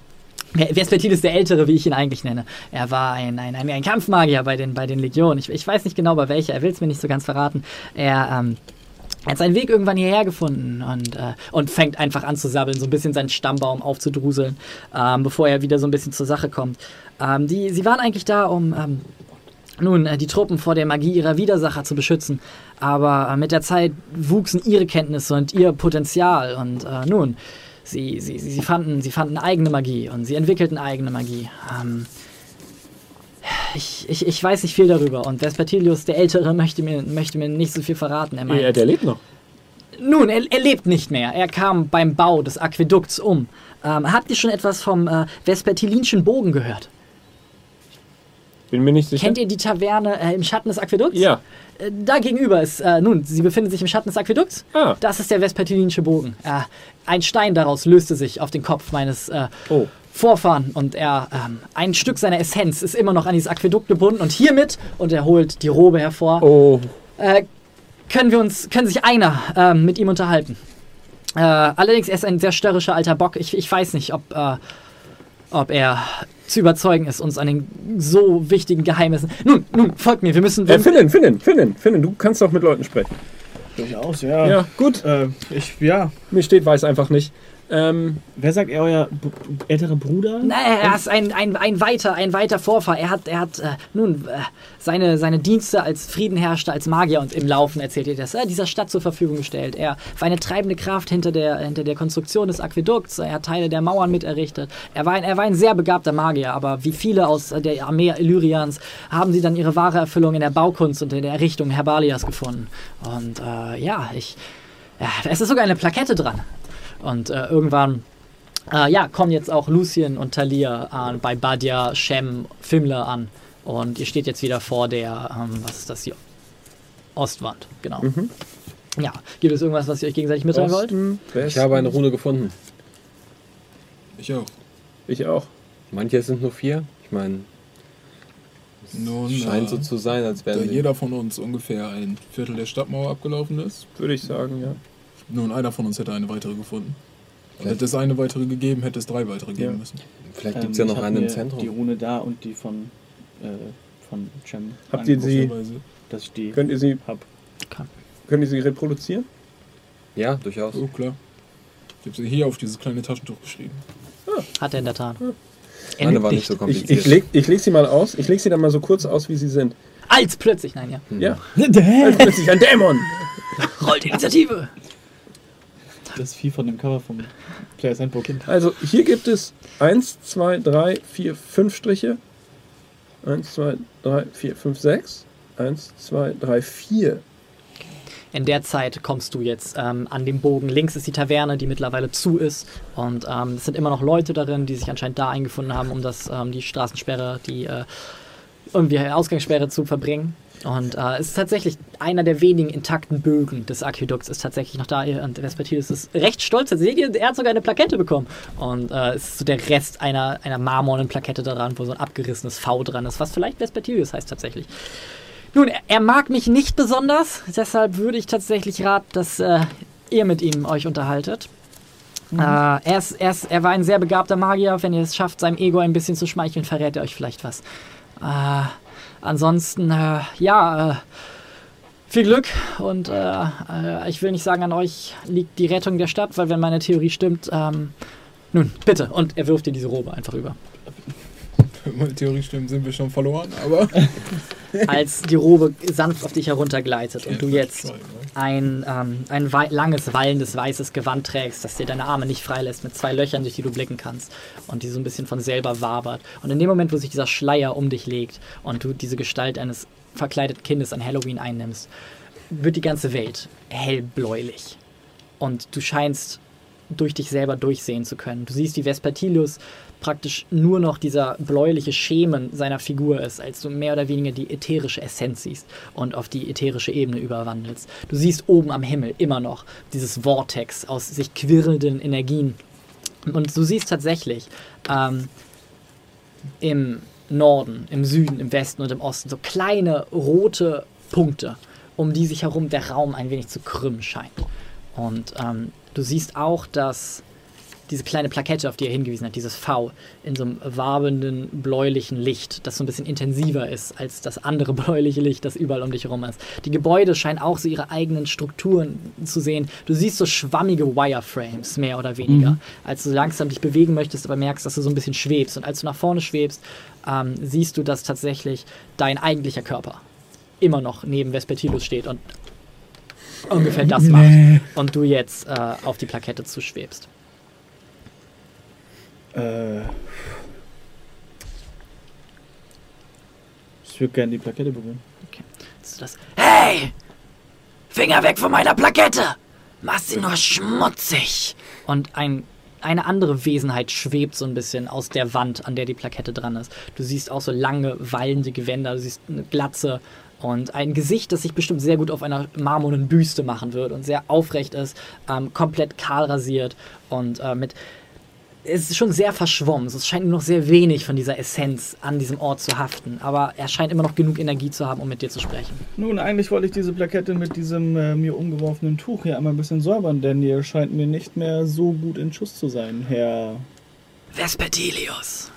ähm, Ve- Vespertilius der Ältere, wie ich ihn eigentlich nenne. Er war ein, ein, ein, ein Kampfmagier bei den, bei den Legionen. Ich, ich weiß nicht genau bei welcher, er will es mir nicht so ganz verraten. Er, ähm, hat seinen Weg irgendwann hierher gefunden und, äh, und fängt einfach an zu sabbeln, so ein bisschen seinen Stammbaum aufzudruseln, ähm, bevor er wieder so ein bisschen zur Sache kommt. Ähm, die, sie waren eigentlich da, um ähm, nun äh, die Truppen vor der Magie ihrer Widersacher zu beschützen. Aber äh, mit der Zeit wuchsen ihre Kenntnisse und ihr Potenzial und äh, nun, sie, sie, sie, fanden, sie fanden eigene Magie und sie entwickelten eigene Magie. Ähm, ich, ich, ich weiß nicht viel darüber und Vespertilius, der Ältere, möchte mir, möchte mir nicht so viel verraten. Er meint, Ja, der lebt noch. nun, er, er lebt nicht mehr. Er kam beim Bau des Aquädukts um. Ähm, habt ihr schon etwas vom äh, Vespertilinschen Bogen gehört? Bin mir nicht sicher. Kennt ihr die Taverne äh, im Schatten des Aquädukts? Ja. Äh, da gegenüber ist, äh, nun, sie befindet sich im Schatten des Aquädukts. Ah. Das ist der Vespertilinische Bogen. Äh, ein Stein daraus löste sich auf den Kopf meines äh, Oh. Vorfahren und er, ähm, ein Stück seiner Essenz ist immer noch an dieses Aquädukt gebunden und hiermit, und er holt die Robe hervor, Oh. äh, können wir uns, können sich einer ähm, mit ihm unterhalten. Allerdings, er ist ein sehr störrischer alter Bock. Ich, ich weiß nicht, ob, ob er zu überzeugen ist, uns an den so wichtigen Geheimnissen. Nun, nun, folgt mir, wir müssen. Äh, Finnen, Finnen, Finnen, Finnen, du kannst doch mit Leuten sprechen. Durchaus, ja. Ja, gut. Äh, ich, ja. Mir steht weiß einfach nicht. Ähm, Wer sagt er, euer älterer Bruder? Nein, er ist ein, ein, ein weiter, ein weiter Vorfahr. Er hat, er hat äh, nun äh, seine, seine Dienste als Friedenherrscher, als Magier und im Laufen erzählt er das, äh, dieser Stadt zur Verfügung gestellt. Er war eine treibende Kraft hinter der, hinter der Konstruktion des Aquädukts. Er hat Teile der Mauern mit errichtet. Er war, ein, er war ein sehr begabter Magier, aber wie viele aus der Armee Illyrians haben sie dann ihre wahre Erfüllung in der Baukunst und in der Errichtung Herbalias gefunden. Und äh, ja, ich. Ja, da ist sogar eine Plakette dran. Und äh, irgendwann äh, ja, kommen jetzt auch Lucien und Talia äh, bei Badia, Shem, Fimler an. Und ihr steht jetzt wieder vor der, ähm, was ist das hier? Ostwand, genau. Ja, gibt es irgendwas, was ihr euch gegenseitig mitteilen wollt? Osten, Westen. Ich habe eine Rune gefunden. Ich auch. Ich auch. Manche sind nur vier. Ich meine, Nun, scheint so äh, zu sein, als da wären jeder von uns ungefähr ein Viertel der Stadtmauer abgelaufen ist, Würde ich sagen, ja. Nun einer von uns hätte eine weitere gefunden. Und hätte es eine weitere gegeben, hätte es drei weitere geben Ja. müssen. Vielleicht Ähm, gibt es ja ich noch hab einen im Zentrum. Die Rune da und die von, äh, von Cem. Habt ihr sie-. Dass ich die Könnt ihr sie, hab. könnt ihr sie reproduzieren? Ja, durchaus. Oh, klar. Ich habe sie hier auf dieses kleine Taschentuch geschrieben. Hat er in der Tat. Er Meine nimmt war nicht so Ich, kompliziert. ich, leg, ich leg sie mal aus. Ich leg sie dann mal so kurz aus, wie sie sind. Als plötzlich, nein, ja. Ja. Als plötzlich ein Dämon. Rollt Initiative! Das Vieh von dem Cover vom Players Handbook. Also hier gibt es 1, 2, 3, 4, 5 Striche. 1, 2, 3, 4, 5, 6. 1, 2, 3, 4. In der Zeit kommst du jetzt ähm, an dem Bogen. Links ist die Taverne, die mittlerweile zu ist. Und ähm, es sind immer noch Leute darin, die sich anscheinend da eingefunden haben, um das, ähm, die Straßensperre, die äh, irgendwie Ausgangssperre zu verbringen. Und äh, es ist tatsächlich einer der wenigen intakten Bögen des Aquädukts ist tatsächlich noch da. Und Vespertilus ist recht stolz. Seht ihr, er hat sogar eine Plakette bekommen. Und äh, es ist so der Rest einer, einer marmornen Plakette daran, wo so ein abgerissenes V dran ist, was vielleicht Vespertilius heißt tatsächlich. Nun, er, er mag mich nicht besonders, deshalb würde ich tatsächlich raten, dass äh, ihr mit ihm euch unterhaltet. Äh, er, ist, er, ist, er war ein sehr begabter Magier. Wenn ihr es schafft, seinem Ego ein bisschen zu schmeicheln, verrät er euch vielleicht was. Äh, ansonsten, äh, ja, äh, viel Glück und äh, äh, ich will nicht sagen, an euch liegt die Rettung der Stadt, weil wenn meine Theorie stimmt, ähm, nun, bitte. Und er wirft dir diese Robe einfach über. Wenn meine Theorie stimmt, sind wir schon verloren, aber. Als die Robe sanft auf dich heruntergleitet und du jetzt ne? ein, ähm, ein langes, wallendes, weißes Gewand trägst, das dir deine Arme nicht freilässt, mit zwei Löchern, durch die du blicken kannst und die so ein bisschen von selber wabert. Und in dem Moment, wo sich dieser Schleier um dich legt und du diese Gestalt eines verkleideten Kindes an Halloween einnimmst, wird die ganze Welt hellbläulich. Und du scheinst durch dich selber durchsehen zu können. Du siehst, wie Vespertilius praktisch nur noch dieser bläuliche Schemen seiner Figur ist, als du mehr oder weniger die ätherische Essenz siehst und auf die ätherische Ebene überwandelst. Du siehst oben am Himmel immer noch dieses Vortex aus sich quirlenden Energien. Und du siehst tatsächlich ähm, im Norden, im Süden, im Westen und im Osten so kleine rote Punkte, um die sich herum der Raum ein wenig zu krümmen scheint. Und ähm, du siehst auch, dass diese kleine Plakette, auf die er hingewiesen hat, dieses V, in so einem wabenden, bläulichen Licht, das so ein bisschen intensiver ist als das andere bläuliche Licht, das überall um dich herum ist. Die Gebäude scheinen auch so ihre eigenen Strukturen zu sehen. Du siehst so schwammige Wireframes, mehr oder weniger. Als du langsam dich bewegen möchtest, aber merkst, dass du so ein bisschen schwebst. Und als du nach vorne schwebst, ähm, siehst du, dass tatsächlich dein eigentlicher Körper immer noch neben Vespertilus steht und ungefähr das macht. Und du jetzt äh, auf die Plakette zuschwebst. Äh, ich würde gerne die Plakette berühren. Ist das hey! Finger weg von meiner Plakette! Mach sie nur schmutzig! Und ein, eine andere Wesenheit schwebt so ein bisschen aus der Wand, an der die Plakette dran ist. Du siehst auch so lange, wallende Gewänder, du siehst eine Glatze und ein Gesicht, das sich bestimmt sehr gut auf einer marmornen Büste machen wird und sehr aufrecht ist, ähm, komplett kahl rasiert und äh, mit es ist schon sehr verschwommen. Es scheint nur noch sehr wenig von dieser Essenz an diesem Ort zu haften. Aber er scheint immer noch genug Energie zu haben, um mit dir zu sprechen. Nun, eigentlich wollte ich diese Plakette mit diesem äh, mir umgeworfenen Tuch hier einmal ein bisschen säubern, denn ihr scheint mir nicht mehr so gut in Schuss zu sein, Herr. Vespertilius.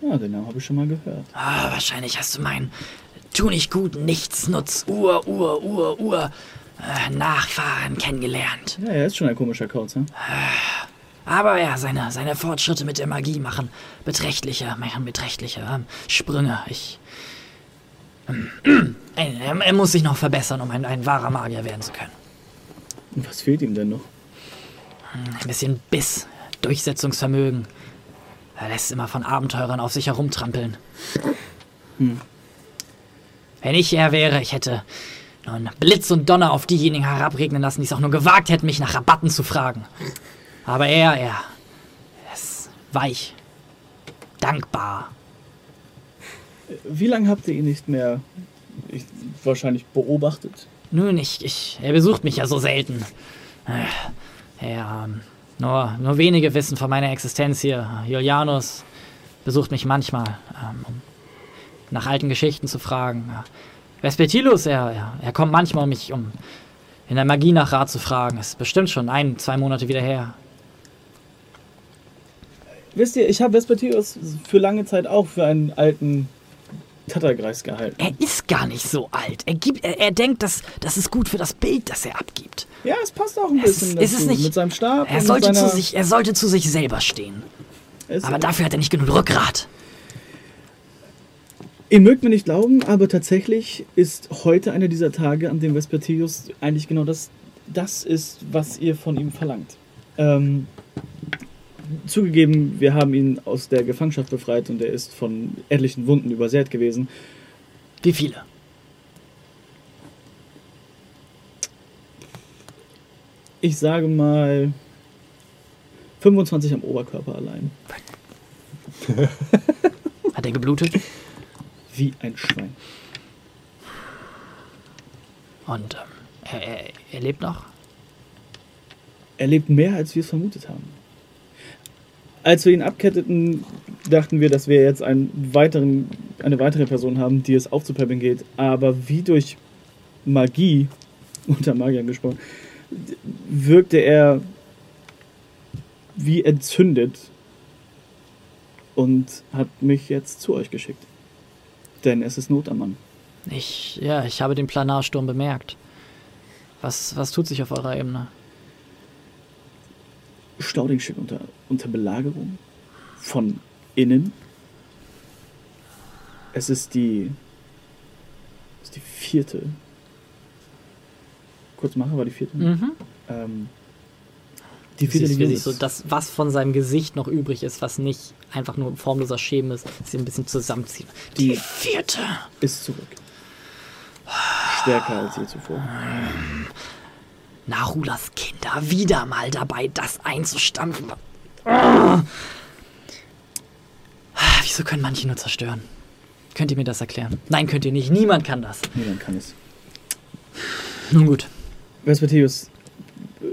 Ja, den Namen habe ich schon mal gehört. Ah, wahrscheinlich hast du mein Tu nicht gut, nichts nutz, Ur, Ur, Ur, Ur äh, Nachfahren kennengelernt. Ja, er ist schon ein komischer Kauz, ne? Aber ja, seine, seine Fortschritte mit der Magie machen beträchtliche, machen beträchtliche ähm, Sprünge. Ich. Ähm, er, er muss sich noch verbessern, um ein, ein wahrer Magier werden zu können. Und was fehlt ihm denn noch? Ein bisschen Biss, Durchsetzungsvermögen. Er lässt immer von Abenteurern auf sich herumtrampeln. Wenn ich er wäre, ich hätte nun Blitz und Donner auf diejenigen herabregnen lassen, die es auch nur gewagt hätten, mich nach Rabatten zu fragen. Aber er, er, er ist weich, dankbar. Wie lange habt ihr ihn nicht mehr ich, wahrscheinlich beobachtet? Nun, ich, ich, er besucht mich ja so selten. Äh, Er, ähm, nur, nur wenige wissen von meiner Existenz hier. Julianus besucht mich manchmal, ähm, um nach alten Geschichten zu fragen. Vespertilus, er, er, er kommt manchmal, um mich um in der Magie nach Rat zu fragen. Ist bestimmt schon ein, zwei Monate wieder her. Wisst ihr, ich habe Vespertilus für lange Zeit auch für einen alten Tattergreis gehalten. Er ist gar nicht so alt. Er, gibt, er, er denkt, dass das ist gut für das Bild, das er abgibt. Ja, es passt auch ein Es bisschen ist- ist es dazu. nicht- Mit seinem Stab Er und sollte, zu sich, er sollte zu sich selber stehen. Aber dafür hat er nicht genug Rückgrat. Ihr mögt mir nicht glauben, aber tatsächlich ist heute einer dieser Tage, an dem Vespertilius eigentlich genau das, das ist, was ihr von ihm verlangt. Ähm, zugegeben, wir haben ihn aus der Gefangenschaft befreit und er ist von etlichen Wunden übersät gewesen. Wie viele? Ich sage mal 25 am Oberkörper allein. Hat er geblutet? Wie ein Schwein. Und ähm, er, er, er lebt noch? Er lebt mehr, als wir es vermutet haben. Als wir ihn abketteten, dachten wir, dass wir jetzt einen weiteren, eine weitere Person haben, die es aufzupäppeln geht. Aber wie durch Magie, unter Magiern gesprochen, wirkte er wie entzündet und hat mich jetzt zu euch geschickt. Denn es ist Not am Mann. Ich, ja, ich habe den Planarsturm bemerkt. Was, was tut sich auf eurer Ebene? Stauding steht unter, unter Belagerung von innen. Es ist die, es ist die vierte. Kurz machen war die vierte. Mhm. Ähm, die vierte siehst, Legion sich so das, was von seinem Gesicht noch übrig ist, was nicht einfach nur formloser Schemen ist, sie ein bisschen zusammenziehen. Die Die- vierte. ist zurück. Stärker als je zuvor. Narulas Kinder wieder mal dabei, das einzustampfen. Ah. Wieso können manche nur zerstören? Könnt ihr mir das erklären? Nein, könnt ihr nicht. Niemand kann das. Niemand kann es. Nun gut. Vespertilius, äh,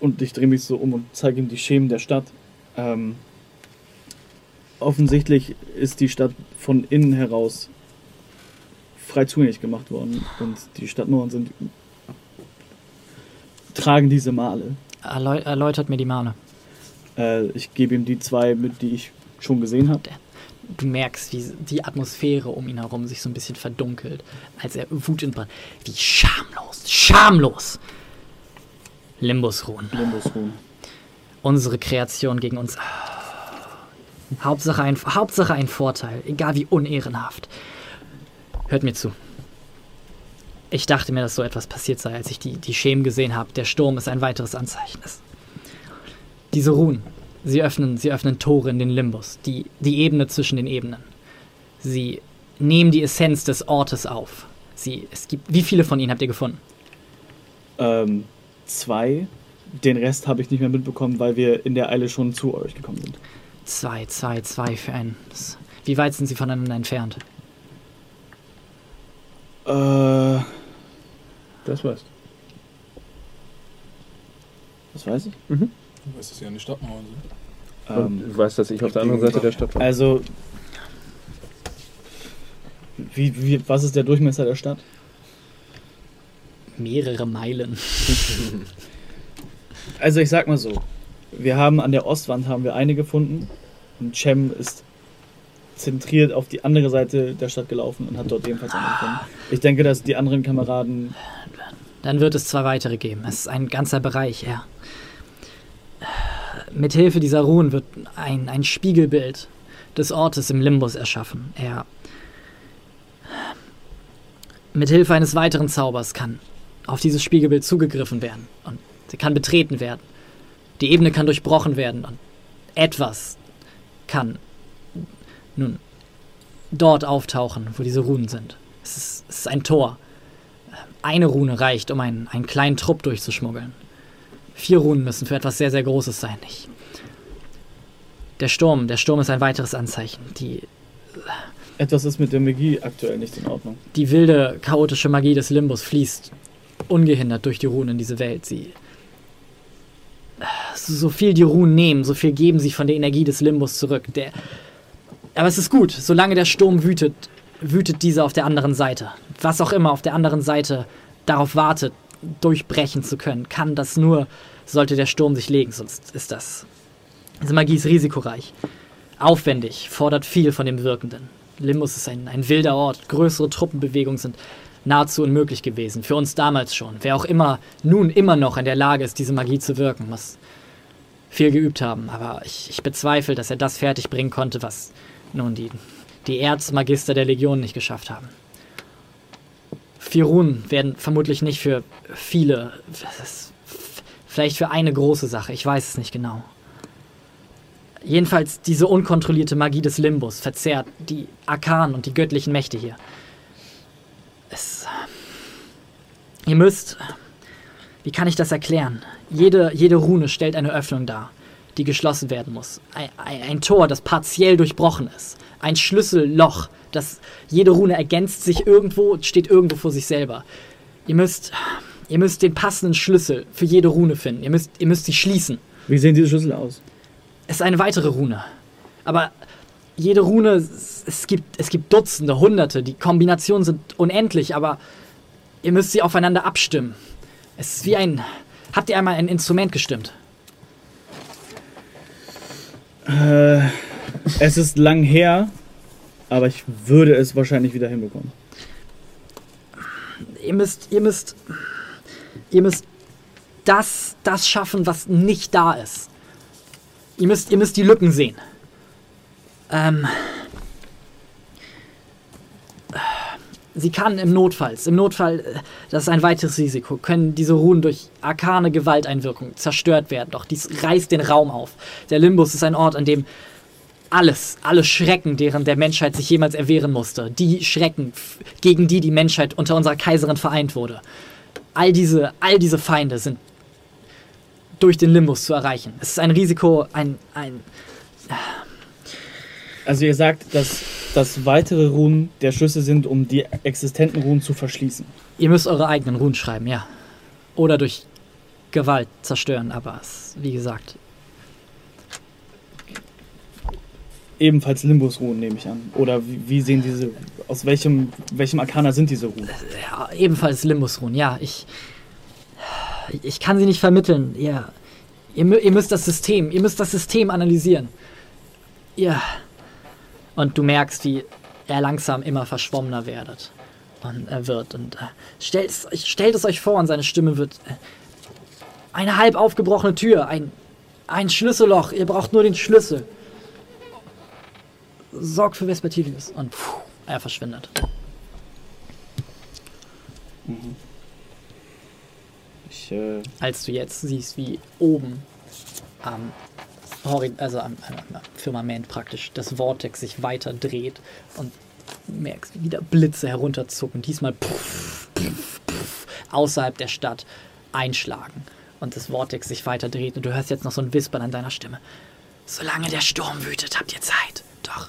und ich drehe mich so um und zeige ihm die Schemen der Stadt. Ähm, offensichtlich ist die Stadt von innen heraus frei zugänglich gemacht worden und die Stadtmauern sind tragen diese Male. Erläu erläutert mir die Male. Äh, ich gebe ihm die zwei mit, die ich schon gesehen habe. Du merkst, wie die Atmosphäre um ihn herum sich so ein bisschen verdunkelt, als er wutentbrannt. Wie schamlos, schamlos! Limbusruhen. Limbusruhen. Unsere Kreation gegen uns. Hauptsache ein, Hauptsache ein Vorteil, egal wie unehrenhaft. Hört mir zu. Ich dachte mir, dass so etwas passiert sei, als ich die, die Schemen gesehen habe. Der Sturm ist ein weiteres Anzeichen. Es- Diese Ruhen, sie öffnen, sie öffnen Tore in den Limbus, die, die Ebene zwischen den Ebenen. Sie nehmen die Essenz des Ortes auf. Sie, es gibt, wie viele von ihnen habt ihr gefunden? Ähm, zwei. Den Rest habe ich nicht mehr mitbekommen, weil wir in der Eile schon zu euch gekommen sind. Zwei, zwei, zwei für einen. Das- Wie weit sind sie voneinander entfernt? Äh, Das weißt was weiß ich? Du weißt, dass sie an die Stadtmauern sind. Ähm, du weißt, dass ich auf der anderen Seite der Stadt war. Also, wie, wie, was ist der Durchmesser der Stadt? Mehrere Meilen. Also ich sag mal so, wir haben an der Ostwand haben wir eine gefunden und Cem ist zentriert auf die andere Seite der Stadt gelaufen und hat dort ebenfalls eine gefunden. Ich denke, dass die anderen Kameraden Dann wird es zwei weitere geben. Es ist ein ganzer Bereich, ja. Mithilfe dieser Ruhen wird ein, ein Spiegelbild des Ortes im Limbus erschaffen. Er. Mithilfe eines weiteren Zaubers kann auf dieses Spiegelbild zugegriffen werden und sie kann betreten werden. Die Ebene kann durchbrochen werden und etwas kann nun dort auftauchen, wo diese Runen sind. Es ist, es ist ein Tor. Eine Rune reicht, um einen, einen kleinen Trupp durchzuschmuggeln. Vier Runen müssen für etwas sehr, sehr Großes sein. Ich, der Sturm, der Sturm ist ein weiteres Anzeichen. Die, Etwas ist mit der Magie aktuell nicht in Ordnung. die wilde, chaotische Magie des Limbus fließt ungehindert durch die Runen in diese Welt. Sie. So viel die Runen nehmen, so viel geben sie von der Energie des Limbus zurück. Der, aber es ist gut, solange der Sturm wütet, wütet dieser auf der anderen Seite. Was auch immer auf der anderen Seite darauf wartet, durchbrechen zu können, kann das nur, sollte der Sturm sich legen, sonst ist das. Diese Magie ist risikoreich, aufwendig, fordert viel von dem Wirkenden. Limbus ist ein, ein wilder Ort, größere Truppenbewegungen sind nahezu unmöglich gewesen, für uns damals schon. Wer auch immer nun immer noch in der Lage ist, diese Magie zu wirken, muss viel geübt haben. Aber ich, ich bezweifle, dass er das fertigbringen konnte, was nun die, die Erzmagister der Legion nicht geschafft haben. Vier Runen werden vermutlich nicht für viele, vielleicht für eine große Sache, ich weiß es nicht genau. Jedenfalls diese unkontrollierte Magie des Limbus verzehrt die Arkanen und die göttlichen Mächte hier. Es. Ihr müsst. Wie kann ich das erklären? Jede, jede Rune stellt eine Öffnung dar, die geschlossen werden muss. Ein, ein, ein Tor, das partiell durchbrochen ist. Ein Schlüsselloch, das jede Rune ergänzt sich irgendwo steht irgendwo vor sich selber. Ihr müsst. Ihr müsst den passenden Schlüssel für jede Rune finden. Ihr müsst, ihr müsst sie schließen. Wie sehen diese Schlüssel aus? Es ist eine weitere Rune. Aber jede Rune, es es gibt, es gibt Dutzende, Hunderte. Die Kombinationen sind unendlich, aber ihr müsst sie aufeinander abstimmen. Es ist wie ein. Habt ihr einmal ein Instrument gestimmt? Äh, es ist lang her, aber ich würde es wahrscheinlich wieder hinbekommen. Ihr müsst, ihr müsst. Ihr müsst das, das schaffen, was nicht da ist. Ihr müsst, ihr müsst die Lücken sehen. Ähm. Sie kann im Notfalls, im Notfall, äh, das ist ein weiteres Risiko, können diese Runen durch arkane Gewalteinwirkung zerstört werden. Doch dies reißt den Raum auf. Der Limbus ist ein Ort, an dem alles, alle Schrecken, deren der Menschheit sich jemals erwehren musste, die Schrecken, gegen die die Menschheit unter unserer Kaiserin vereint wurde, all diese, all diese Feinde sind durch den Limbus zu erreichen. Es ist ein Risiko, ein, ein Also ihr sagt, dass, dass weitere Runen der Schlüssel sind, um die existenten Runen zu verschließen. Ihr müsst eure eigenen Runen schreiben, ja. Oder durch Gewalt zerstören, aber es, wie gesagt, Ebenfalls Limbus-Runen nehme ich an. Oder wie, wie sehen diese, aus welchem, welchem Arkana sind diese Runen? ja, ebenfalls Limbus-Runen, ja. Ich, ich kann sie nicht vermitteln. Ihr, ihr, ihr müsst das System, ihr müsst das System analysieren. Ihr. Und du merkst, wie er langsam immer verschwommener werdet. Und er wird. Und äh, stellt, es euch- stellt es euch vor, und seine Stimme wird. Äh, eine halb aufgebrochene Tür, ein, ein Schlüsselloch. Ihr braucht nur den Schlüssel. Sorgt für Vespertilius. Und pfuh, er verschwindet. Ich, äh, als du jetzt siehst, wie oben am, also am, am Firmament praktisch das Vortex sich weiter dreht und merkst, wie wieder Blitze herunterzucken, diesmal puff, puff, puff, außerhalb der Stadt einschlagen und das Vortex sich weiter dreht und du hörst jetzt noch so ein Wispern an deiner Stimme. Solange der Sturm wütet, habt ihr Zeit. Doch,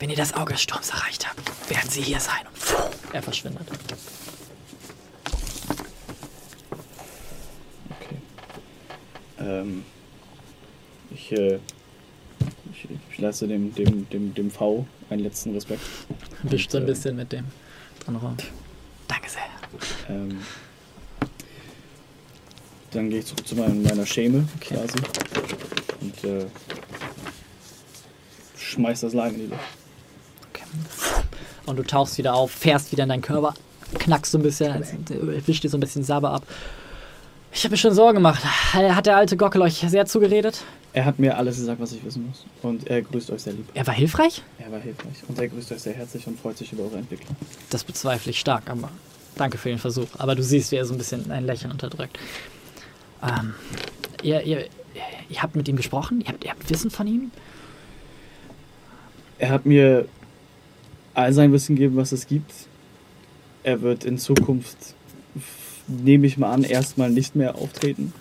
wenn ihr das Auge des Sturms erreicht habt, werden sie hier sein. Und er verschwindet. okay. Ähm, ich, äh, ich, ich lasse dem, dem, dem, dem V einen letzten Respekt. Wischt so ein Und, äh, bisschen mit dem dran rum. Danke sehr. Ähm, dann gehe ich zurück zu meiner, meiner Schäme Okay. quasi und äh, schmeiß das Lager in die Luft. Und du tauchst wieder auf, fährst wieder in deinen Körper, knackst so ein bisschen, wischt dir so ein bisschen Sabber ab. Ich habe mir schon Sorgen gemacht. Hat der alte Gockel euch sehr zugeredet? Er hat mir alles gesagt, was ich wissen muss. Und er grüßt euch sehr lieb. Er war hilfreich? Er war hilfreich. Und er grüßt euch sehr herzlich und freut sich über eure Entwicklung. Das bezweifle ich stark, aber danke für den Versuch. Aber du siehst, wie er so ein bisschen ein Lächeln unterdrückt. Ähm, ihr, ihr, ihr habt mit ihm gesprochen? Ihr habt, ihr habt Wissen von ihm? Er hat mir all sein Wissen gegeben, was es gibt. Er wird in Zukunft, nehme ich mal an, erstmal nicht mehr auftreten.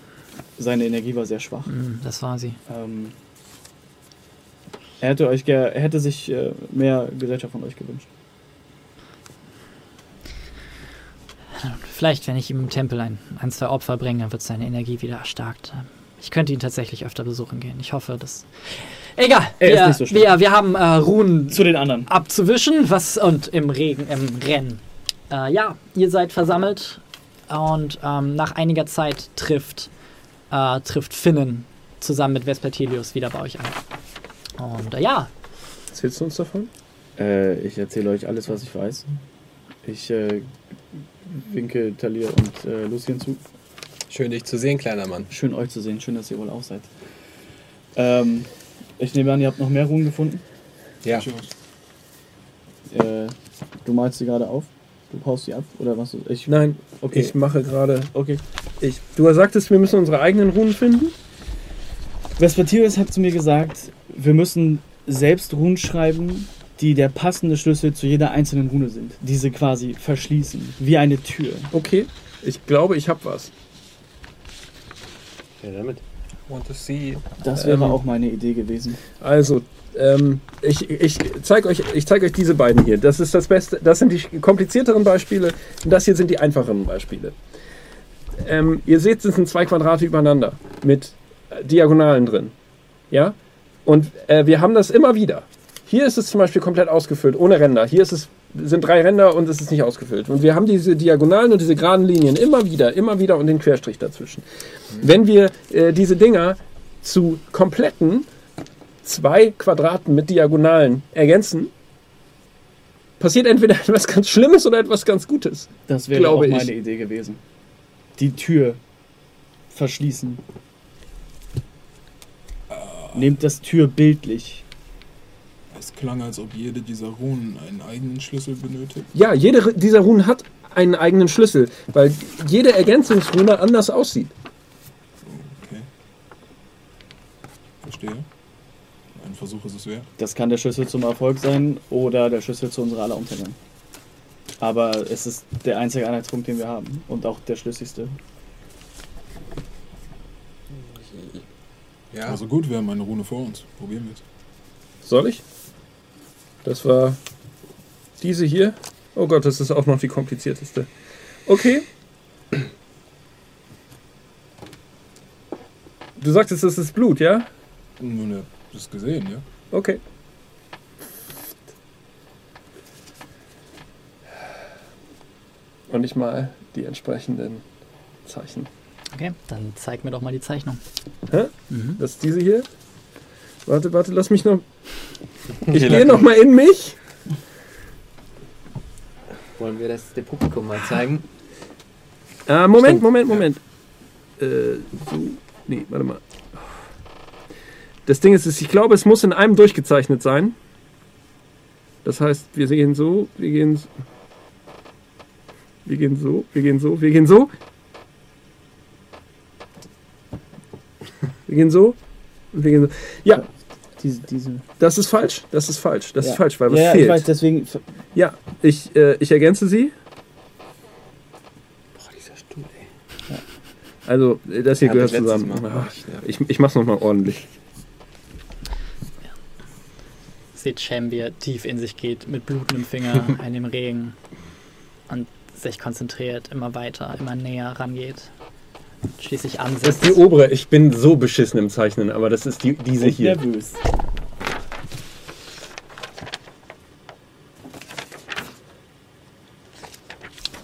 Seine Energie war sehr schwach. Hm, das war sie. Ähm, er hätte euch er hätte sich äh, mehr Gesellschaft von euch gewünscht. Vielleicht, wenn ich ihm im Tempel ein, ein zwei Opfer bringe, wird seine Energie wieder erstarkt. Ich könnte ihn tatsächlich öfter besuchen gehen. Ich hoffe, dass. Egal. Er ist wir, nicht so schlimm. wir, wir haben äh, Ruhen Zu den anderen. abzuwischen, was und im Regen, im Rennen. Äh, ja, ihr seid versammelt und ähm, nach einiger Zeit trifft, äh, trifft Finnen zusammen mit Vespertilius wieder bei euch ein. Und äh, ja, Erzählst du uns davon? Äh, ich erzähle euch alles, was ich weiß. Ich äh, winke Talir und äh, Lucien zu. Schön, dich zu sehen, kleiner Mann. Schön euch zu sehen. Schön, dass ihr wohl auch seid. Ähm, ich nehme an, ihr habt noch mehr Ruhen gefunden. Ja. Äh, du malst sie gerade auf. Du paust sie ab oder was? Ich, Nein, okay. ich mache gerade. okay. Ich, du sagtest, wir müssen unsere eigenen Runen finden? Vespertilius hat zu mir gesagt, wir müssen selbst Runen schreiben, die der passende Schlüssel zu jeder einzelnen Rune sind. Diese quasi verschließen, wie eine Tür. Okay. Ich glaube, ich habe was. Ja, damit. Want to see. Das wäre Ähm, auch meine Idee gewesen. Also, ähm, ich, ich zeige euch, ich zeig euch diese beiden hier. Das ist das Beste. Das sind die komplizierteren Beispiele und das hier sind die einfacheren Beispiele. Ähm, ihr seht, es sind zwei Quadrate übereinander mit äh, Diagonalen drin. Ja? Und äh, wir haben das immer wieder. Hier ist es zum Beispiel komplett ausgefüllt, ohne Ränder. Hier ist es, sind drei Ränder und es ist nicht ausgefüllt. Und wir haben diese Diagonalen und diese geraden Linien immer wieder, immer wieder und den Querstrich dazwischen. Wenn wir äh, diese Dinger zu kompletten zwei Quadraten mit Diagonalen ergänzen, passiert entweder etwas ganz Schlimmes oder etwas ganz Gutes. Das wäre glaube auch ich. meine Idee gewesen. Die Tür verschließen. Nehmt das Tür bildlich. Klang, als ob jede dieser Runen einen eigenen Schlüssel benötigt. Ja, jede dieser Runen hat einen eigenen Schlüssel, weil jede Ergänzungsrune anders aussieht. Okay. Verstehe. Ein Versuch ist es wert. Das kann der Schlüssel zum Erfolg sein oder der Schlüssel zu unserer aller Untergang. Aber es ist der einzige Einheitspunkt, den wir haben. Und auch der schlüssigste. Ja. Also gut, wir haben eine Rune vor uns. Probieren wir es. Soll ich? Das war diese hier. Oh Gott, das ist auch noch die komplizierteste. Okay. Du sagtest, das ist Blut, ja? Nun, ihr habt es gesehen, ja? Okay. Und ich mal die entsprechenden Zeichen. okay, dann zeig mir doch mal die Zeichnung. Hä? Mhm. Das ist diese hier. Warte, warte, lass mich noch. Ich gehe noch mal in mich. Wollen wir das dem Publikum mal zeigen? Ah, Moment, Moment, Moment. Äh, so. Nee, warte mal. Das Ding ist, ich glaube, es muss in einem durchgezeichnet sein. Das heißt, wir gehen so, wir gehen so. Wir gehen so, wir gehen so, wir gehen so. Wir gehen so. Und wir gehen so. Ja, Diese, diese. das ist falsch. Das ist falsch. Das ja. ist falsch, weil was ja, ja, fehlt. ich weiß, deswegen. Ja, ich, äh, ich ergänze sie. Boah, dieser Stuhl, ey. Also, äh, das hier gehört zusammen. Mal. Ich, ich mach's nochmal ordentlich. Seht Cem, wie er tief in sich geht, mit blutendem Finger in dem Regen und sich konzentriert, immer weiter, immer näher rangeht. Schließlich Das ist ansetzt. die obere. Ich bin so beschissen im Zeichnen, aber das ist die, diese Und hier. nervös.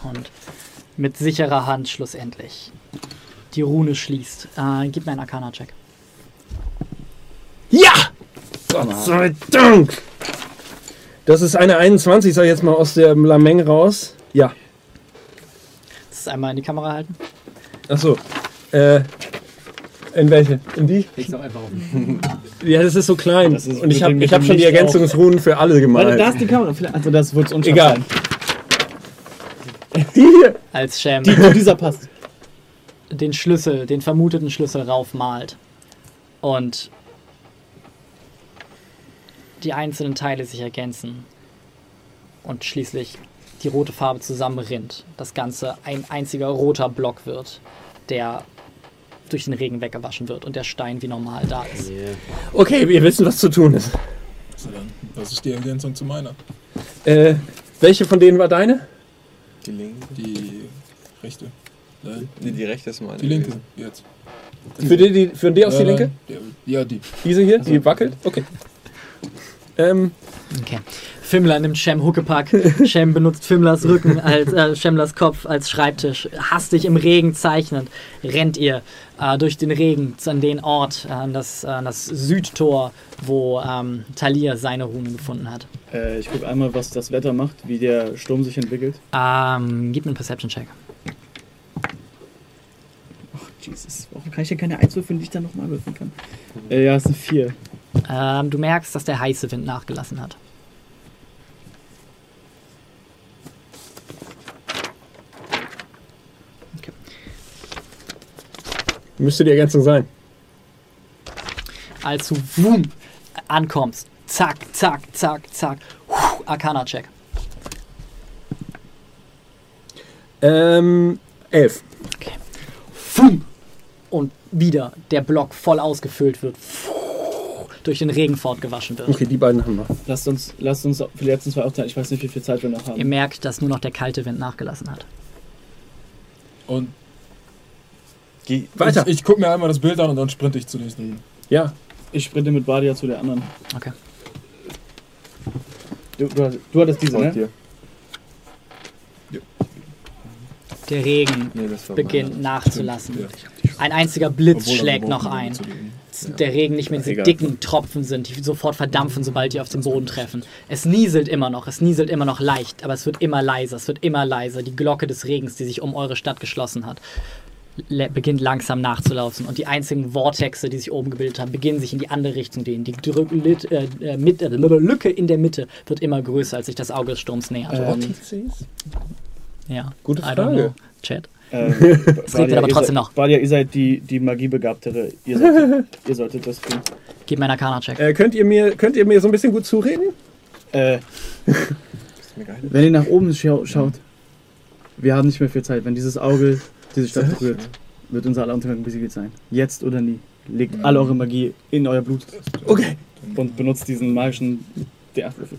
Und mit sicherer Hand schlussendlich. Die Rune schließt. Äh, gib mir einen Arcana-Check. Ja! Gott sei Dank! Das ist eine 21, sag ich jetzt mal aus der Lameng raus. Ja. Das ist einmal in die Kamera halten. Achso. Äh, in welche? In die? Leg's doch einfach auf. Ja, das ist so klein. Das ist Und ich mit habe ich hab schon die Licht Ergänzungsrunen für alle gemalt. Warte, da ist die Kamera. Vielleicht- Also das wird unscharf Egal. sein. Hier. Als Sham Die, zu dieser passt. den Schlüssel, den vermuteten Schlüssel raufmalt und die einzelnen Teile sich ergänzen und schließlich die rote Farbe zusammenrinnt. Das Ganze ein einziger roter Block wird, der durch den Regen weggewaschen wird und der Stein wie normal da ist. Okay, wir wissen, was zu tun ist. So, dann, das ist die Ergänzung zu meiner. Äh, welche von denen war deine? Die linke. Die rechte. Nein, Die, die rechte ist meine. die linke. Jetzt. Für die, die, für die aus die Äh, linke? der- Ja, die. Diese hier? Die wackelt? Okay. Ähm, Okay. Fimmler nimmt Shem Huckepack. Shem benutzt Fimmlers Rücken als äh, Shemlers Kopf als Schreibtisch. Hastig im Regen zeichnend rennt ihr äh, durch den Regen an den Ort, äh, an das, äh, an das Südtor, wo ähm, Talir seine Runen gefunden hat. Äh, ich gucke einmal, was das Wetter macht, wie der Sturm sich entwickelt. Ähm, gib mir einen Perception-Check. Jesus, warum kann ich denn keine Eins würfeln, die ich dann nochmal würfeln kann? Äh, ja, es sind vier. Ähm, du merkst, dass der heiße Wind nachgelassen hat. Müsste die Ergänzung sein. Als du wum, ankommst, zack, zack, zack, zack, Arcana-Check. Ähm, elf. Fum! Und wieder der Block voll ausgefüllt wird, durch den Regen fortgewaschen wird. Okay, die beiden haben wir. Lasst uns, lasst uns für die letzten zwei aufteilen. Ich weiß nicht, wie viel Zeit wir noch haben. Ihr merkt, dass nur noch der kalte Wind nachgelassen hat. Und Geh, Weiter. ich, ich gucke mir einmal das Bild an und dann sprinte ich zu diesen. Ja. Ich sprinte mit Badia zu der anderen. Okay. Du, du, hattest- du hattest diese, ne? dir. Der Regen Nee, beginnt meine. nachzulassen. Ja. Ein einziger Blitz Obwohl, schlägt noch ein. Der Regen nicht mehr diese dicken Tropfen sind, die sofort verdampfen, sobald die auf den Boden treffen. Es nieselt immer noch, es nieselt immer noch leicht, aber es wird immer leiser, es wird immer leiser. Die Glocke des Regens, die sich um eure Stadt geschlossen hat, beginnt langsam nachzulaufen. Und die einzigen Vortexe, die sich oben gebildet haben, beginnen sich in die andere Richtung dehnen. Die Drück Lit äh, äh, mit, äh, Lücke in der Mitte wird immer größer, als sich das Auge des Sturms nähert. Ähm, ja. gute I don't Frage. know. Chat. Ähm, Es regnet aber trotzdem seid, noch. Badia, ihr seid die, die Magiebegabtere. Ihr solltet, ihr solltet das tun. Gib mir einen Arcana-Check. Äh, könnt, ihr mir, könnt ihr mir so ein bisschen gut zureden? Äh, wenn ihr nach oben schau schaut, wir haben nicht mehr viel Zeit. Wenn dieses Auge diese Stadt berührt, wird unser aller Untergang besiegelt sein. Jetzt oder nie. Legt alle eure Magie in euer Blut Okay. und benutzt diesen magischen D8-Würfel.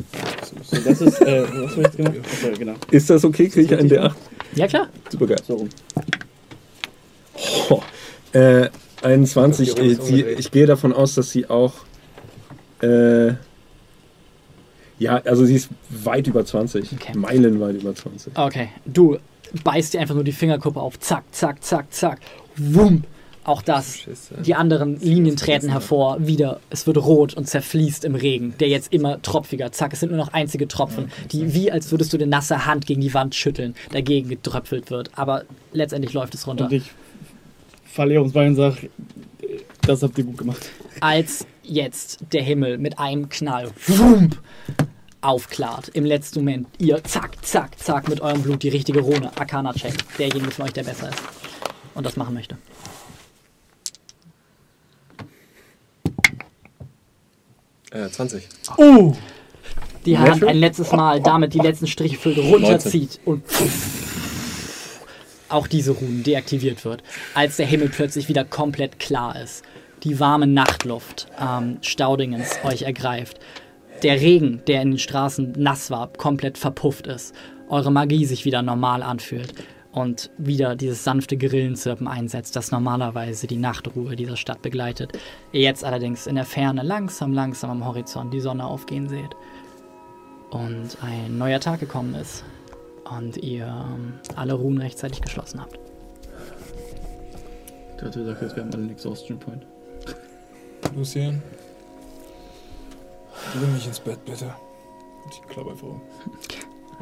So, das ist, äh, was habe ich jetzt gemacht? Achso, genau. Ist das okay? Kriege ich einen D8? Ja, klar. Super geil. So rum. Oh, äh, 21. Ich, sie, ich gehe davon aus, dass sie auch. Äh, ja, also sie ist weit über 20. Okay. Meilenweit über 20. Okay, du beißt dir einfach nur die Fingerkuppe auf. Zack, zack, zack, zack. Wump. Auch das. Scheiße. Die anderen Linien treten hervor. Wieder. Es wird rot und zerfließt im Regen, der jetzt immer tropfiger. Zack, es sind nur noch einzige Tropfen, die wie als würdest du eine nasse Hand gegen die Wand schütteln, dagegen getröpfelt wird. Aber letztendlich läuft es runter. Und ich falle ums Bein und sage, das habt ihr gut gemacht. als jetzt der Himmel mit einem Knall wump, aufklart. Im letzten Moment ihr zack, zack, zack mit eurem Blut die richtige Rune, Arcana-Check. Derjenige von euch, der besser ist. Und das machen möchte. Äh, 20. Die Hand ein letztes Mal damit die letzten Striche füllt, runterzieht und auch diese Runen deaktiviert wird, als der Himmel plötzlich wieder komplett klar ist. Die warme Nachtluft ähm, Staudingens euch ergreift. Der Regen, der in den Straßen nass war, komplett verpufft ist. Eure Magie sich wieder normal anfühlt. Und wieder dieses sanfte Grillenzirpen einsetzt, das normalerweise die Nachtruhe dieser Stadt begleitet. Ihr jetzt allerdings in der Ferne langsam, langsam am Horizont die Sonne aufgehen seht und ein neuer Tag gekommen ist und ihr ähm, alle Ruhen rechtzeitig geschlossen habt. Du hast gesagt, wir haben alle einen Exhaustion Point. Lucien. Bring mich ins Bett, bitte. Und ich klappe einfach um.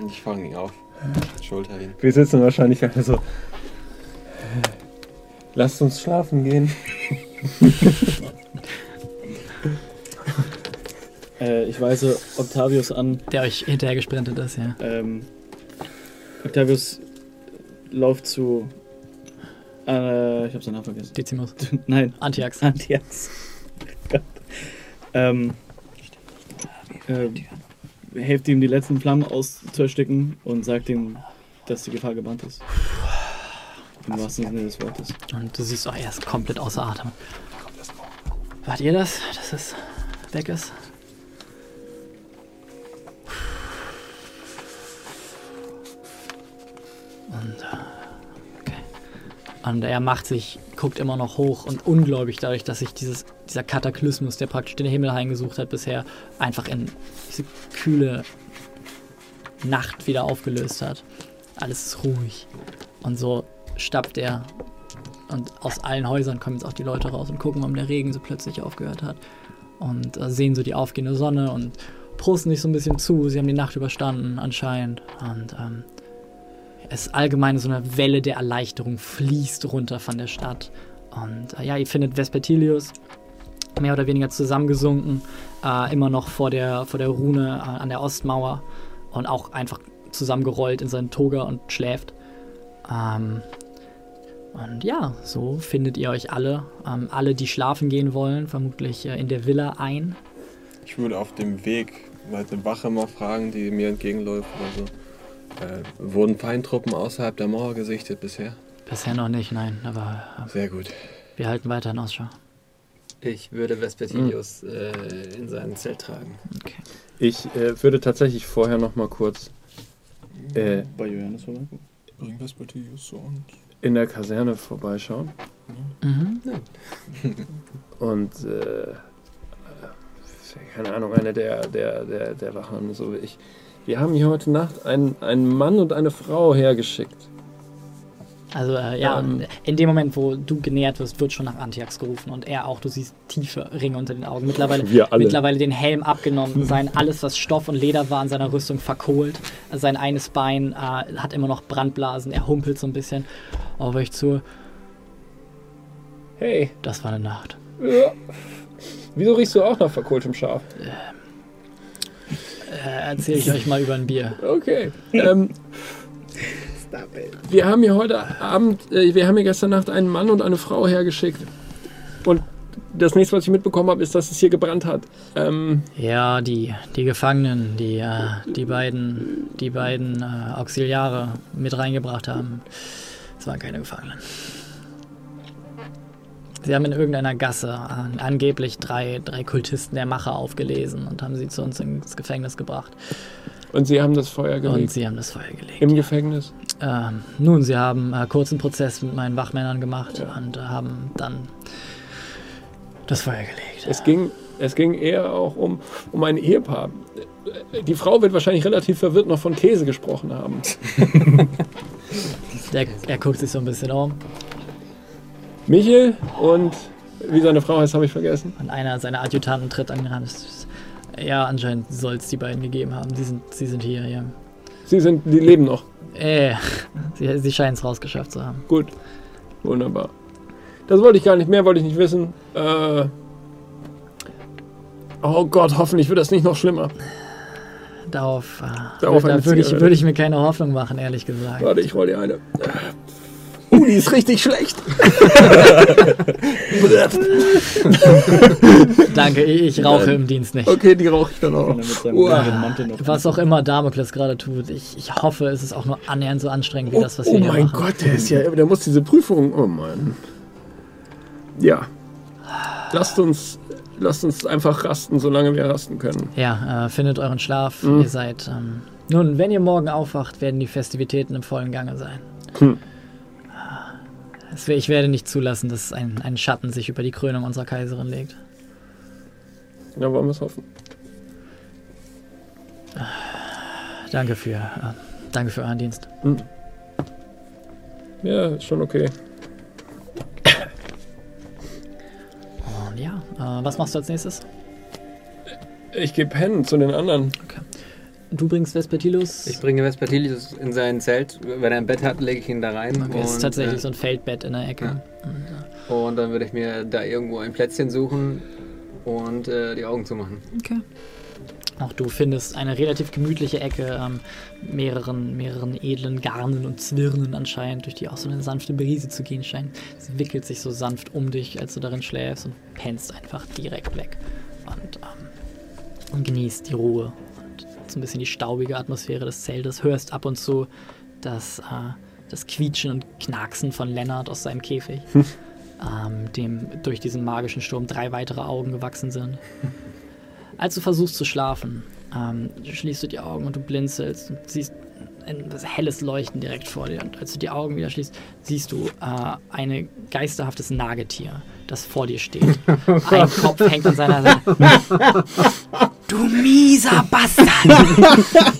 Ich fange ihn auf. Schulter hin. Wir sitzen wahrscheinlich alle so. Lasst uns schlafen gehen. Äh, ich weise Octavius an. Der euch hinterher gesprintet ist, ja. Ähm, Octavius läuft zu. Äh, ich hab seinen Namen vergessen. Decimus. Nein, Antiax. Antiax. Gott. Ähm, äh, hilft ihm, die letzten Flammen auszuersticken und sagt ihm, dass die Gefahr gebannt ist. Im wahrsten Sinne des Wortes. Und du siehst, oh, er ist komplett außer Atem. Wart ihr das, dass es weg ist? Und, äh. Und er macht sich, guckt immer noch hoch und ungläubig dadurch, dass sich dieses, dieser Kataklysmus, der praktisch den Himmel heimgesucht hat bisher, einfach in diese kühle Nacht wieder aufgelöst hat. Alles ist ruhig. Und so stapft er und aus allen Häusern kommen jetzt auch die Leute raus und gucken, warum der Regen so plötzlich aufgehört hat. Und äh, sehen so die aufgehende Sonne und prosten sich so ein bisschen zu. Sie haben die Nacht überstanden, anscheinend. Und ähm, es allgemein so eine Welle der Erleichterung fließt runter von der Stadt. Und äh, ja, ihr findet Vespertilius mehr oder weniger zusammengesunken, äh, immer noch vor der, vor der Rune äh, an der Ostmauer und auch einfach zusammengerollt in seinen Toga und schläft. Ähm, und ja, so findet ihr euch alle, ähm, alle, die schlafen gehen wollen, vermutlich äh, in der Villa ein. Ich würde auf dem Weg mal eine Wache mal fragen, die mir entgegenläuft oder so. Äh, wurden Feindtruppen außerhalb der Mauer gesichtet bisher? Bisher noch nicht, nein, aber äh, Sehr gut. wir halten weiter in Ausschau. Ich würde Vespertilius äh, in sein Zelt tragen. Okay. Ich äh, würde tatsächlich vorher noch mal kurz äh, Bei Johannes vorbeikommen. Bring Vespertilius zu uns. in der Kaserne vorbeischauen. Mhm. Und äh, äh, keine Ahnung, einer der, der, der, der Wachen, so wie ich. Wir haben hier heute Nacht einen, einen Mann und eine Frau hergeschickt. Also äh, ja, Ähm. und in dem Moment, wo du genähert wirst, wird schon nach Antiax gerufen und er auch. Du siehst tiefe Ringe unter den Augen. Mittlerweile, mittlerweile den Helm abgenommen, sein alles, was Stoff und Leder war, an seiner Rüstung verkohlt. Sein eines Bein äh, hat immer noch Brandblasen. Er humpelt so ein bisschen auf euch zu. Hey, Das war eine Nacht. ja. wieso riechst du auch nach verkohltem Schaf? Äh, Erzähle ich euch mal über ein Bier. Okay. Ähm, wir haben hier heute Abend, äh, wir haben hier gestern Nacht einen Mann und eine Frau hergeschickt. Und das nächste, was ich mitbekommen habe, ist, dass es hier gebrannt hat. Ähm, Ja, die, die Gefangenen, die äh, die beiden, die beiden äh, Auxiliare mit reingebracht haben. Es waren keine Gefangenen. Sie haben in irgendeiner Gasse an, angeblich drei, drei Kultisten der Macher aufgelesen und haben sie zu uns ins Gefängnis gebracht. und sie haben das Feuer Und gelegt. sie haben das Feuer gelegt. Im Gefängnis. Ähm, nun, sie haben äh, kurzen Prozess mit meinen Wachmännern gemacht und äh, haben dann das Feuer gelegt. Es ging, es ging eher auch um, um ein Ehepaar. Die Frau wird wahrscheinlich relativ verwirrt noch von Käse gesprochen haben. Der, er guckt sich so ein bisschen um. Michel und wie seine Frau heißt, habe ich vergessen. Und einer seiner Adjutanten tritt an ihn ran. Es ist- Ja, anscheinend soll es die beiden gegeben haben. Sie sind, sie sind hier, ja. Sie sind, die leben noch. Äh, sie, sie scheinen es rausgeschafft zu haben. Gut. Wunderbar. Das wollte ich gar nicht, mehr wollte ich nicht wissen. Äh, oh Gott, hoffentlich wird das nicht noch schlimmer. Darauf, äh, Darauf würde ich, würde ich mir keine Hoffnung machen, ehrlich gesagt. Warte, ich roll dir eine. Die ist richtig schlecht. Danke, ich, rauche im Dienst nicht. Okay, die rauche ich dann auch. Was auch immer Damokles gerade tut, ich, ich hoffe, es ist auch nur annähernd so anstrengend wie das, was wir oh hier mein machen. Gott, der ist ja, der muss diese Prüfung. Oh Mann. Ja. Lasst uns, lasst uns einfach rasten, solange wir rasten können. Ja, äh, findet euren Schlaf. Mhm. Ihr seid. Ähm, nun, wenn ihr morgen aufwacht, werden die Festivitäten im vollen Gange sein. Hm. Ich werde nicht zulassen, dass ein, ein Schatten sich über die Krönung unserer Kaiserin legt. Ja, wollen wir es hoffen. Danke für, äh, danke für euren Dienst. Ja, ist schon okay. Und ja, äh, was machst du als nächstes? Ich gehe pennen zu den anderen. Du bringst Vespertilus. Ich bringe Vespertilius in sein Zelt. Wenn er ein Bett hat, lege ich ihn da rein. Okay, es ist und, tatsächlich äh, so ein Feldbett in der Ecke. Ja. Und, äh, Und dann würde ich mir da irgendwo ein Plätzchen suchen und äh, die Augen zumachen. Okay. Auch du findest eine relativ gemütliche Ecke, ähm, mehreren, mehreren edlen Garnen und Zwirnen anscheinend, durch die auch so eine sanfte Brise zu gehen scheint. Es wickelt sich so sanft um dich, als du darin schläfst und pennst einfach direkt weg. Und, ähm, und genießt die Ruhe so ein bisschen die staubige Atmosphäre des Zeltes. Hörst ab und zu das, äh, das Quietschen und Knacksen von Lennart aus seinem Käfig, ähm, dem durch diesen magischen Sturm drei weitere Augen gewachsen sind. Als du versuchst zu schlafen, ähm, schließt du die Augen und du blinzelst und siehst ein helles Leuchten direkt vor dir. Und als du die Augen wieder schließt, siehst du äh, ein geisterhaftes Nagetier, das vor dir steht. Ein Kopf hängt an seiner Seite. Du mieser Bastard!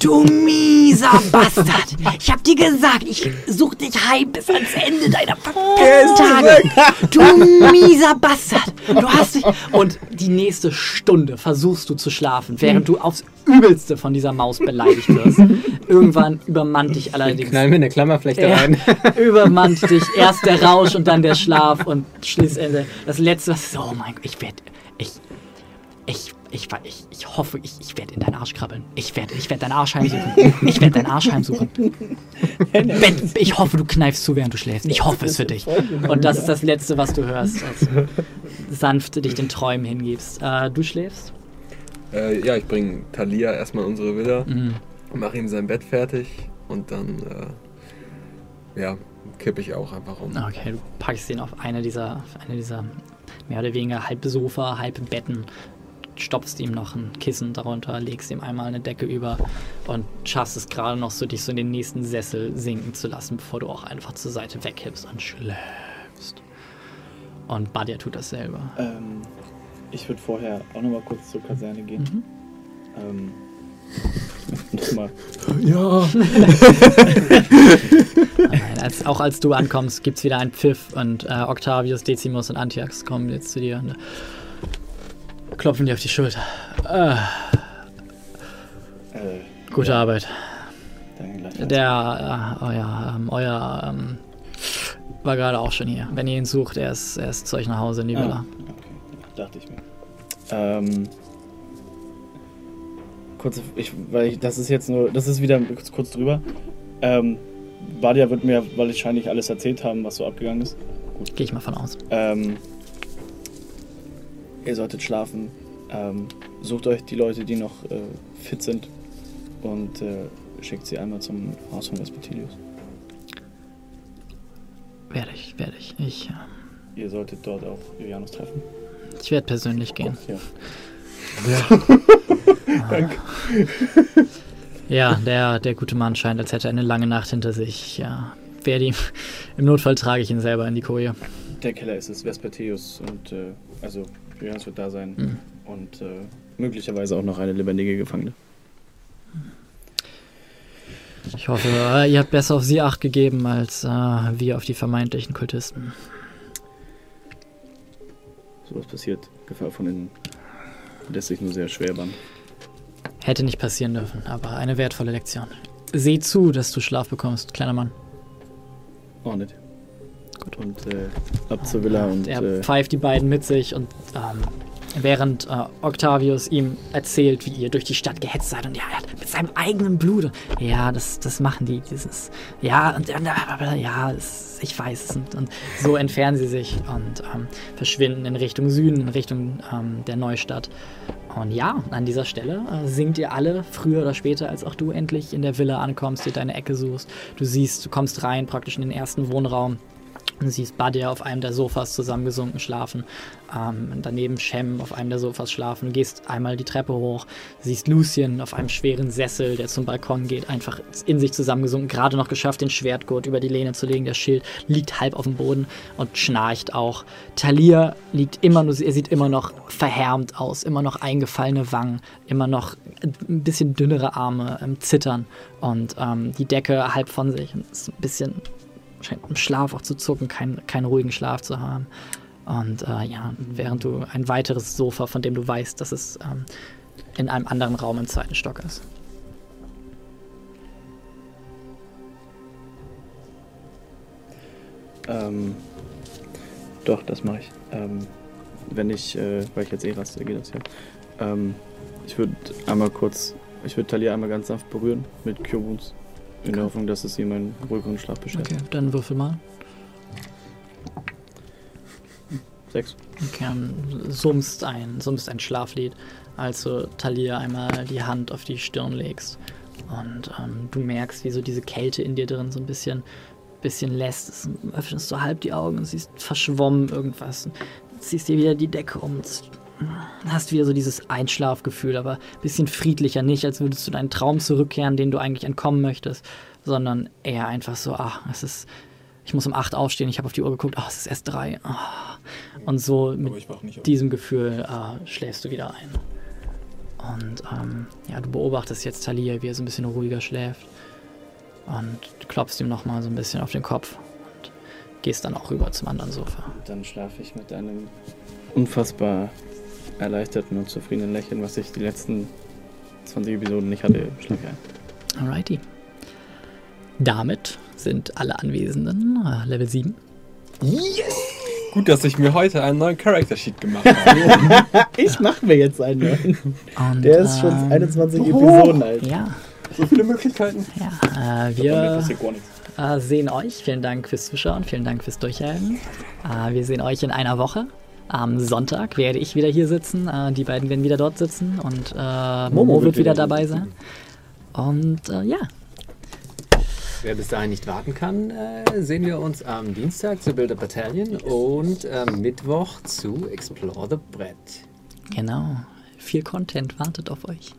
Du mieser Bastard! Ich hab dir gesagt, ich such dich heim bis ans Ende deiner verdammten Tage! Du mieser Bastard! Du hast dich... Und die nächste Stunde versuchst du zu schlafen, während du aufs Übelste von dieser Maus beleidigt wirst. Irgendwann übermannt dich allerdings... Knall mir eine Klammerflechte Ja, rein. übermannt dich erst der Rausch und dann der Schlaf und schließlich das letzte, was oh mein Gott, ich werde, ich, ich, ich, ich, ich hoffe, ich, ich werde in deinen Arsch krabbeln. Ich werde, ich werde deinen Arsch heimsuchen. Ich werde deinen Arsch heimsuchen. Ben, ich hoffe, du kneifst zu, während du schläfst. Ich hoffe es für dich. Und das ist das Letzte, was du hörst, als du sanft dich den Träumen hingibst. Äh, du schläfst? Äh, ja, ich bringe Thalia erstmal in unsere Villa, Mhm. mache ihm sein Bett fertig und dann, äh, ja, kippe ich auch einfach um. Okay, du packst ihn auf eine dieser, auf eine dieser mehr oder weniger halb Sofa, halb Betten, stopfst ihm noch ein Kissen darunter, legst ihm einmal eine Decke über und schaffst es gerade noch so, dich so in den nächsten Sessel sinken zu lassen, bevor du auch einfach zur Seite wegkippst und schläfst. Und Badia tut dasselbe. Ähm, ich würde vorher auch noch mal kurz zur Kaserne gehen. Mhm. Ähm, nochmal. Ja. Als, auch als du ankommst, gibt es wieder einen Pfiff und äh, Octavius, Decimus und Antiax kommen jetzt zu dir und äh, klopfen dir auf die Schulter. Äh, Äh, gute Ja. Arbeit. Der, äh, euer, ähm, euer ähm, war gerade auch schon hier. Wenn ihr ihn sucht, er ist, er ist zu euch nach Hause in die Villa. Ah, dachte ich mir. Ähm, kurze, ich, weil ich, das ist jetzt nur, das ist wieder kurz, kurz drüber. Ähm, Badia wird mir wahrscheinlich alles erzählt haben, was so abgegangen ist. Gehe ich mal von aus. Ähm, ihr solltet schlafen. Ähm, sucht euch die Leute, die noch äh, fit sind und äh, schickt sie einmal zum Haus von Vespertilius. Werde ich, werde ich. Ich, äh, Ihr solltet dort auch Julianus treffen. Ich werde persönlich gehen. Ja. Ja, der, der gute Mann scheint, als hätte er eine lange Nacht hinter sich. Ja, werde ihm. Im Notfall trage ich ihn selber in die Koje. Der Keller ist es, Vespertilius und äh, also Julianus wird da sein Mhm. und äh, möglicherweise auch noch eine lebendige Gefangene. Ich hoffe, ihr habt besser auf sie Acht gegeben als äh, wir auf die vermeintlichen Kultisten. Sowas passiert. Gefahr von innen lässt sich nur sehr schwer bannen. Hätte nicht passieren dürfen, aber eine wertvolle Lektion. Seh zu, dass du Schlaf bekommst, kleiner Mann. Oh, nicht. Gut. Und äh, ab zur Villa und er äh, pfeift die beiden mit sich und ähm, während äh, Octavius ihm erzählt, wie ihr durch die Stadt gehetzt seid und ja, er hat mit seinem eigenen Blut. Ja, das, das machen die, dieses. Ja, und und, ja, es, ich weiß. Und, und so entfernen sie sich und ähm, verschwinden in Richtung Süden, in Richtung ähm, der Neustadt. Und ja, an dieser Stelle äh, singt ihr alle, früher oder später, als auch du endlich in der Villa ankommst, dir deine Ecke suchst. Du siehst, du kommst rein, praktisch in den ersten Wohnraum. Du siehst Badia auf einem der Sofas zusammengesunken schlafen. Ähm, daneben Shem auf einem der Sofas schlafen. Du gehst einmal die Treppe hoch, siehst Lucien auf einem schweren Sessel, der zum Balkon geht, einfach in sich zusammengesunken. Gerade noch geschafft, den Schwertgurt über die Lehne zu legen. Der Schild liegt halb auf dem Boden und schnarcht auch. Talir liegt immer nur, er sieht immer noch verhärmt aus, immer noch eingefallene Wangen, immer noch ein bisschen dünnere Arme, ähm, zittern und ähm, die Decke halb von sich ist ein bisschen scheint im Schlaf auch zu zucken, keinen kein ruhigen Schlaf zu haben. Und äh, ja, während du ein weiteres Sofa, von dem du weißt, dass es ähm, in einem anderen Raum im zweiten Stock ist. Ähm, doch, das mache ich. Ähm, wenn ich, äh, weil ich jetzt eh raste, geht das ja. Ähm, ich würde einmal kurz, ich würde Talia einmal ganz sanft berühren mit Kyobuns in der Hoffnung, dass es meinen ruhigeren Schlaf beschert. Okay, dann würfel mal. Sechs. Okay, ähm, summst ein, summst ein Schlaflied, als du Talia einmal die Hand auf die Stirn legst. Und ähm, du merkst, wie so diese Kälte in dir drin so ein bisschen, bisschen lässt. Es öffnest so halb die Augen und siehst verschwommen irgendwas. Ziehst dir wieder die Decke um. Hast wieder so dieses Einschlafgefühl, aber ein bisschen friedlicher. Nicht, als würdest du deinen Traum zurückkehren, den du eigentlich entkommen möchtest, sondern eher einfach so, ach, es ist. Ich muss um 8 aufstehen, ich habe auf die Uhr geguckt, ach, es ist erst 3. Und so mit diesem Gefühl äh, schläfst du wieder ein. Und ähm, ja, du beobachtest jetzt Talia, wie er so ein bisschen ruhiger schläft. Und du klopfst ihm nochmal so ein bisschen auf den Kopf und gehst dann auch rüber zum anderen Sofa. Dann schlafe ich mit einem unfassbar erleichterten und zufriedenen Lächeln, was ich die letzten 20 Episoden nicht hatte, schlafe ich ein. Alrighty. Damit sind alle Anwesenden äh, Level 7. Gut, dass ich mir heute einen neuen Character Sheet gemacht habe. Ich mache mir jetzt einen neuen. Und, Der ist schon ähm, 21 Episoden alt. Ja, so viele Möglichkeiten. ja. Äh, wir äh, sehen euch. Vielen Dank fürs Zuschauen, vielen Dank fürs Durchhalten. Äh, wir sehen euch in einer Woche. Am Sonntag werde ich wieder hier sitzen. Äh, die beiden werden wieder dort sitzen und äh, Momo, wird wieder dabei sein. Und äh, ja, Wer bis dahin nicht warten kann, äh, sehen wir uns am Dienstag zu Build a Battalion und am Mittwoch zu Explore the Brett. genau. Viel Content wartet auf euch.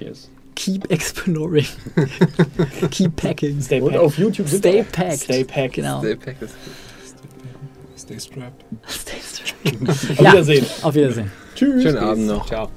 Yes. Keep exploring. Keep packing. Stay Und packed. auf YouTube Stay packed. Stay packed. Genau. Stay packed ist Stay strapped. Stay strapped. Auf Wiedersehen. Auf Wiedersehen. Tschüss. Schönen Abend noch. Ciao.